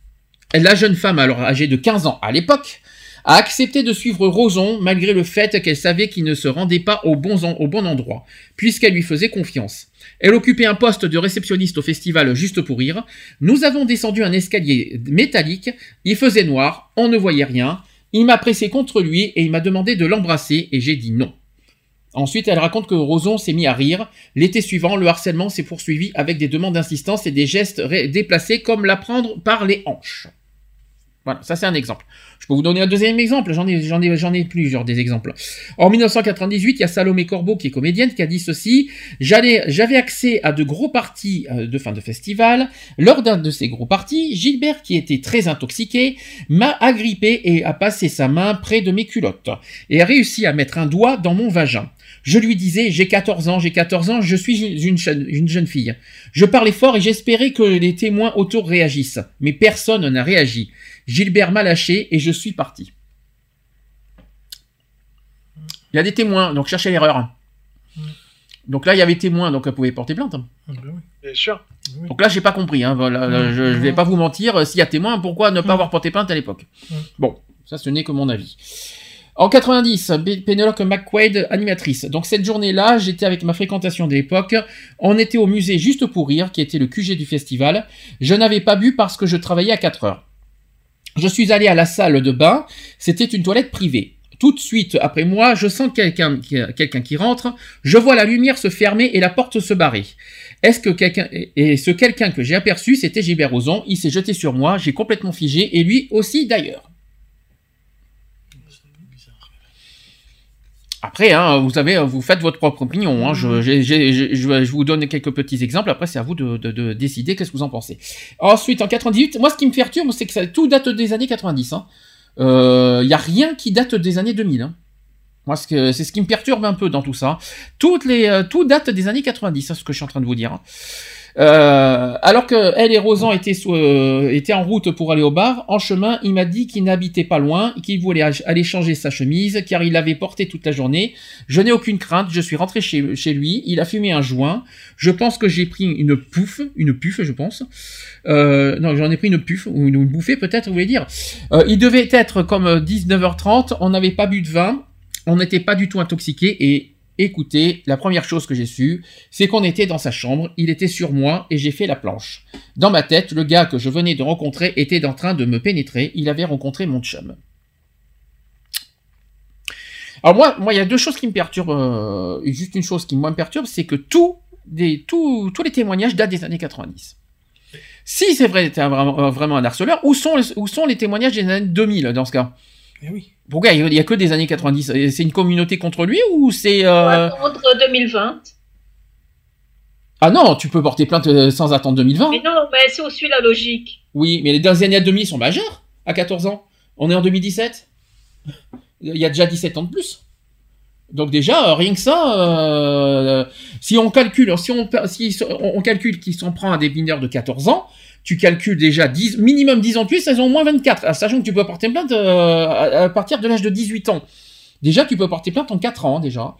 La jeune femme, alors âgée de 15 ans à l'époque, a accepté de suivre Roson malgré le fait qu'elle savait qu'il ne se rendait pas au bon, endroit, puisqu'elle lui faisait confiance. Elle occupait un poste de réceptionniste au festival Juste pour rire. Nous avons descendu un escalier métallique, il faisait noir, on ne voyait rien. Il m'a pressé contre lui et il m'a demandé de l'embrasser et j'ai dit non. Ensuite, elle raconte que Roson s'est mis à rire. L'été suivant, le harcèlement s'est poursuivi avec des demandes d'insistance et des gestes déplacés comme la prendre par les hanches. Voilà, ça c'est un exemple. Je peux vous donner un deuxième exemple, j'en ai, j'en ai, j'en ai plusieurs des exemples. En 1998, il y a Salomé Corbeau qui est comédienne qui a dit ceci J'allais, j'avais accès à de gros parties euh, de fin de festival. Lors d'un de ces gros parties, Gilbert, qui était très intoxiqué, m'a agrippé et a passé sa main près de mes culottes et a réussi à mettre un doigt dans mon vagin. Je lui disais, j'ai 14 ans, j'ai 14 ans, je suis une, une jeune- une jeune fille. Je parlais fort et j'espérais que les témoins autour réagissent. Mais personne n'a réagi. Gilbert m'a lâché et je suis parti. Il y a des témoins, donc cherchez l'erreur. Donc là, il y avait témoins, donc elle pouvait porter plainte. Oui. Bien sûr. Donc là, j'ai pas compris. Hein. Voilà, là, je, je vais pas vous mentir. euh, S'il y a témoin, pourquoi ne pas avoir porté plainte à l'époque? Bon, ça, ce n'est que mon avis. En 90, Bé- Pénélope McQuaid, animatrice. Donc cette journée-là, j'étais avec ma fréquentation de l'époque. On était au musée Juste pour rire, qui était le QG du festival. Je n'avais pas bu parce que je travaillais à 4 heures. Je suis allé à la salle de bain. C'était une toilette privée. Tout de suite, après moi, je sens quelqu'un quelqu'un qui rentre. Je vois la lumière se fermer et la porte se barrer. Est-ce que quelqu'un et ce quelqu'un que j'ai aperçu, c'était Gilbert Rozon. Il s'est jeté sur moi. J'ai complètement figé et lui aussi d'ailleurs. Après, hein, vous avez, vous faites votre propre opinion. Hein. Je, vous donne quelques petits exemples. Après, c'est à vous de, de- de décider qu'est-ce que vous en pensez. Ensuite, en 98, moi, ce qui me perturbe, c'est que ça, tout date des années 90. Il hein. Euh, y a rien qui date des années 2000. Hein. Moi, c'est ce qui me perturbe un peu dans tout ça. Toutes les, euh, tout date des années 90, hein, ce que je suis en train de vous dire. Euh, alors que elle et Rosan étaient, sous- euh, étaient en route pour aller au bar, en chemin, il m'a dit qu'il n'habitait pas loin, qu'il voulait aller changer sa chemise, car il l'avait portée toute la journée. Je n'ai aucune crainte, je suis rentré chez, lui, il a fumé un joint. Je pense que j'ai pris une pouffe, une puffe, je pense. Euh, non, j'en ai pris une puffe, ou une, bouffée peut-être, vous voulez dire. Euh, il devait être comme euh, 19h30, on n'avait pas bu de vin, on n'était pas du tout intoxiqué et écoutez, la première chose que j'ai su, c'est qu'on était dans sa chambre, il était sur moi et j'ai fait la planche. Dans ma tête, le gars que je venais de rencontrer était en train de me pénétrer, il avait rencontré mon chum. Alors moi, moi, il y a deux choses qui me perturbent, euh, juste une chose qui moi me perturbe, c'est que tous les témoignages datent des années 90. Si c'est vrai, c'était vraiment, euh, vraiment un harceleur, où sont, où sont les témoignages des années 2000 dans ce cas? Eh oui. Pourquoi il n'y a que des années 90 Et C'est une communauté contre lui ou c'est... euh, Attendre 2020. Ah non, tu peux porter plainte euh, sans attendre 2020. Mais non, mais c'est aussi la logique. Oui, mais les années 2000 sont majeurs à 14 ans. On est en 2017. Il y a déjà 17 ans de plus. Donc déjà, euh, rien que ça, euh, si on calcule, si on, si on on calcule qu'ils s'en prend à des mineurs de 14 ans, tu calcules déjà 10, minimum 10 ans plus, elles ont au moins 24. Ah, Sachant que tu peux porter plainte euh, à, partir de l'âge de 18 ans. Déjà, tu peux porter plainte en 4 ans, déjà.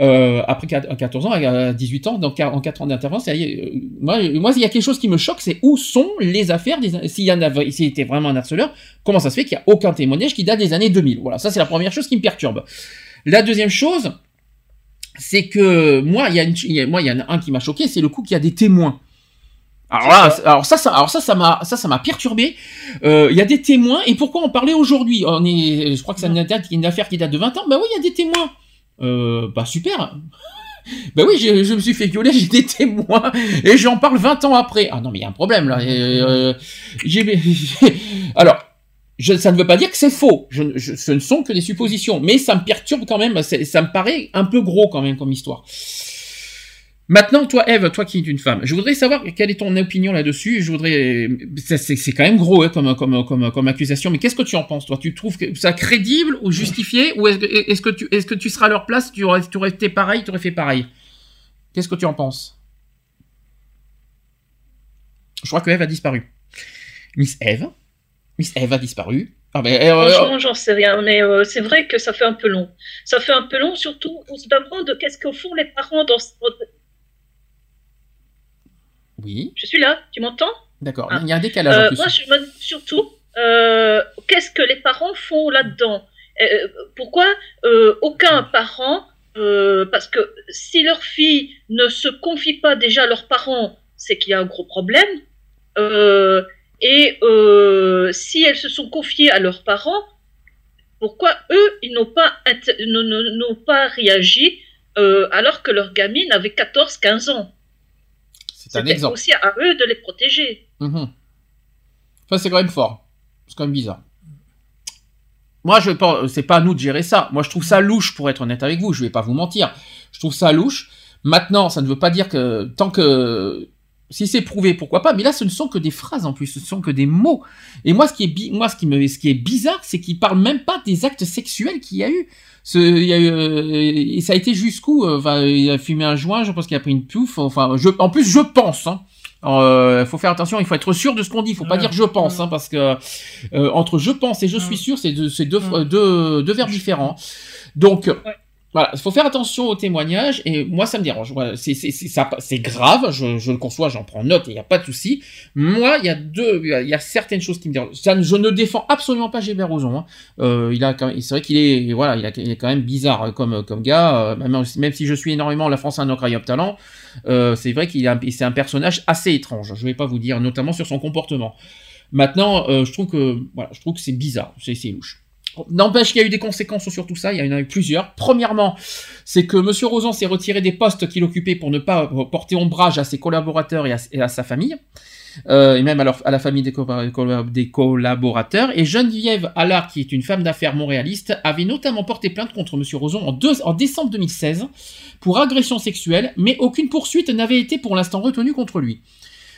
Euh, après quat- 14 ans, à 18 ans, donc en 4 ans d'intervention, y est, euh, moi, moi, il y a quelque chose qui me choque, c'est où sont les affaires des, s'il y en avait, s'il était vraiment un harceleur, comment ça se fait qu'il n'y a aucun témoignage qui date des années 2000? Voilà, ça, c'est la première chose qui me perturbe. La deuxième chose, c'est que moi, il y a- moi, il y en a un qui m'a choqué, c'est le coup qu'il y a des témoins. Alors là, alors ça, ça, alors ça, ça m'a, ça, ça m'a perturbé. Euh, Il y a des témoins et pourquoi en parler aujourd'hui? On est, je crois que c'est une, affaire qui date de 20 ans. Bah oui, il y a des témoins. Euh, bah super. Bah oui, je, je me suis fait violer, j'ai des témoins et j'en parle 20 ans après. Ah non, mais il y a un problème là. Euh, j'ai- alors, je, ça ne veut pas dire que c'est faux. Je, je- ce ne sont que des suppositions, mais ça me perturbe quand même. Ça me paraît un peu gros quand même comme histoire. Maintenant, toi, Eve, toi qui es une femme, je voudrais savoir quelle est ton opinion là-dessus. Je voudrais, c'est- quand même gros hein, comme, accusation, mais qu'est-ce que tu en penses, toi? Tu trouves ça crédible ou justifié, ou est-ce que, est-ce que tu, est-ce que tu seras à leur place, tu aurais, tu aurais été pareil, tu aurais fait pareil Qu'est-ce que tu en penses? Je crois que Eve a disparu. Miss Eve, Miss Eve a disparu. Ah ben, euh, Franchement, j'en sais rien, mais euh, c'est vrai que ça fait un peu long. Ça fait un peu long, surtout, on se demande qu'est-ce que font les parents dans ce... oui, Je suis là, tu m'entends? D'accord. Ah. Il y a un décalage en Euh, plus. Moi, je me demande surtout, euh, qu'est-ce que les parents font là-dedans? Euh, Pourquoi aucun parent, parce que si leur fille ne se confie pas déjà à leurs parents, c'est qu'il y a un gros problème. Et si elles se sont confiées à leurs parents, pourquoi eux, ils n'ont pas, n'ont réagi alors que leur gamine avait 14-15 ans? C'est un exemple. aussi à eux de les protéger. Mhm. Ça, c'est quand même fort. C'est quand même bizarre. Moi, je pense, c'est pas à nous de gérer ça. Moi, je trouve ça louche, pour être honnête avec vous. Je vais pas vous mentir. Je trouve ça louche. Maintenant, ça ne veut pas dire que tant que si c'est prouvé, pourquoi pas. Mais là, ce ne sont que des phrases en plus. Ce ne sont que des mots. Et moi, ce qui est, moi, ce qui me, ce qui est bizarre, c'est qu'ils parlent même pas des actes sexuels qu'il y a eu. Ce, il y a eu, euh, et ça a été jusqu'où euh, Enfin, il a fumé un joint. Je pense qu'il a pris une pouffe. Enfin, je, en plus, je pense. Hein. Il faut faire attention, il faut être sûr de ce qu'on dit. Il faut pas Ouais. dire je pense, hein, parce que euh, entre je pense et je suis sûr, c'est deux, deux, Ouais. deux, deux verbes différents. Donc voilà, il faut faire attention aux témoignages et moi ça me dérange. Voilà, c'est grave, je, je le conçois, j'en prends note il y a pas de souci. Moi, il y a deux, il y a- certaines choses qui me dérangent. Ça, ne- je ne défends absolument pas Gilbert Rozon. Hein. Euh, il a, c'est vrai qu'il est, voilà, il, a- est quand même bizarre comme comme gars. euh, même, si je suis énormément la France a un incroyable talent, euh, c'est vrai qu'il c'est un personnage assez étrange. Je vais pas vous dire, notamment sur son comportement. Maintenant, euh, je trouve que voilà, je trouve que c'est bizarre, c'est louche. N'empêche qu'il y a eu des conséquences sur tout ça, il y en a eu plusieurs. Premièrement, c'est que Monsieur Rosan s'est retiré des postes qu'il occupait pour ne pas porter ombrage à ses collaborateurs et à, sa famille. euh, et même à, à la famille des, co- des collaborateurs. Et Geneviève Allard, qui est une femme d'affaires montréaliste, avait notamment porté plainte contre M. Roson en, décembre 2016 pour agression sexuelle, mais aucune poursuite n'avait été pour l'instant retenue contre lui.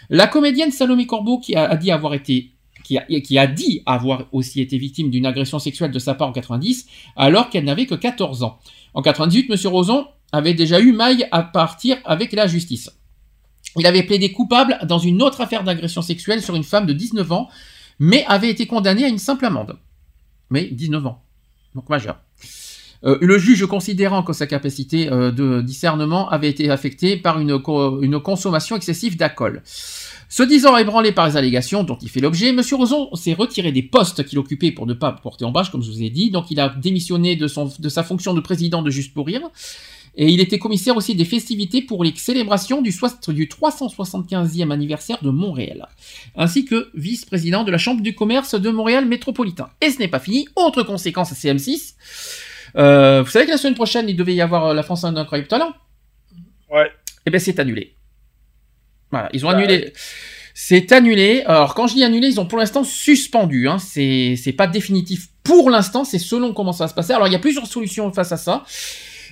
La comédienne Salomé Corbeau, qui a dit avoir été qui a, dit avoir aussi été victime d'une agression sexuelle de sa part en 90, alors qu'elle n'avait que 14 ans. En 98, M. Roson avait déjà eu maille à partir avec la justice. Il avait plaidé coupable dans une autre affaire d'agression sexuelle sur une femme de 19 ans, mais avait été condamné à une simple amende. Mais 19 ans, donc majeur. Euh, le juge considérant que sa capacité euh, de discernement avait été affectée par une consommation excessive d'alcool. Se disant ébranlé par les allégations dont il fait l'objet, M. Roson s'est retiré des postes qu'il occupait pour ne pas porter en bâche, comme je vous ai dit. Donc il a démissionné de, son, de sa fonction de président de Juste pour Rire. Et il était commissaire aussi des festivités pour les célébrations du 375e anniversaire de Montréal, ainsi que vice-président de la Chambre du commerce de Montréal métropolitain. Et ce n'est pas fini, autre conséquence à CM6. Euh, vous savez que la semaine prochaine, il devait y avoir euh, la France a un incroyable talent Ouais. Eh bien, c'est annulé. Voilà, ils ont annulé. C'est annulé. Alors, quand je dis annulé, ils ont pour l'instant suspendu. Hein. C'est c'est pas définitif pour l'instant. C'est selon comment ça va se passer. Alors, il y a plusieurs solutions face à ça.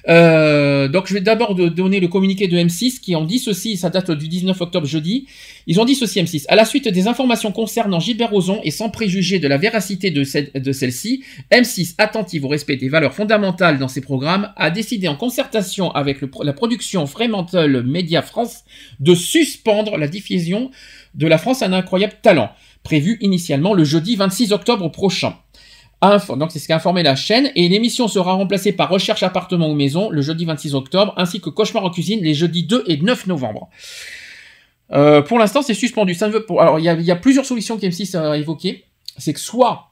Euh, donc, je vais d'abord donner le communiqué de M6 qui ont dit ceci. Ça date du 19 octobre jeudi. Ils ont dit ceci M6. À la suite des informations concernant Gilbert Rozon et sans préjuger de la véracité de, celle- celle-ci, M6, attentive au respect des valeurs fondamentales dans ses programmes, a décidé en concertation avec la production Fremantle Media France de suspendre la diffusion de La France un incroyable talent, prévu initialement le jeudi 26 octobre prochain. Donc c'est ce qu'a informé la chaîne et l'émission sera remplacée par Recherche appartement ou maison le jeudi 26 octobre ainsi que Cauchemar en cuisine les jeudis 2 et 9 novembre. Euh, pour l'instant, c'est suspendu. Ça ne veut pour... Alors, il y a, plusieurs solutions qu'M6 a évoquées. C'est que soit,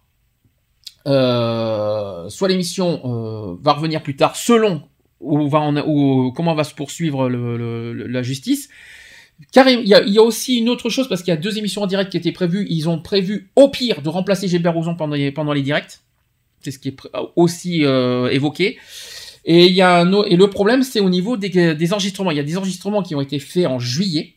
euh, soit l'émission euh, va revenir plus tard, selon où va où- comment va se poursuivre le- le- la justice. Car il y, a, aussi une autre chose, parce qu'il y a deux émissions en direct qui étaient prévues. Ils ont prévu, au pire, de remplacer Gilbert Rozon pendant les, directs. C'est ce qui est aussi euh, évoqué. Et, il y a et le problème, c'est au niveau des, enregistrements. Il y a des enregistrements qui ont été faits en juillet.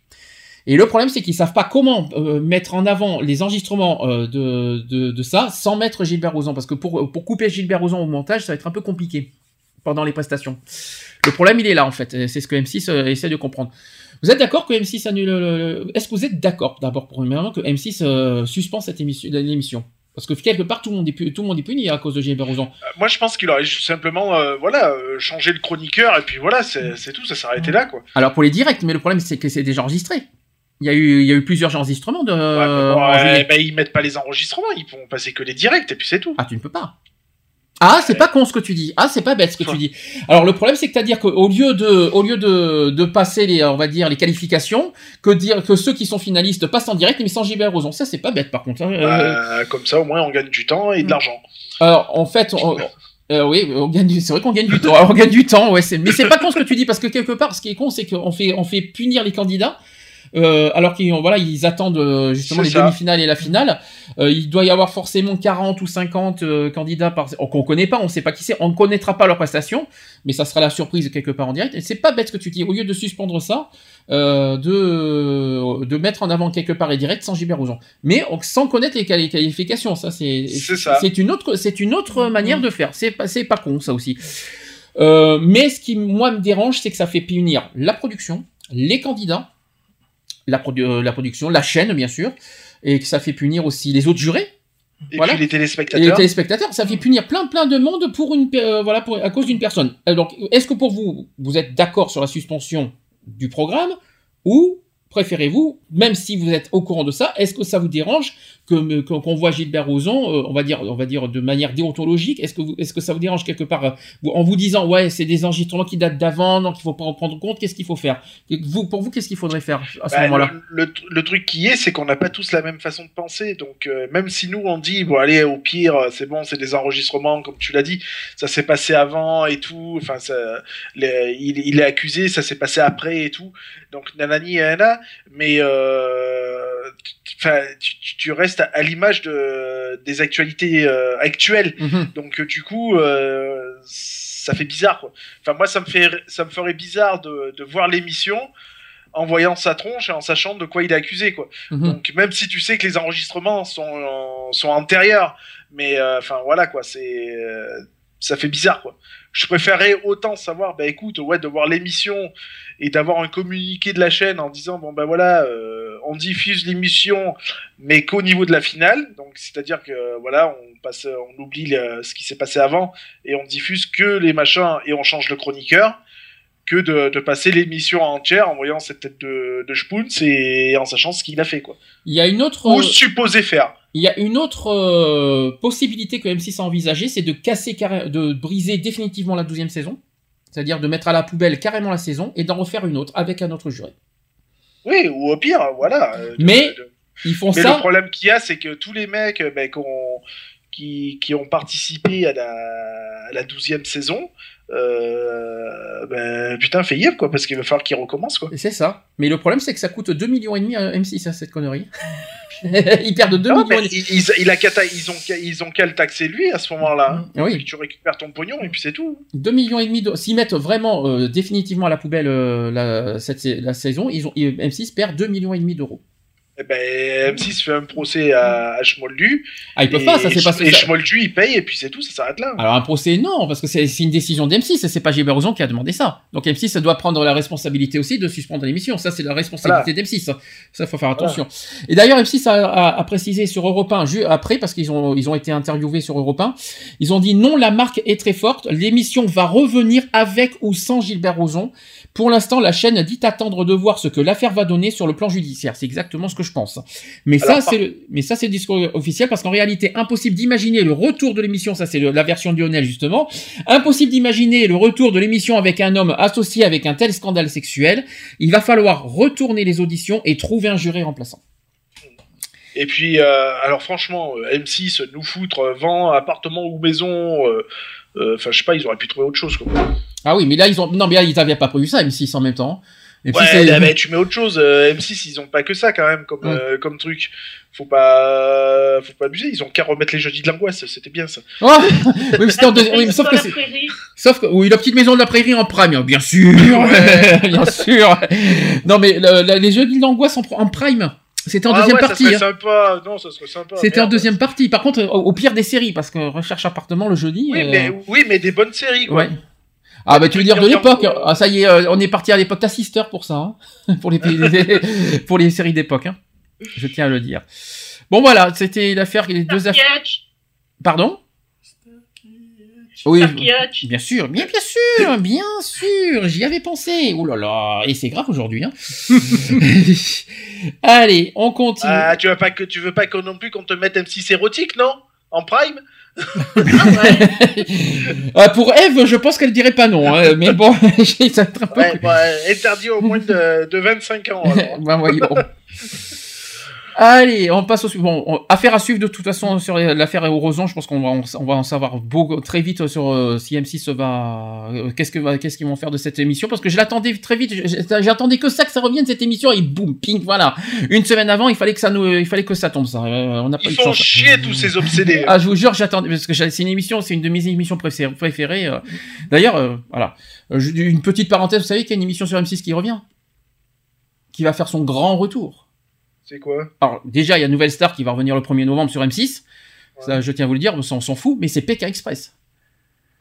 Et le problème, c'est qu'ils savent pas comment euh, mettre en avant les enregistrements euh, de, ça sans mettre Gilbert Rozon. Parce que pour, pour couper Gilbert Rozon au montage, ça va être un peu compliqué pendant les prestations. Le problème, il est là, en fait. C'est ce que M6 euh, essaie de comprendre. Vous êtes d'accord que M6 annule le... le- Est-ce que vous êtes d'accord, d'abord, premièrement, que M6 euh, suspend cette émission, l'émission? Parce que quelque part, tout le monde est, pu- tout le monde est puni à cause de Gilbert Rozon. Euh, Moi, je pense qu'il aurait simplement, euh, voilà, euh, changé le chroniqueur et puis voilà, c'est c'est tout, ça s'est arrêté là, quoi. Alors, pour les directs, mais le problème, c'est que c'est déjà enregistré. Il y a eu, il y a eu plusieurs enregistrements de... Ouais, euh, bon, en ben, ils mettent pas les enregistrements, ils vont passer que les directs et puis c'est tout. Ah, tu ne peux pas. Ah, c'est pas con ce que tu dis. Ah, c'est pas bête ce que tu dis. Alors le problème, c'est que t'as-dire qu'au lieu de, au lieu de, de passer les, on va dire les qualifications, que dire que ceux qui sont finalistes passent en direct, mais sans Gilbert Rozon, ça c'est pas bête par contre. hein. Euh, Euh, comme ça, au moins, on gagne du temps et de l'argent. alors en fait, on- euh, oui, on gagne. du- C'est vrai qu'on gagne du temps. Alors, on gagne du temps, ouais. c'est- Mais c'est pas con ce que tu dis parce que quelque part, ce qui est con, c'est qu'on fait, on fait punir les candidats. Euh, alors qu'ils voilà, ils attendent euh, justement les demi-finales et la finale. Euh, il doit y avoir forcément 40 ou 50 euh, candidats par qu'on connaît pas, on sait pas qui c'est, on ne connaîtra pas leur prestation, mais ça sera la surprise quelque part en direct. Et c'est pas bête ce que tu dis. Au lieu de suspendre ça, euh, de de mettre en avant quelque part les directs sans Gilbert Rozon, mais on- sans connaître les quali- qualifications. Ça c'est C'est une autre c'est une autre manière de faire. C'est pas c'est pas con ça aussi. Euh, mais ce qui moi me dérange, c'est que ça fait punir la production, les candidats, la, produ- euh, la production, la chaîne bien sûr, et que ça fait punir aussi les autres jurés. Et Voilà. puis les Et téléspectateurs. les téléspectateurs, ça fait punir plein plein de monde pour une euh, voilà pour à cause d'une personne. Euh, Donc est-ce que pour vous vous êtes d'accord sur la suspension du programme ou préférez-vous, même si vous êtes au courant de ça, est-ce que ça vous dérange que qu'on voit Gilbert Rozon, euh, on va dire on va dire de manière déontologique, est-ce que vous- est-ce que ça vous dérange quelque part euh, en vous disant ouais c'est des enregistrements qui datent d'avant donc il faut pas en prendre compte, qu'est-ce qu'il faut faire? Vous pour vous qu'est-ce qu'il faudrait faire à ce Bah, moment-là? le, le- le truc qui est, c'est qu'on n'a pas tous la même façon de penser. Donc, euh, même si nous, on dit, bon, allez, au pire, c'est bon, c'est des enregistrements, comme tu l'as dit, ça s'est passé avant et tout. Enfin, ça, les- il, il est accusé, ça s'est passé après et tout. Donc, nanani, nanana. Mais, euh, enfin, tu, tu- tu restes à, à l'image de, des actualités euh, actuelles. Mhm. Donc, euh, du coup, euh, ça fait bizarre, quoi. Enfin, moi, ça me fait, ça me ferait bizarre de, de voir l'émission en voyant sa tronche et en sachant de quoi il est accusé, quoi. Mhm. Donc même si tu sais que les enregistrements sont sont antérieurs, mais euh, enfin voilà quoi, c'est euh, ça fait bizarre quoi. Je préférerais autant savoir, bah écoute, ouais, de voir l'émission et d'avoir un communiqué de la chaîne en disant bon ben voilà, euh, on diffuse l'émission, mais qu'au niveau de la finale, donc c'est-à-dire que voilà, on passe, on oublie le- ce qui s'est passé avant et on diffuse que les machins et on change le chroniqueur que de, de passer l'émission entière en voyant cette tête de, de Spoons et en sachant ce qu'il a fait quoi. Il y a une autre. Ou supposé faire. Il y a une autre euh, possibilité que M6 a envisagée, c'est de casser, de briser définitivement la douzième saison, c'est-à-dire de mettre à la poubelle carrément la saison et d'en refaire une autre avec un autre juré. Oui, ou au pire, voilà. euh, de- Mais de- ils font Mais ça. le problème qu'il y a, c'est que tous les mecs euh, ben, qui ont participé à la, à la 12e saison, euh, ben, putain, fait yep, quoi, parce qu'il va falloir qu'ils recommencent, quoi. C'est ça. Mais le problème, c'est que ça coûte 2 millions et demi à M6 à cette connerie. ils perdent 2 Non, millions. mais ils, ils- il a qu'à ta- ils ont, ils ont qu'à le taxer lui à ce moment-là. Ah oui. Tu récupères ton pognon et puis c'est tout. 2 millions et demi de... S'ils mettent vraiment euh, définitivement à la poubelle euh, la, cette, la saison, ils ont, ils- M6 perd 2 millions et demi d'euros. Et ben, M6 fait un procès à, à Schmoldu. Ah, ils peuvent pas, ça, c'est pas- Et ça- Schmoldu, il paye et puis c'est tout, ça s'arrête là. Alors un procès, non, parce que c'est une décision d'M6, et c'est pas Gilbert Rozon qui a demandé ça. Donc M6 doit prendre la responsabilité aussi de suspendre l'émission. Ça, c'est la responsabilité d'M6. Ça, faut faire attention. Et d'ailleurs, M6 a, a- a précisé sur Europe 1, ju- après, parce qu'ils ont, ils ont été interviewés sur Europe 1, ils ont dit non, la marque est très forte, l'émission va revenir avec ou sans Gilbert Rozon. Pour l'instant, la chaîne dit attendre de voir ce que l'affaire va donner sur le plan judiciaire. C'est exactement ce que je pense. Mais ça, Alors, c'est le, mais ça, c'est le discours officiel parce qu'en réalité, impossible d'imaginer le retour de l'émission. Ça, c'est la version de Lionel, justement. Impossible d'imaginer le retour de l'émission avec un homme associé avec un tel scandale sexuel. Il va falloir retourner les auditions et trouver un juré remplaçant. Et puis, euh, alors franchement, euh, M6, nous foutre, vent, appartement ou maison, euh, euh, enfin, je sais pas, ils auraient pu trouver autre chose, quoi. Ah oui, mais là, ils ont, non, mais là, ils n'avaient pas prévu ça, M6 en même temps. Et puis, ouais, c'est- là, mais tu mets autre chose. euh, M6, ils ont pas que ça quand même comme, Ouais. euh, comme truc. Faut pas, faut pas abuser. Ils ont qu'à remettre les jeudis de l'angoisse. C'était bien ça. Oh oui, mais c'était en deuxième- oui, mais sauf que c'est- prairie. Sauf que, oui, la petite maison de la prairie en prime, bien sûr, bien sûr. Non, mais le- le- les jeux de l'angoisse en, en prime, c'était en Ah deuxième ouais, partie. Ça hein. serait sympa. Non, ça serait sympa. C'était en deuxième partie. Par contre, au, au pire des séries, parce que recherche appartement le jeudi. Oui, euh, mais oui, mais des bonnes séries quoi. ouais. Ah bah tu veux dire de l'époque bien, Ah ça y est, euh, on est parti à l'époque ta sister pour ça, hein. pour les pour les séries d'époque. Hein. Je tiens à le dire. Bon voilà, c'était l'affaire, les deux affaires. Pardon? Oui, bien sûr, bien bien sûr, bien sûr, j'y avais pensé. Ouh là là, et c'est grave aujourd'hui. Hein. Allez, on continue. Ah, tu veux pas que tu veux pas que non plus qu'on te mette M6 érotique, non? En prime? Ah, pour Eve, je pense qu'elle dirait pas non, hein, mais bon, j'ai- Ouais, bah, interdit au moins de, de 25 ans. alors. Ben voyons. Allez, on passe au suivant. Bon, on- affaire à suivre de toute façon sur l'affaire Euroson. Je pense qu'on va, en- on va en savoir beaucoup, très vite sur euh, si M6 va. euh, qu'est-ce que va- qu'est-ce qu'ils vont faire de cette émission Parce que je l'attendais très vite. J'attendais que ça, que ça revienne cette émission et boum, ping, voilà. Une semaine avant, il fallait que ça nous, il fallait que ça tombe. Ça, Euh, on pas Ils font chier tous ces obsédés. Ah, je vous jure, j'attendais parce que c'est une émission, c'est une de mes émissions préférées. préférées. D'ailleurs, voilà, une petite parenthèse. Vous savez qu'il y a une émission sur M6 qui revient, qui va faire son grand retour. C'est quoi Alors, déjà, il y a Nouvelle Star qui va revenir le 1er novembre sur M6. Ça, je tiens à vous le dire, on s'en fout, mais c'est Pékin Express.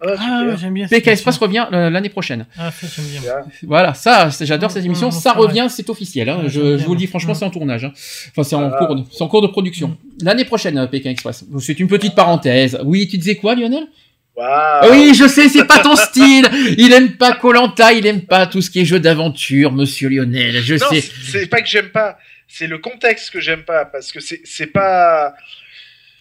Ah, Ah, j'aime bien. émission. Express revient euh, l'année prochaine. Ah, j'aime bien. Voilà, ça, c'est- j'adore Mmh, cette émission. mmh, Ça revient, c'est officiel. hein. Je, vous le dis franchement, c'est en tournage. hein. Enfin, c'est en Ah. cours, de, c'est en cours de production. L'année prochaine, euh, Pékin Express. C'est une petite parenthèse. Oui, tu disais quoi, Lionel? Oui, je sais, c'est pas ton style. Il aime pas Colanta, il aime pas tout ce qui est jeu d'aventure, Monsieur Lionel. Je Non, sais. c'est c'est pas que j'aime pas. C'est le contexte que j'aime pas parce que c'est c'est pas.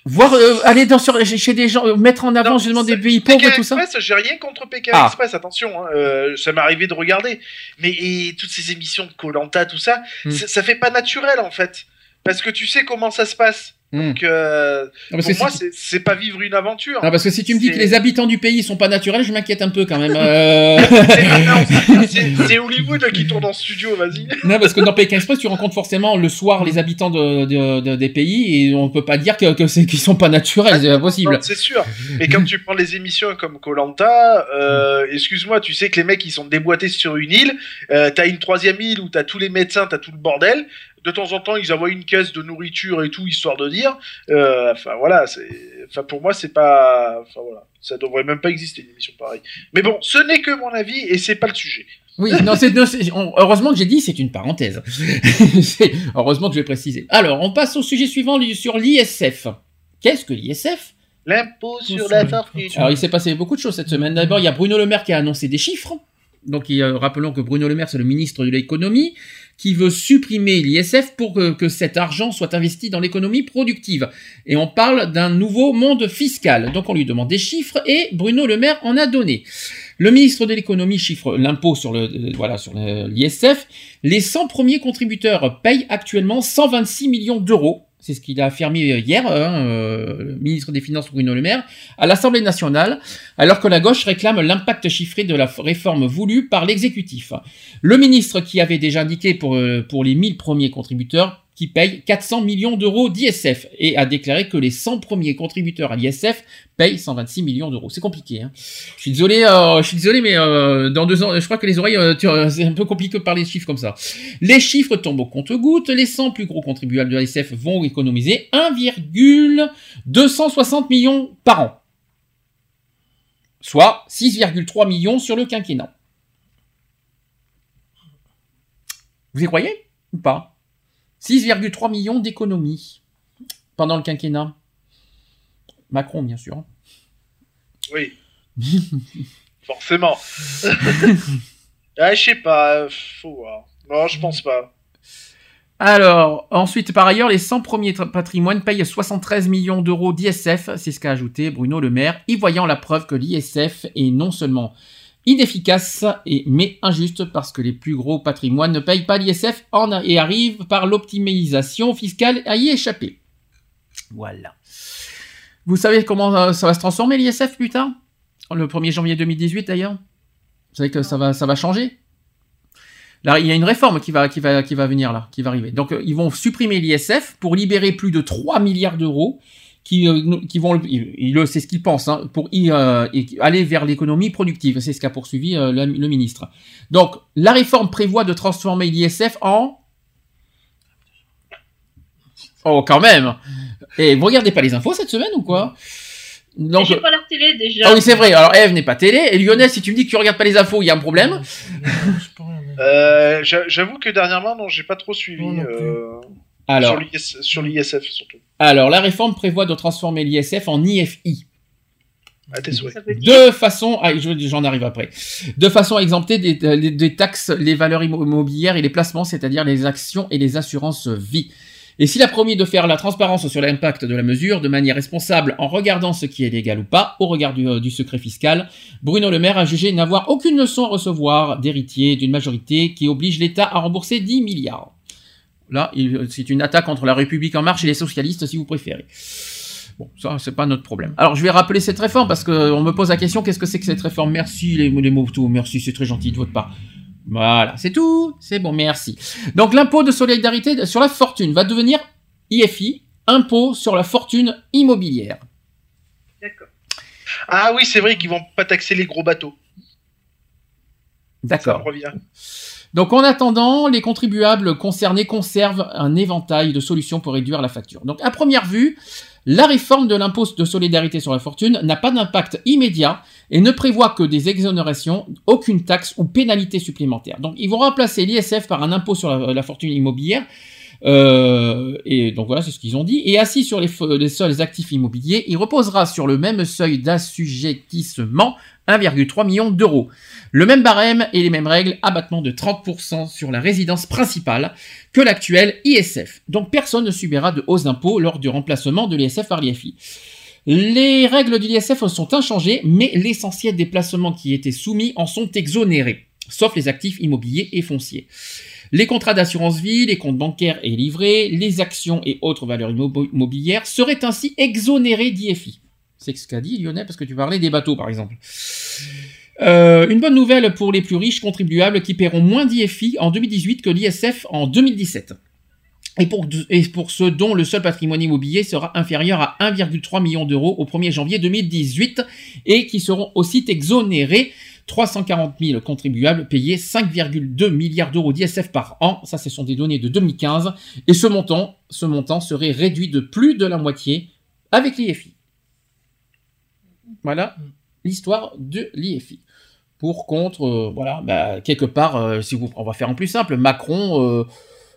Voir euh, aller dans sur chez des gens, mettre en avant Non, justement des pays pauvres et tout ça. Express, j'ai rien contre Pékin Ah. Express, attention, hein, euh, ça m'est arrivé de regarder. Mais et toutes ces émissions de Colanta, tout ça, Hmm. ça ça fait pas naturel en fait. Parce que tu sais comment ça se passe. Hmm. Donc, euh, pour moi, si- c'est- pas vivre une aventure. Ah, parce que si tu me dis que les habitants du pays sont pas naturels, je m'inquiète un peu quand même. euh. C'est Hollywood qui tourne en studio, vas-y. non, parce que dans Pékin Express, tu rencontres forcément le soir les habitants de, de- de- des pays et on peut pas dire que, que c'est qu'ils sont pas naturels, c'est impossible. Non, C'est sûr. Mais quand tu prends les émissions comme Colanta, euh, excuse-moi, tu sais que les mecs ils sont déboîtés sur une île. Euh, t'as une troisième île où t'as tous les médecins, t'as tout le bordel. De temps en temps, ils envoient une caisse de nourriture et tout, histoire de dire. Euh, Enfin voilà, c'est. Enfin pour moi, c'est pas. Enfin voilà, ça devrait même pas exister une émission pareille. Mais bon, ce n'est que mon avis et c'est pas le sujet. Oui, non, c'est, heureusement que j'ai dit, c'est une parenthèse. Heureusement que je vais préciser. Alors, on passe au sujet suivant sur l'ISF. Qu'est-ce que l'ISF L'impôt sur la fortune. Alors, il s'est passé beaucoup de choses cette semaine. D'abord, il y a Bruno Le Maire qui a annoncé des chiffres. Donc, rappelons que Bruno Le Maire, c'est le ministre de l'économie, qui veut supprimer l'ISF pour que, cet argent soit investi dans l'économie productive. Et on parle d'un nouveau monde fiscal. Donc, on lui demande des chiffres et Bruno Le Maire en a donné. Le ministre de l'économie chiffre l'impôt sur le, euh, voilà, sur l'ISF. Les 100 premiers contributeurs payent actuellement 126 millions d'euros. C'est ce qu'il a affirmé hier, hein, euh, le ministre des Finances Bruno Le Maire, à l'Assemblée nationale, alors que la gauche réclame l'impact chiffré de la réforme voulue par l'exécutif. Le ministre qui avait déjà indiqué pour, euh, pour les 1000 premiers contributeurs qui payent 400 millions d'euros d'ISF et a déclaré que les 100 premiers contributeurs à l'ISF payent 126 millions d'euros. C'est compliqué. Hein. Je suis désolé, euh, je suis désolé, mais euh, dans deux ans, je crois que les oreilles, euh, euh, c'est un peu compliqué de parler de chiffres comme ça. Les chiffres tombent au compte-gouttes. Les 100 plus gros contribuables de l'ISF vont économiser 1,260 millions par an. Soit 6,3 millions sur le quinquennat. Vous y croyez ou pas? 6,3 millions d'économies pendant le quinquennat. Macron, bien sûr. Oui. Forcément. ah, je sais pas, faut voir. Non, je pense pas. Alors, ensuite, par ailleurs, les 100 premiers patrimoines payent 73 millions d'euros d'ISF, c'est ce qu'a ajouté Bruno Le Maire, y voyant la preuve que l'ISF est non seulement inefficace, et, mais injuste parce que les plus gros patrimoines ne payent pas l'ISF et arrivent par l'optimisation fiscale à y échapper. Voilà. Vous savez comment euh, ça va se transformer l'ISF plus tard? Le 1er janvier 2018 d'ailleurs? Vous savez que ça va, ça va changer? Là, il y a une réforme qui va, qui va, qui va venir là, qui va arriver. Donc, euh, ils vont supprimer l'ISF pour libérer plus de 3 milliards d'euros qui, euh, qui vont, il- il- c'est ce qu'ils pensent, hein, pour y, euh, aller vers l'économie productive. C'est ce qu'a poursuivi euh, le, le ministre. Donc, la réforme prévoit de transformer l'ISF en Oh, quand même Et vous regardez pas les infos cette semaine ou quoi? Donc, J'ai pas la télé déjà. ah oui, c'est vrai. Alors, Eve n'est pas télé. Et Lionel, si tu me dis que tu regardes pas les infos, il y a un problème. Euh, j'a- J'avoue que dernièrement, non, j'ai pas trop suivi. Non, non plus. euh, Alors. sur l'IS sur l'ISF surtout. Alors, la réforme prévoit de transformer l'ISF en IFI. À tes souhaits. De façon, ah, je- j'en arrive après, de façon à exempter des, des- des taxes les valeurs immo- immobilières et les placements, c'est-à-dire les actions et les assurances vie. Et s'il a promis de faire la transparence sur l'impact de la mesure de manière responsable en regardant ce qui est légal ou pas, au regard du, euh, du secret fiscal, Bruno Le Maire a jugé n'avoir aucune leçon à recevoir d'héritier d'une majorité qui oblige l'État à rembourser 10 milliards. Là, c'est une attaque entre la République en marche et les socialistes, si vous préférez. Bon, ça, c'est pas notre problème. Alors, je vais rappeler cette réforme parce que on me pose la question qu'est-ce que c'est que cette réforme? Merci les, les mots tout, merci, c'est très gentil de votre part. Voilà, c'est tout, c'est bon, merci. Donc, l'impôt de solidarité sur la fortune va devenir IFI, impôt sur la fortune immobilière. D'accord. Ah oui, c'est vrai qu'ils vont pas taxer les gros bateaux. D'accord. Donc en attendant, les contribuables concernés conservent un éventail de solutions pour réduire la facture. Donc à première vue, la réforme de l'impôt de solidarité sur la fortune n'a pas d'impact immédiat et ne prévoit que des exonérations, aucune taxe ou pénalité supplémentaire. Donc ils vont remplacer l'ISF par un impôt sur la, fortune immobilière. Euh, et donc voilà, c'est ce qu'ils ont dit. Et assis sur les, les seuls actifs immobiliers, il reposera sur le même seuil d'assujettissement, 1,3 million d'euros. Le même barème et les mêmes règles, abattement de 30% sur la résidence principale que l'actuel ISF. Donc personne ne subira de hausse d'impôt lors du remplacement de l'ISF par l'IFI. Les règles de l'ISF sont inchangées, mais l'essentiel des placements qui étaient soumis en sont exonérés, sauf les actifs immobiliers et fonciers. Les contrats d'assurance vie, les comptes bancaires et livrés, les actions et autres valeurs immobilières seraient ainsi exonérés d'IFI. C'est ce qu'a dit Lionel parce que tu parlais des bateaux par exemple. Euh, une bonne nouvelle pour les plus riches contribuables qui paieront moins d'IFI en 2018 que l'ISF en 2017. Et pour, et pour ceux dont le seul patrimoine immobilier sera inférieur à 1,3 million d'euros au 1er janvier 2018 et qui seront aussi exonérés 340 000 contribuables payés 5,2 milliards d'euros d'ISF par an. Ça, ce sont des données de 2015. Et ce montant, ce montant serait réduit de plus de la moitié avec l'IFI. Voilà l'histoire de l'IFI. Pour contre, euh, voilà, bah, quelque part, euh, si vous, on va faire en plus simple, Macron euh,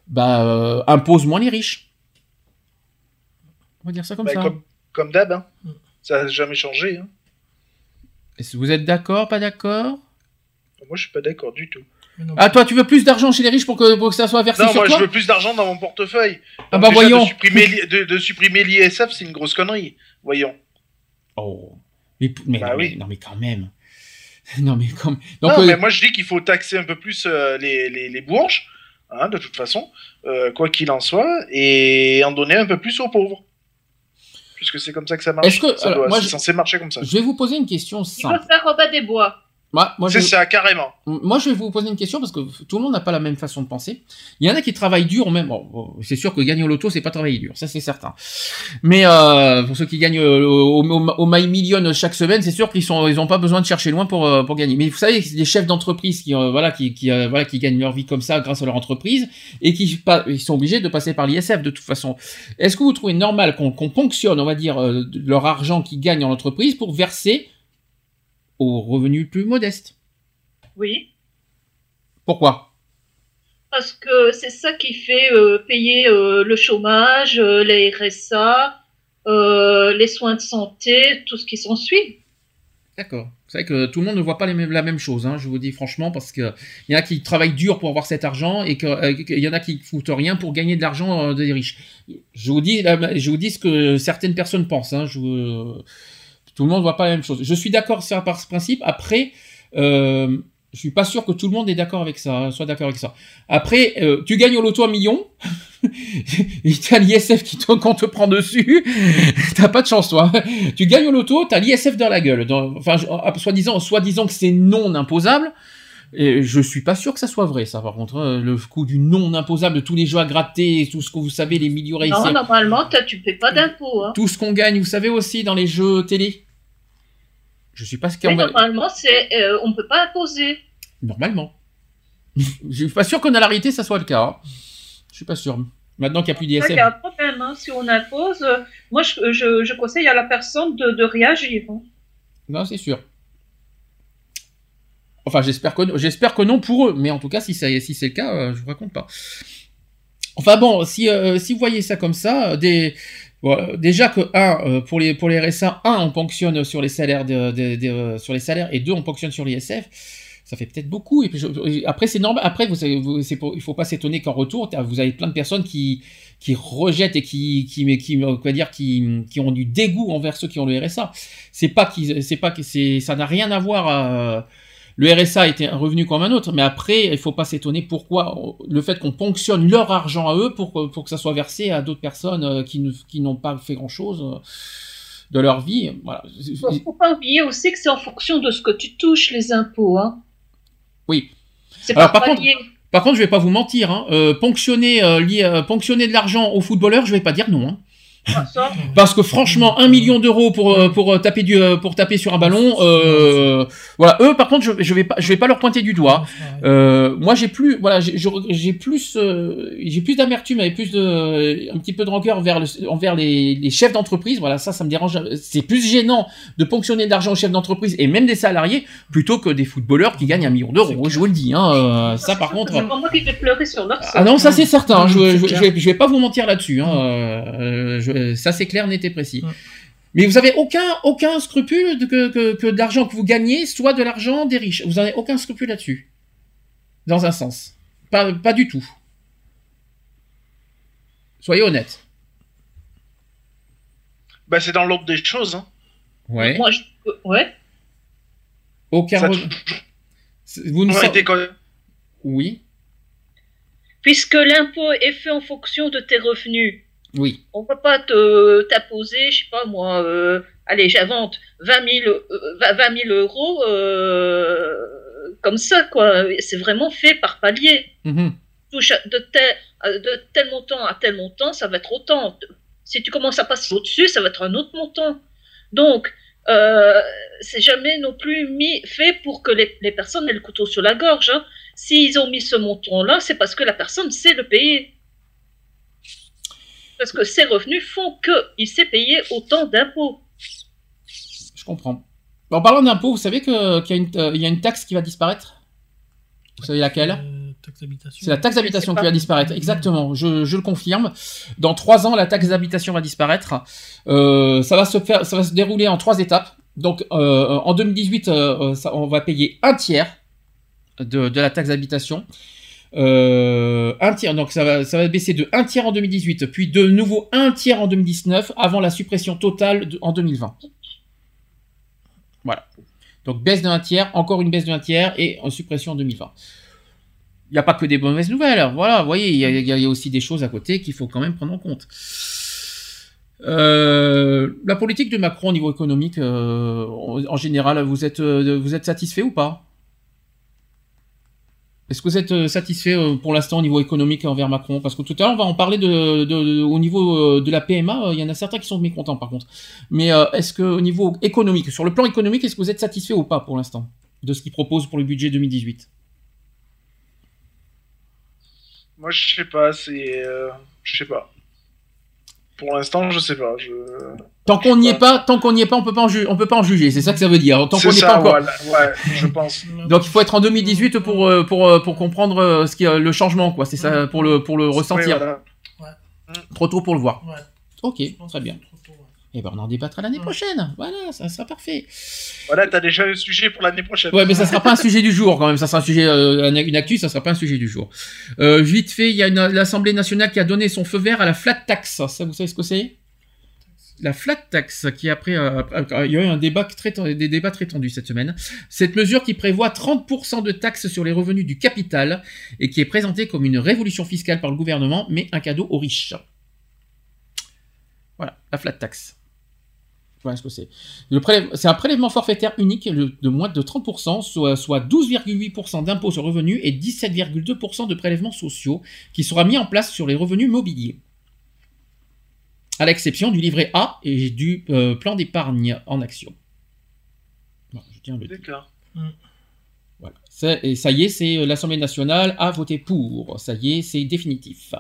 bah, impose moins les riches. On va dire ça comme Bah, ça. Comme, comme d'hab, hein. ça n'a jamais changé. hein. Est-ce que vous êtes d'accord, pas d'accord? Moi, je suis pas d'accord du tout. Ah, toi, tu veux plus d'argent chez les riches pour que, pour que ça soit versé Non, sur moi, toi? je veux plus d'argent dans mon portefeuille. Ah bah, déjà, voyons. De supprimer, de supprimer l'ISF, c'est une grosse connerie. Voyons. Oh. Mais, mais, Bah non, mais- oui. non, mais quand même. Non, mais comme. Donc, non, euh, mais moi, je dis qu'il faut taxer un peu plus euh, les, les, les bourges, hein, de toute façon, euh, quoi qu'il en soit, et en donner un peu plus aux pauvres. Puisque c'est comme ça que ça marche. Est-ce que- Ça alors, doit- moi, c'est je- censé marcher comme ça. je vais vous poser une question Il simple. faut faire Robin des Bois. Moi, moi, je... C'est ça, carrément. Moi, je vais vous poser une question parce que tout le monde n'a pas la même façon de penser. Il y en a qui travaillent dur, même. Bon, c'est sûr que gagner au loto, c'est pas travailler dur, ça c'est certain. Mais euh, pour ceux qui gagnent euh, au, au, au My Million chaque semaine, c'est sûr qu'ils sont, ils ont pas besoin de chercher loin pour euh, pour gagner. Mais vous savez, des chefs d'entreprise qui, euh, voilà, qui, qui euh, voilà, qui gagnent leur vie comme ça grâce à leur entreprise et qui pas, ils sont obligés de passer par l'ISF de toute façon. Est-ce que vous trouvez normal qu'on qu'on ponctionne, on va dire, euh, leur argent qu'ils gagnent en entreprise pour verser aux revenus plus modestes Oui. Pourquoi? Parce que c'est ça qui fait euh, payer euh, le chômage, euh, les RSA, euh, les soins de santé, tout ce qui s'ensuit. D'accord. C'est vrai que tout le monde ne voit pas les mêmes- la même chose, hein, je vous dis franchement, parce que il y en a qui travaillent dur pour avoir cet argent et qu'il y en a qui foutent rien pour gagner de l'argent des riches. Je vous dis, je vous dis ce que certaines personnes pensent. Hein, je vous- tout le monde voit pas la même chose. Je suis d'accord par ce principe. Après, euh, je suis pas sûr que tout le monde est d'accord avec ça, hein, soit d'accord avec ça. Après, euh, tu gagnes au loto un million, et t'as l'ISF qui te, qu'on te prend dessus, t'as pas de chance toi. Tu gagnes au loto, t'as l'ISF dans la gueule. Enfin, ah, soi-disant, soi-disant que c'est non imposable. Et je suis pas sûr que ça soit vrai, ça. Par contre, hein, le coup du non imposable, de tous les jeux à gratter, tout ce que vous savez, les millions Non, normalement, tu paies pas d'impôts. Hein. tout ce qu'on gagne, vous savez aussi dans les jeux télé. Je suis pas ce qu'on normalement, c'est, euh, on peut pas imposer. Normalement. Je suis pas sûr qu'en réalité ça soit le cas. hein. Je suis pas sûr. Maintenant qu'il n'y a plus Ça, Il d'ISF. y a un problème. Hein. Si on impose, euh, moi, je, je, je conseille à la personne de, de réagir. Non, c'est sûr. Enfin, j'espère que, j'espère que non pour eux, mais en tout cas, si, ça- si c'est le cas, euh, je vous raconte pas. Enfin bon, si, euh, si vous voyez ça comme ça, euh, des, voilà, déjà que un, euh, pour les pour les RSA, un, on ponctionne sur les salaires euh, sur les salaires et deux, on ponctionne sur l'ISF. Ça fait peut-être beaucoup. Et puis après, c'est normal. Après, vous, c'est il faut pas s'étonner qu'en retour, vous avez plein de personnes qui qui rejettent et qui qui qui euh, quoi dire qui qui ont du dégoût envers ceux qui ont le RSA. C'est pas c'est pas que c'est ça n'a rien à voir. euh, le RSA était un revenu comme un autre, mais après, il faut pas s'étonner pourquoi euh, le fait qu'on ponctionne leur argent à eux pour, que- pour que ça soit versé à d'autres personnes euh, qui ne- qui n'ont pas fait grand chose de leur vie. Voilà. Faut, faut pas oublier aussi que c'est en fonction de ce que tu touches les impôts. Hein. Oui. C'est Alors, pas par contre, par contre, je vais pas vous mentir, hein, euh, ponctionner, euh, lié- euh, ponctionner de l'argent aux footballeurs, je vais pas dire non. hein. Parce que franchement, un million d'euros pour euh, pour euh, taper du euh, pour taper sur un ballon, euh, voilà. Eux, par contre, je, je vais pas je vais pas leur pointer du doigt. Euh, moi, j'ai plus voilà, j'ai plus euh, j'ai plus d'amertume et plus de un petit peu de rancœur vers le, envers les, les chefs d'entreprise. Voilà, ça, ça me dérange. C'est plus gênant de ponctionner de l'argent aux chefs d'entreprise et même des salariés plutôt que des footballeurs qui gagnent un million d'euros. Je vous le dis. Hein, euh, ça, par contre. c'est pas moi qui vais pleurer sur leur Ah non, ça c'est certain. Je, je, vais, je vais pas vous mentir là-dessus. Hein. euh, je- ça c'est clair, net et précis. Mais vous avez aucun aucun scrupule de que, que, que de l'argent que vous gagnez soit de l'argent des riches. Vous avez aucun scrupule là-dessus. Dans un sens. Pas, pas du tout. Soyez honnête. Bah, c'est dans l'ordre des choses. Hein. Ouais. Moi, je... euh, ouais. Aucun. Re- Vous ne savez. Oui. puisque l'impôt est fait en fonction de tes revenus. Oui. On peut pas te t'apposer, je sais pas moi, euh, allez, j'invente 20 000, euh, 20 000 euros euh, comme ça, quoi. C'est vraiment fait par palier. Mhm. Touche de tel, de tel montant à tel montant, ça va être autant. Si tu commences à passer au-dessus, ça va être un autre montant. Donc, c'est jamais non plus mis, fait pour que les, les personnes aient le couteau sur la gorge. hein. S'ils ont mis ce montant-là, c'est parce que la personne sait le payer. Parce que ses revenus font qu'il sait payer autant d'impôts. Je comprends. En parlant d'impôts, vous savez qu'il y, a une- euh, y a une taxe qui va disparaître? Vous savez laquelle? Euh. C'est la taxe d'habitation qui va disparaître, exactement. Je, je le confirme. Dans trois ans, la taxe d'habitation va disparaître. Euh, ça va se faire, ça va se dérouler en trois étapes. Donc, euh, en 2018, euh, euh, ça- on va payer un tiers de, de la taxe d'habitation. Euh, un tiers, donc ça va, ça va baisser de un tiers en 2018, puis de nouveau un tiers en 2019, avant la suppression totale de- en 2020. Voilà. Donc baisse d'un tiers, encore une baisse d'un tiers et en suppression en 2020 il n'y a pas que des mauvaises nouvelles. Voilà, vous voyez, il y, a- aussi des choses à côté qu'il faut quand même prendre en compte. Euh, la politique de Macron au niveau économique, euh, en général, vous êtes, vous êtes satisfait ou pas? Est-ce que vous êtes euh, satisfait euh, pour l'instant au niveau économique envers Macron? Parce que tout à l'heure, on va en parler au niveau euh, de la PMA. Il y en a certains qui sont mécontents par contre. Mais est-ce que au niveau économique, sur le plan économique, est-ce que vous êtes satisfait ou pas pour l'instant de ce qu'il propose pour le budget 2018 Moi, je sais pas, c'est. euh, je sais pas. Pour l'instant, je sais pas. Je... Tant qu'on n'y est pas, tant qu'on n'y est pas, on peut pas en ju- on peut pas en juger. C'est ça que ça veut dire. Tant qu'on n'y est ça, pas encore. voilà, ouais, je pense. Donc il faut être en 2018 pour euh, pour euh, pour comprendre euh, ce qui est le changement quoi. C'est ça pour le pour le ressentir. Oui, voilà. Trop tôt pour le voir. Ouais. Ok, très bien. Et ben on en débattra l'année prochaine. Voilà, ça sera parfait. Voilà, t'as déjà le sujet pour l'année prochaine. Ouais, mais ça sera pas un sujet du jour quand même. Ça sera un sujet, euh, un- une actu, ça sera pas un sujet du jour. Euh, vite fait, il y a l'Assemblée nationale qui a donné son feu vert à la flat tax. Ça, vous savez ce que c'est? La flat tax, qui après, euh, après- il y a eu un débat très, des débats très tendus cette semaine. Cette mesure qui prévoit 30% de taxes sur les revenus du capital et qui est présentée comme une révolution fiscale par le gouvernement, mais un cadeau aux riches. Voilà, la flat tax. Voilà ce que c'est. C'est un prélèvement forfaitaire unique de moins de 30%, soit, soit 12,8% d'impôts sur revenus et 17,2% de prélèvements sociaux qui sera mis en place sur les revenus mobiliers. À l'exception du livret A et du euh, plan d'épargne en action. Bon, je tiens à le dire. D'accord. Voilà. Ça, et ça y est, c'est euh, l'Assemblée nationale a voté pour. Ça y est, c'est définitif.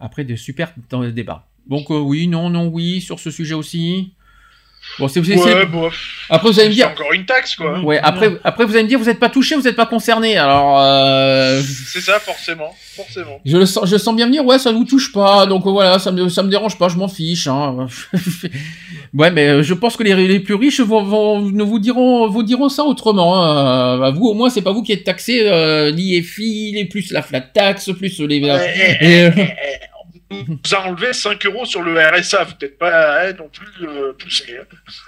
Après de super temps de débat. Donc euh, oui, non, non, oui, sur ce sujet aussi. Bon, c'est, c'est- c'est- Ouais, bof. Après, vous allez me C'est dire. encore une taxe, quoi. Ouais, après, après vous allez me dire, vous n'êtes pas touché, vous n'êtes pas concerné. Alors, euh, C'est ça, forcément. Forcément. je le sens, je sens bien venir. Ouais, ça ne vous touche pas. Donc euh, voilà, ça me, ça me dérange pas. Je m'en fiche. Hein. ouais, mais euh, je pense que les, les plus riches vont, vont- ne vous diront, vous diront ça autrement. hein. Euh, vous, au moins, c'est pas vous qui êtes taxé. Euh, L'IFI, les plus la flat tax, plus les. Eh, eh, et, euh, on vous a enlevé 5 euros sur le RSA, vous n'êtes pas hein, non plus euh, poussé.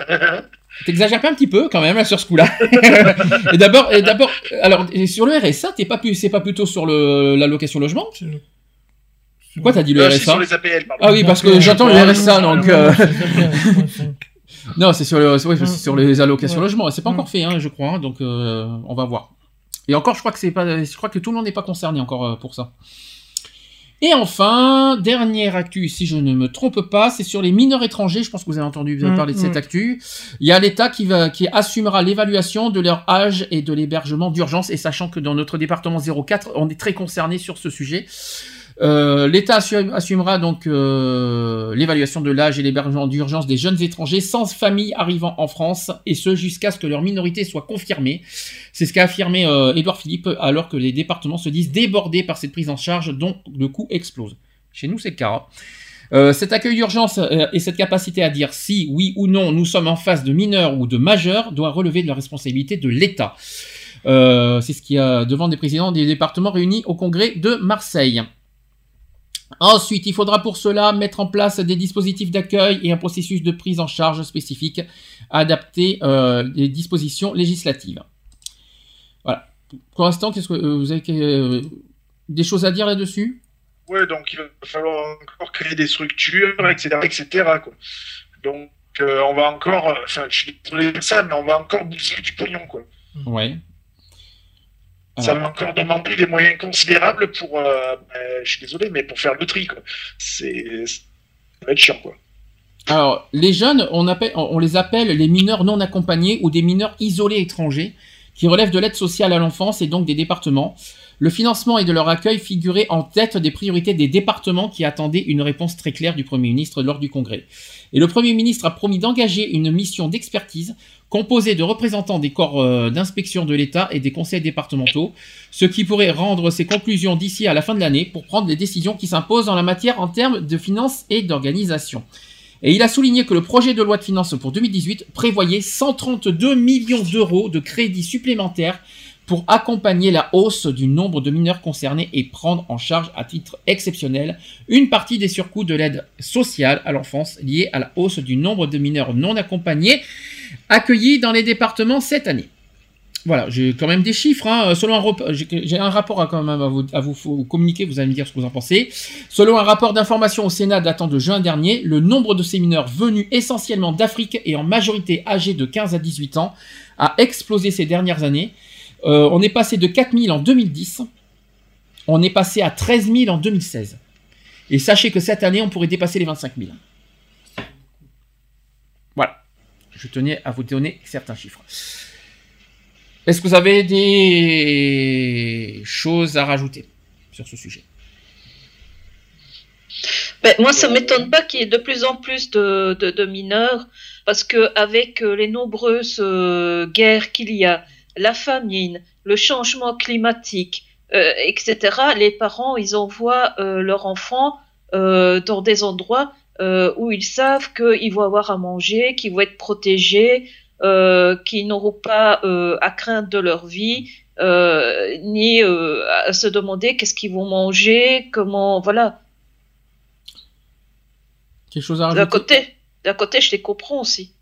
hein. T'exagères pas un petit peu quand même là sur ce coup-là. et d'abord, et d'abord, alors sur le RSA, t'es pas plus, c'est pas plutôt sur le l'allocation logement Pourquoi t'as dit le Euh, RSA sur les APL, pardon. Ah oui, parce que Donc, j'entends le RSA, donc. euh, Non, c'est sur, le, Mm. sur les allocations Ouais. logement. C'est pas Mm. encore fait, hein, je crois. hein, donc, euh, on va voir. Et encore, je crois que c'est pas, je crois que tout le monde n'est pas concerné encore euh, pour ça. Et enfin, dernière actu, si je ne me trompe pas, c'est sur les mineurs étrangers. Je pense que vous avez entendu vous avez Mm, parler de cette mm. actu. Il y a l'État qui va, qui assumera l'évaluation de leur âge et de l'hébergement d'urgence. Et sachant que dans notre département 04, on est très concerné sur ce sujet. Euh, L'État assu- assumera donc euh, l'évaluation de l'âge et l'hébergement d'urgence des jeunes étrangers sans famille arrivant en France, et ce jusqu'à ce que leur minorité soit confirmée. C'est ce qu'a affirmé euh, Édouard Philippe, alors que les départements se disent débordés par cette prise en charge dont le coût explose. Chez nous, c'est le cas. hein. Euh, cet accueil d'urgence euh, et cette capacité à dire si, oui ou non, nous sommes en face de mineurs ou de majeurs doit relever de la responsabilité de l'État. Euh, c'est ce qui a devant des présidents des départements réunis au congrès de Marseille. Ensuite, il faudra pour cela mettre en place des dispositifs d'accueil et un processus de prise en charge spécifique adapté euh, des dispositions législatives. Voilà. Pour l'instant, qu'est-ce que euh, vous avez euh, Des choses à dire là-dessus? Ouais, donc il va falloir encore créer des structures, etc., etc. Quoi. Donc euh, on va encore, enfin, je suis désolé de ça, mais on va encore bouger du pognon, quoi. Ouais. Ça va encore demander des moyens considérables pour, euh, ben, je suis désolé, mais pour faire le tri, quoi. C'est, ça va être chiant, quoi. Alors, les jeunes, on, appelle, on les appelle les mineurs non accompagnés ou des mineurs isolés étrangers, qui relèvent de l'aide sociale à l'enfance et donc des départements. Le financement et de leur accueil figuraient en tête des priorités des départements qui attendaient une réponse très claire du Premier ministre lors du Congrès. Et le Premier ministre a promis d'engager une mission d'expertise composée de représentants des corps euh, d'inspection de l'État et des conseils départementaux, ce qui pourrait rendre ses conclusions d'ici à la fin de l'année pour prendre les décisions qui s'imposent en la matière en termes de finances et d'organisation. Et il a souligné que le projet de loi de finances pour 2018 prévoyait 132 millions d'euros de crédits supplémentaires pour accompagner la hausse du nombre de mineurs concernés et prendre en charge à titre exceptionnel une partie des surcoûts de l'aide sociale à l'enfance liés à la hausse du nombre de mineurs non accompagnés accueillis dans les départements cette année. Voilà, j'ai quand même des chiffres. Hein. Selon un j'ai un rapport à, quand même à vous communiquer, vous allez me dire ce que vous en pensez. Selon un rapport d'information au Sénat datant de juin dernier, le nombre de ces mineurs venus essentiellement d'Afrique et en majorité âgés de 15 à 18 ans a explosé ces dernières années. Euh, on est passé de 4000 en 2010, on est passé à 13 000 en 2016. Et sachez que cette année, on pourrait dépasser les 25 000. Voilà. Je tenais à vous donner certains chiffres. Est-ce que vous avez des choses à rajouter sur ce sujet? Ben, moi, ça m'étonne pas qu'il y ait de plus en plus de, mineurs, parce que avec euh, les nombreuses euh, guerres qu'il y a, la famine, le changement climatique, euh, etc., les parents, ils envoient euh, leurs enfants euh, dans des endroits où ils savent qu'ils vont avoir à manger, qu'ils vont être protégés, qu'ils n'auront pas à craindre de leur vie, ni à se demander qu'est-ce qu'ils vont manger, comment, voilà. Quelque chose à rajouter? D'un côté, d'un côté, je les comprends aussi.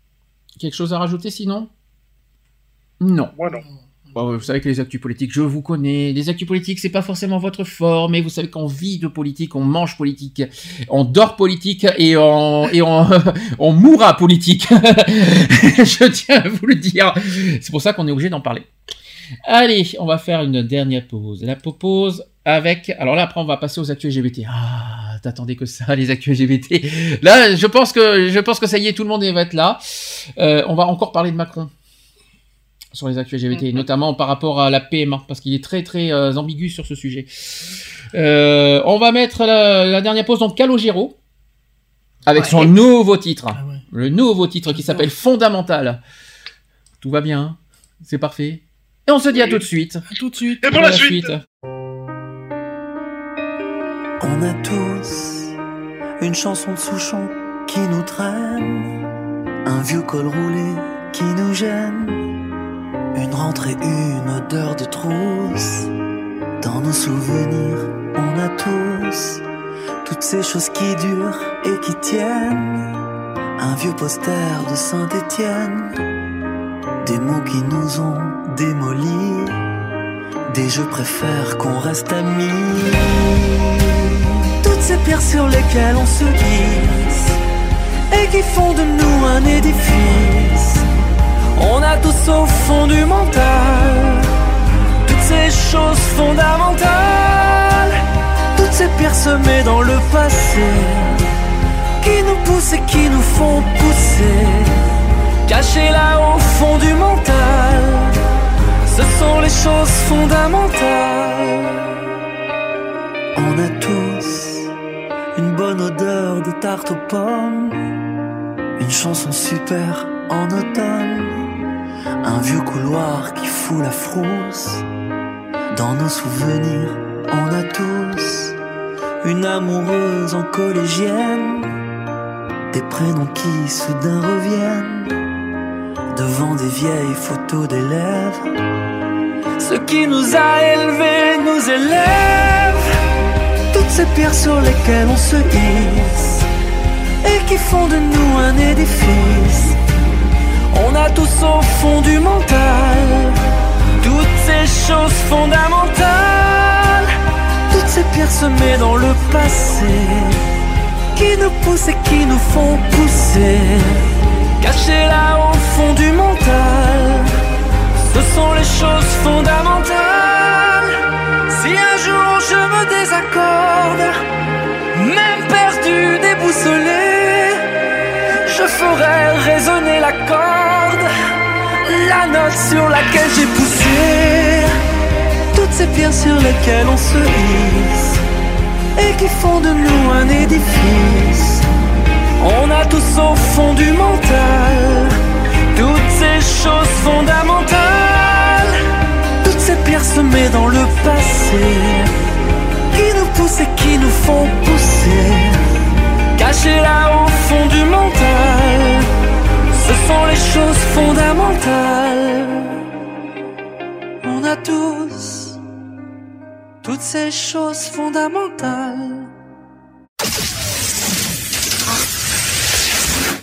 Quelque chose à rajouter sinon? Non. Moi non. vous savez que les actus politiques, je vous connais. Les actus politiques, c'est pas forcément votre fort, mais vous savez qu'on vit de politique, on mange politique, on dort politique et on, et on, on mourra politique. je tiens à vous le dire. C'est pour ça qu'on est obligé d'en parler. Allez, on va faire une dernière pause. La pause avec. Alors là, après, on va passer aux actus LGBT. Ah, t'attendais que ça, les actus LGBT. Là, je pense que je pense que ça y est, tout le monde va être là. Euh, on va encore parler de Macron sur les actus LGBT, notamment par rapport à la PMA, parce qu'il est très très euh, ambigu sur ce sujet. Euh, on va mettre la, dernière pause, donc Calogero, avec son nouveau titre. Ah Le nouveau titre qui s'appelle Fondamental. Tout va bien, c'est parfait. Et on se dit à tout de suite. À tout de suite. Et pour la, suite. On a tous une chanson de Souchon qui nous traîne, un vieux col roulé qui nous gêne une rentrée, une odeur de trousse. Dans nos souvenirs, on a tous toutes ces choses qui durent et qui tiennent. Un vieux poster de Saint-Étienne. Des mots qui nous ont démolis. Des je préfère qu'on reste amis. Toutes ces pierres sur lesquelles on se glisse. Et qui font de nous un édifice on a tous au fond du mental. Toutes ces choses fondamentales, toutes ces pierres semées dans le passé, qui nous poussent et qui nous font pousser, cachées là au fond du mental. Ce sont les choses fondamentales. On a tous une bonne odeur de tarte aux pommes, une chanson super en automne un vieux couloir qui fout la frousse. Dans nos souvenirs, on a tous une amoureuse en collégienne. Des prénoms qui soudain reviennent devant des vieilles photos d'élèves. Ce qui nous a élevés nous élève. Toutes ces pierres sur lesquelles on se hisse et qui font de nous un édifice on a tous au fond du mental. Toutes ces choses fondamentales, toutes pierres semées dans le passé, qui nous poussent et qui nous font pousser, cachées là au fond du mental, ce sont les choses fondamentales. Si un jour je me désaccorde, même perdu, déboussolé, je ferai résonner la corde, la note sur laquelle j'ai poussé. Toutes ces pierres sur lesquelles on se hisse et qui font de nous un édifice. On a tous au fond du mental toutes ces choses fondamentales, toutes ces pierres semées dans le passé qui nous poussent et qui nous font pousser, cachées là au fond du mental. Ce sont les choses fondamentales. On a tous toutes ces choses fondamentales.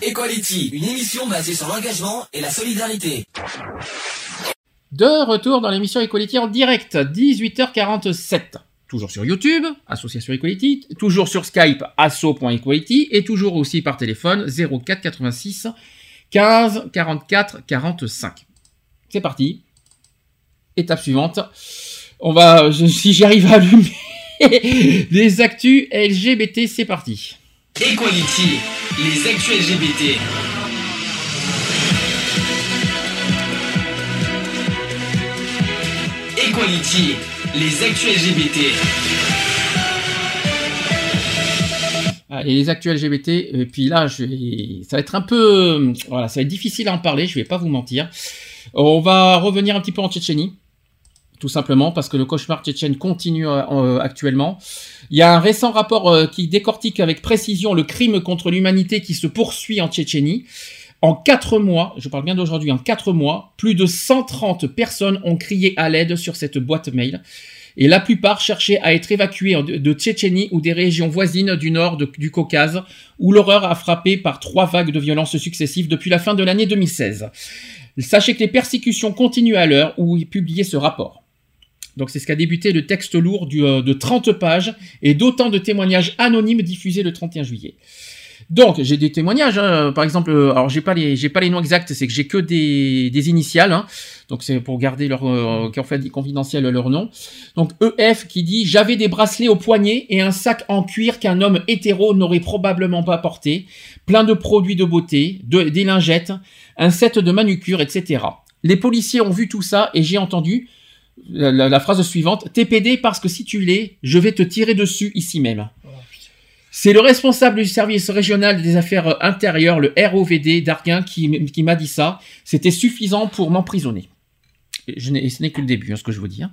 Equality, une émission basée sur l'engagement et la solidarité. De retour dans l'émission Equality en direct, 18h47. Toujours sur YouTube, Association Equality, toujours sur Skype, asso.equality, et toujours aussi par téléphone, 04 86 15 44 45. C'est parti. Étape suivante. On va, je- si j'arrive à allumer les actus LGBT, c'est parti. Equality, les actus LGBT. Equality, les actus LGBT. Ah, Et les actus LGBT, et puis là, ça va être un peu, euh, voilà, ça va être difficile à en parler, je vais pas vous mentir. On va revenir un petit peu en Tchétchénie, tout simplement parce que le cauchemar tchétchène continue euh, euh, actuellement. Il y a un récent rapport euh, qui décortique avec précision le crime contre l'humanité qui se poursuit en Tchétchénie. En quatre mois, je parle bien d'aujourd'hui, en quatre mois, plus de 130 personnes ont crié à l'aide sur cette boîte mail. Et la plupart cherchaient à être évacués de, Tchétchénie ou des régions voisines du nord du Caucase, où l'horreur a frappé par trois vagues de violences successives depuis la fin de l'année 2016. Sachez que les persécutions continuent à l'heure où est publié ce rapport. Donc c'est ce qu'a débuté le texte lourd euh, de 30 pages et d'autant de témoignages anonymes diffusés le 31 juillet. Donc j'ai des témoignages, hein, par exemple, euh, alors j'ai pas les pas les noms exacts, c'est que j'ai que des, initiales, hein. donc c'est pour garder leur euh, ont fait confidentiel leur nom. Donc EF qui dit j'avais des bracelets au poignet et un sac en cuir qu'un homme hétéro n'aurait probablement pas porté, plein de produits de beauté, de, des lingettes, un set de manucure, etc. Les policiers ont vu tout ça et j'ai entendu la, la- la phrase suivante TPD parce que si tu l'es, je vais te tirer dessus ici même. C'est le responsable du service régional des affaires intérieures, le ROVD d'Arguin, qui, m'a dit ça. C'était suffisant pour m'emprisonner. Ce n'est que le début, hein, ce que je veux dire.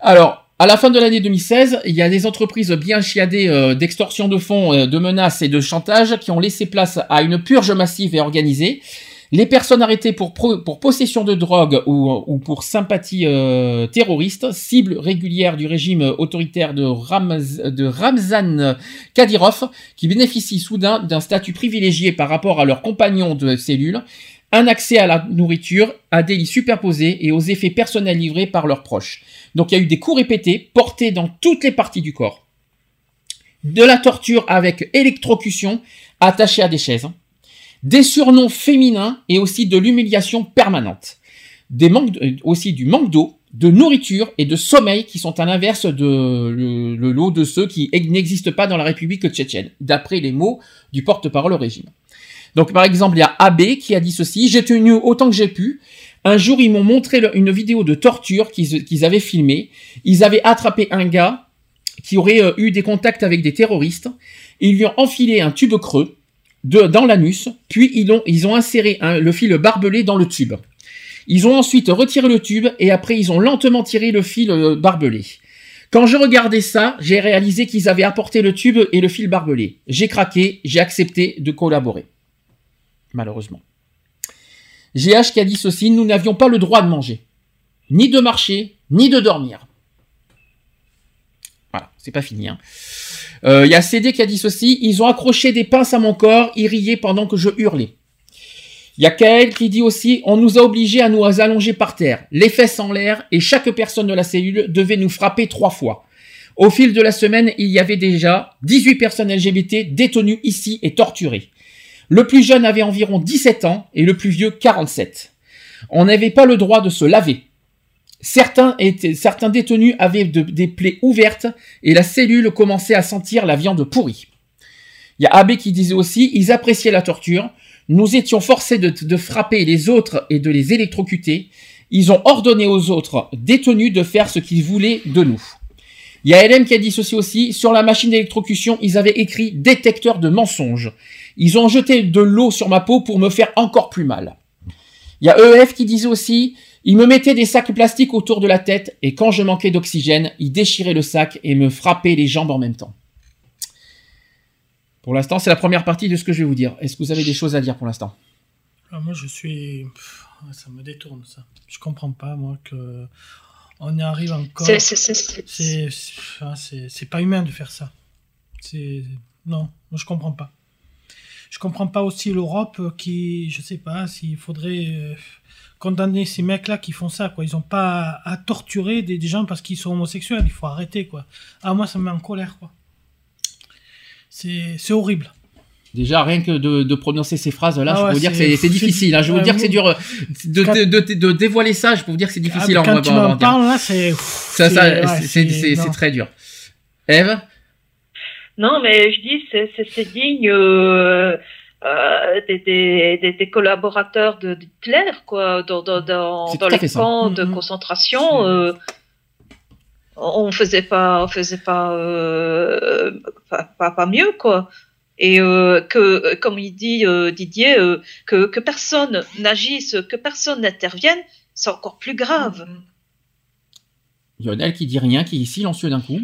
Alors, à la fin de l'année 2016, il y a des entreprises bien chiadées euh, d'extorsion de fonds, euh, de menaces et de chantage qui ont laissé place à une purge massive et organisée. Les personnes arrêtées pour, possession de drogue ou, ou pour sympathie euh, terroriste, cible régulière du régime autoritaire de Ramzan Kadyrov, qui bénéficient soudain d'un statut privilégié par rapport à leurs compagnons de cellule, un accès à la nourriture, à des lits superposés et aux effets personnels livrés par leurs proches. Donc il y a eu des coups répétés, portés dans toutes les parties du corps. De la torture avec électrocution, attachée à des chaises. Des surnoms féminins et aussi de l'humiliation permanente. Des manques, euh, aussi du manque d'eau, de nourriture et de sommeil qui sont à l'inverse de le, lot de ceux qui ex- n'existent pas dans la République tchétchène, d'après les mots du porte-parole au régime. Donc par exemple, il y a AB qui a dit ceci, j'ai tenu autant que j'ai pu. Un jour, ils m'ont montré une vidéo de torture qu'ils qu'ils avaient filmée. Ils avaient attrapé un gars qui aurait euh, eu des contacts avec des terroristes. Ils lui ont enfilé un tube creux dans l'anus, puis ils ont, inséré le fil barbelé dans le tube. Ils ont ensuite retiré le tube et après ils ont lentement tiré le fil euh, barbelé. Quand je regardais ça, j'ai réalisé qu'ils avaient apporté le tube et le fil barbelé. J'ai craqué, j'ai accepté de collaborer. Malheureusement. GH qui a dit ceci, nous n'avions pas le droit de manger, ni de marcher, ni de dormir. Voilà, c'est pas fini. hein. Euh, Il y a CD qui a dit ceci, ils ont accroché des pinces à mon corps, ils riaient pendant que je hurlais. Il y a Kael qui dit aussi, on nous a obligés à nous allonger par terre, les fesses en l'air, et chaque personne de la cellule devait nous frapper trois fois. Au fil de la semaine, il y avait déjà 18 personnes LGBT détenues ici et torturées. Le plus jeune avait environ 17 ans et le plus vieux 47. On n'avait pas le droit de se laver. Certains, détenus avaient de- des plaies ouvertes et la cellule commençait à sentir la viande pourrie. Il y a Abbé qui disait aussi, ils appréciaient la torture. Nous étions forcés de, de frapper les autres et de les électrocuter. Ils ont ordonné aux autres détenus de faire ce qu'ils voulaient de nous. Il y a Hélène qui a dit ceci aussi. Sur la machine d'électrocution, ils avaient écrit détecteur de mensonges. Ils ont jeté de l'eau sur ma peau pour me faire encore plus mal. Il y a EF qui disait aussi, ils me mettaient des sacs plastiques autour de la tête et quand je manquais d'oxygène, ils déchiraient le sac et me frappaient les jambes en même temps. Pour l'instant, c'est la première partie de ce que je vais vous dire. Est-ce que vous avez des choses à dire pour l'instant? Ah, moi, je suis. pff, ça me détourne, ça. Je comprends pas, moi, que. On y arrive encore. C'est- c'est- c'est- c'est- C'est- c'est ah, c'est- c'est pas humain de faire ça. C'est. Non, moi, je comprends pas. Je comprends pas aussi l'Europe euh, qui. Je sais pas s'il faudrait. Condamner ces mecs-là qui font ça, quoi. Ils ont pas à, à torturer des, des gens parce qu'ils sont homosexuels. Il faut arrêter, quoi. Ah, moi, ça me met en colère, quoi. C'est c'est horrible. Déjà, rien que de, de prononcer ces phrases-là, Ah je peux ouais, vous dire que c'est- difficile. hein. Je peux vous dire que c'est dur euh, de, Quand- de, de- de dévoiler ça. Je peux vous dire que c'est difficile. Ah, en- quand en- tu m'en parles, là, c'est. Ça, ça, c'est- ouais, c'est- c'est c'est- non. c'est très dur. Eve? Non, mais je dis, c'est digne euh, euh, des, des, des, des collaborateurs de d'Hitler, quoi, dans, dans, à les ça. camps de Mhm. concentration. euh, on faisait pas, on faisait pas, euh, pas, pas, pas mieux, quoi. Et euh, que, comme il dit euh, Didier, euh, que, que personne n'agisse, que personne n'intervienne, c'est encore plus grave. Lionel qui dit rien, qui est silencieux d'un coup.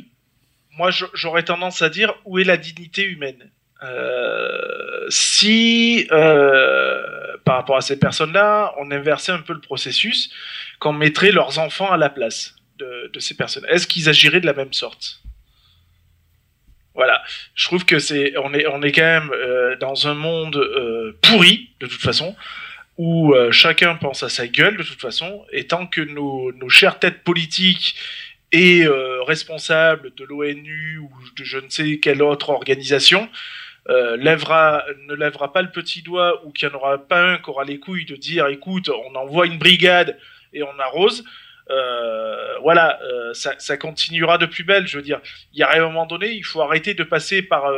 moi j'aurais tendance à dire où est la dignité humaine? Euh, si euh, par rapport à ces personnes-là, on inversait un peu le processus, qu'on mettrait leurs enfants à la place de, ces personnes, est-ce qu'ils agiraient de la même sorte? Voilà, je trouve que c'est on est on est quand même euh, dans un monde pourri de toute façon où chacun pense à sa gueule de toute façon, et tant que nos, nos chères têtes politiques et responsables de l'ONU ou de je ne sais quelle autre organisation euh, lèvera, ne lèvera pas le petit doigt ou qu'il n'y en aura pas un qui aura les couilles de dire écoute, on envoie une brigade et on arrose. Euh, voilà, euh, ça, continuera de plus belle. Je veux dire, il y a un moment donné, il faut arrêter de passer par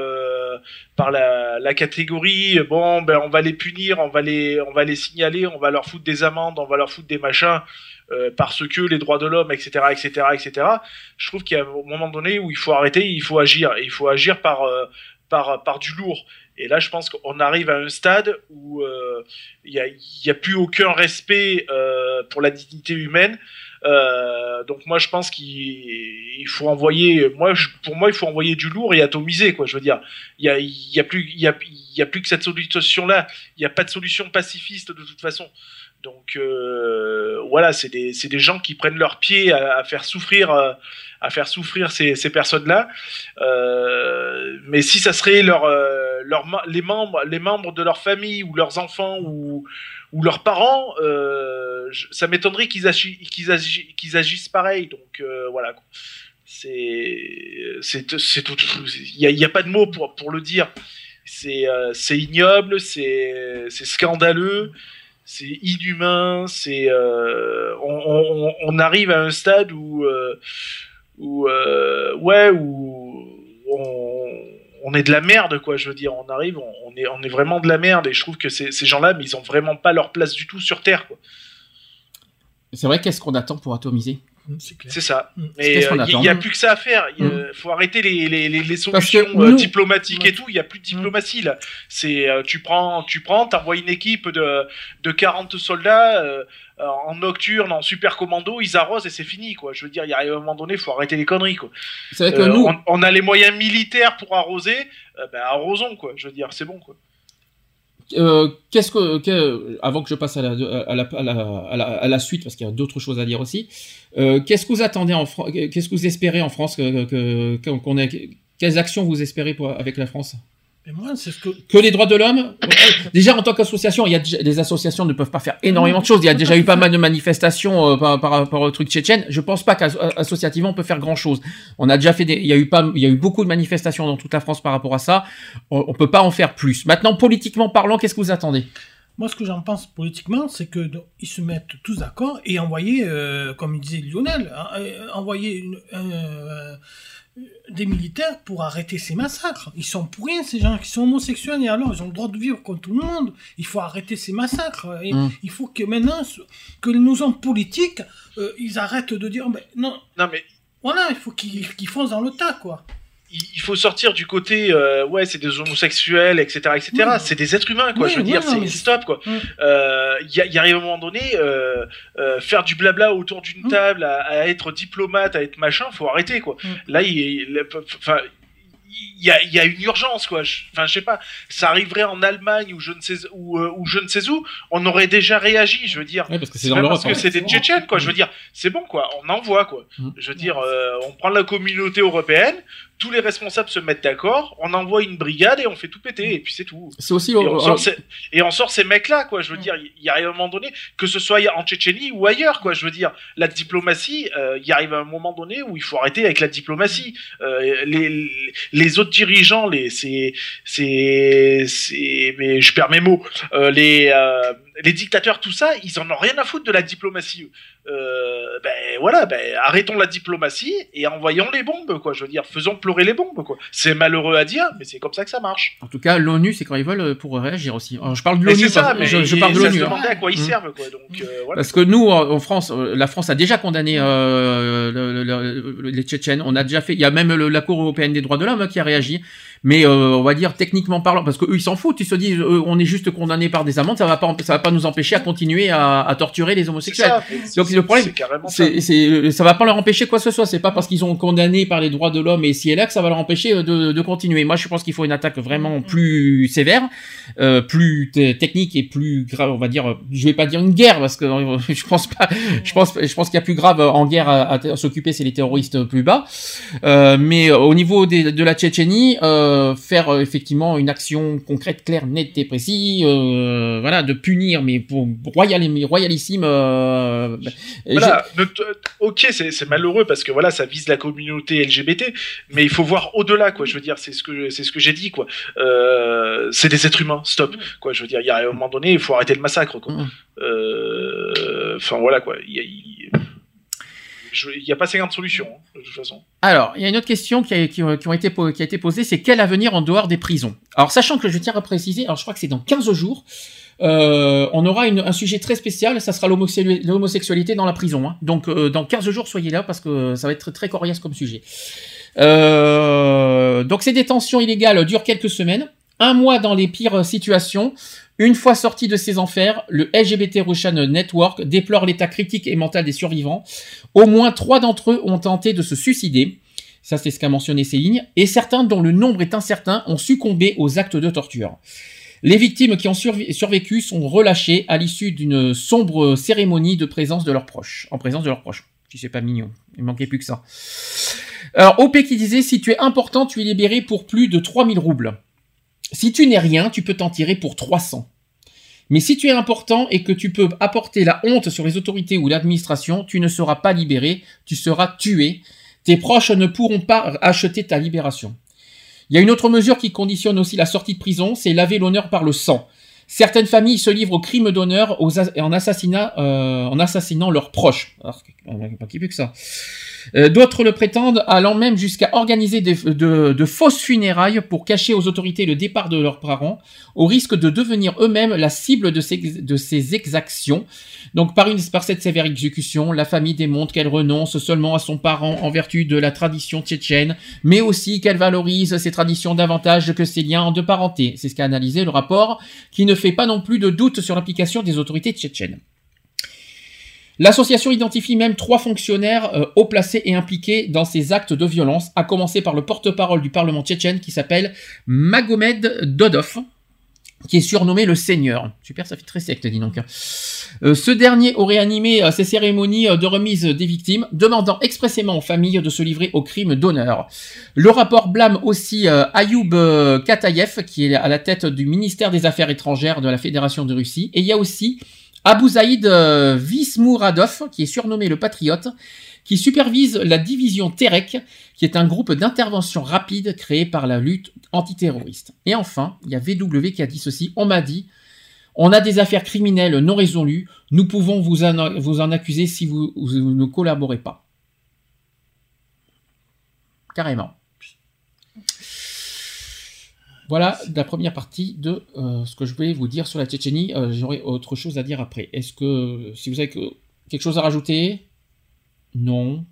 par la, la catégorie. Bon, ben on va les punir, on va les on va les signaler, on va leur foutre des amendes, on va leur foutre des machins parce que les droits de l'homme, etc., etc., etc. Je trouve qu'il y a un moment donné où il faut arrêter, il faut agir, et il faut agir par par du lourd. Et là, je pense qu'on arrive à un stade où euh, il y a il y a plus aucun respect euh, pour la dignité humaine. Euh, donc moi je pense qu'il il faut envoyer moi pour moi il faut envoyer du lourd et atomiser quoi je veux dire il y a plus il y a a plus que cette solution là il n'y a pas de solution pacifiste de toute façon donc euh, voilà c'est des des gens qui prennent leur pied à, faire souffrir euh, à faire souffrir ces, ces personnes là mais si ça serait leur, euh, leur les membres les membres de leur famille ou leurs enfants ou ou leurs parents, euh, ça m'étonnerait qu'ils agi- qu'ils agi- qu'ils agissent pareil. Donc euh, voilà, c'est tout. Il y a, pas de mots pour pour le dire. C'est euh, ignoble, c'est scandaleux, c'est inhumain, c'est euh, on, arrive à un stade où euh, où euh, ouais où on, on est de la merde quoi je veux dire. On arrive on, est on est vraiment de la merde et je trouve que ces, ces gens là mais ils ont vraiment pas leur place du tout sur terre quoi. C'est vrai, qu'est-ce qu'on attend pour atomiser? C'est clair. c'est ça C'est mais il attend y, a plus que ça à faire il Mm. faut arrêter les, les, les, les Parce solutions que euh, diplomatiques et tout il y a plus de diplomatie là c'est euh, tu prends tu prends t'envoies une équipe de de 40 soldats euh, euh, en nocturne en super commando ils arrosent et c'est fini quoi je veux dire il y a un moment donné faut arrêter les conneries quoi C'est vrai que Euh, nous, on, on a les moyens militaires pour arroser, euh, ben arrosons quoi. Je veux dire, c'est bon quoi. Euh, qu'est-ce que, avant que je passe à la, suite, parce qu'il y a d'autres choses à dire aussi, euh, qu'est-ce que vous attendez en France, qu'est-ce que vous espérez en France quelles actions vous espérez avec la France? Que... les droits de l'homme. déjà en tant qu'association, il y a les associations ne peuvent pas faire énormément de choses. Il y a déjà eu pas mal de manifestations euh, par, rapport au truc tchétchène. Je pense pas qu'associativement on peut faire grand chose. On a déjà fait des, il y a eu pas, il y a eu beaucoup de manifestations dans toute la France par rapport à ça. On, on peut pas en faire plus. Maintenant, politiquement parlant, qu'est-ce que vous attendez? Moi, ce que j'en pense politiquement, c'est que ils se mettent tous d'accord et envoyer, euh, comme disait Lionel, hein, euh, envoyer une- des militaires pour arrêter ces massacres. Ils sont pour rien, ces gens qui sont homosexuels, et alors ils ont le droit de vivre comme tout le monde. Il faut arrêter ces massacres. Et Mm. Il faut que maintenant, ce- que nos hommes politiques, euh, ils arrêtent de dire, ben, non, Non, mais voilà, il faut qu'ils qu'ils foncent dans le tas, quoi. Il faut sortir du côté euh, ouais c'est des homosexuels etc etc Oui. c'est des êtres humains quoi Oui, je veux oui, dire c'est stop quoi. Euh, il y, y arrive un moment donné euh, euh, faire du blabla autour d'une table à, à être diplomate à être machin faut arrêter quoi. Là il, enfin il y a, il y a une urgence quoi. Enfin je sais pas ça arriverait en Allemagne ou je ne sais ou, euh, ou je ne sais où on aurait déjà réagi je veux dire. Ouais, parce que c'est dans parce que hein. c'est des Tchétchènes quoi je veux dire. C'est bon quoi on envoie quoi. Mm. je veux dire euh, on prend la communauté européenne tous les responsables se mettent d'accord on envoie une brigade et on fait tout péter et puis c'est tout C'est aussi et on, euh, sort ces, et on sort ces mecs-là, quoi. Je Mm. veux dire, il y arrive un moment donné, que ce soit en Tchétchénie ou ailleurs, quoi. Je veux dire, la diplomatie, euh, il y arrive un moment donné où il faut arrêter avec la diplomatie. Euh, les, les autres dirigeants, les, c'est, c'est, c'est, mais je perds mes mots. Euh, les, euh, les dictateurs, tout ça, ils en ont rien à foutre de la diplomatie. Euh, ben voilà, ben arrêtons la diplomatie et envoyons les bombes, quoi. Je veux dire, faisons pleurer les bombes, quoi. C'est malheureux à dire, mais c'est comme ça que ça marche. En tout cas, l'ONU, c'est quand ils veulent euh, pour réagir aussi. Alors, je parle de l'ONU, c'est ça, parce- mais je, je parle de l'ONU. hein. à quoi ils Mm. servent, quoi. Donc, euh, voilà. Parce que nous, en France, la France a déjà condamné euh, le- le- le- les Tchétchènes. On a déjà fait. Il y a même la Cour européenne des droits de l'homme hein, qui a réagi. Mais euh, on va dire techniquement parlant, parce que eux ils s'en foutent. Ils se disent, eux, on est juste condamné par des amendes. Ça va pas, ça va pas nous empêcher à continuer à, à torturer les homosexuels. ça, Donc le problème, c'est carrément ça. va pas leur empêcher quoi que ce soit. C'est pas parce qu'ils ont condamné par les droits de l'homme et si et là que ça va leur empêcher euh, de, de continuer. Moi, je pense qu'il faut une attaque vraiment plus sévère, euh, plus technique et plus grave. On va dire, euh, je vais pas dire une guerre parce que euh, je pense pas. Je pense, je pense qu'il y a plus grave euh, en guerre à, à s'occuper, c'est les terroristes plus bas. Euh, mais euh, au niveau des- de la Tchétchénie, euh, faire euh, effectivement une action concrète, claire, nette et précise, euh, voilà, de punir, mais pour royal, royalissime. Euh, Voilà, ok, c'est c'est malheureux parce que voilà, ça vise la communauté LGBT, mais il faut voir au-delà, quoi. Je veux dire, c'est ce que c'est ce que j'ai dit, quoi. Euh, c'est des êtres humains, stop, quoi. Je veux dire, il y a un moment donné, il faut arrêter le massacre, quoi. Euh, Enfin voilà, quoi. Il y a, il- je- il y a pas 50 solutions, hein, de toute façon. Alors, il y a une autre question qui a, été, posée, c'est quel avenir en dehors des prisons? Alors, sachant que je tiens à préciser, alors je crois que c'est dans 15 jours, euh, on aura un sujet très spécial, ça sera l'homosexualité dans la prison. hein. Donc, euh, dans 15 jours, soyez là, parce que ça va être très, très coriace comme sujet. Euh, donc, ces détentions illégales durent quelques semaines, un mois dans les pires situations. Une fois sorti de ces enfers, le LGBT Russian Network déplore l'état critique et mental des survivants. Au moins trois d'entre eux ont tenté de se suicider. Ça, c'est ce qu'a mentionné Céline. Et certains, dont le nombre est incertain, ont succombé aux actes de torture. Les victimes qui ont survécu sont relâchées à l'issue d'une sombre cérémonie de présence de leurs proches, en présence de leurs proches. Si c'est pas mignon, il manquait plus que ça. Alors, OP qui disait, si tu es important, tu es libéré pour plus de 3000 roubles. Si tu n'es rien, tu peux t'en tirer pour 300. Mais si tu es important et que tu peux apporter la honte sur les autorités ou l'administration, tu ne seras pas libéré, tu seras tué. Tes proches ne pourront pas acheter ta libération. Il y a une autre mesure qui conditionne aussi la sortie de prison, c'est laver l'honneur par le sang. Certaines familles se livrent au crime d'honneur euh, en assassinant leurs proches. Alors, pas qui plus que ça. Euh, D'autres le prétendent, allant même jusqu'à organiser de, fausses funérailles pour cacher aux autorités le départ de leurs parents, au risque de devenir eux-mêmes la cible de ces, de ces exactions. Donc par, une, par cette sévère exécution, la famille démontre qu'elle renonce seulement à son parent en vertu de la tradition tchétchène, mais aussi qu'elle valorise ces traditions davantage que ses liens de parenté. C'est ce qu'a analysé le rapport, qui ne fait pas non plus de doute sur l'application des autorités tchétchènes. L'association identifie même trois fonctionnaires euh, haut placés et impliqués dans ces actes de violence, à commencer par le porte-parole du Parlement tchétchène qui s'appelle Magomed Dodov. qui est surnommé le Seigneur. Super, ça fait très secte, dis donc. Euh, ce dernier aurait animé euh, ces cérémonies euh, de remise des victimes, demandant expressément aux familles de se livrer au crime d'honneur. Le rapport blâme aussi Ayoub Katayev, qui est à la tête du ministère des Affaires étrangères de la Fédération de Russie. Et il y a aussi Abou Zaïd Vismouradov, qui est surnommé le Patriote, qui supervise la division Terek, qui est un groupe d'intervention rapide créé par la lutte antiterroriste. Et enfin, il y a VW qui a dit ceci, on m'a dit, on a des affaires criminelles non résolues, nous pouvons vous en, vous en accuser si vous, ne collaborez pas. Carrément. Voilà la première partie de euh, ce que je voulais vous dire sur la Tchétchénie. Euh, j'aurai autre chose à dire après. Est-ce que, si vous avez quelque chose à rajouter? Non.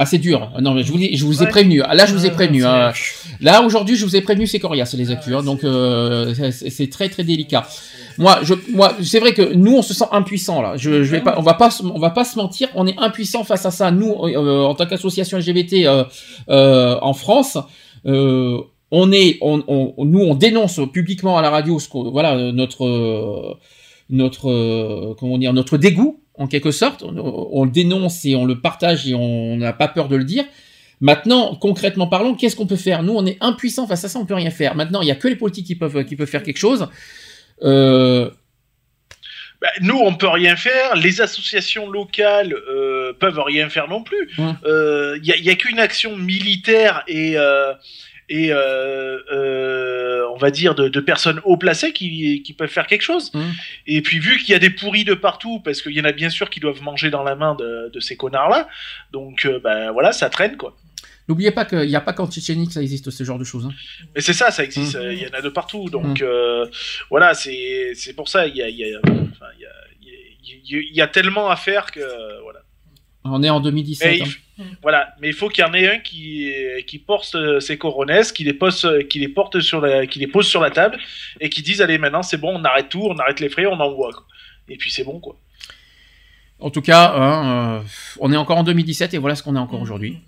Ah, c'est dur. Non, mais je vous, je vous ai prévenu. Là, je vous ai prévenu. Hein. Là, aujourd'hui, je vous ai prévenu, c'est coriace, les actus. Hein. donc, euh, c'est très, très délicat. Moi, je, moi, c'est vrai que nous, on se sent impuissant là. Je, je vais pas, on va pas, on va pas se mentir. On est impuissant face à ça. Nous, euh, en tant qu'association LGBT euh, en France, on est, on, on, nous, on dénonce publiquement à la radio, ce voilà, notre, notre, comment dire, notre dégoût en quelque sorte. On, le dénonce et on le partage et on n'a pas peur de le dire. Maintenant, concrètement parlons, qu'est-ce qu'on peut faire? Nous, on est impuissants face à ça, on peut rien faire. Maintenant, il y a que les politiques qui peuvent, qui peuvent faire quelque chose. Euh, bah, nous, on peut rien faire. Les associations locales euh, peuvent rien faire non plus. Il euh, y a, qu'une action militaire et euh, et euh, euh, on va dire de, personnes haut placées qui, qui, peuvent faire quelque chose. Mmh. Et puis vu qu'il y a des pourris de partout, parce qu'il y en a bien sûr qui doivent manger dans la main de, de ces connards-là, donc ben voilà, ça traîne quoi. N'oubliez pas qu'il n'y a pas qu'en Tchétchénie que ça existe ce genre de choses. Hein. Mais c'est ça, ça existe. Mmh. Il y en a de partout. Donc mmh. euh, voilà, c'est pour ça. Il y a, y, a, enfin, y, a, y a tellement à faire que voilà. On est en 2017. Hein. Voilà, mais il faut qu'il y en ait un qui, qui porte ses coronesses, qui les, pose, qui les porte sur la, qui les pose sur la table et qui dise allez maintenant c'est bon, on arrête tout, on arrête les frais, on envoie. Et puis c'est bon quoi. En tout cas, hein, euh, on est encore en 2017 et voilà ce qu'on est encore aujourd'hui.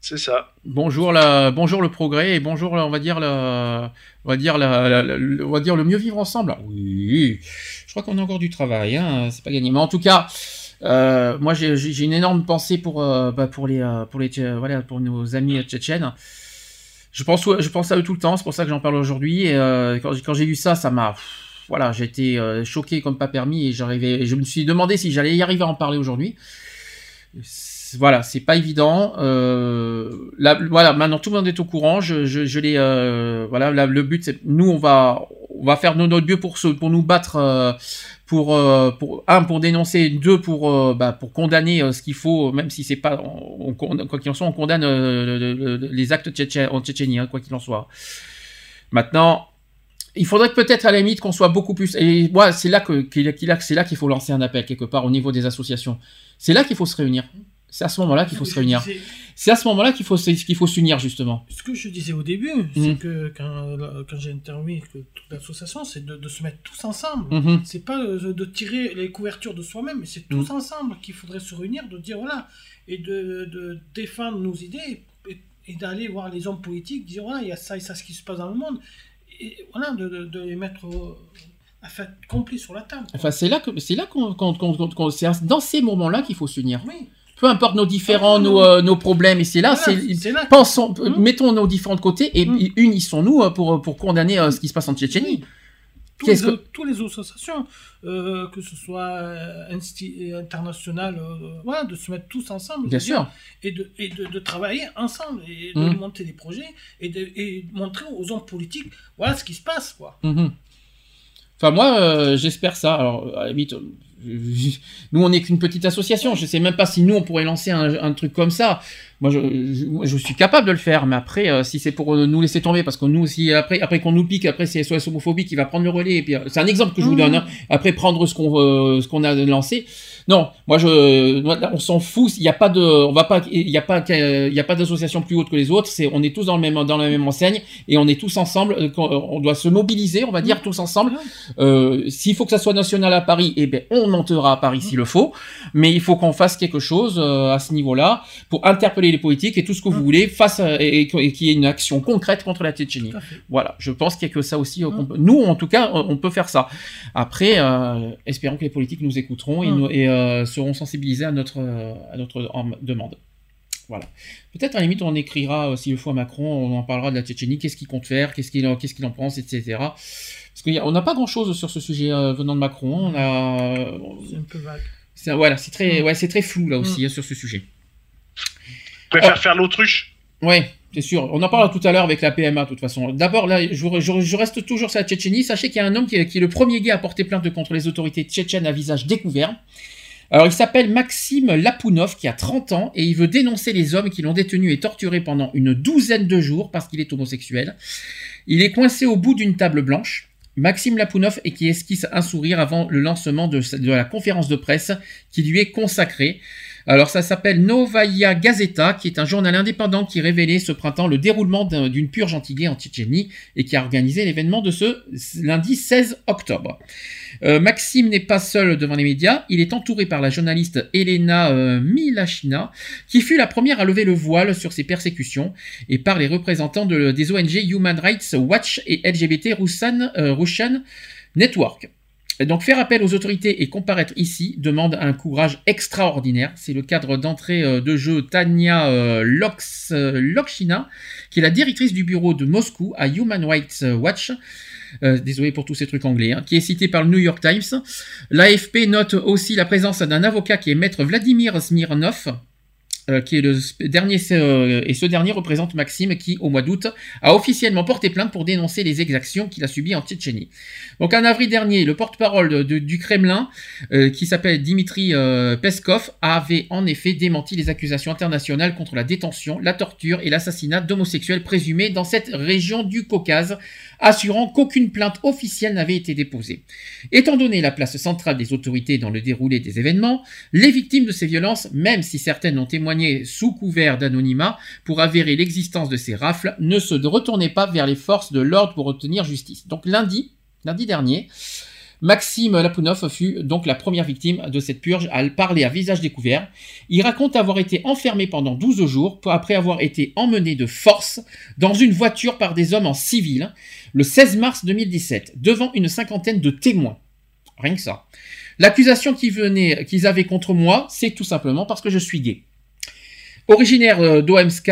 C'est ça. Bonjour, la, bonjour le progrès et bonjour, on va dire, la, on va dire, on va dire le mieux vivre ensemble. Oui, je crois qu'on a encore du travail, hein, c'est pas gagné. Mais en tout cas, euh, moi, j'ai une énorme pensée pour euh, bah, pour les euh, pour les voilà pour nos amis tchétchènes. Je pense je pense à eux tout le temps. C'est pour ça que j'en parle aujourd'hui. Et quand, quand j'ai vu ça, ça m'a voilà, été choqué comme pas permis et j'arrivais. Je me suis demandé si j'allais y arriver à en parler aujourd'hui. Voilà, c'est pas évident. là, voilà, maintenant tout le monde est au courant. Je, je, je l'ai. voilà, le but, c'est nous, on va on va faire notre mieux pour pour nous battre euh, pour un pour dénoncer, deux pour euh, bah, pour condamner euh, ce qu'il faut, même si c'est pas quoi qu'il en soit, on condamne les actes en Tchétchénie, hein, quoi qu'il en soit. Maintenant, il faudrait peut-être à la limite qu'on soit beaucoup plus. Et moi, c'est là que c'est là qu'il faut lancer un appel quelque part au niveau des associations. C'est là qu'il faut se réunir. C'est à ce moment-là qu'il faut se réunir. C'est à ce moment-là qu'il faut qu'il faut s'unir justement. Ce que je disais au début, c'est mhm. que quand, quand j'ai interviewé toute l'association, c'est de, se mettre tous ensemble. Mhm. C'est pas de, tirer les couvertures de soi-même, mais c'est tous mhm. ensemble qu'il faudrait se réunir, de dire voilà et de, défendre nos idées et, d'aller voir les hommes politiques, dire voilà il y a ça et ça ce qui se passe dans le monde et voilà de, les mettre à fait complet sur la table. Enfin c'est là que c'est là qu'on, c'est dans ces moments-là qu'il faut s'unir. Oui peu importe nos différents, nos, euh, nos, problèmes, et c'est là, c'est, pensons, mmh. mettons nos différents de côté et mmh. unissons-nous euh, pour, pour condamner euh, ce qui se passe en Tchétchénie. Tous les, que... tous les associations, que ce soit international, voilà, de se mettre tous ensemble. Bien sûr. et, de, et de, de, travailler ensemble, et de mmh. monter des projets, et de et montrer aux hommes politiques, voilà ce qui se passe, quoi. Enfin, moi, j'espère ça. Alors, à la limite, nous, on n'est qu'une petite association. Je sais même pas si nous, on pourrait lancer un, truc comme ça. Moi, je, suis capable de le faire, mais après, euh, si c'est pour euh, nous laisser tomber, parce que nous aussi, après, après qu'on nous pique, après c'est SOS homophobie qui va prendre le relais. Et puis, euh, c'est un exemple que je vous donne. Hein. Après, prendre ce qu'on ce qu'on a lancé. Non, moi je, on s'en fout. Il n'y a pas de, on va pas, il y a pas, il y a pas d'association plus haute que les autres. C'est, on est tous dans le même, dans la même enseigne et on est tous ensemble. Euh, on doit se mobiliser, on va dire tous ensemble. Euh, s'il faut que ça soit national à Paris, eh ben on montera à Paris s'il le faut. Mais il faut qu'on fasse quelque chose euh, à ce niveau-là pour interpeller les politiques et tout ce que vous voulez face à, et, et qu'il y ait une action concrète contre la Tchétchénie. Voilà, je pense qu'il y a que ça aussi. euh, peut- Nous, en tout cas, on peut faire ça. Après, euh, espérons que les politiques nous écouteront et, nous- et, euh, seront sensibilisés à notre euh, à notre demande. Voilà. Peut-être à la limite on écrira euh, s'il le faut à Macron, on en parlera de la Tchétchénie, qu'est-ce qu'il compte faire, qu'est-ce qu'il en- qu'est-ce qu'il en pense, etc. Parce qu'on n'a pas grand-chose sur ce sujet euh, venant de Macron. On a, C'est un peu vague. c'est- voilà, c'est très, Mm. ouais, c'est très flou là aussi hein, sur ce sujet. Je préfère faire l'autruche? Ouais, c'est sûr. On en parlera tout à l'heure avec la PMA, de toute façon. D'abord, là, je, vous- je- je reste toujours sur la Tchétchénie. Sachez qu'il y a un homme qui est, qui est le premier gay à porter plainte contre les autorités tchétchènes à visage découvert. Alors, il s'appelle Maxime Lapounov, qui a 30 ans, et il veut dénoncer les hommes qui l'ont détenu et torturé pendant une douzaine de jours parce qu'il est homosexuel. Il est coincé au bout d'une table blanche. Maxime Lapounov et qui esquisse un sourire avant le lancement de, de la conférence de presse qui lui est consacrée. Alors ça s'appelle Novaya Gazeta, qui est un journal indépendant qui révélait ce printemps le déroulement d'un- d'une purge anti-gay en Tchétchénie et qui a organisé l'événement de ce lundi 16 octobre. Euh, Maxime n'est pas seul devant les médias, il est entouré par la journaliste Elena euh, Milachina, qui fut la première à lever le voile sur ces persécutions, et par les représentants de- des ONG Human Rights Watch et LGBT euh, Russian Network. Donc faire appel aux autorités et comparaître ici demande un courage extraordinaire. C'est le cadre d'entrée euh, de jeu Tania euh, euh, Lokshina, qui est la directrice du bureau de Moscou à Human Rights Watch. Désolé pour tous ces trucs anglais, hein, qui est cité par le New York Times. L'AFP note aussi la présence d'un avocat qui est maître Vladimir Smirnov, euh, euh, et ce dernier représente Maxime qui, au mois d'août, a officiellement porté plainte pour dénoncer les exactions qu'il a subies en Tchétchénie. Donc en avril dernier, le porte-parole du Kremlin, euh, qui s'appelle Dimitri Peskov, avait en effet démenti les accusations internationales contre la détention, la torture et l'assassinat d'homosexuels présumés dans cette région du Caucase, assurant qu'aucune plainte officielle n'avait été déposée. Étant donné la place centrale des autorités dans le déroulé des événements, les victimes de ces violences, même si certaines ont témoigné sous couvert d'anonymat pour avérer l'existence de ces rafles, ne se retournaient pas vers les forces de l'ordre pour obtenir justice. Donc lundi, lundi dernier, Maxime Lapounov fut donc la première victime de cette purge à parler à visage découvert. Il raconte avoir été enfermé pendant 12 jours après avoir été emmené de force dans une voiture par des hommes en civil le 16 mars 2017 devant une cinquantaine de témoins. Rien que ça. L'accusation qu'ils avaient contre moi, c'est tout simplement parce que je suis gay. Originaire euh, d'Omsk,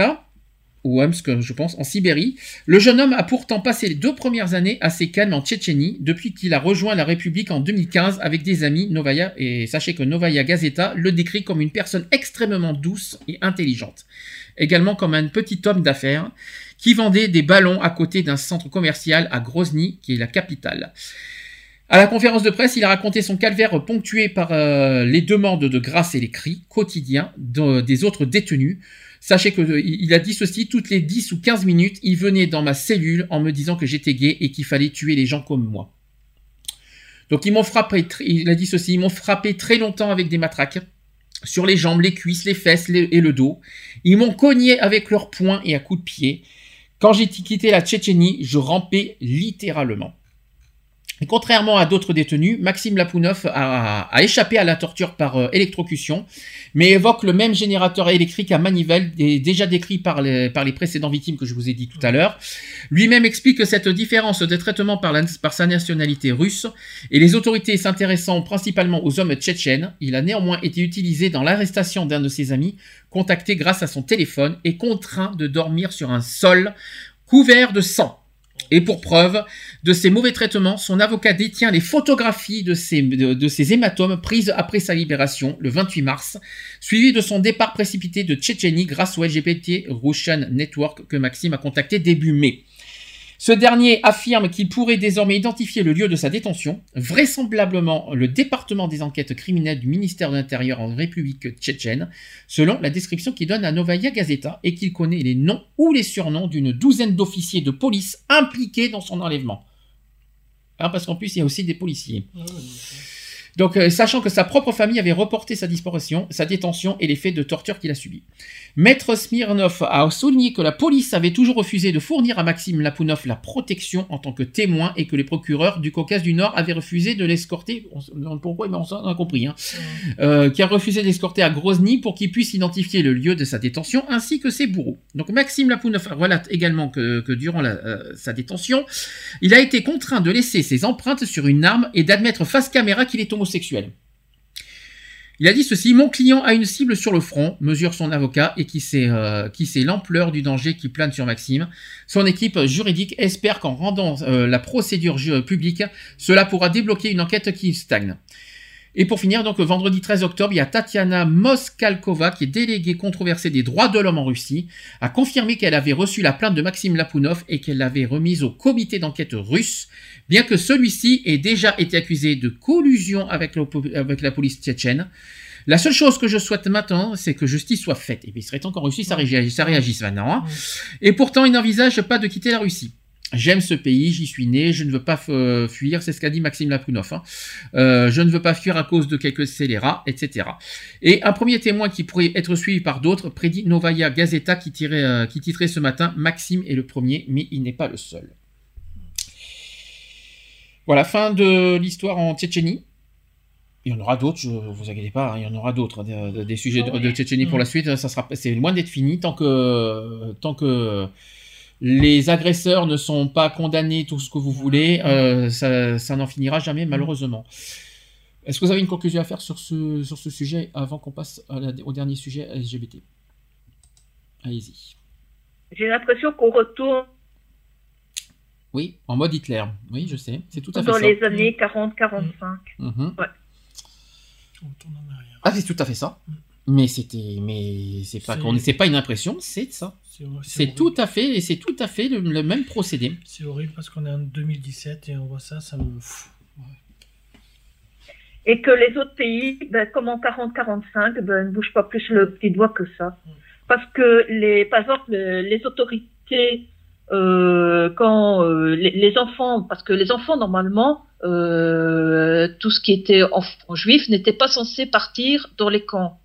ou Omsk, je pense, en Sibérie, le jeune homme a pourtant passé les deux premières années assez calmes en Tchétchénie depuis qu'il a rejoint la République en 2015 avec des amis Novaya, et sachez que Novaya Gazeta le décrit comme une personne extrêmement douce et intelligente. Également comme un petit homme d'affaires qui vendait des ballons à côté d'un centre commercial à Grozny, qui est la capitale. À la conférence de presse, il a raconté son calvaire ponctué par euh, les demandes de grâce et les cris quotidiens de- des autres détenus. Sachez que euh, a dit ceci toutes les 10 ou 15 minutes, il venait dans ma cellule en me disant que j'étais gay et qu'il fallait tuer les gens comme moi. Donc ils m'ont frappé, il a dit ceci, ils m'ont frappé très longtemps avec des matraques sur les jambes, les cuisses, les fesses et le dos. Ils m'ont cogné avec leurs poings et à coups de pied. Quand j'ai quitté la Tchétchénie, je rampais littéralement. Contrairement à d'autres détenus, Maxime Lapounov a, échappé à la torture par euh, électrocution, mais évoque le même générateur électrique à manivelle dé- déjà décrit par les, précédentes victimes que je vous ai dit tout à l'heure. Lui-même explique que cette différence de traitement par sa nationalité russe et les autorités s'intéressant principalement aux hommes tchétchènes, il a néanmoins été utilisé dans l'arrestation d'un de ses amis, contacté grâce à son téléphone et contraint de dormir sur un sol couvert de sang. Et pour preuve de ces mauvais traitements, son avocat détient les photographies de de ces hématomes prises après sa libération le 28 mars, suivi de son départ précipité de Tchétchénie grâce au LGBT Russian Network que Maxime a contacté début mai. Ce dernier affirme qu'il pourrait désormais identifier le lieu de sa détention, vraisemblablement le département des enquêtes criminelles du ministère de l'Intérieur en République tchétchène, selon la description qu'il donne à Novaya Gazeta et qu'il connaît les noms ou les surnoms d'une douzaine d'officiers de police impliqués dans son enlèvement. Hein, parce qu'en plus, il y a aussi des policiers. Donc, euh, sachant que sa propre famille avait reporté sa disparition, sa détention et les faits de torture qu'il a subis. Maître Smirnov a souligné que la police avait toujours refusé de fournir à Maxime Lapounov la protection en tant que témoin et que les procureurs du Caucase du Nord avaient refusé de l'escorter. On se demande pourquoi, mais on s'en a compris. Hein. Euh, qui a refusé de l'escorter à Grozny pour qu'il puisse identifier le lieu de sa détention ainsi que ses bourreaux. Donc Maxime Lapounov relate également que, que durant la, euh, sa détention, il a été contraint de laisser ses empreintes sur une arme et d'admettre face caméra qu'il est homosexuel. Il a dit ceci, mon client a une cible sur le front, mesure son avocat, et qui sait, euh, qui sait l'ampleur du danger qui plane sur Maxime. Son équipe juridique espère qu'en rendant euh, la procédure publique, cela pourra débloquer une enquête qui stagne. Et pour finir, donc vendredi 13 octobre, il y a Tatiana Moskalkova, qui est déléguée controversée des droits de l'homme en Russie, a confirmé qu'elle avait reçu la plainte de Maxime Lapounov et qu'elle l'avait remise au comité d'enquête russe, bien que celui-ci ait déjà été accusé de collusion avec, la police tchétchène. La seule chose que je souhaite maintenant, c'est que justice soit faite. Et bien, il serait temps qu'en Russie, ça réagisse, ça réagisse maintenant. hein. Et pourtant, il n'envisage pas de quitter la Russie. J'aime ce pays, j'y suis né, je ne veux pas euh, fuir, c'est ce qu'a dit Maxime Lapounov. hein. Euh, je ne veux pas fuir à cause de quelques scélérats, etc. Et un premier témoin qui pourrait être suivi par d'autres prédit Novaya Gazeta qui, tirait, euh, qui titrait ce matin Maxime est le premier, mais il n'est pas le seul. Voilà, fin de l'histoire en Tchétchénie. Il y en aura d'autres, je vous inquiétez pas, hein, il y en aura d'autres, des, des- des sujets de, de Tchétchénie pour la suite. Ça sera, c'est loin d'être fini tant que, tant que les agresseurs ne sont pas condamnés, tout ce que vous voulez, euh, ça, ça n'en finira jamais malheureusement. Est-ce que vous avez une conclusion à faire sur ce, sur ce sujet avant qu'on passe à la- au dernier sujet LGBT Allez-y. J'ai l'impression qu'on retourne Oui, en mode Hitler. Oui, je sais, c'est tout à fait dans ça. les années 40-45. Mhm. Ouais. Ah, c'est tout à fait ça. Mais c'était, mais c'est pas C'est- pas une impression, c'est ça. C'est tout à fait, c'est tout à fait le, le même procédé. C'est horrible parce qu'on est en 2017 et on voit ça, ça me. Pff, Et que les autres pays, ben, comme en 40-45, ben, ne bougent pas plus le petit doigt que ça. Parce que, les, par exemple, le- les autorités, euh, quand euh, les, les enfants, parce que les enfants, normalement, euh, tout ce qui était enfants juifs n'était pas censé partir dans les camps.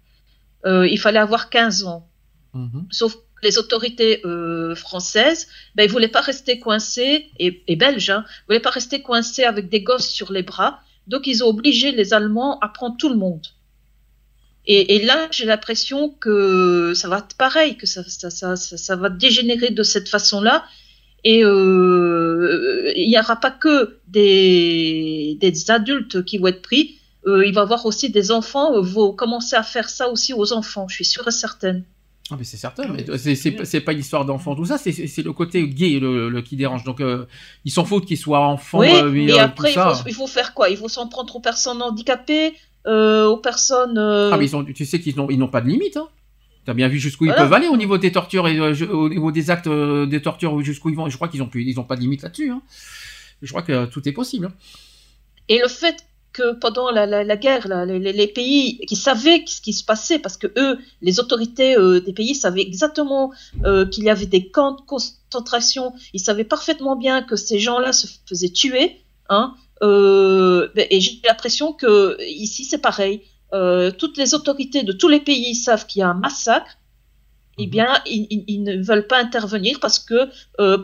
Euh, il fallait avoir 15 ans. Sauf que les autorités euh, françaises, ben, ils voulaient pas rester coincés, et, et belges, hein, ils voulaient pas rester coincés avec des gosses sur les bras. Donc, ils ont obligé les Allemands à prendre tout le monde. Et, et là, j'ai l'impression que ça va être pareil, que ça, ça, ça, ça, ça va dégénérer de cette façon-là. Et euh, il n'y aura pas que des, des adultes qui vont être pris, euh, il va y avoir aussi des enfants, euh, vont commencer à faire ça aussi aux enfants, je suis sûre et certaine. Ah, mais c'est certain, mais c'est, c'est, pas une histoire d'enfant, tout ça, c'est, le côté gay le, le- qui dérange. Donc, euh, ils s'en foutent qu'ils soient enfants, oui, euh, mais euh, après, il tout ça. faut, il faut faire quoi? Il faut s'en prendre aux personnes handicapées, euh, aux personnes... euh, Ah, mais ils ont, tu sais qu'ils n'ont, ils n'ont pas de limite, hein. T'as bien vu jusqu'où Voilà. ils peuvent aller au niveau des tortures et euh, au niveau des actes des tortures jusqu'où ils vont. Je crois qu'ils ont plus, ils ont pas de limite là-dessus. Hein. Je crois que tout est possible. hein. Et le fait que pendant la, la, la guerre, là, les, pays qui savaient ce qui se passait, parce que eux, les autorités euh, des pays savaient exactement euh, qu'il y avait des camps de concentration, ils savaient parfaitement bien que ces gens-là se faisaient tuer, hein, et j'ai l'impression que ici c'est pareil. Euh, toutes les autorités de tous les pays savent qu'il y a un massacre, eh bien, ils, ils- ils ne veulent pas intervenir parce que euh,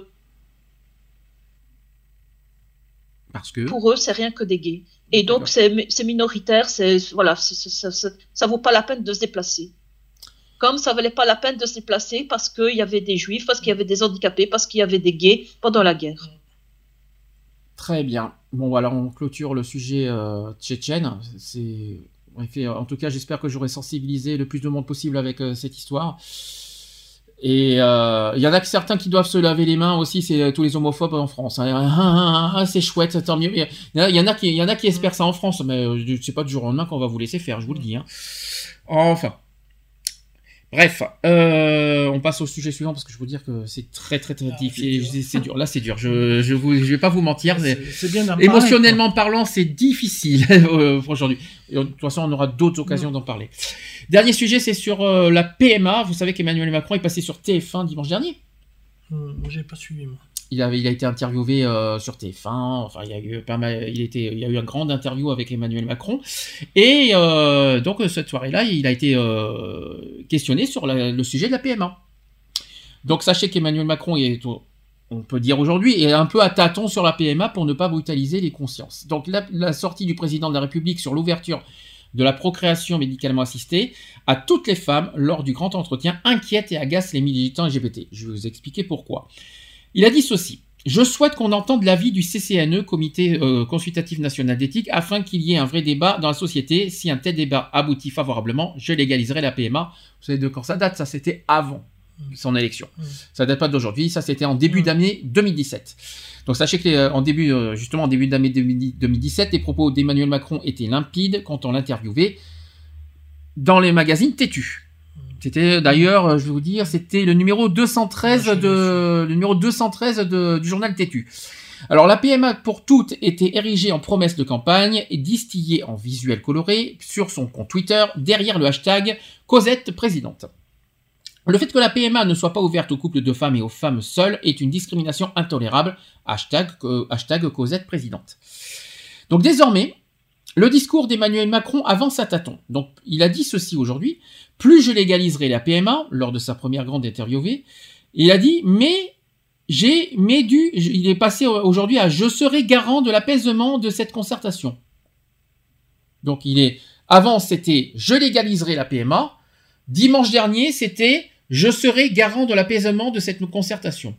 Parce que. pour eux, c'est rien que des gays. Et donc, c'est minoritaire, voilà, ça, ça, ça vaut pas la peine de se déplacer. Comme ça valait pas la peine de se déplacer parce qu'il y avait des juifs, parce qu'il y avait des handicapés, parce qu'il y avait des gays pendant la guerre. Très bien. Bon, alors on clôture le sujet euh, tchétchène. C'est, en tout cas, j'espère que j'aurai sensibilisé le plus de monde possible avec euh, cette histoire. Et euh, il y en a que certains qui doivent se laver les mains aussi, c'est tous les homophobes en France. hein. Ah, ah, ah, c'est chouette, tant mieux. Il y en a- qui, il y en a qui espèrent ça en France, mais c'est pas du jour au lendemain qu'on va vous laisser faire, je vous le dis. hein. Enfin. Bref, euh, on passe au sujet suivant parce que je veux dire que c'est très très très difficile. C'est- C'est dur. Là, c'est dur. Je je vous je vais pas vous mentir. bien parler, Émotionnellement parlant, c'est difficile euh, aujourd'hui. De toute façon, on aura d'autres occasions d'en parler. Dernier sujet, c'est sur euh, la PMA. Vous savez qu'Emmanuel Macron est passé sur TF1 dimanche dernier. Hum, J'ai pas suivi, moi. il, avait, il a été interviewé euh, sur TF1. Enfin, il y a eu. Il était, il y a eu une grande interview avec Emmanuel Macron. Et euh, donc cette soirée-là, il a été euh, questionné sur le sujet de la PMA. Donc sachez qu'Emmanuel Macron est, on peut dire aujourd'hui, est un peu à tâtons sur la PMA pour ne pas brutaliser les consciences. Donc la sortie du président de la République sur l'ouverture de la procréation médicalement assistée à toutes les femmes lors du grand entretien inquiète et agace les militants LGBT. Je vais vous expliquer pourquoi. Il a dit ceci. Je souhaite qu'on entende l'avis du CCNE, Comité euh, consultatif national d'éthique, afin qu'il y ait un vrai débat dans la société. Si un tel débat aboutit favorablement, je légaliserai la PMA. Vous savez de quand ça date Ça, c'était avant son élection. Ça date pas d'aujourd'hui, ça c'était en début d'année 2017. Donc sachez que euh, en début, euh, justement en début d'année 2017, les propos d'Emmanuel Macron étaient limpides quand on l'interviewait dans les magazines têtus. C'était d'ailleurs, euh, je vais vous dire, c'était le numéro 213 de le numéro 213 de- du journal Têtu. Alors la PMA pour toutes était érigée en promesse de campagne et distillée en visuel coloré sur son compte Twitter derrière le hashtag Cosette présidente. Le fait que la PMA ne soit pas ouverte aux couples de femmes et aux femmes seules est une discrimination intolérable. Hashtag, euh, hashtag Cosette présidente. Donc désormais, le discours d'Emmanuel Macron avance à tâtons. Donc il a dit ceci aujourd'hui. Plus je légaliserai la PMA, lors de sa première grande interviewée, il a dit, mais j'ai, mais dû, il est passé aujourd'hui à je serai garant de l'apaisement de cette concertation. Donc il est, avant c'était je légaliserai la PMA. Dimanche dernier c'était je serai garant de l'apaisement de cette concertation.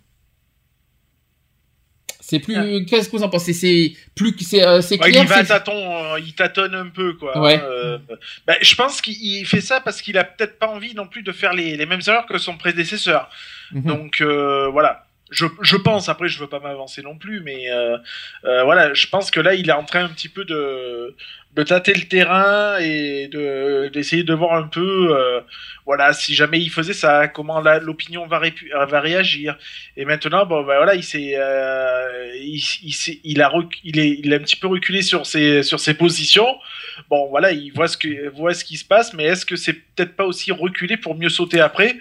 C'est plus. Qu'est-ce que vous en pensez? C'est plus c'est euh, Ouais, clair. il va tâtons, euh, il tâtonne un peu, quoi. Ouais. Euh, bah, je pense qu'il il fait ça parce qu'il a peut-être pas envie non plus de faire les, les mêmes erreurs que son prédécesseur. Mhm. Donc voilà. Je, je pense, après je veux pas m'avancer non plus, mais voilà, je pense que là il est en train un petit peu de, de tâter le terrain et de d'essayer de voir un peu, euh, voilà, si jamais il faisait ça, comment l'opinion va, répu- va réagir. Et maintenant, bon, bah voilà, il s'est, euh, il, il, a, il est, il a un petit peu reculé sur ses, sur ses positions. Bon, voilà, il voit ce que, voit ce qui se passe, mais est-ce que c'est peut-être pas aussi reculer pour mieux sauter après,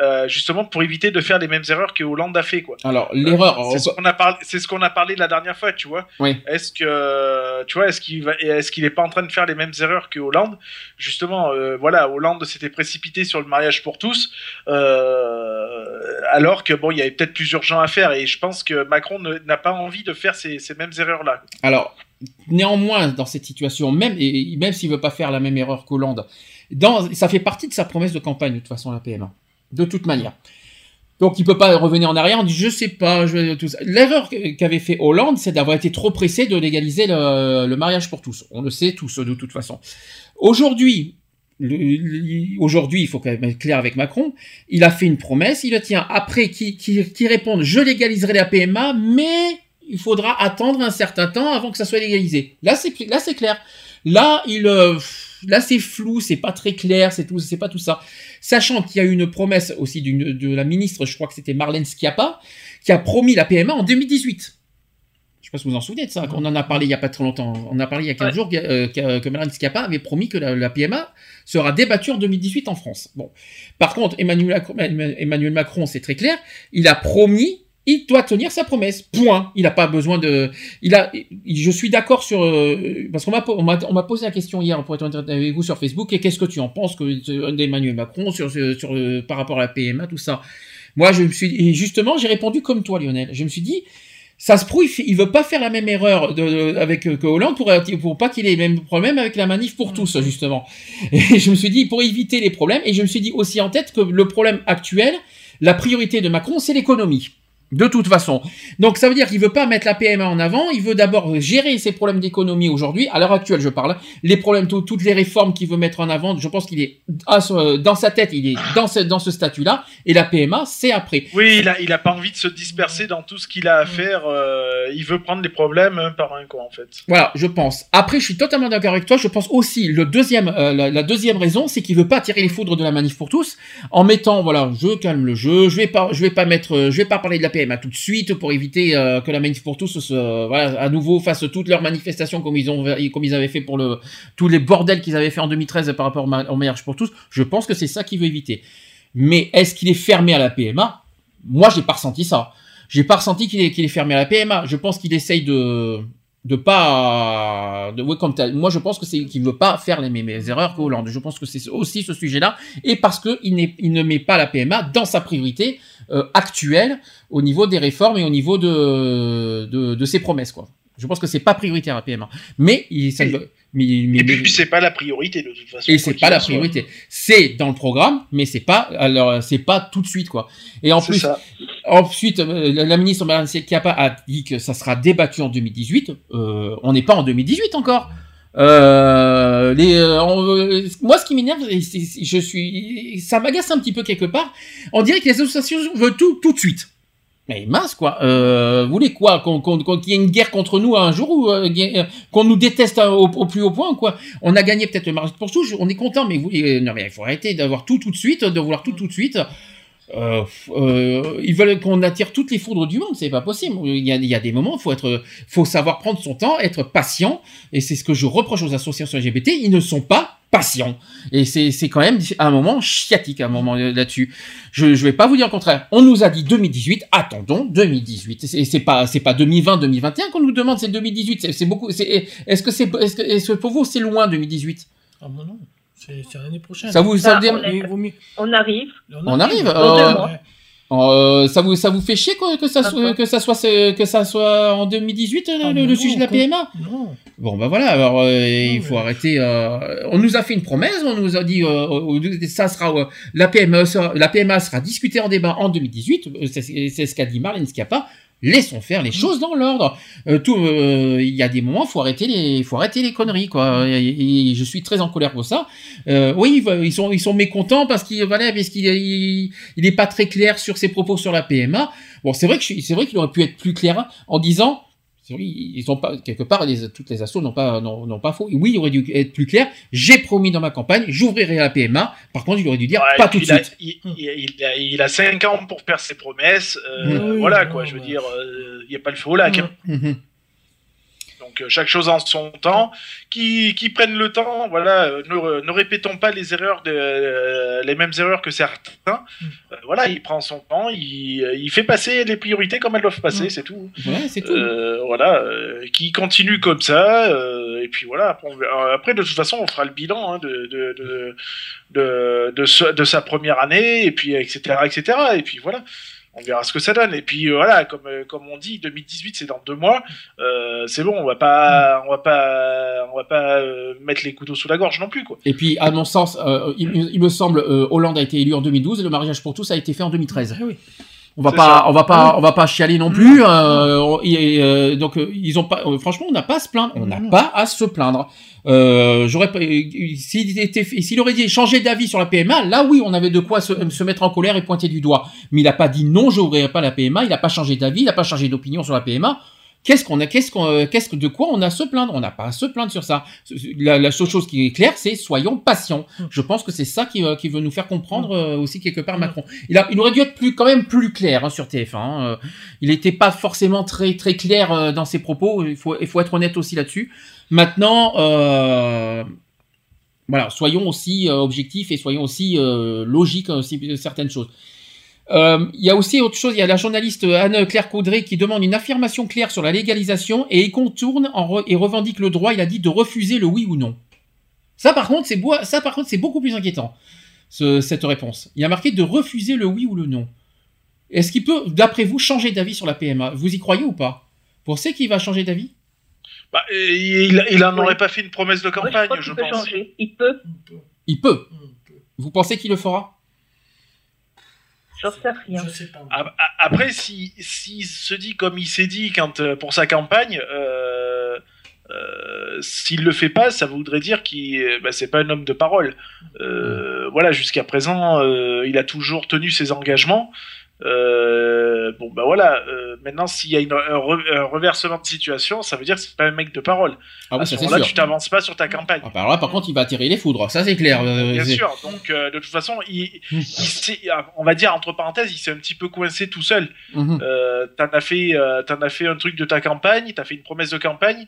euh, justement pour éviter de faire les mêmes erreurs que Hollande a fait, quoi. Alors l'erreur. C'est ce qu'on a parlé, c'est ce qu'on a parlé la dernière fois, tu vois. Oui. Est-ce que, tu vois, est-ce qu'il va, est-ce qu'il est pas en train de faire les mêmes erreurs que Hollande? Justement, euh, voilà, Hollande s'était précipité sur le mariage pour tous, euh, alors que bon, il y avait peut-être plus urgent à faire, et je pense que Macron n'a pas envie de faire ces, ces mêmes erreurs-là. Alors, néanmoins, dans cette situation, même, et même s'il veut pas faire la même erreur qu'Hollande, dans, ça fait partie de sa promesse de campagne, de toute façon, la PMA. De toute manière. Donc, il peut pas revenir en arrière en disant, je sais pas, je. L'erreur qu'avait fait Hollande, c'est d'avoir été trop pressé de légaliser le, mariage pour tous. On le sait tous, de toute façon. Aujourd'hui, aujourd'hui, il faut quand même être clair avec Macron, il a fait une promesse, il le tient. Après, qui, qui, qui répondent, je légaliserai la PMA, mais il faudra attendre un certain temps avant que ça soit légalisé. Là, c'est là, c'est clair. Là, il, euh, là, c'est flou, c'est pas très clair, c'est tout, c'est pas tout ça. Sachant qu'il y a eu une promesse aussi d'une de la ministre, je crois que c'était Marlène Schiappa, qui a promis la PMA en 2018. Je sais pas si vous vous en souvenez de ça, qu'on en a parlé il y a pas très longtemps. On a parlé il y a 15 jours euh, que, que Marlène Schiappa avait promis que la, la PMA sera débattue en 2018 en France. Bon. Par contre, Emmanuel Macron, Emmanuel Macron, c'est très clair, il a promis, il doit tenir sa promesse. Point. Il n'a pas besoin de. Il a. Je suis d'accord sur euh, parce qu'on m'a on m'a on m'a posé la question hier pour être avec vous sur Facebook et qu'est-ce que tu en penses que d'Emmanuel Macron sur sur, sur euh, par rapport à la PMA tout ça. Moi, je me suis et justement, j'ai répondu comme toi, Lionel. Je me suis dit, ça se prouve, il veut pas faire la même erreur de, de- avec euh, que Hollande pour, pour pas qu'il ait les mêmes problèmes avec la manif pour tous, justement. Et je me suis dit, pour éviter les problèmes, et je me suis dit aussi en tête que le problème actuel, la priorité de Macron, c'est l'économie. De toute façon. Donc ça veut dire qu'il veut pas mettre la PMA en avant, il veut d'abord gérer ses problèmes d'économie aujourd'hui, à l'heure actuelle je parle, les problèmes, tout- toutes les réformes qu'il veut mettre en avant, je pense qu'il est dans sa tête, il est dans ce, dans ce statut-là, et la PMA c'est après. Oui, il a, il a pas envie de se disperser dans tout ce qu'il a à faire. euh, il veut prendre les problèmes un par un, quoi, en fait. Voilà, je pense. Après, je suis totalement d'accord avec toi. Je pense aussi le deuxième, euh, la, la deuxième raison, c'est qu'il veut pas tirer les foudres de la manif pour tous, en mettant, voilà, je calme le jeu. Je vais pas, je vais pas mettre, euh, je vais pas parler de la PMA tout de suite pour éviter euh, que la manif pour tous, se, voilà, à nouveau fasse toutes leurs manifestations comme ils ont, avaient fait pour le tous les bordels qu'ils avaient fait en 2013 par rapport au mariage pour tous. Je pense que c'est ça qu'il veut éviter. Mais est-ce qu'il est fermé à la PMA Moi, j'ai pas ressenti ça. J'ai pas ressenti qu'il est, qu'il est fermé à la PMA. Je pense qu'il essaye de de pas de ouais, comme moi je pense que c'est qu'il veut pas faire les mêmes erreurs que Hollande. Je pense que c'est aussi ce sujet là et parce que il, il ne met pas la PMA dans sa priorité euh, actuelle au niveau des réformes et au niveau de de, de ses promesses quoi. Je pense que c'est pas prioritaire la PMA mais il ça mais, mais- Et puis c'est pas la priorité de toute façon. et c'est pas la priorité. C'est dans le programme, mais c'est pas alors c'est pas tout de suite quoi. Et en plus, ça. ensuite euh, la, ministre Marianne Schiappa a dit que ça sera débattu en 2018. Euh, on n'est pas en 2018 encore. Euh, les, euh, on- euh, moi, ce qui m'énerve, je suis, ça m'agace un petit peu quelque part. On dirait que les associations veulent tout tout de suite. Mais mince quoi. Euh, vous voulez quoi Qu'on y ait une guerre contre nous un jour ou euh, euh, qu'on nous déteste au, plus haut point quoi On a gagné peut-être le mariage pour tout. On est content, mais vous, non mais il faut arrêter d'avoir tout tout de suite, de vouloir tout tout de suite. Ils veulent qu'on attire toutes les foudres du monde, c'est pas possible. Il y a, il y a des moments, faut être, faut savoir prendre son temps, être patient, et c'est ce que je reproche aux associations LGBT. Ils ne sont pas patients, et c'est c'est quand même un moment chiatique, un moment euh, là-dessus. Je je vais pas vous dire le contraire. On nous a dit 2018, attendons 2018. C'est c'est pas c'est pas 2020, 2021 qu'on nous demande, c'est 2018. C'est- C'est beaucoup. c'est- Est-ce que c'est est-ce que, est-ce que pour vous c'est loin 2018 Ah bon, non, c'est l'année prochaine. Ça vous ça Bah, vous on, est- arrive. On arrive. Euh. Euh, ça vous ça vous fait chier quoi, que ça soit que ça soit que ça soit en 2018 le, Ah, le- le non, sujet de la PMA Non. Bon bah voilà alors euh, il faut arrêter euh, on nous a fait une promesse on nous a dit euh, euh, ça sera euh, la PMA sera, la PMA sera discutée en débat en 2018 euh, c'est c'est ce qu'a dit Marlène Schiappa laissons faire les choses dans l'ordre. Euh, tout euh, il y a des moments faut arrêter les faut arrêter les conneries quoi. Et, et je suis très en colère pour ça. Euh, oui ils sont ils sont mécontents parce qu'il voilà parce qu'il il, il est pas très clair sur ses propos sur la PMA bon c'est vrai que c'est vrai qu'il aurait pu être plus clair en disant ils ont pas quelque part les, toutes les assos n'ont pas n'ont pas faux. Oui, il aurait dû être plus clair. J'ai promis dans ma campagne, j'ouvrirai la PMA. Par contre, il aurait dû dire Ouais, pas tout de il a- suite. Il, il- il a, il a 5 ans pour faire ses promesses. euh, voilà, quoi, je veux ouais. dire, euh, il n'y a pas le feu au lac. hein. Donc, euh, chaque chose en son temps. Qui, qui prennent le temps, voilà, euh, ne, ne répétons pas les erreurs, de, euh, les mêmes erreurs que certains. Euh, voilà, il prend son temps, il, il fait passer les priorités comme elles doivent passer, c'est tout. Ouais, c'est tout. Euh, voilà, qui continue comme ça, et puis voilà. Après, de toute façon, on fera le bilan hein, de, de, de, de, de, ce- de sa première année, et puis etc., etc. Et puis voilà, on verra ce que ça donne. Et puis euh, voilà, comme euh, comme on dit, 2018 c'est dans deux mois. Euh, c'est bon, on va pas, on va pas, on va pas euh, mettre les couteaux sous la gorge non plus quoi. Et puis, à mon sens, euh, il, il me semble, euh, Hollande a été élu en 2012 et le mariage pour tous a été fait en 2013. Ah oui. On va pas, ça. on va pas, on va pas chialer non plus. euh, et, euh, donc euh, ils ont pas, euh, franchement, on n'a pas à se plaindre. On n'a pas à se plaindre. Euh, j'aurais s'il était, s'il aurait dit changer d'avis sur la PMA, là oui, on avait de quoi se, se mettre en colère et pointer du doigt. Mais il a pas dit non, j'ouvrirai pas la PMA. Il a pas changé d'avis, il a pas changé d'opinion sur la PMA. Qu'est-ce qu'on a, qu'est-ce qu'on, euh, qu'est-ce que de quoi on a à se plaindre? On n'a pas à se plaindre sur ça. La, la seule chose qui est claire, c'est soyons patients. Je pense que c'est ça qui, euh, qui veut nous faire comprendre euh, aussi quelque part Macron. Il, a, il aurait dû être plus, quand même plus clair hein, sur TF1. hein. Euh, il n'était pas forcément très très clair euh, dans ses propos. Il faut, il faut être honnête aussi là-dessus. Maintenant, euh, voilà, soyons aussi euh, objectifs et soyons aussi euh, logiques de certaines choses. Euh, Il y a aussi autre chose, il y a la journaliste Anne-Claire Caudray qui demande une affirmation claire sur la légalisation et il contourne en re- et revendique le droit, il a dit, de refuser le oui ou non. Ça par contre, c'est beau- ça par contre, c'est beaucoup plus inquiétant, ce- cette réponse. Il y a marqué de refuser le oui ou le non. Est-ce qu'il peut, d'après vous, changer d'avis sur la PMA Vous y croyez ou pas? Vous pensez qu'il va changer d'avis? Bah, il, il en Oui. aurait pas fait une promesse de je campagne, crois je peut pense. changer. Il peut. Il peut. Vous pensez qu'il le fera? J'en sais rien. Je sais pas. A- a- Après, si s'il se dit comme il s'est dit quand euh, pour sa campagne, euh, euh, s'il le fait pas, ça voudrait dire qu'il euh, bah, c'est pas un homme de parole. Euh, Voilà, jusqu'à présent, euh, il a toujours tenu ses engagements. Euh, bon bah voilà. euh, maintenant, s'il y a une- un, re- un reversement de situation, ça veut dire que c'est pas un mec de parole. Ah oui, à ça ce sûr. tu t'avances pas sur ta campagne. Ah, bah alors là, par contre, il va attirer les foudres, ça c'est clair. Euh, Bien c'est- sûr. Donc, euh, de toute façon, il, il s'est- on va dire entre parenthèses, il s'est un petit peu coincé tout seul. Mhm. Euh, t'en as fait, euh, t'en as fait un truc de ta campagne, t'as fait une promesse de campagne.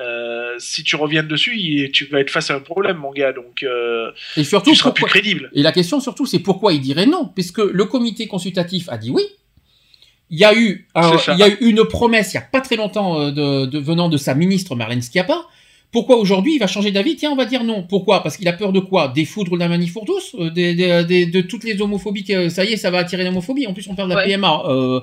Euh, si tu reviens dessus, il- tu vas être face à un problème, mon gars. Donc, euh, Et surtout, tu seras pourquoi- plus crédible. Et la question surtout, c'est pourquoi il dirait non? Puisque le comité consultatif a dit oui. Il y a eu, il y a eu une promesse il y a pas très longtemps euh, de, de venant de sa ministre Marlène Schiappa. Pourquoi aujourd'hui il va changer d'avis? Tiens, on va dire non. Pourquoi? Parce qu'il a peur de quoi? Des foudres de la manif pour tous? Euh, des, des, des, De toutes les homophobies ça y est, ça va attirer l'homophobie. En plus, on parle de la Ouais. PMA. Euh,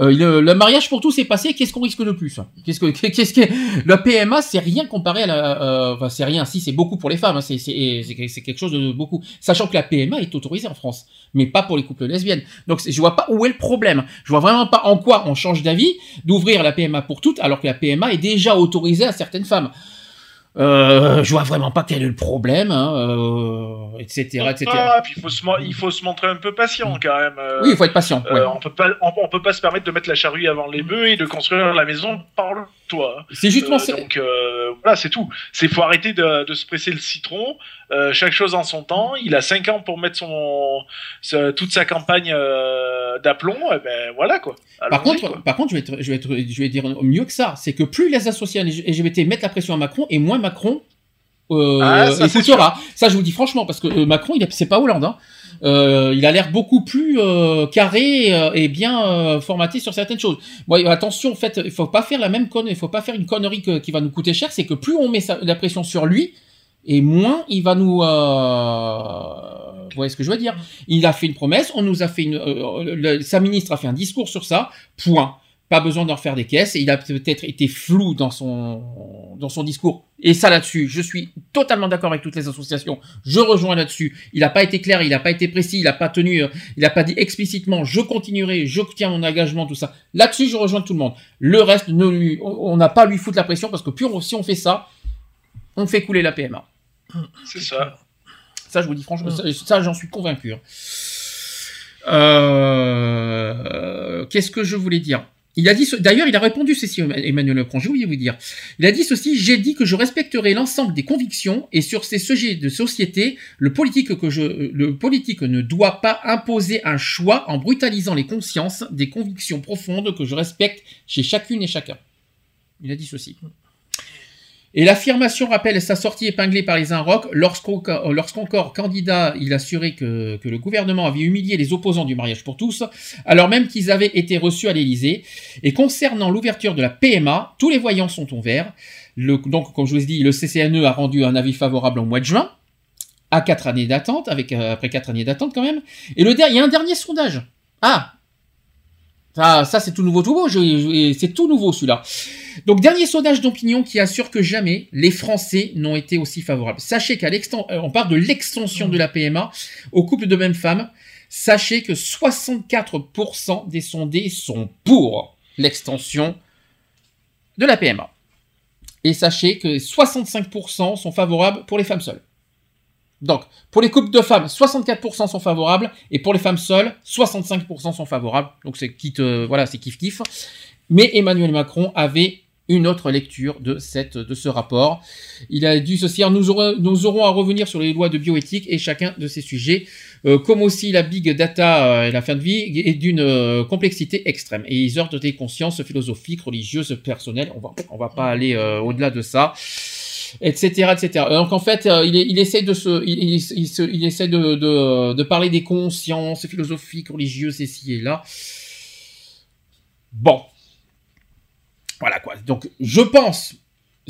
euh, le, le mariage pour tous est passé. Qu'est-ce qu'on risque de plus? Qu'est-ce que la PMA C'est rien comparé à la. euh, Enfin, c'est rien. Si c'est beaucoup pour les femmes. hein, c'est quelque chose de beaucoup. Sachant que la PMA est autorisée en France, mais pas pour les couples lesbiennes. Donc je vois pas où est le problème. Je vois vraiment pas en quoi on change d'avis d'ouvrir la PMA pour toutes alors que la PMA est déjà autorisée à certaines femmes. Euh, je vois vraiment pas quel est le problème, hein, euh, etc., etc. Ah, puis il faut, se, mo- il faut se montrer un peu patient quand même. euh, Oui, il faut être patient. ouais. on peut pas, on, on peut pas se permettre de mettre la charrue avant les bœufs et de construire la maison par le C'est justement Euh, ça. donc euh, voilà, c'est tout. C'est faut arrêter de, de se presser le citron. Euh, chaque chose en son temps. Il a 5 ans pour mettre son, toute sa campagne euh, d'aplomb. Et ben voilà quoi. Par contre, quoi. par contre, je vais, être- je vais, être- je vais dire mieux que ça. C'est que plus les associés LGBT mettent la pression à Macron, et moins Macron euh, Ah, ça, écoutera. Ça, je vous dis franchement, parce que euh, Macron, il est- c'est pas Hollande. Hein. Euh, il a l'air beaucoup plus euh, carré euh, et bien euh, formaté sur certaines choses. Bon, attention, en fait, il faut pas faire la même connerie. Il faut pas faire une connerie qui va nous coûter cher. C'est que plus on met sa- la pression sur lui, et moins il va nous. Euh... Vous voyez ce que je veux dire? Il a fait une promesse, on nous a fait une. sa ministre a fait un discours sur ça. Point. Pas besoin d'en refaire des caisses. Et il a peut-être été flou dans son dans son discours. Et ça là-dessus, je suis totalement d'accord avec toutes les associations. Je rejoins là-dessus. Il n'a pas été clair, il n'a pas été précis, il n'a pas tenu, euh, il n'a pas dit explicitement. Je continuerai, je tiens mon engagement, tout ça. Là-dessus, je rejoins tout le monde. Le reste, ne lui, on n'a pas à lui foutre la pression parce que on- si on fait ça, on fait couler la PMA. C'est ça. Ça, je vous dis franchement, ça, ça, j'en suis convaincu. hein. Euh, Qu'est-ce que je voulais dire? Il a dit, ce- d'ailleurs, il a répondu ceci, Emmanuel Macron, j'ai oublié de vous dire. Il a dit ceci, j'ai dit que je respecterai l'ensemble des convictions et sur ces sujets de société, le politique que je, le politique ne doit pas imposer un choix en brutalisant les consciences des convictions profondes que je respecte chez chacune et chacun. Il a dit ceci. Et l'affirmation rappelle sa sortie épinglée par les Inrocks lorsqu'au- lorsqu'encore candidat, il assurait que, le gouvernement avait humilié les opposants du mariage pour tous, alors même qu'ils avaient été reçus à l'Élysée. Et concernant l'ouverture de la PMA, tous les voyants sont au vert. Donc, comme je vous ai dit, le CCNE a rendu un avis favorable au mois de juin, à quatre années d'attente, avec euh, après quatre années d'attente quand même. Et le il y a un dernier sondage. Ah, ça, ça c'est tout nouveau, tout beau. je- je- c'est tout nouveau celui-là. Donc dernier sondage d'opinion qui assure que jamais les Français n'ont été aussi favorables. Sachez qu'à l'extension, on parle de l'extension de la PMA aux couples de même femme. Sachez que 64% des sondés sont pour l'extension de la PMA. Et sachez que 65% sont favorables pour les femmes seules. Donc, pour les couples de femmes, 64% sont favorables, et pour les femmes seules, 65% sont favorables. Donc c'est euh, voilà, kiff kiff. Mais Emmanuel Macron avait une autre lecture de cette, de ce rapport. Il a dit ceci, Alors, nous aurons, nous aurons à revenir sur les lois de bioéthique et chacun de ces sujets, euh, comme aussi la big data euh, et la fin de vie est d'une euh, complexité extrême. Et ils heurtent des consciences philosophiques, religieuses, personnelles. On va, on va pas aller au-delà de ça etc etc donc en fait euh, il, il essaie de se il, il, il essaie de, de, de parler des consciences philosophiques religieuses ici et là. Bon. Voilà quoi. Donc je pense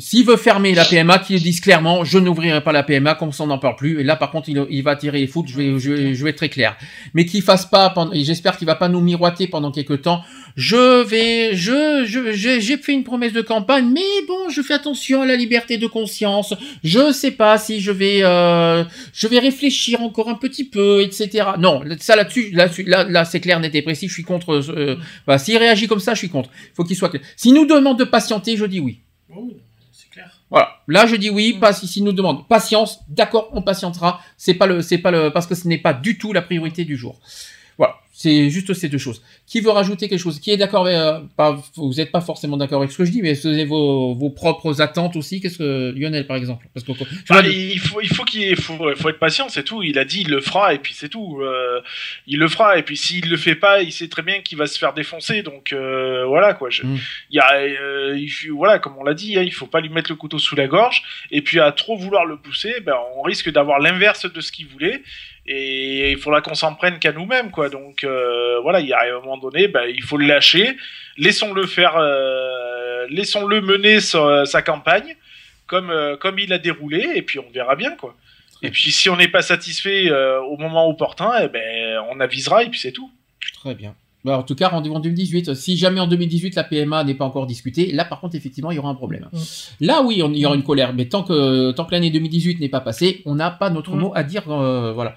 s'il veut fermer la PMA, qu'il dise clairement, je n'ouvrirai pas la PMA, comme ça on n'en parle plus. Et là, par contre, il, il va tirer les foot, je vais, je je vais être très clair. Mais qu'il fasse pas, et j'espère qu'il va pas nous miroiter pendant quelques temps. Je vais, je, je, j'ai fait une promesse de campagne, mais bon, je fais attention à la liberté de conscience. Je sais pas si je vais, euh, je vais réfléchir encore un petit peu, etc. Non, ça là-dessus, là, là, c'est clair, net et précis. Je suis contre. Euh, voilà, s'il réagit comme ça, je suis contre. Il faut qu'il soit clair. S'il nous demande de patienter, je dis oui. Clair. Voilà, là je dis oui, pas si s'il nous demande patience, d'accord, on patientera. C'est pas le, c'est pas le, parce que ce n'est pas du tout la priorité du jour. C'est juste ces deux choses. Qui veut rajouter quelque chose? Qui est d'accord avec, euh, vous n'êtes pas forcément d'accord avec ce que je dis, mais est-ce que vous avez vos, vos propres attentes aussi Qu'est-ce que Lionel par exemple? Parce que je Bah, il faut, il faut qu'il faut, faut être patient, c'est tout. Il a dit, il le fera et puis c'est tout. Euh, il le fera et puis s'il le fait pas, il sait très bien qu'il va se faire défoncer. Donc euh, voilà quoi. Je, Mm. il y a, euh, il voilà, comme on l'a dit, hein, il faut pas lui mettre le couteau sous la gorge. Et puis à trop vouloir le pousser, ben, on risque d'avoir l'inverse de ce qu'il voulait. Et il faudra qu'on s'en prenne qu'à nous-mêmes, quoi. Donc euh, voilà, il y un moment donné, bah, il faut le lâcher, laissons-le faire, euh, laissons-le mener sa, campagne comme euh, comme il a déroulé, et puis on verra bien, quoi. Et puis si on n'est pas satisfait au moment opportun, eh ben on avisera et puis c'est tout. Très bien. Bah, en tout cas, rendez-vous en 2018. Si jamais en 2018 la PMA n'est pas encore discutée, là par contre effectivement il y aura un problème. Mm. Là oui, on, il y aura une colère, mais tant que tant que l'année 2018 n'est pas passée, on n'a pas notre Mm. mot à dire. euh, voilà.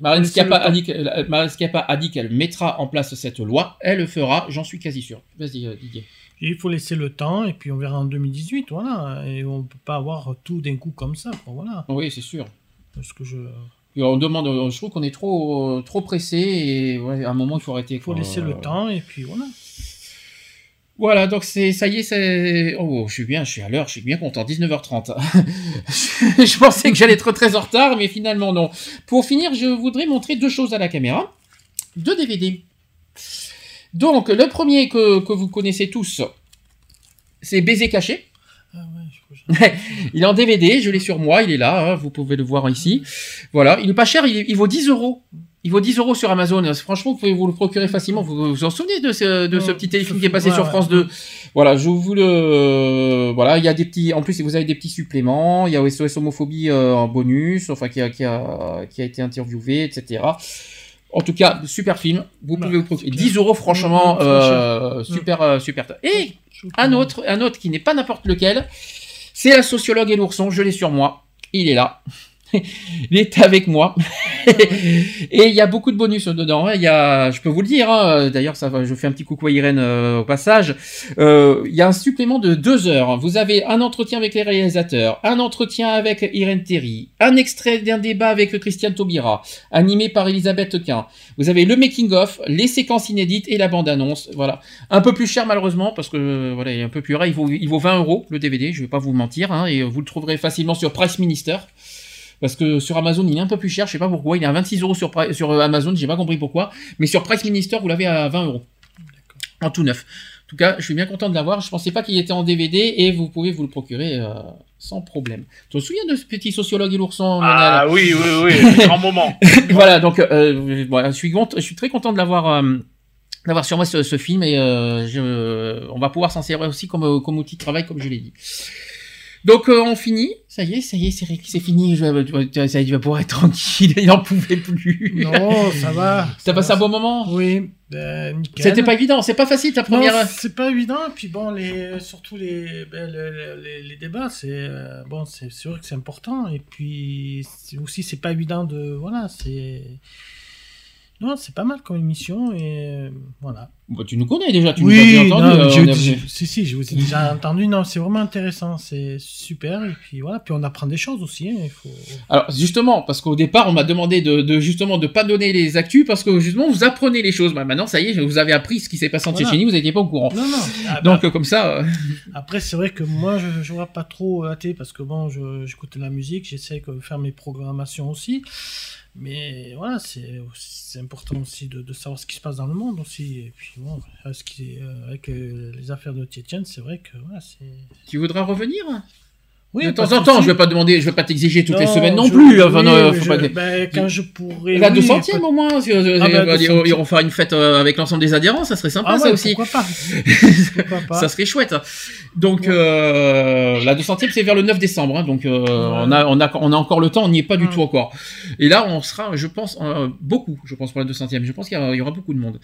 Marine Schiappa a dit Marine Schiappa a dit qu'elle mettra en place cette loi. Elle le fera, j'en suis quasi sûr. Vas-y euh, Didier. Il faut laisser le temps et puis on verra en 2018, voilà. Et on peut pas avoir tout d'un coup comme ça, quoi, voilà. Oui, c'est sûr. Parce que je. Et on demande, euh, je trouve qu'on est trop trop pressé et ouais, à un moment il faut arrêter. Il faut laisser le temps et puis voilà. Voilà, donc c'est ça y est, c'est oh, je suis bien, je suis à l'heure, je suis bien content, 19h30. je je pensais que j'allais être très en retard, mais finalement non. Pour finir, je voudrais montrer deux choses à la caméra, deux DVD. Donc le premier que, que vous connaissez tous, c'est Baiser caché. Il est en DVD, je l'ai sur moi, il est là, hein, vous pouvez le voir ici. Voilà, il est pas cher, il, vaut 10 euros. Il vaut 10 euros sur Amazon. Franchement, vous pouvez vous le procurer facilement. Vous vous en souvenez de ce, de ce Ouais, petit téléfilm qui est passé sur France ouais. 2 Voilà, je vous le. Voilà, il y a des petits. En plus, vous avez des petits suppléments. Il y a SOS Homophobie euh, en bonus, enfin, qui a, qui, a, qui a été interviewé, etc. En tout cas, super film. Vous Ouais, pouvez vous procurer. c'est clair. 10 euros, franchement, euh, super, euh, super. Et un autre, un autre qui n'est pas n'importe lequel, c'est la sociologue et l'ourson. Je l'ai sur moi. Il est là. Il est avec moi. et il y a beaucoup de bonus dedans. hein. Il y a, je peux vous le dire. hein, D'ailleurs, ça. Je fais un petit coucou à Irène euh, au passage. Euh, il y a un supplément de deux heures. Vous avez un entretien avec les réalisateurs, un entretien avec Irène Terry, un extrait d'un débat avec Christiane Taubira, animé par Elisabeth Quint. Vous avez le making of, les séquences inédites et la bande annonce. Voilà. Un peu plus cher malheureusement parce que voilà, il est un peu plus rare. Il vaut, il vaut 20 euros le DVD. Je vais pas vous mentir. Hein, et vous le trouverez facilement sur Price Minister. Parce que sur Amazon, il est un peu plus cher, je sais pas pourquoi. Il est à 26 euros sur, sur euh, Amazon, j'ai pas compris pourquoi. Mais sur Price Minister, vous l'avez à 20 euros. En tout neuf. En tout cas, je suis bien content de l'avoir. Je pensais pas qu'il était en DVD et vous pouvez vous le procurer euh, sans problème. Tu te souviens de ce petit sociologue et l'ourson Ah oui, oui, oui, grand moment. voilà, donc euh, voilà, je suis je suis très content de l'avoir euh, d'avoir sur moi ce, ce film et euh, je, on va pouvoir s'en servir aussi comme euh, comme outil de travail comme je l'ai dit. Donc euh, on finit, ça y est, ça y est, c'est c'est fini, je, ça y est, tu vas pouvoir être tranquille, il n'en pouvait plus. Non, ça va. T'as passé un bon moment? Oui, euh, nickel. C'était pas évident, c'est pas facile ta première. Non, c'est pas évident. Et puis bon, les, surtout les, ben, les, les- les débats, c'est euh, bon, c'est sûr que c'est important. Et puis c'est aussi, c'est pas évident de voilà, c'est non, c'est pas mal comme émission et euh, voilà. Bah, tu nous connais déjà, tu nous as entendu. non, euh, j'ai- on a- j'ai- si si, je vous ai déjà entendu. Non, c'est vraiment intéressant, c'est super. Et puis voilà, puis on apprend des choses aussi. hein, il faut. Alors justement, parce qu'au départ, on m'a demandé de, de justement de pas donner les actus parce que justement vous apprenez les choses. Bah, maintenant, ça y est, vous avez appris ce qui s'est passé en Voilà. Tchétchénie, vous n'étiez pas au courant. Non non. Ah, bah, Donc euh, comme ça. euh, Après, c'est vrai que moi, je, je vois pas trop la télé parce que bon, j'écoute la musique, j'essaie de faire mes programmations aussi. Mais voilà, c'est important aussi de, savoir ce qui se passe dans le monde aussi. Et puis bon, avec euh, les affaires de Tietjen, c'est vrai que voilà, c'est. Tu voudras revenir? Oui, De temps en temps, je vais pas demander, je vais pas t'exiger toutes les semaines non je- plus. Enfin, oui, non, oui, faut je- pas- ben, quand je pourrais. La oui, 200 pas- e au moins, si, Ah, bah, 200e. ils vont faire une fête euh, avec l'ensemble des adhérents, ça serait sympa Ah ça aussi. pourquoi pas Pourquoi pas Ça serait chouette. Donc euh, la 200e c'est vers le 9 décembre, hein, donc euh, on, a, on, a, on a encore le temps, on n'y est pas du tout encore. Et là on sera, je pense, euh, beaucoup, je pense pour la 200e, je pense qu'il y aura beaucoup de monde.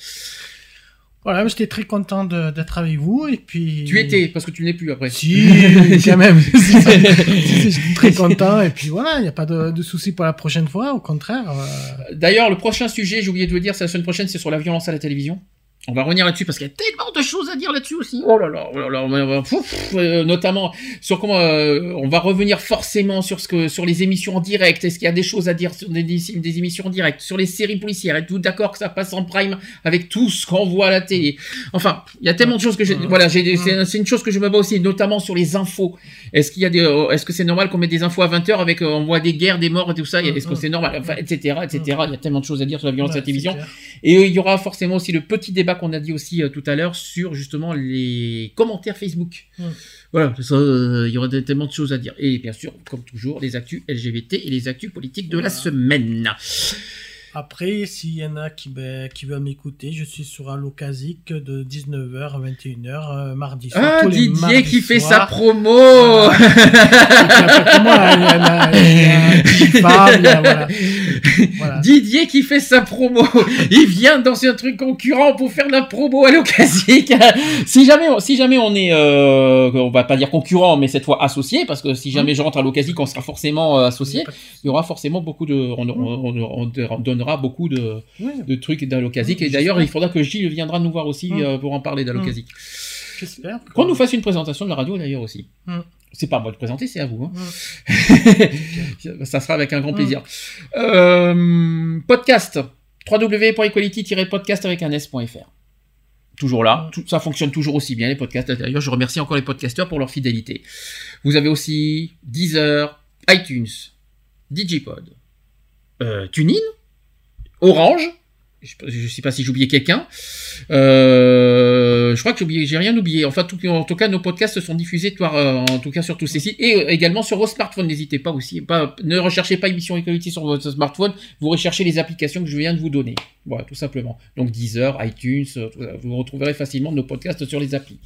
Voilà, j'étais très content d'être avec vous. Et puis. Tu étais, parce que tu n'es plus après. Si, quand même. Très content. Et puis voilà, il n'y a pas de, de souci pour la prochaine fois. Au contraire. euh, D'ailleurs, le prochain sujet, j'ai oublié de le dire, c'est la semaine prochaine, c'est sur la violence à la télévision. On va revenir là-dessus parce qu'il y a tellement de choses à dire là-dessus aussi. Oh là là, oh là là, on va- pff, pff, euh, notamment sur comment euh, on va revenir forcément sur ce que sur les émissions en direct. Est-ce qu'il y a des choses à dire sur des, des, des émissions en direct, sur les séries policières? Êtes-vous d'accord que ça passe en prime avec tout ce qu'on voit à la télé? Enfin, il y a tellement de choses que j'ai. Voilà, j'ai- c'est c'est une chose que je me bats aussi, notamment sur les infos. Est-ce qu'il y a des, euh, est-ce que c'est normal qu'on mette des infos à 20h avec euh, on voit des guerres, des morts et tout ça? Est-ce que c'est normal? Enfin, etc., etc. Il y a tellement de choses à dire sur la violence à la télévision. Et il y aura forcément aussi le petit débat qu'on a dit aussi euh, tout à l'heure sur justement les commentaires Facebook. Mm. Voilà, euh, il y aura tellement de choses à dire. Et bien sûr, comme toujours, les actus LGBT et les actus politiques de la semaine. Après, s'il y en a qui, ben, qui veulent m'écouter, je suis sur Allocasique de 19h à 21h euh, mardi soir. Ah, Didier qui fait sa promo Voilà. Didier qui fait sa promo. Il vient dans un truc concurrent pour faire de la promo à l'occasion. si jamais, on- si jamais on est, euh, on va pas dire concurrent, mais cette fois associé, parce que si jamais je rentre à l'occasion, on sera forcément euh, associé. Il y aura forcément beaucoup de, on, on- on- on donnera beaucoup de, trucs d'Alocasique. Oui, Et d'ailleurs, j'espère. il faudra que Gilles viendra nous voir aussi euh, pour en parler d'Alocasique. J'espère. que- Qu'on nous fasse une présentation de la radio d'ailleurs aussi. C'est pas à moi de présenter, c'est à vous. hein. Ça sera avec un grand plaisir. Euh, podcast www.equality-podcast avec un s.fr. Toujours là, tout, ça fonctionne toujours aussi bien les podcasts. D'ailleurs, je remercie encore les podcasteurs pour leur fidélité. Vous avez aussi Deezer, iTunes, Digipod, euh, TuneIn, Orange. Je ne sais pas si j'ai oublié quelqu'un. Euh, je crois que j'ai rien oublié. Enfin, en tout cas, nos podcasts sont diffusés, euh, en tout cas, sur tous ces sites et euh, également sur vos smartphones. N'hésitez pas aussi, ne recherchez pas émission Equality sur votre smartphone. Vous recherchez les applications que je viens de vous donner. Voilà, tout simplement. Donc Deezer, iTunes, vous retrouverez facilement nos podcasts sur les applis.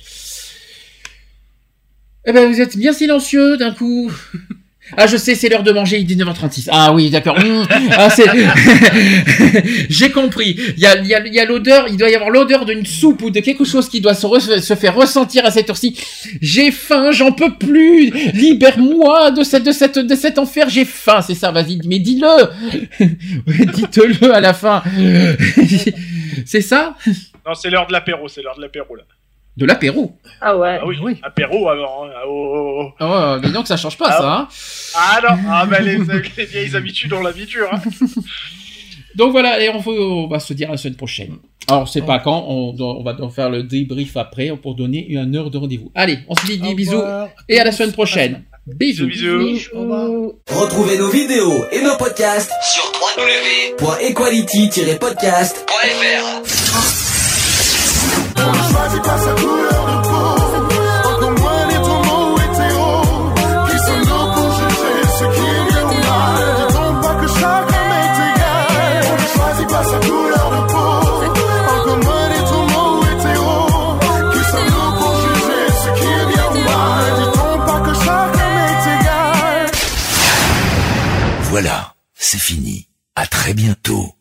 Eh ben, vous êtes bien silencieux d'un coup. Ah, je sais, c'est l'heure de manger, il est 19h36. Ah oui, d'accord. Mmh. Ah. J'ai compris. Il y a, y a, y a l'odeur, il doit y avoir l'odeur d'une soupe ou de quelque chose qui doit se, se faire ressentir à cette heure-ci. J'ai faim, j'en peux plus. Libère-moi de cette, de cette, de cet enfer, j'ai faim. C'est ça, vas-y, mais dis-le. Dites-le à la fin. c'est ça? Non, c'est l'heure de l'apéro, c'est l'heure de l'apéro là. De l'apéro. Ah ouais. Ah oui, apéro alors. hein. Oh, oh, oh. Oh, mais donc ça change pas, Ah. ça, hein. Ah non, ah bah les, les vieilles habitudes, on l'habitude. Hein. Donc voilà, et on, va- on va se dire la semaine prochaine. Alors, c'est pas quand, on, doit- on va donc faire le débrief après pour donner une heure de rendez-vous. Allez, on se dit des bisous et à la semaine prochaine. Bisous. Retrouvez nos vidéos et nos podcasts sur www.equality-podcast.fr. On ne choisit pas sa couleur de peau, encore moins les tourments hétéros. Qui sommes-nous pour juger ce qui est bien ou mal Dit-on pas que chaque homme est égal On ne choisit pas sa couleur de peau, encore moins les tourments hétéros. Qui sommes-nous pour juger ce qui est bien ou mal Dit-on pas que chaque homme est égal Voilà, c'est fini. À très bientôt.